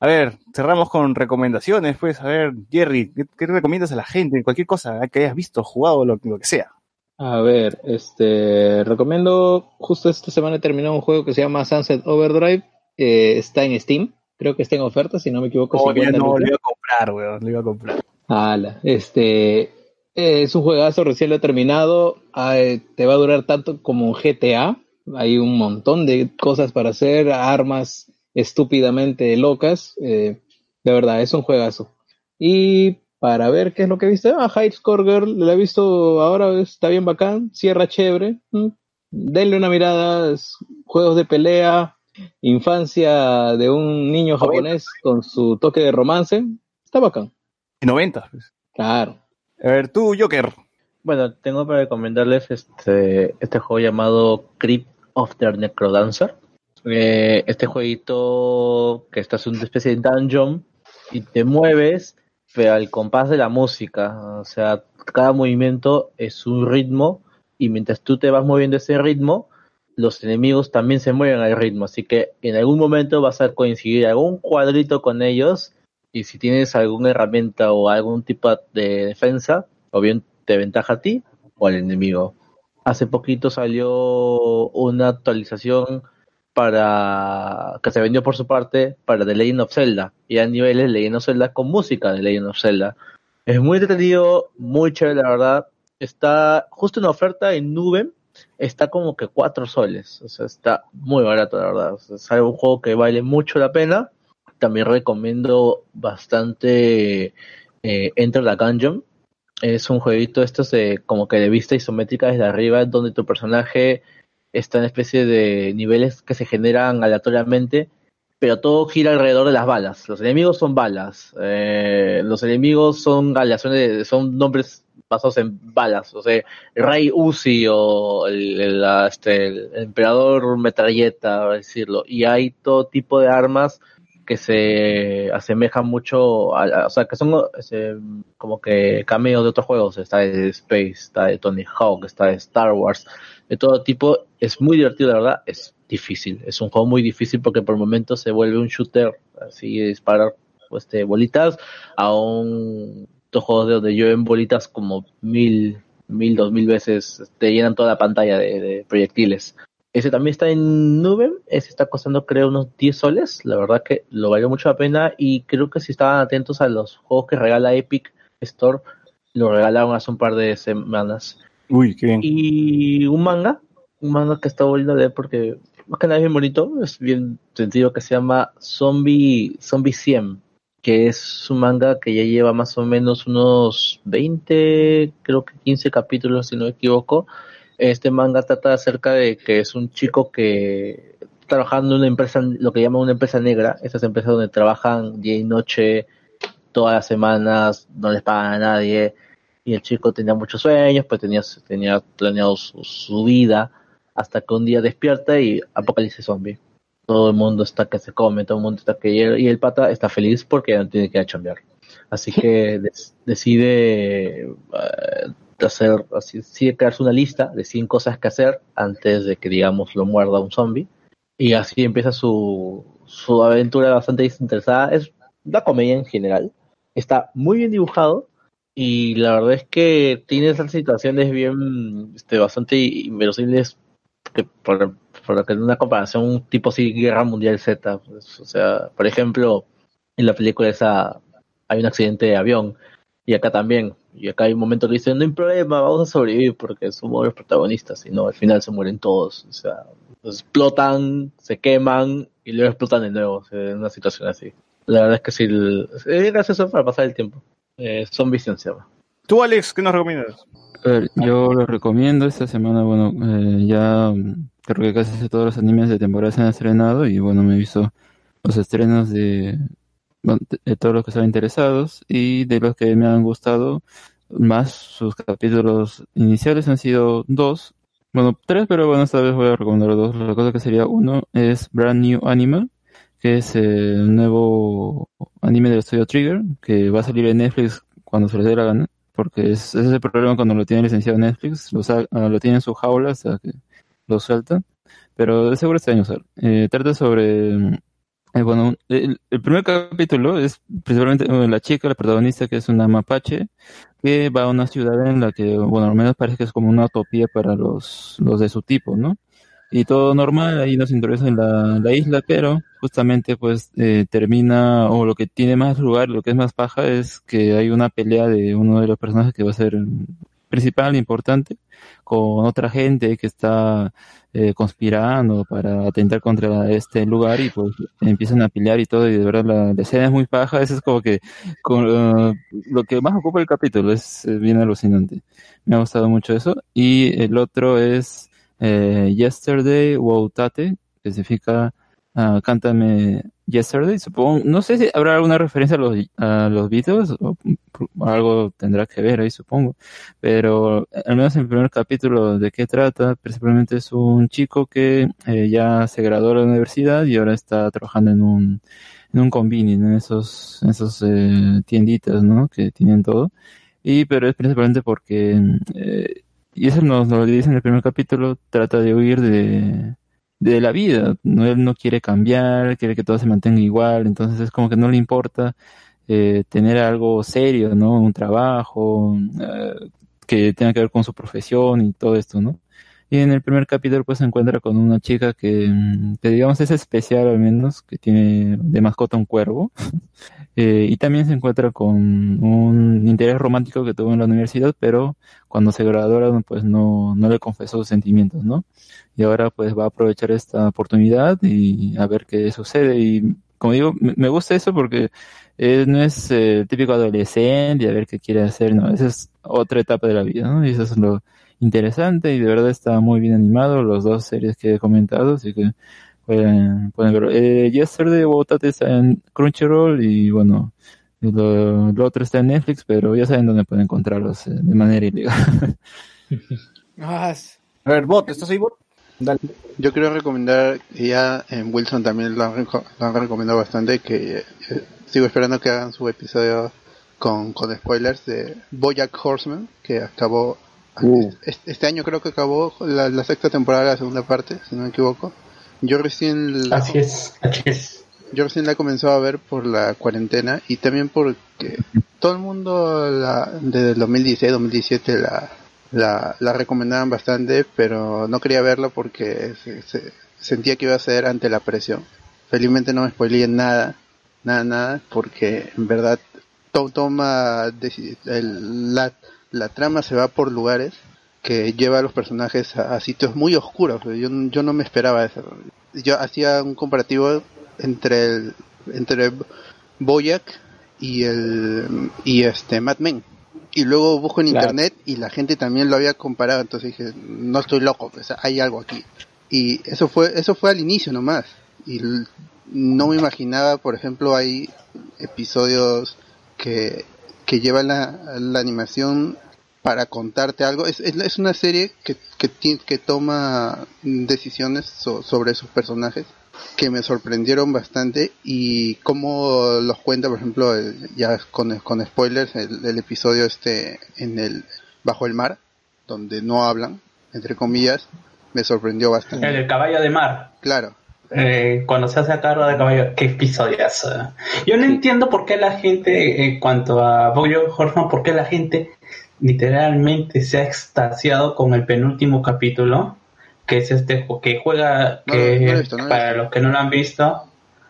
A ver, cerramos con recomendaciones, pues. A ver, Jerry, ¿qué, qué recomiendas a la gente? Cualquier cosa que hayas visto, jugado, lo, lo que sea.
A ver, este, recomiendo, justo esta semana he terminado un juego que se llama Sunset Overdrive, eh, está en Steam, creo que está en oferta, si no me equivoco.
Oh, ya
50
no, lo iba a comprar, weón, lo iba a comprar.
Ala, este, eh, es un juegazo, recién lo he terminado, te va a durar tanto como GTA, hay un montón de cosas para hacer, armas estúpidamente locas, eh, de verdad, es un juegazo. Y para ver qué es lo que viste, ah, High Score Girl, la he visto ahora, está bien bacán, cierra chévere, mm, denle una mirada, es juegos de pelea, infancia de un niño japonés con su toque de romance, está bacán.
90, pues.
Claro.
A ver, tú, Joker.
Bueno, tengo para recomendarles este, este juego llamado Crypt of the Necrodancer. Eh, este jueguito que estás en una especie de dungeon y te mueves pero al compás de la música. O sea, cada movimiento es un ritmo y mientras tú te vas moviendo ese ritmo, los enemigos también se mueven al ritmo. Así que en algún momento vas a coincidir algún cuadrito con ellos y si tienes alguna herramienta o algún tipo de defensa, o bien te ventaja a ti o al enemigo. Hace poquito salió una actualización para que se vendió por su parte para The Legend of Zelda y a niveles Legend of Zelda con música de Legend of Zelda. Es muy entretenido, muy chévere la verdad. Está justo en oferta en nube, está como que 4 soles, o sea, está muy barato la verdad. Es un juego que vale mucho la pena. También recomiendo bastante eh, Enter the Gungeon. Es un jueguito estos de como que de vista isométrica desde arriba, donde tu personaje está en especie de niveles que se generan aleatoriamente, pero todo gira alrededor de las balas. Los enemigos son balas, eh, los enemigos son aleaciones, son nombres basados en balas, o sea, Rey Uzi o el, este, emperador metralleta, decirlo, y hay todo tipo de armas que se asemejan mucho, a- o sea, que son este, como que cameos de otros juegos, está de Space, está de Tony Hawk, está de Star Wars, de todo tipo, es muy divertido, la verdad, es difícil, es un juego muy difícil porque por momentos se vuelve un shooter, así de disparar este, bolitas a un estos juegos de donde llueven bolitas como mil, mil, dos mil veces, te llenan toda la pantalla de, de proyectiles. Ese también está en nube, ese está costando creo unos 10 soles, la verdad que lo valió mucho la pena y creo que si estaban atentos a los juegos que regala Epic Store, lo regalaron hace un par de semanas. Y un manga, un manga que está volviendo a leer porque más que nada es bien bonito, es bien sencillo que se llama Zombie, Zombie 100, que es un manga que ya lleva más o menos unos 20, creo que 15 capítulos si no me equivoco. Este manga trata acerca de que es un chico que trabajando en una empresa, lo que llaman una empresa negra, esas empresas donde trabajan día y noche, todas las semanas, no les pagan a nadie, y el chico tenía muchos sueños, pues tenía, tenía planeado su, su vida, hasta que un día despierta y apocalipsis zombie. Todo el mundo está que se come, todo el mundo está que y el pata está feliz porque ya no tiene que ir a chambear. Así que *laughs* des- decide eh, hacer, así, decide crearse una lista de 100 cosas que hacer antes de que, digamos, lo muerda un zombie. Y así empieza su, su aventura bastante desinteresada. Es una comedia en general. Está muy bien dibujado y la verdad es que tiene esas situaciones bien, este, bastante inverosímiles que lo que en una comparación tipo así Guerra Mundial Z, pues, o sea, por ejemplo, en la película esa hay un accidente de avión y acá también, y acá hay un momento que dicen, no hay problema, vamos a sobrevivir porque somos los protagonistas, y no, al final se mueren todos, o sea, explotan, se queman y luego explotan de nuevo, o en una situación así. La verdad es que sí, es gracioso para pasar el tiempo. Eh, Zombie se llama.
Tú, Alex, ¿qué nos recomiendas?
A ver, yo lo recomiendo esta semana, bueno, eh, ya mm, creo que casi todos los animes de temporada se han estrenado y bueno, me he visto los estrenos de, bueno, de- todos los que estaban interesados y de los que me han gustado más sus capítulos iniciales han sido dos, bueno, tres, pero bueno, esta vez voy a recomendar dos. La cosa que sería uno es Brand New Animal, que es eh, un nuevo anime del estudio Trigger, que va a salir en Netflix cuando se les dé la gana, porque es, ese es el problema cuando lo tiene licenciado Netflix, lo, ah, lo tiene en su jaula hasta que lo suelta, pero de seguro este año. Eh, trata sobre, eh, bueno, el, el primer capítulo es principalmente la chica, la protagonista, que es una mapache, que va a una ciudad en la que, bueno, al menos parece que es como una utopía para los, los de su tipo, ¿no? Y todo normal, ahí nos introducen la, la isla, pero justamente pues eh, termina, o lo que tiene más lugar, lo que es más paja, es que hay una pelea de uno de los personajes que va a ser principal, importante, con otra gente que está eh, conspirando para atentar contra este lugar y pues empiezan a pelear y todo y de verdad la, escena es muy paja, eso es como que con, eh, lo que más ocupa el capítulo, es bien alucinante. Me ha gustado mucho eso. Y el otro es eh, Yesterday Wautate, que significa a Cántame Yesterday, supongo. No sé si habrá alguna referencia a los, a los Beatles o algo tendrá que ver ahí, supongo. Pero al menos en el primer capítulo de qué trata, principalmente es un chico que eh, ya se graduó de la universidad y ahora está trabajando en un, en un en esos, esos eh, tienditas, ¿no? Que tienen todo. Y, pero es principalmente porque, eh, y eso nos, lo dice en el primer capítulo, trata de huir de, de la vida, ¿no? Él no quiere cambiar, quiere que todo se mantenga igual, entonces es como que no le importa eh, tener algo serio, ¿no? Un trabajo eh, que tenga que ver con su profesión y todo esto, ¿no? Y en el primer capítulo pues se encuentra con una chica que, mm, que digamos es especial al menos, que tiene de mascota un cuervo. *laughs* Eh, y también se encuentra con un interés romántico que tuvo en la universidad, pero cuando se graduaron pues no, no le confesó sus sentimientos, ¿no? Y ahora pues va a aprovechar esta oportunidad y a ver qué sucede. Y como digo, me gusta eso porque eh, no es eh, típico adolescente y a ver qué quiere hacer, no, esa es otra etapa de la vida, ¿no? Y eso es lo interesante y de verdad está muy bien animado, los dos series que he comentado, así que pueden, pueden verlo. Eh, Yesterday Wotate está en Crunchyroll y bueno, lo, lo otro está en Netflix, pero ya saben dónde pueden encontrarlos eh, de manera ilegal. *laughs*
A ver, Bot, ¿estás ahí, Bot? Dale.
Yo quiero recomendar, y ya en Wilson también lo han, lo han recomendado bastante, que eh, sigo esperando que hagan su episodio con, con spoilers de Bojack Horseman, que acabó, este, este año creo que acabó la, la sexta temporada, la segunda parte, si no me equivoco. Yo recién la,
Así es, así es.
yo recién la he comenzado a ver por la cuarentena y también porque todo el mundo la, desde el 2016, 2017 la, la, la recomendaban bastante, pero no quería verla porque se- se- sentía que iba a ser ante la presión. Felizmente no me spoileé nada, nada, nada, porque en verdad to- toma el- la, la trama se va por lugares que lleva a los personajes a, a sitios muy oscuros. Yo, yo no me esperaba eso. Yo hacía un comparativo entre el, entre Boyack y el y este Mad Men. Y luego busco en
Claro.
internet y la gente también lo había comparado, entonces dije, no estoy loco, pues, hay algo aquí. Y eso fue eso fue al inicio nomás. Y no me imaginaba, por ejemplo, hay episodios que, que llevan la, la animación para contarte algo. Es, es, es una serie que, que, que toma decisiones so- sobre sus personajes que me sorprendieron bastante y cómo los cuenta, por ejemplo, el- ya con, con spoilers, el, el episodio este en el bajo el mar, donde no hablan, entre comillas, me sorprendió bastante.
El, caballo de mar.
Claro.
Eh, cuando se hace cargo de caballo, qué episodios. Yo no entiendo por qué la gente, en cuanto a Bojack Horseman, por qué la gente literalmente se ha extasiado con el penúltimo capítulo, que es este que juega, que
no visto, no
para los que no lo han visto,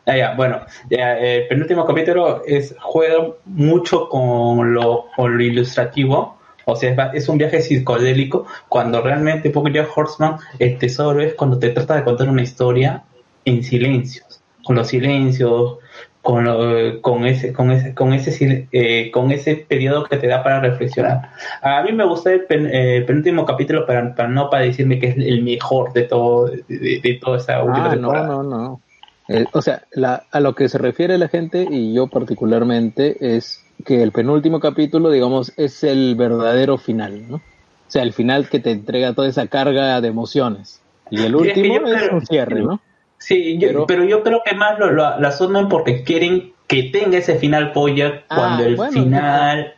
ah, ya, bueno, ya, el penúltimo capítulo es juega mucho con lo, con lo ilustrativo. O sea, es un viaje psicodélico cuando realmente Bojack Horseman, el tesoro es cuando te trata de contar una historia en silencios, con los silencios, con, lo- con ese, con ese, con ese, eh, con ese periodo que te da para reflexionar. A mí me gustó el pen- eh, penúltimo capítulo para, para no para decirme que es el mejor de todo, de, toda esa última
Ah, no,
temporada.
no, no. Eh, o sea, la- a lo que se refiere la gente y yo particularmente es que el penúltimo capítulo, digamos, es el verdadero final, ¿no? O sea, el final que te entrega toda esa carga de emociones. Y el
es que
último es
creo-
un cierre, ¿no?
Sí, yo- pero, yo creo que más lo, lo, lo asumen porque quieren que tenga ese final polla cuando
Ah,
el
bueno,
final...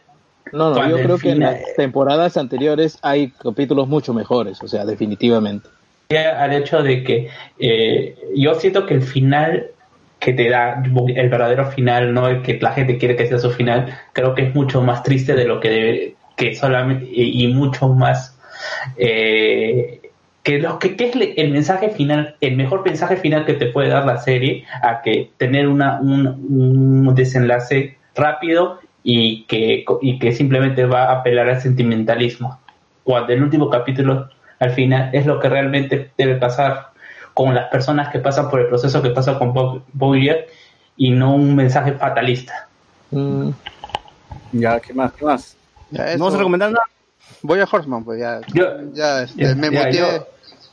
No, no,
cuando
yo
el
creo que en
final-
las temporadas anteriores hay capítulos mucho mejores, o sea, definitivamente.
al hecho de que eh, yo siento que el final que te da el verdadero final, no el que la gente quiere que sea su final, creo que es mucho más triste de lo que debe, que solamente y, y mucho más eh, que lo que, que es el mensaje final, el mejor mensaje final que te puede dar la serie a que tener una, un, un desenlace rápido y que, y que simplemente va a apelar al sentimentalismo. Cuando el último capítulo al final es lo que realmente debe pasar con las personas que pasan por el proceso que pasa con Bob Bojack y no un mensaje fatalista.
Ya, ¿qué más? ¿Qué más?
Ya,
¿No vas a recomendar nada?
Voy a Horseman, pues ya.
Yo-
ya, este,
ya,
me
ya,
muteé.
yo-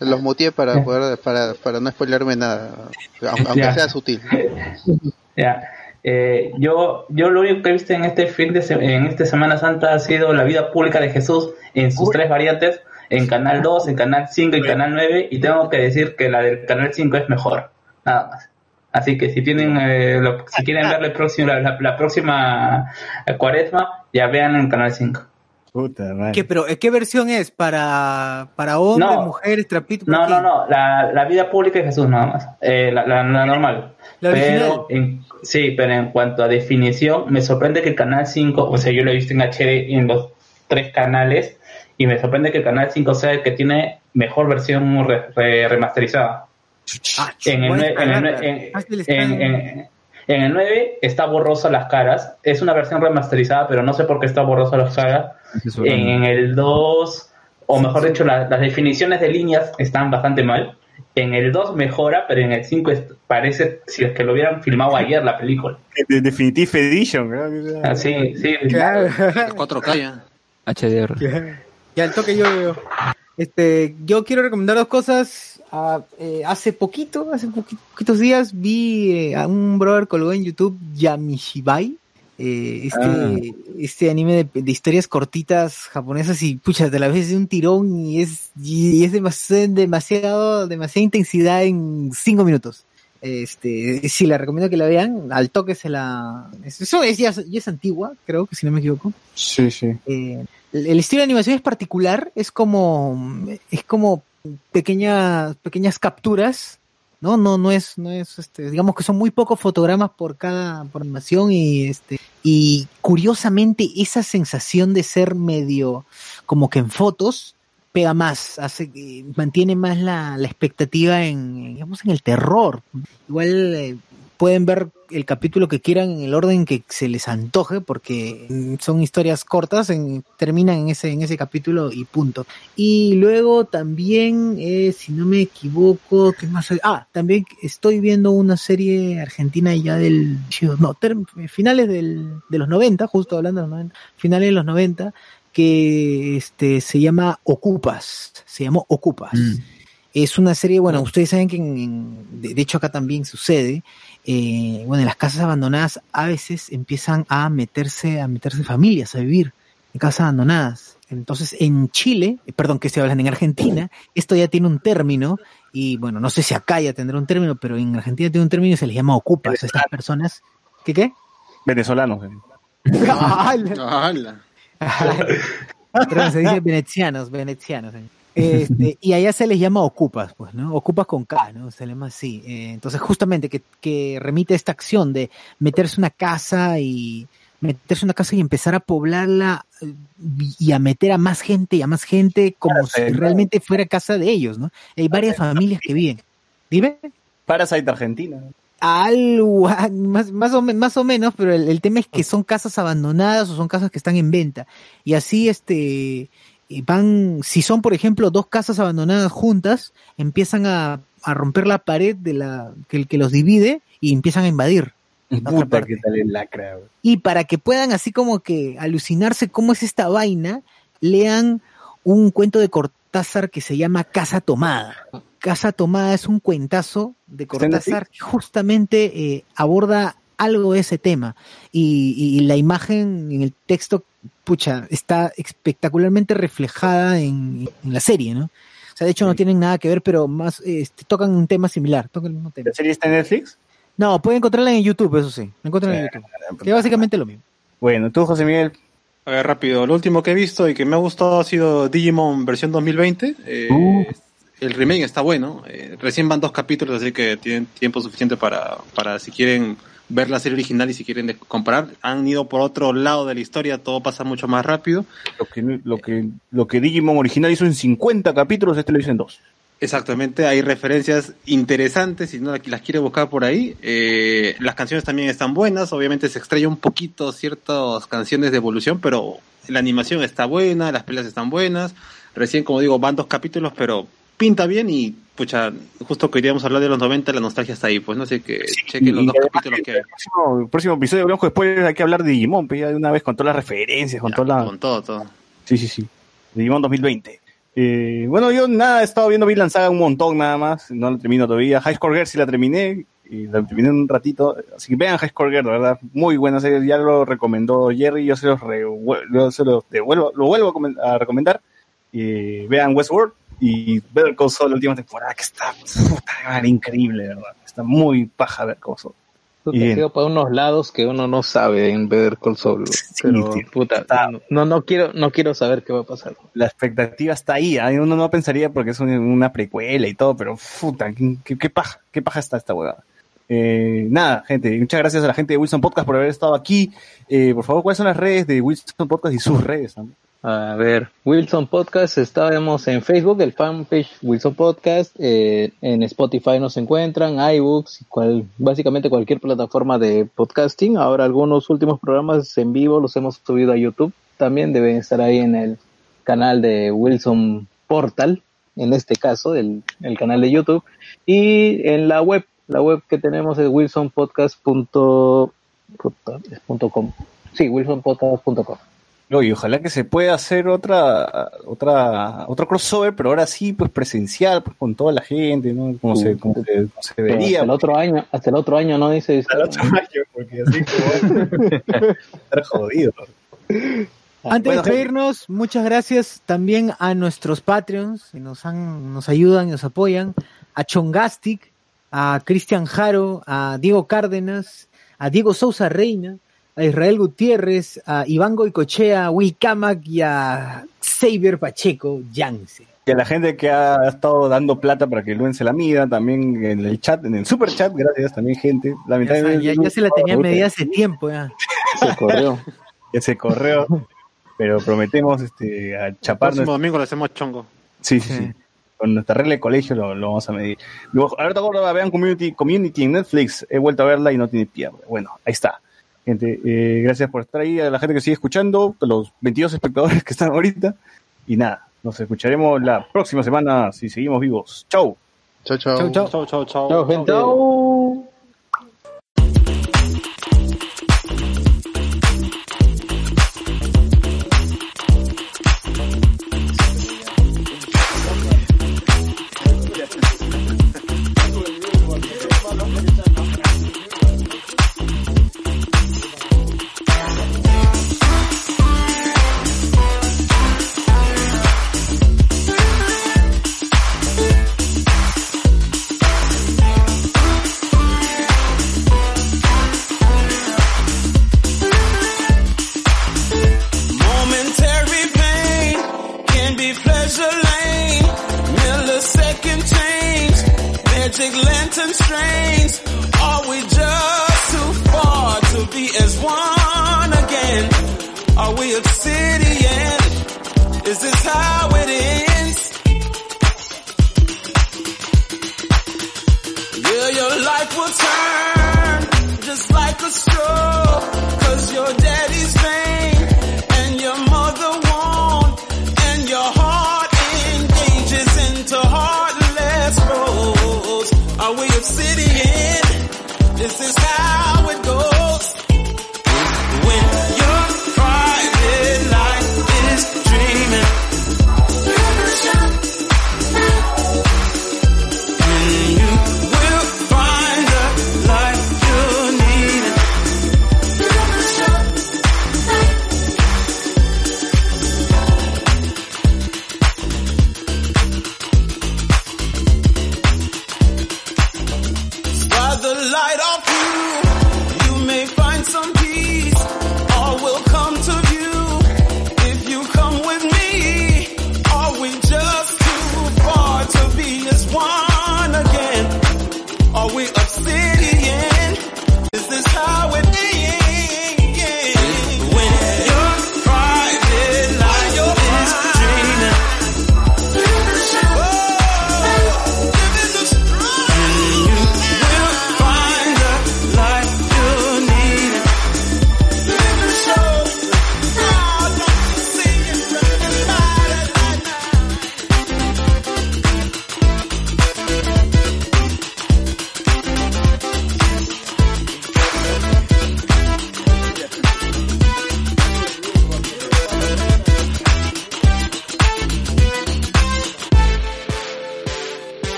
los muteé para poder, para, para no spoilerme nada, aunque sea sutil. *laughs*
Ya. Eh, yo, yo lo único que he visto en este fin de se- en esta Semana Santa ha sido la vida pública de Jesús en sus tres variantes, en Canal 2, en Canal 5 y Canal 9, y tengo que decir que la del Canal 5 es mejor, nada más. Así que si tienen, eh, lo- si quieren ver el próximo, la, la- la próxima cuaresma, ya vean en Canal 5.
¿Qué, pero, eh, ¿Qué versión es? ¿Para, para hombres,
No.
mujeres, trapitos?
No, no, no, la, la vida pública de Jesús nada más, eh, la, la- la normal.
La
pero en, sí, pero en cuanto a definición, me sorprende que el canal 5, o sea, yo lo he visto en HD en los tres canales, y me sorprende que el canal 5 sea el que tiene mejor versión re- re- remasterizada. en, el,
voy a
nue- en, el, en- en-
en-
el 9 está borrosa las caras, es una versión remasterizada, pero no sé por qué está borrosa las caras. En, en el 2, o mejor dicho, la- las definiciones de líneas están bastante mal. En el 2 mejora, pero en el 5 es- parece si es que lo hubieran filmado ayer la película.
De Definitive Edition, ¿no?
Ah, sí, sí.
4K *laughs* ya.
HDR.
Ya, el toque yo veo. Este, yo quiero recomendar dos cosas. Eh, hace poquito, hace poqui- poquitos días, vi eh, a un brother colgó en YouTube Yamishibai. eh, este,
Ah.
este anime de, de historias cortitas japonesas y pucha, te la ves de un tirón y es, y es demasiado, demasiado, demasiada intensidad en cinco minutos. Este, sí, la recomiendo que la vean. Al toque se la. Eso es, ya, ya es antigua, creo que si no me equivoco.
Sí, sí.
El, el estilo de animación es particular, es como, es como pequeñas, pequeñas capturas, ¿no? No, no es, no es, este, digamos que son muy pocos fotogramas por cada, por animación y este, y curiosamente esa sensación de ser medio, como que en fotos, pega más, hace, mantiene más la, la expectativa en, digamos, en el terror. Igual, eh, pueden ver el capítulo que quieran en el orden que se les antoje porque mm, son historias cortas en- terminan en ese en ese capítulo y punto. Y luego también eh, si no me equivoco qué más hay? ah también estoy viendo una serie argentina ya del no finales del, de los 90 justo hablando de los 90 finales de los 90 que este se llama Ocupas se llamó Ocupas es una serie, bueno, ustedes saben que en, en- de, de hecho acá también sucede, eh, bueno, en las casas abandonadas a veces empiezan a meterse, a meterse familias a vivir en casas abandonadas. Entonces, en Chile, eh, perdón que estoy hablando en Argentina, esto ya tiene un término, y bueno, no sé si acá ya tendrá un término, pero en Argentina tiene un término y se les llama ocupas a estas personas. ¿Qué qué?
Venezolanos. *laughs*
¡Hala! Perdón, se dice venecianos, venecianos. Este, *laughs* y allá se les llama ocupas, pues, ¿no? Ocupas con K, ¿no? Se le llama así. Eh, entonces, justamente que, que remite a esta acción de meterse una casa y meterse una casa y empezar a poblarla eh, y a meter a más gente y a más gente como si realmente fuera casa de ellos, ¿no? Hay varias familias que viven. Dime.
Parasite Argentina.
Algo, ah, más, más, o, más o menos, pero el, el tema es que son casas abandonadas o son casas que están en venta. Y así, este, eh, van, si son, por ejemplo, dos casas abandonadas juntas, empiezan a, a romper la pared de la, que, que los divide y empiezan a invadir. la otra
Puta,
parte.
que tal el lacra. güey.
Y para que puedan así como que alucinarse cómo es esta vaina, lean un cuento de Cortázar que se llama Casa Tomada. Casa Tomada es un cuentazo de
¿Está en
Cortázar que justamente eh, aborda algo de ese tema. Y, y la imagen en el texto, pucha, está espectacularmente reflejada en, en la serie, ¿no? O sea, de hecho no tienen nada que ver, pero más este, tocan un tema similar. Tocan el mismo tema.
¿La serie está en Netflix?
No, pueden encontrarla en YouTube, eso sí. La encuentran en YouTube. Que es básicamente lo mismo.
Bueno, tú, José Miguel.
A ver, rápido. Lo último que he visto y que me ha gustado ha sido Digimon versión 2020. Eh,
Uh.
El remake está bueno. Eh, recién van dos capítulos, así que tienen tiempo suficiente para, para si quieren ver la serie original y si quieren comparar. Han ido por otro lado de la historia, todo pasa mucho más rápido.
Lo que, lo que, lo que Digimon original hizo en 50 capítulos, este lo hizo en dos.
Exactamente, hay referencias interesantes si no la- las quiere buscar por ahí. Eh, las canciones también están buenas, obviamente se extraña un poquito ciertas canciones de evolución, pero la animación está buena, las peleas están buenas. Recién, como digo, van dos capítulos, pero pinta bien y, pucha, justo queríamos hablar de los 90, la nostalgia está ahí, pues no sé que chequen los dos capítulos que hay.
El próximo, el próximo episodio de Hablamos con Spoilers hay que hablar de Digimon, pues ya de una vez con todas las referencias, con todas las...
Con todo, todo.
Sí, sí, sí. Digimon 2020. Eh, bueno, yo nada, he estado viendo Vinland Saga un montón nada más, no la termino todavía. High Score Girl sí la terminé, y la terminé un ratito, así que vean High Score Girl, la verdad, muy buena serie, ya lo recomendó Jerry, yo se los, revuel- yo se los devuelvo, lo vuelvo a, comen- a recomendar. Y vean Westworld y Better Call Saul la última temporada, que está puta increíble, verdad. Está muy paja Better Call Saul. Bien.
sigo para unos lados que uno no sabe en Better Call Saul. pero,
tío.
puta, no, no quiero, no quiero saber qué va a pasar.
la expectativa está ahí. ¿ah? Uno no pensaría porque es un- una precuela y todo, pero puta, qué, paja, qué paja está esta huevada. Eh, nada, gente, muchas gracias a la gente de Wilson Podcast por haber estado aquí. Eh, por favor, ¿cuáles son las redes de Wilson Podcast y sus redes? ah?
A ver, Wilson Podcast, estábamos en Facebook, el fanpage Wilson Podcast, eh, en Spotify nos encuentran, iBooks, cual, básicamente cualquier plataforma de podcasting. Ahora algunos últimos programas en vivo los hemos subido a YouTube, también deben estar ahí en el canal de Wilson Portal, en este caso, el, el canal de YouTube, y en la web, la web que tenemos es wilsonpodcast.com. Sí, wilsonpodcast.com.
Oye, ojalá que se pueda hacer otra, otra, otro crossover, pero ahora sí, pues presencial, pues con toda la gente, ¿no? Como se, como se, como se
Pero
debería.
Hasta el otro año, hasta el otro año no dice
Hasta el otro año, porque así como *laughs* estar jodido.
Antes
Bueno,
de despedirnos, muchas gracias también a nuestros Patreons que nos han, nos ayudan y nos apoyan, a Chongastic, a Cristian Jaro, a Diego Cárdenas, a Diego Sousa Reina, a Israel Gutiérrez, a Iván Goicochea, a Will Camac y a Xavier Pacheco Yance.
Y a la gente que ha estado dando plata para que Luen se la mida, también en el chat, en el super chat, gracias también gente.
Ya,
Lamentablemente,
ya- ya se la tenía medida hace tiempo ya. *laughs*
Se corrió.
Ese correo, pero prometemos este, a
El
chapar
próximo
nuestro-
domingo le hacemos chongo.
Sí, sí, sí. Con nuestra regla de colegio lo, lo vamos a medir. Luego, ahorita vean Community, Community en Netflix. He vuelto a verla y no tiene pierde. Bueno, ahí está. Gente, eh, gracias por estar ahí, a la gente que sigue escuchando, a los 22 espectadores que están ahorita. Y nada, nos escucharemos la próxima semana si seguimos vivos. Chau.
Chau, chau.
Chau, chau.
Chau, chau, chau.
Chao, gente.
Momentary